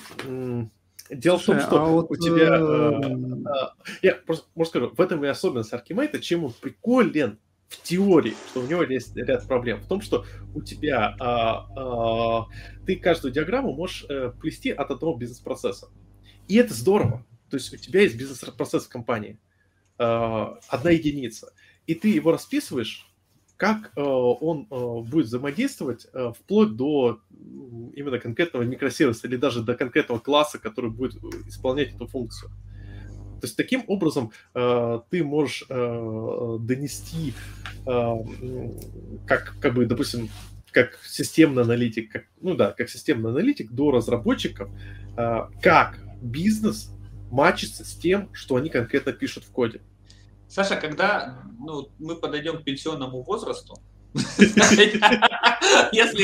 Дело слушай, в том, что а вот, у тебя... Э, э, я просто, может скажу, в этом и особенность Аркимейта, чем он приколен в теории, что у него есть ряд проблем. В том, что у тебя а, а, ты каждую диаграмму можешь а, плести от одного бизнес-процесса. И это здорово. То есть у тебя есть бизнес-процесс в компании. Э, одна единица. И ты его расписываешь, как э, он э, будет взаимодействовать вплоть до именно конкретного микросервиса или даже до конкретного класса, который будет исполнять эту функцию. То есть таким образом ты можешь донести, как, как бы, допустим, как системный аналитик, как, ну да, как системный аналитик до разработчиков, как бизнес мачится с тем, что они конкретно пишут в коде. Саша, когда ну, мы подойдем к пенсионному возрасту, если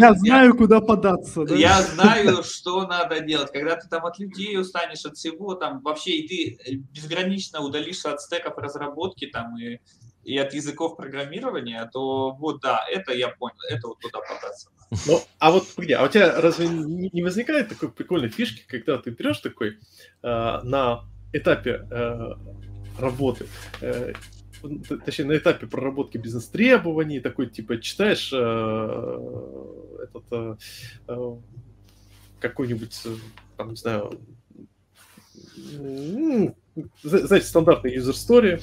Я знаю, куда податься. Я знаю, что надо делать. Когда ты там от людей устанешь, от всего, там вообще, и ты безгранично удалишься от стеков разработки там и, и от языков программирования, то вот да, это я понял, это вот туда податься. Ну, а вот где? А у тебя разве не возникает такой прикольной фишки, когда ты берешь такой э, на этапе э, работы. Э, точнее, на этапе проработки бизнес-требований, такой, типа, читаешь э, этот э, какой-нибудь, там, не знаю, знаете, стандартный user story,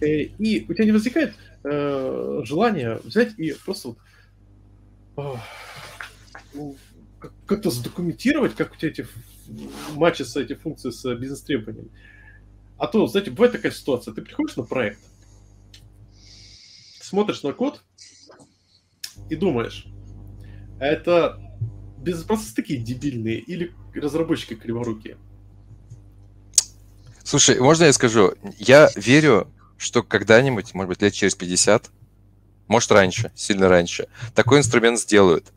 и у тебя не возникает желание взять и просто вот, ну, как-то задокументировать, как у тебя эти матчатся эти функции с бизнес-требованиями. А то, знаете, бывает такая ситуация, ты приходишь на проект, смотришь на код и думаешь, это бизнес-процессы такие дебильные или разработчики криворукие? Слушай, можно я скажу? Я верю, что когда-нибудь, может быть, лет через 50, может раньше, сильно раньше, такой инструмент сделают.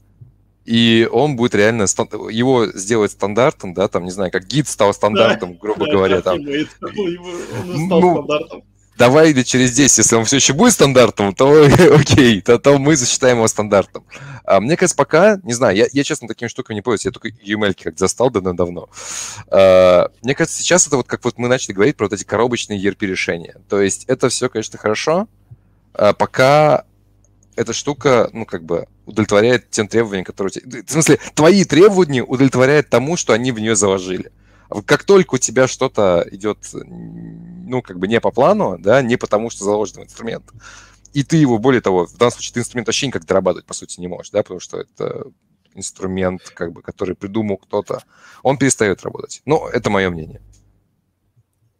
И он будет реально, его сделать стандартом, да, там, не знаю, как гид стал стандартом, грубо говоря, там. Ну, давай или через 10, если он все еще будет стандартом, то окей, то, то мы засчитаем его стандартом. А мне кажется, пока, не знаю, я, я честно, такими штуками не пользуюсь, я только UML как застал давно-давно. А, мне кажется, сейчас это вот как вот мы начали говорить про вот эти коробочные ERP-решения. То есть это все, конечно, хорошо, а пока эта штука, ну, как бы удовлетворяет тем требованиям, которые у тебя... В смысле, твои требования удовлетворяют тому, что они в нее заложили. Как только у тебя что-то идет, ну, как бы не по плану, да, не потому, что заложен инструмент, и ты его, более того, в данном случае ты инструмент вообще никак дорабатывать, по сути, не можешь, да, потому что это инструмент, как бы, который придумал кто-то, он перестает работать. Ну, это мое мнение.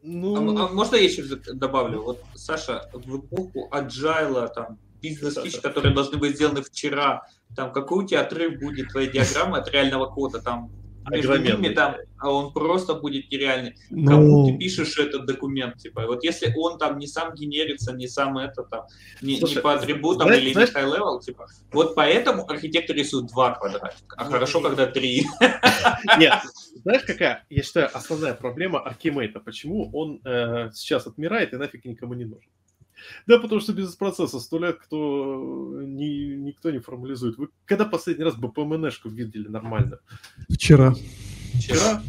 Ну... А, а можно я еще добавлю? Вот, Саша, в эпоху аджайла, там, бизнес-фичи, которые должны быть сделаны вчера, там, какой у тебя отрыв будет твоя диаграмма от реального кода, там, между ними там, а он просто будет нереальный. Ну... Кому ты пишешь этот документ, типа, вот если он там не сам генерится, не сам это там, не, Слушай, не по атрибутам знаешь, или знаешь... не high level, типа, вот поэтому архитектор рисует два квадратика, а хорошо, когда три. Нет, знаешь, какая, я считаю, основная проблема Аркимейта, почему он э, сейчас отмирает и нафиг никому не нужен? Да, потому что бизнес-процесса сто лет кто, ни, никто не формализует. Вы когда последний раз BPMN-шку видели нормально? Вчера. Вчера?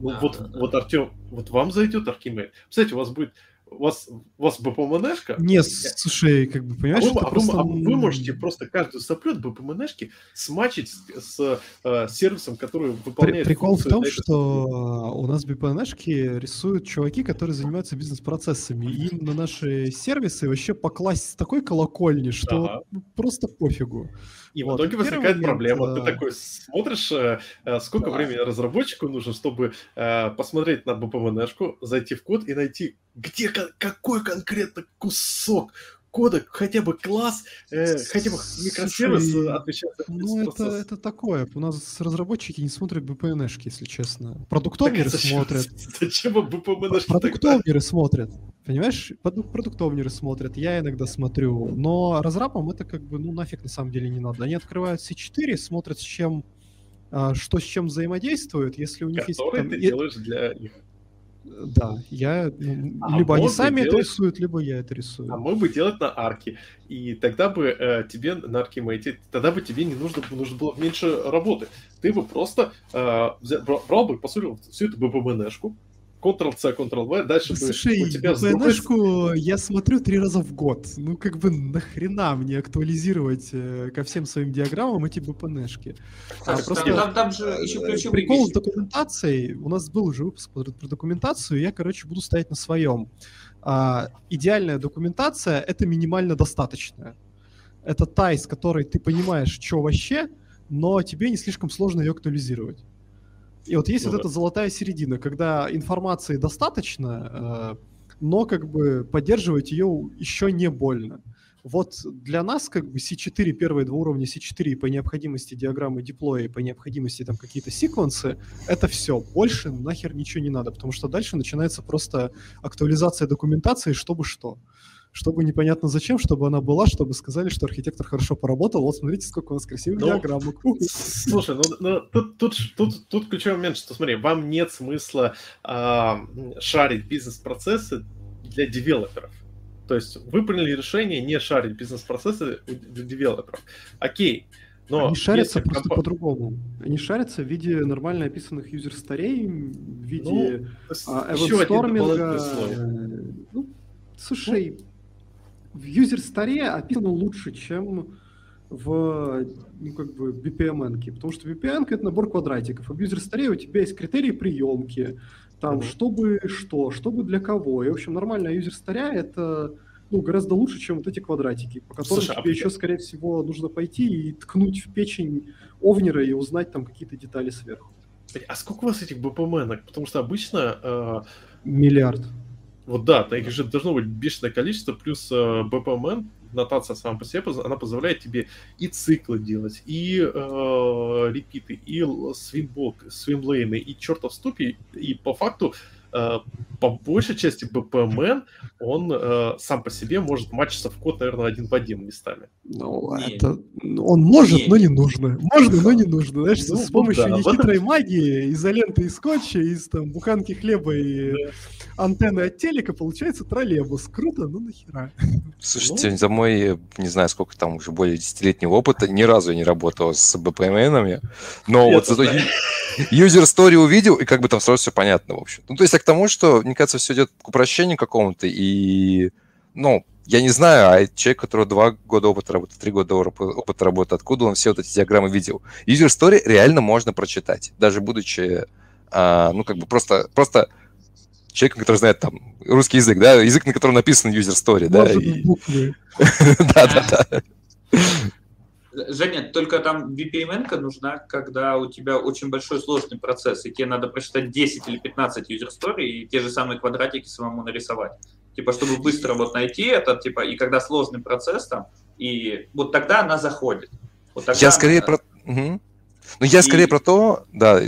Ну, да, вот, да. вот, Артем, вот вам зайдет Аркимейд. Кстати, у вас будет у вас, у вас БПМНшка? Нет, слушай, как бы, понимаешь, а вы, а просто... вы, а вы можете просто каждую соплет БПМНшки смачить с, с э, сервисом, который выполняет... При, прикол в том, что у нас БПМНшки рисуют чуваки, которые занимаются бизнес-процессами. Им на наши сервисы вообще покласть с такой колокольни, что ага. просто пофигу. И вот. в итоге возникает момент, проблема. Ты такой смотришь, э, э, сколько да. времени разработчику нужно, чтобы э, посмотреть на BPMN-шку, зайти в код и найти, где какой конкретно кусок кода, хотя бы класс, э, хотя бы микросервис Слушай, отвечает за Ну, это, это такое. У нас разработчики не смотрят BPN-шки, если честно. Продуктовнеры смотрят. Зачем BPN-шки Продуктовнеры смотрят. Понимаешь, продуктовнеры смотрят, я иногда смотрю. Но разрабам это как бы, ну, нафиг на самом деле не надо. Они открывают C4, смотрят, с чем а, что с чем взаимодействует, если у них есть... Ты делаешь для них. Да, я ну, а либо они сами делать... это рисуют, либо я это рисую. А мог бы делать на арке. И тогда бы э, тебе на арке Аркимейте, тогда бы тебе не нужно, нужно было меньше работы. Ты бы просто э, брал бы, по сути, всю эту ББНшку, Ctrl-C, Ctrl-V, дальше Слушай, у тебя ВНшку я смотрю три раза в год. Ну, как бы нахрена мне актуализировать э, ко всем своим диаграммам эти БПНшки? А, просто... там, там же еще ключевые Прикол вещи. с документацией. У нас был уже выпуск про, про документацию, я, короче, буду стоять на своем. А, идеальная документация — это минимально достаточная. Это та, из которой ты понимаешь, что вообще, но тебе не слишком сложно ее актуализировать. И вот есть ну, вот да. эта золотая середина, когда информации достаточно, э, но как бы поддерживать ее еще не больно. Вот для нас как бы C4, первые два уровня C4 по необходимости диаграммы диплоя, по необходимости там какие-то секвенсы, это все. Больше нахер ничего не надо, потому что дальше начинается просто актуализация документации, чтобы что чтобы непонятно зачем, чтобы она была, чтобы сказали, что архитектор хорошо поработал. Вот смотрите, сколько у нас красивых ну, диаграммок. Слушай, ну, ну тут, тут, тут, тут ключевой момент, что смотри, вам нет смысла а, шарить бизнес-процессы для девелоперов. То есть вы приняли решение не шарить бизнес-процессы для девелоперов. Окей, но Они шарятся просто комп... по-другому. Они шарятся в виде нормально описанных юзер-старей, в виде ну, а, эвент Ну, слушай, в user store описано лучше, чем в ну, как бы VPN, потому что VPN это набор квадратиков, а в user store у тебя есть критерии приемки, там, mm-hmm. чтобы что, чтобы для кого. И, в общем, нормальная user store это ну, гораздо лучше, чем вот эти квадратики, по которым Слушай, а тебе а еще, скорее всего, нужно пойти и ткнуть в печень овнера и узнать там какие-то детали сверху. А сколько у вас этих BPM? Потому что обычно... Э... Миллиард. Вот да, их же должно быть бешеное количество, плюс э, BPMN, нотация сама по себе, она позволяет тебе и циклы делать, и э, репиты, и свимблок, свимлейны, и чертов ступи, и по факту по большей части BPMN, он э, сам по себе может матчиться в код, наверное, один в один местами. Ну, не. это... Он может, не. но не нужно. Можно, но не нужно. Знаешь, ну, с помощью да, нехитрой этом... магии, изоленты из скотча, из там буханки хлеба и да. антенны от телека получается троллейбус. Круто, ну нахера. Слушайте, ну... за мой, не знаю, сколько там уже более десятилетнего опыта, ни разу я не работал с BPMN, но я вот зато юзер story увидел, и как бы там сразу все понятно, в общем. Ну, то есть я к тому, что, мне кажется, все идет к упрощению какому-то, и, ну, я не знаю, а человек, у которого два года опыта работы, три года опыта работы, откуда он все вот эти диаграммы видел? User story реально можно прочитать, даже будучи, а, ну, как бы просто, просто человеком, который знает там русский язык, да, язык, на котором написан user story, да. Да, да, да. Женя, только там VPN нужна, когда у тебя очень большой сложный процесс, и тебе надо прочитать 10 или 15 user story и те же самые квадратики самому нарисовать. Типа, чтобы быстро вот найти это, типа, и когда сложный процесс там, и вот тогда она заходит. Вот тогда я скорее она... про... Угу. Ну, я и... скорее про то, да,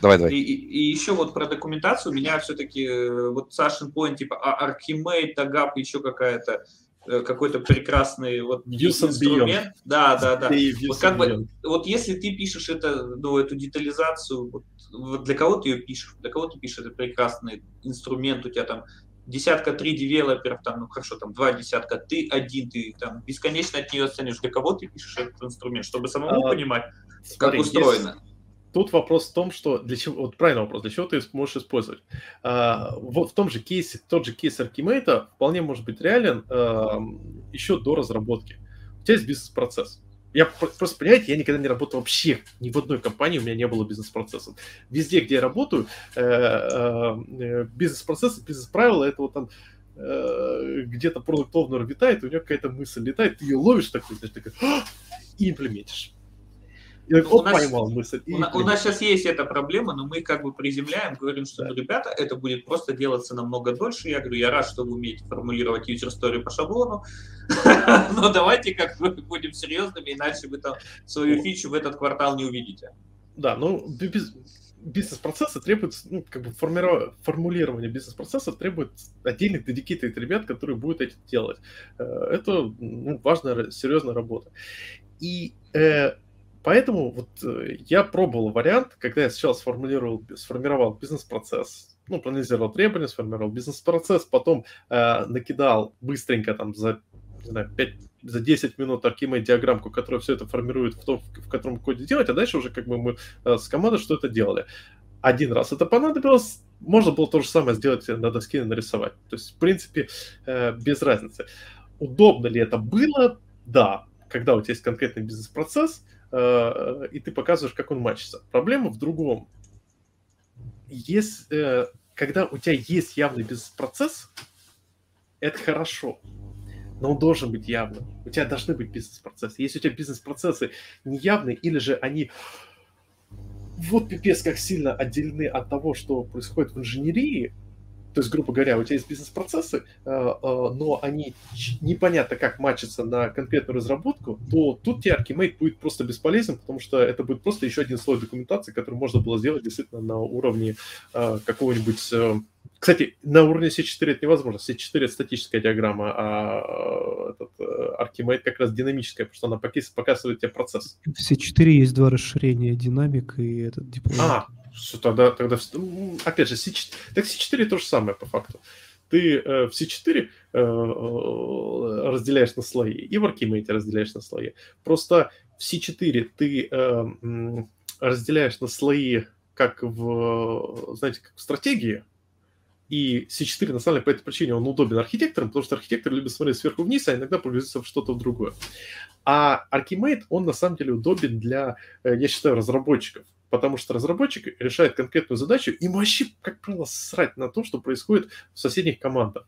Давай, давай. И, и, и еще вот про документацию у меня все-таки э, вот Сашин point, типа Archimate, Tagap, еще какая-то какой-то прекрасный вот инструмент. Да, да, да. Вот как бы, вот если ты пишешь это, ну, эту детализацию, вот, вот для кого ты ее пишешь, для кого ты пишешь этот прекрасный инструмент, у тебя там десятка три девелоперов, там, ну хорошо, там два десятка, ты один, ты там бесконечно от нее оценишь, для кого ты пишешь этот инструмент, чтобы самому а, понимать, смотри, как устроено. Есть Тут вопрос в том, что для чего, вот правильный вопрос, для чего ты можешь использовать. А, вот в том же кейсе, тот же кейс Archimate вполне может быть реален а, еще до разработки. У тебя есть бизнес-процесс. Я просто, понимаете, я никогда не работал вообще, ни в одной компании у меня не было бизнес-процессов. Везде, где я работаю, э, э, бизнес-процессы, бизнес-правила, это вот там э, где-то продукт овнер витает, у него какая-то мысль летает, ты ее ловишь такой, знаешь, такой, и имплементишь. Я у нас, поймал мысль. У, у нас сейчас есть эта проблема, но мы как бы приземляем, говорим, что, да. ну, ребята, это будет просто делаться намного дольше. Я говорю, я рад, что вы умеете формулировать user story по шаблону, но давайте как бы будем серьезными, иначе вы там свою фичу в этот квартал не увидите. Да, ну, бизнес-процессы требуют, ну, как бы формулирование бизнес-процессов требует отдельных dedicated ребят, которые будут это делать. Э, это ну, важная, серьезная работа. И э, Поэтому вот э, я пробовал вариант, когда я сначала сформулировал, сформировал бизнес-процесс, ну, проанализировал требования, сформировал бизнес-процесс, потом э, накидал быстренько там за, не знаю, 5, за 10 минут Archimate диаграммку, которая все это формирует в том, в котором коде делать, а дальше уже как бы мы э, с командой что это делали. Один раз это понадобилось, можно было то же самое сделать на доске и нарисовать. То есть, в принципе, э, без разницы. Удобно ли это было? Да. Когда у тебя есть конкретный бизнес-процесс, и ты показываешь, как он мачится. Проблема в другом. Если, э, когда у тебя есть явный бизнес-процесс, это хорошо, но он должен быть явным. У тебя должны быть бизнес-процессы. Если у тебя бизнес-процессы неявные, или же они вот пипец как сильно отделены от того, что происходит в инженерии, то есть, грубо говоря, у тебя есть бизнес-процессы, э, э, но они непонятно как матчатся на конкретную разработку, то тут тебе Archimate будет просто бесполезен, потому что это будет просто еще один слой документации, который можно было сделать действительно на уровне э, какого-нибудь... Кстати, на уровне C4 это невозможно. C4 это статическая диаграмма, а этот Archimate как раз динамическая, потому что она показывает тебе процесс. В C4 есть два расширения, динамик и этот диплом. А, что тогда, тогда, опять же, C4, так C4 то же самое по факту. Ты э, в C4 э, э, разделяешь на слои, и в Archimate разделяешь на слои. Просто в C4 ты разделяешь на слои, как в, знаете, как в стратегии, и C4, на самом деле, по этой причине он удобен архитекторам, потому что архитектор любит смотреть сверху вниз, а иногда погрузиться в что-то другое. А Archimate, он на самом деле удобен для, я считаю, разработчиков потому что разработчик решает конкретную задачу, и вообще, как правило, срать на то, что происходит в соседних командах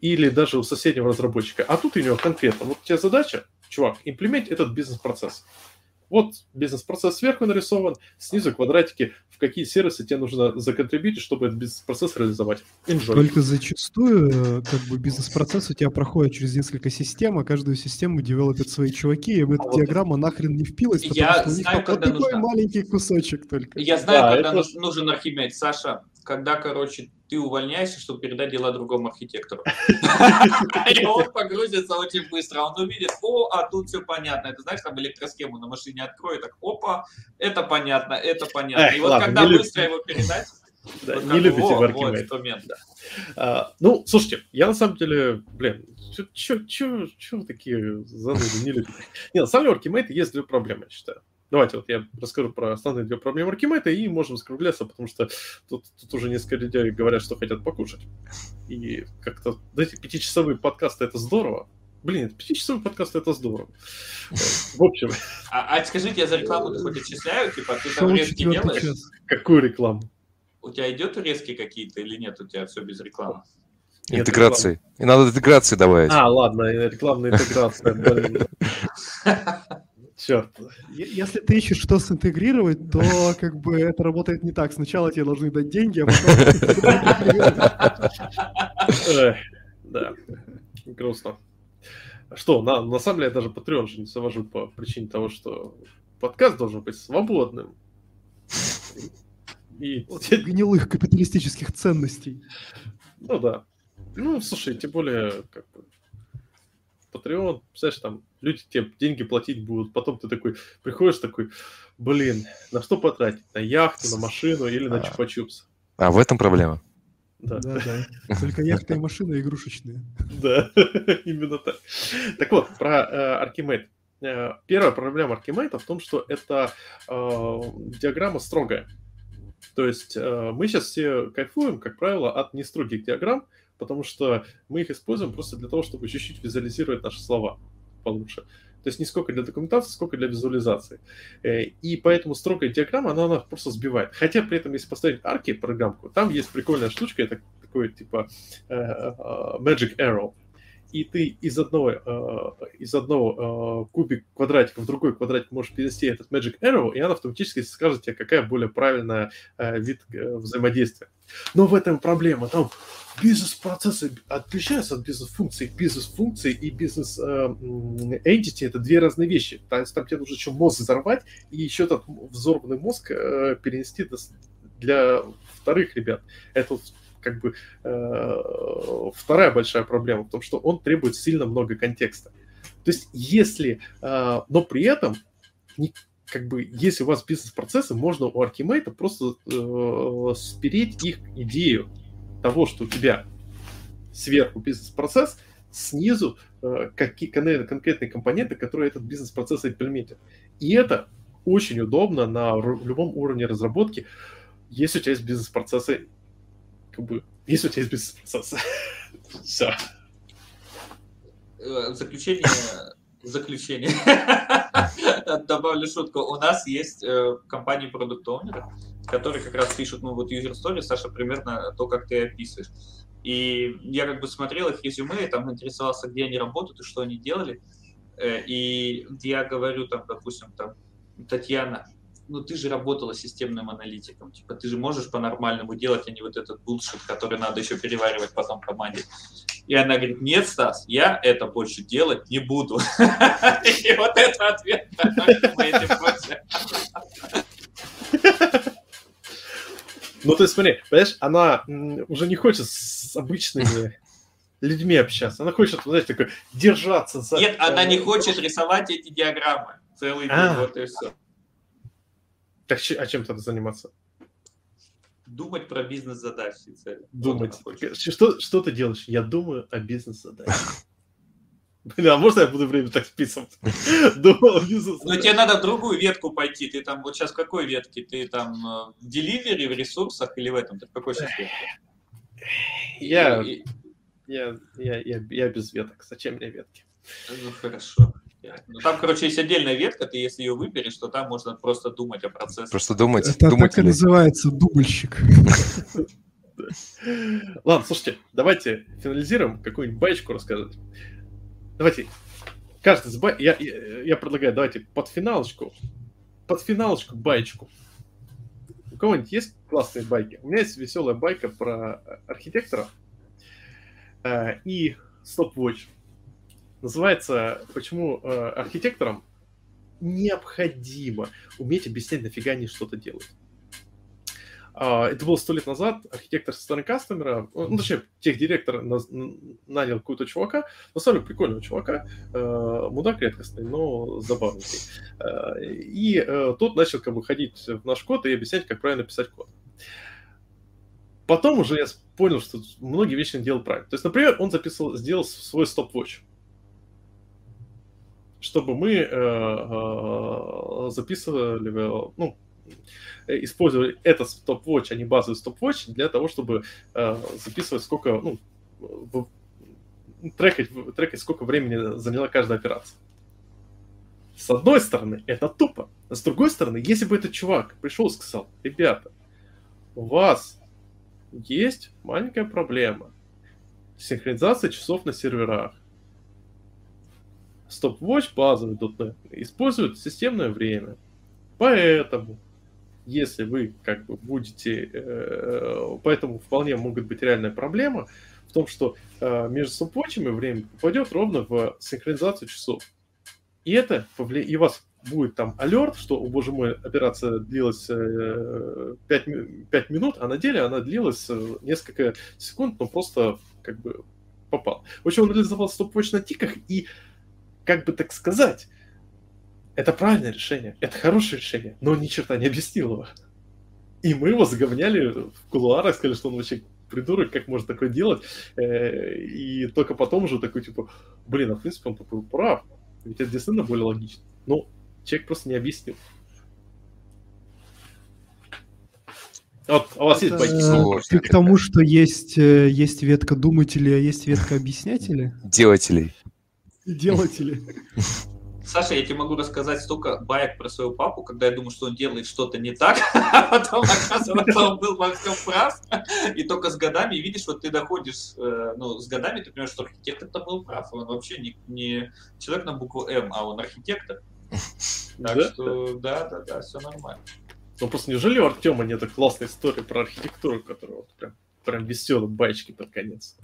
или даже у соседнего разработчика. А тут у него конкретно, вот у тебя задача, чувак, имплемент этот бизнес-процесс. Вот бизнес-процесс сверху нарисован, снизу квадратики, в какие сервисы тебе нужно законтрибьютить, чтобы этот бизнес-процесс реализовать. Enjoy. Только зачастую э, как бы бизнес-процесс у тебя проходит через несколько систем, а каждую систему девелопят свои чуваки, и в эту а диаграмму вот нахрен не впилась, потому я что у них знаю, вот такой маленький кусочек только. Я знаю, да, когда это... нужен Архимед. Саша, когда, короче, ты увольняешься, чтобы передать дела другому архитектору. И он погрузится очень быстро. Он увидит, о, а тут все понятно. Это знаешь, там электросхему на машине откроет, так, опа, это понятно, это понятно. И вот когда быстро его передать, да, вот не любите Аркимейд. Вот да. а, ну, слушайте, я на самом деле, блин, что вы такие зануды не любите? Не, на самом деле есть две проблемы, я считаю. Давайте вот я расскажу про основные две проблемы Аркимейта и можем скругляться, потому что тут, тут уже несколько людей говорят, что хотят покушать. И как-то, знаете, пятичасовые подкасты это здорово, Блин, пятичасовой подкаст это здорово. В общем. А, а скажите, я за рекламу хоть отчисляю? Типа, ты там резки делаешь? Какую рекламу? У тебя идет резки какие-то или нет? У тебя все без рекламы? Интеграции. И надо интеграции добавить. А, ладно, рекламная интеграция. Черт. Если ты ищешь, что синтегрировать, то как бы это работает не так. Сначала тебе должны дать деньги, а потом... Да, грустно. Что, на, на самом деле я даже Patreon же не завожу по причине того, что подкаст должен быть свободным. И... От гнилых капиталистических ценностей. Ну да. Ну, слушай, тем более, как бы, Patreon, знаешь, там люди тебе деньги платить будут, потом ты такой приходишь такой, блин, на что потратить? На яхту, на машину или на а. чупа-чупс? А в этом проблема? Да. да, да. Только яхта и машина игрушечные. Да, именно так. Так вот, про э, Archimate. Э, первая проблема Archimate в том, что это э, диаграмма строгая. То есть мы сейчас все кайфуем, как правило, от нестрогих диаграмм, потому что мы их используем просто для того, чтобы чуть-чуть визуализировать наши слова получше. То есть не сколько для документации, сколько для визуализации. Э, и поэтому строгая диаграмма, она, она просто сбивает. Хотя при этом, если поставить арки программку, там есть прикольная штучка, это такой типа э, э, Magic Arrow. И ты из одного, из одного кубик квадратика в другой квадратик можешь перенести этот Magic Arrow, и она автоматически скажет тебе, какая более правильная вид взаимодействия. Но в этом проблема. Там бизнес-процессы отличаются от бизнес-функций. Бизнес-функции и бизнес-entity – это две разные вещи. То есть там тебе нужно еще мозг взорвать и еще этот взорванный мозг э, перенести для вторых ребят. Это как бы э, вторая большая проблема в том, что он требует сильно много контекста. То есть если, э, но при этом не, как бы, если у вас бизнес-процессы, можно у Archimate просто э, спереть их идею того, что у тебя сверху бизнес-процесс, снизу э, какие конкретные компоненты, которые этот бизнес-процесс имплементит. И это очень удобно на любом уровне разработки, если у тебя есть бизнес-процессы, как бы, если у тебя есть бизнес-процессы. Все. Э, заключение заключение. Добавлю шутку. У нас есть э, компании продукт которые как раз пишут, ну вот user story, Саша, примерно то, как ты описываешь. И я как бы смотрел их резюме, там интересовался, где они работают и что они делали. Э, и я говорю там, допустим, там, Татьяна, ну ты же работала системным аналитиком, типа ты же можешь по-нормальному делать, а не вот этот булшит, который надо еще переваривать потом команде. И она говорит, нет, Стас, я это больше делать не буду. И вот это ответ Ну, то есть, смотри, понимаешь, она уже не хочет с обычными людьми общаться. Она хочет, знаешь, такой, держаться за... Нет, она не хочет рисовать эти диаграммы целый день, а. вот и все. Так а чем тогда заниматься? Думать про бизнес-задачи и цели. Думать. Что, что ты делаешь? Я думаю о бизнес-задачах. Блин, а можно я буду время так списывать? Думал бизнес. Ну, тебе надо в другую ветку пойти. Ты там, вот сейчас в какой ветке? Ты там э, в деливере, в ресурсах или в этом? Ты в какой сейчас ветке? Я, я, я, я, я без веток. Зачем мне ветки? Ну, хорошо. Ну, там, короче, есть отдельная ветка, ты если ее выберешь, то там можно просто думать о процессе. Просто думать. Это думать так и называется дубльщик. Ладно, слушайте, давайте финализируем, какую-нибудь баечку рассказать. Давайте, каждый бай... я, я, я предлагаю, давайте под финалочку, под финалочку баечку. У кого-нибудь есть классные байки? У меня есть веселая байка про архитектора э, и стоп-вотч. Называется, почему э, архитекторам необходимо уметь объяснять, нафига они что-то делают. А, это было сто лет назад, архитектор со стороны кастомера, ну, точнее, техдиректор нанял какого-то чувака, на самом деле прикольного чувака, э, мудак редкостный, но забавный. Э, и э, тот начал как бы ходить в наш код и объяснять, как правильно писать код. Потом уже я понял, что многие вещи он делал правильно. То есть, например, он записывал, сделал свой стоп-watch чтобы мы э, э, записывали, ну, использовали этот стоп-watch, а не базовый стоп-watch, для того, чтобы э, записывать сколько, ну, трекать, трекать, сколько времени заняла каждая операция. С одной стороны, это тупо. А с другой стороны, если бы этот чувак пришел и сказал, ребята, у вас есть маленькая проблема. Синхронизация часов на серверах. Stopwatch базовый .NET использует системное время. Поэтому, если вы как бы будете... Э, поэтому вполне могут быть реальная проблема в том, что э, между стопвотчами время попадет ровно в синхронизацию часов. И это повли... и вас будет там алерт, что, о боже мой, операция длилась э, 5, 5 минут, а на деле она длилась э, несколько секунд, но просто как бы попал. В общем, он реализовал стопвотч на тиках, и как бы так сказать, это правильное решение, это хорошее решение, но он ни черта не объяснил его. И мы его заговняли в кулуарах, сказали, что он вообще придурок, как может такое делать. Э, и только потом уже такой, типа, блин, а в принципе он такой прав. Ведь это действительно более логично. Но человек просто не объяснил. Вот, а у вас это, есть байки? Ты к тому, что есть, э, есть ветка думателей, а есть ветка объяснятелей? Делателей делатели. Саша, я тебе могу рассказать столько баек про своего папу, когда я думаю, что он делает что-то не так, а потом оказывается, он был во всем прав. И только с годами, видишь, вот ты доходишь, э, ну, с годами ты понимаешь, что архитектор-то был прав. Он вообще не, не человек на букву М, а он архитектор. Так да? что, да, да, да, все нормально. Ну, просто неужели у Артема нет классной истории про архитектуру, которая вот прям, прям веселая, баечки под конец?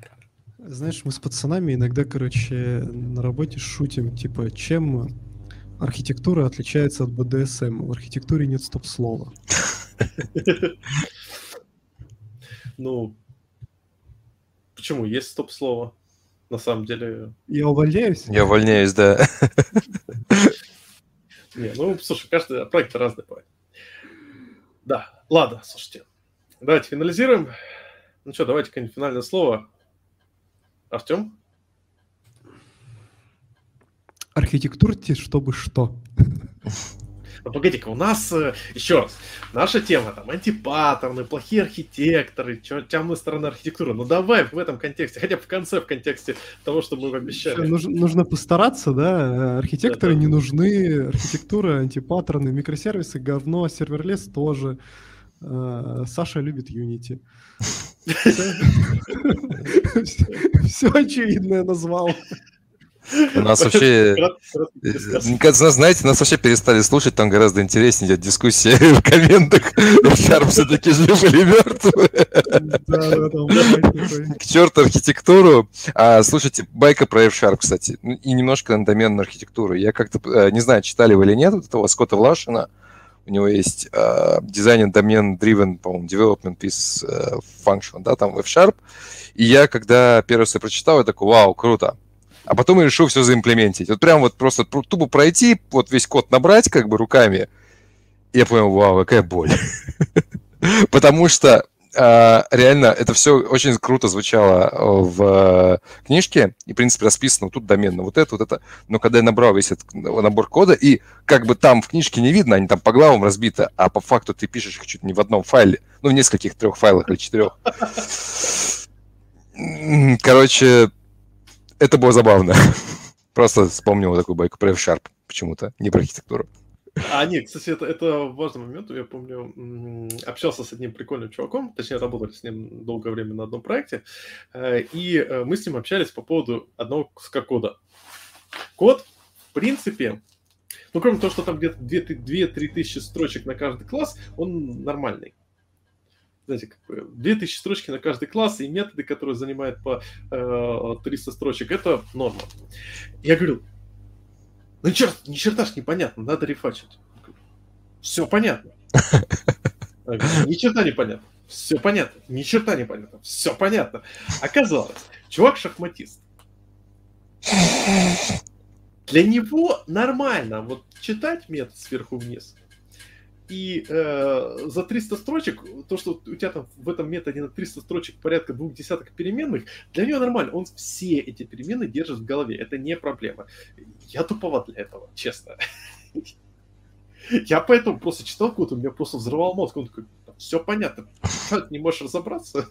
Знаешь, мы с пацанами иногда, короче, на работе шутим, типа, чем архитектура отличается от БДСМ. В архитектуре нет стоп-слова. Ну, почему? Есть стоп-слово. На самом деле... Я увольняюсь? Я увольняюсь, да. Не, ну, слушай, каждый проект разный бывает. Да, ладно, слушайте. Давайте финализируем. Ну что, давайте какое-нибудь финальное слово Артем? Архитектурте, чтобы что? Ну, погоди-ка, у нас, э, еще раз, наша тема там антипаттерны, плохие архитекторы, темная сторона архитектуры. Ну давай в этом контексте, хотя бы в конце, в контексте того, что мы обещали. Нужно, нужно постараться, да? Архитекторы да, да. не нужны, архитектура, антипаттерны, микросервисы, говно, serverless тоже. Э, Саша любит Unity. Все очевидное назвал. У нас вообще, мне кажется, знаете, нас вообще перестали слушать, там гораздо интереснее идет дискуссия в комментах. Sharp все-таки жив или мертв. К черту архитектуру. А, слушайте, байка про F-Sharp, кстати, ну, и немножко на доменную архитектуру. Я как-то, э, не знаю, читали вы или нет, вот этого Скотта Влашина, у него есть э, дизайн домен driven, по-моему, development piece э, function, да, там F-Sharp. И я, когда первый раз я прочитал, я такой, вау, круто. А потом я решил все заимплементить. Вот прям вот просто тупо пройти, вот весь код набрать как бы руками. И я понял, вау, какая боль. Потому что реально это все очень круто звучало э, в книжке, и, в принципе, расписано тут доменно вот это, вот это. Но когда я набрал весь этот набор кода, и как бы там в книжке не видно, они там по главам разбиты, а по факту ты пишешь их чуть не в одном файле, ну, в нескольких трех файлах или четырех. Короче, это было забавно. Просто вспомнил такую байку про F-Sharp почему-то, не про архитектуру. А, нет, кстати, это, это важный момент. Я помню, общался с одним прикольным чуваком, точнее, работали с ним долгое время на одном проекте, э, и э, мы с ним общались по поводу одного куска кода. Код, в принципе, ну, кроме того, что там где-то 2-3 тысячи строчек на каждый класс, он нормальный. Знаете, как бы 2000 строчки на каждый класс и методы, которые занимают по э, 300 строчек, это норма. Я говорю, ну, черт, ни черта ж непонятно, надо рефачить. Все понятно. Ни черта не понятно. Все понятно. Ни черта не понятно. Все понятно. Оказалось, чувак шахматист. Для него нормально вот читать метод сверху вниз. И э, за 300 строчек, то, что у тебя там в этом методе на 300 строчек порядка двух десяток переменных, для него нормально. Он все эти переменные держит в голове. Это не проблема. Я туповат для этого, честно. Я поэтому просто читал код, у меня просто взрывал мозг. Он такой, все понятно, не можешь разобраться?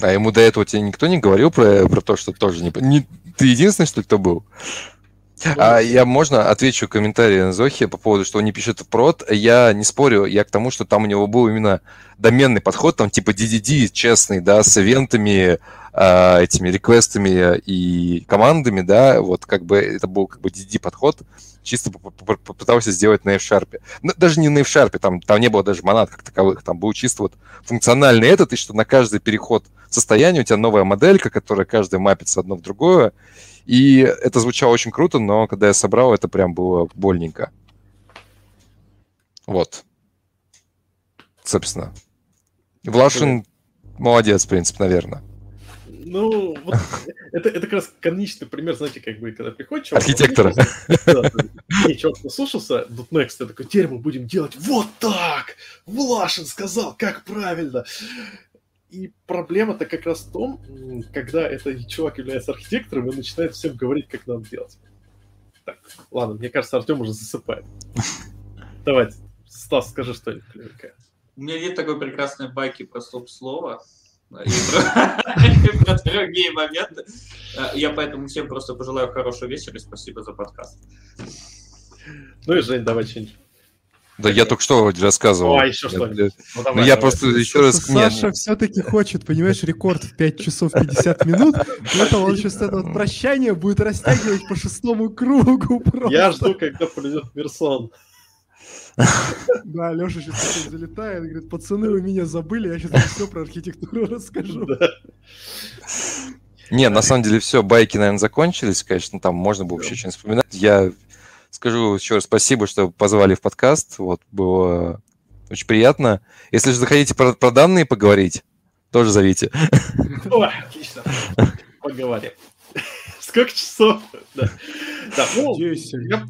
А ему до этого тебе никто не говорил про, про то, что тоже не... не... Ты единственный, что ли, кто был? А я можно отвечу комментарий на Зохи по поводу, что он не пишет в прод. Я не спорю, я к тому, что там у него был именно доменный подход, там типа DDD честный, да, с ивентами, э, этими реквестами и командами, да, вот как бы это был как бы DDD подход, чисто попытался сделать на F-Sharp. Ну, даже не на F-Sharp, там, там не было даже монад как таковых, там был чисто вот функциональный этот, и что на каждый переход состояния у тебя новая моделька, которая каждая мапится одно в другое, и это звучало очень круто, но когда я собрал, это прям было больненько. Вот. Собственно. Влашин молодец, в принципе, наверное. Ну, вот, это, это как раз каноничный пример, знаете, как бы, когда приходит человек... Архитектора. Да, и человек наслушался, .next, я такой, теперь мы будем делать вот так! Влашин сказал, как правильно! И проблема-то как раз в том, когда этот чувак является архитектором и начинает всем говорить, как надо делать. Так, ладно, мне кажется, Артем уже засыпает. Давайте, Стас, скажи что-нибудь клевенькое. У меня нет такой прекрасной байки про стоп-слово и про другие моменты. Я поэтому всем просто пожелаю хорошего вечера и спасибо за подкаст. Ну и, Жень, давай что-нибудь. Да я только что рассказывал. А, еще что-нибудь. Ну, ну я просто еще раз... Саша все-таки хочет, понимаешь, рекорд в 5 часов 50 минут, поэтому он сейчас это вот прощание будет растягивать по шестому кругу просто. Я жду, когда придет Мерсон. Да, Леша сейчас залетает, говорит, пацаны, вы меня забыли, я сейчас все про архитектуру расскажу. Не, на самом деле все, байки, наверное, закончились, конечно, там можно было вообще что-нибудь вспоминать. Я Скажу еще раз спасибо, что позвали в подкаст. Вот, было очень приятно. Если же захотите про, про данные поговорить, тоже зовите. О, отлично. Поговорим. Сколько часов? Да. Да, ну, я,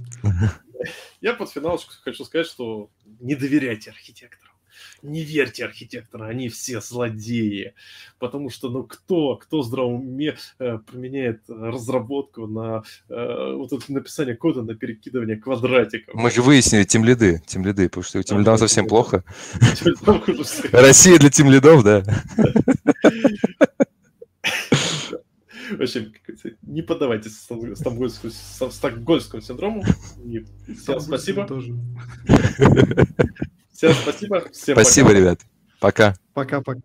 я под финалочку хочу сказать, что не доверяйте архитектору не верьте архитекторам, они все злодеи. Потому что, ну, кто, кто в здравом уме э, применяет разработку на э, вот это написание кода на перекидывание квадратиков? Мы же выяснили тем лиды, тем лиды, потому что у тем лидам совсем плохо. Россия для тем лидов, да. В общем, не поддавайтесь стокгольмскому синдрому. всем спасибо. Всем спасибо. Всем спасибо, пока. ребят. Пока. Пока-пока.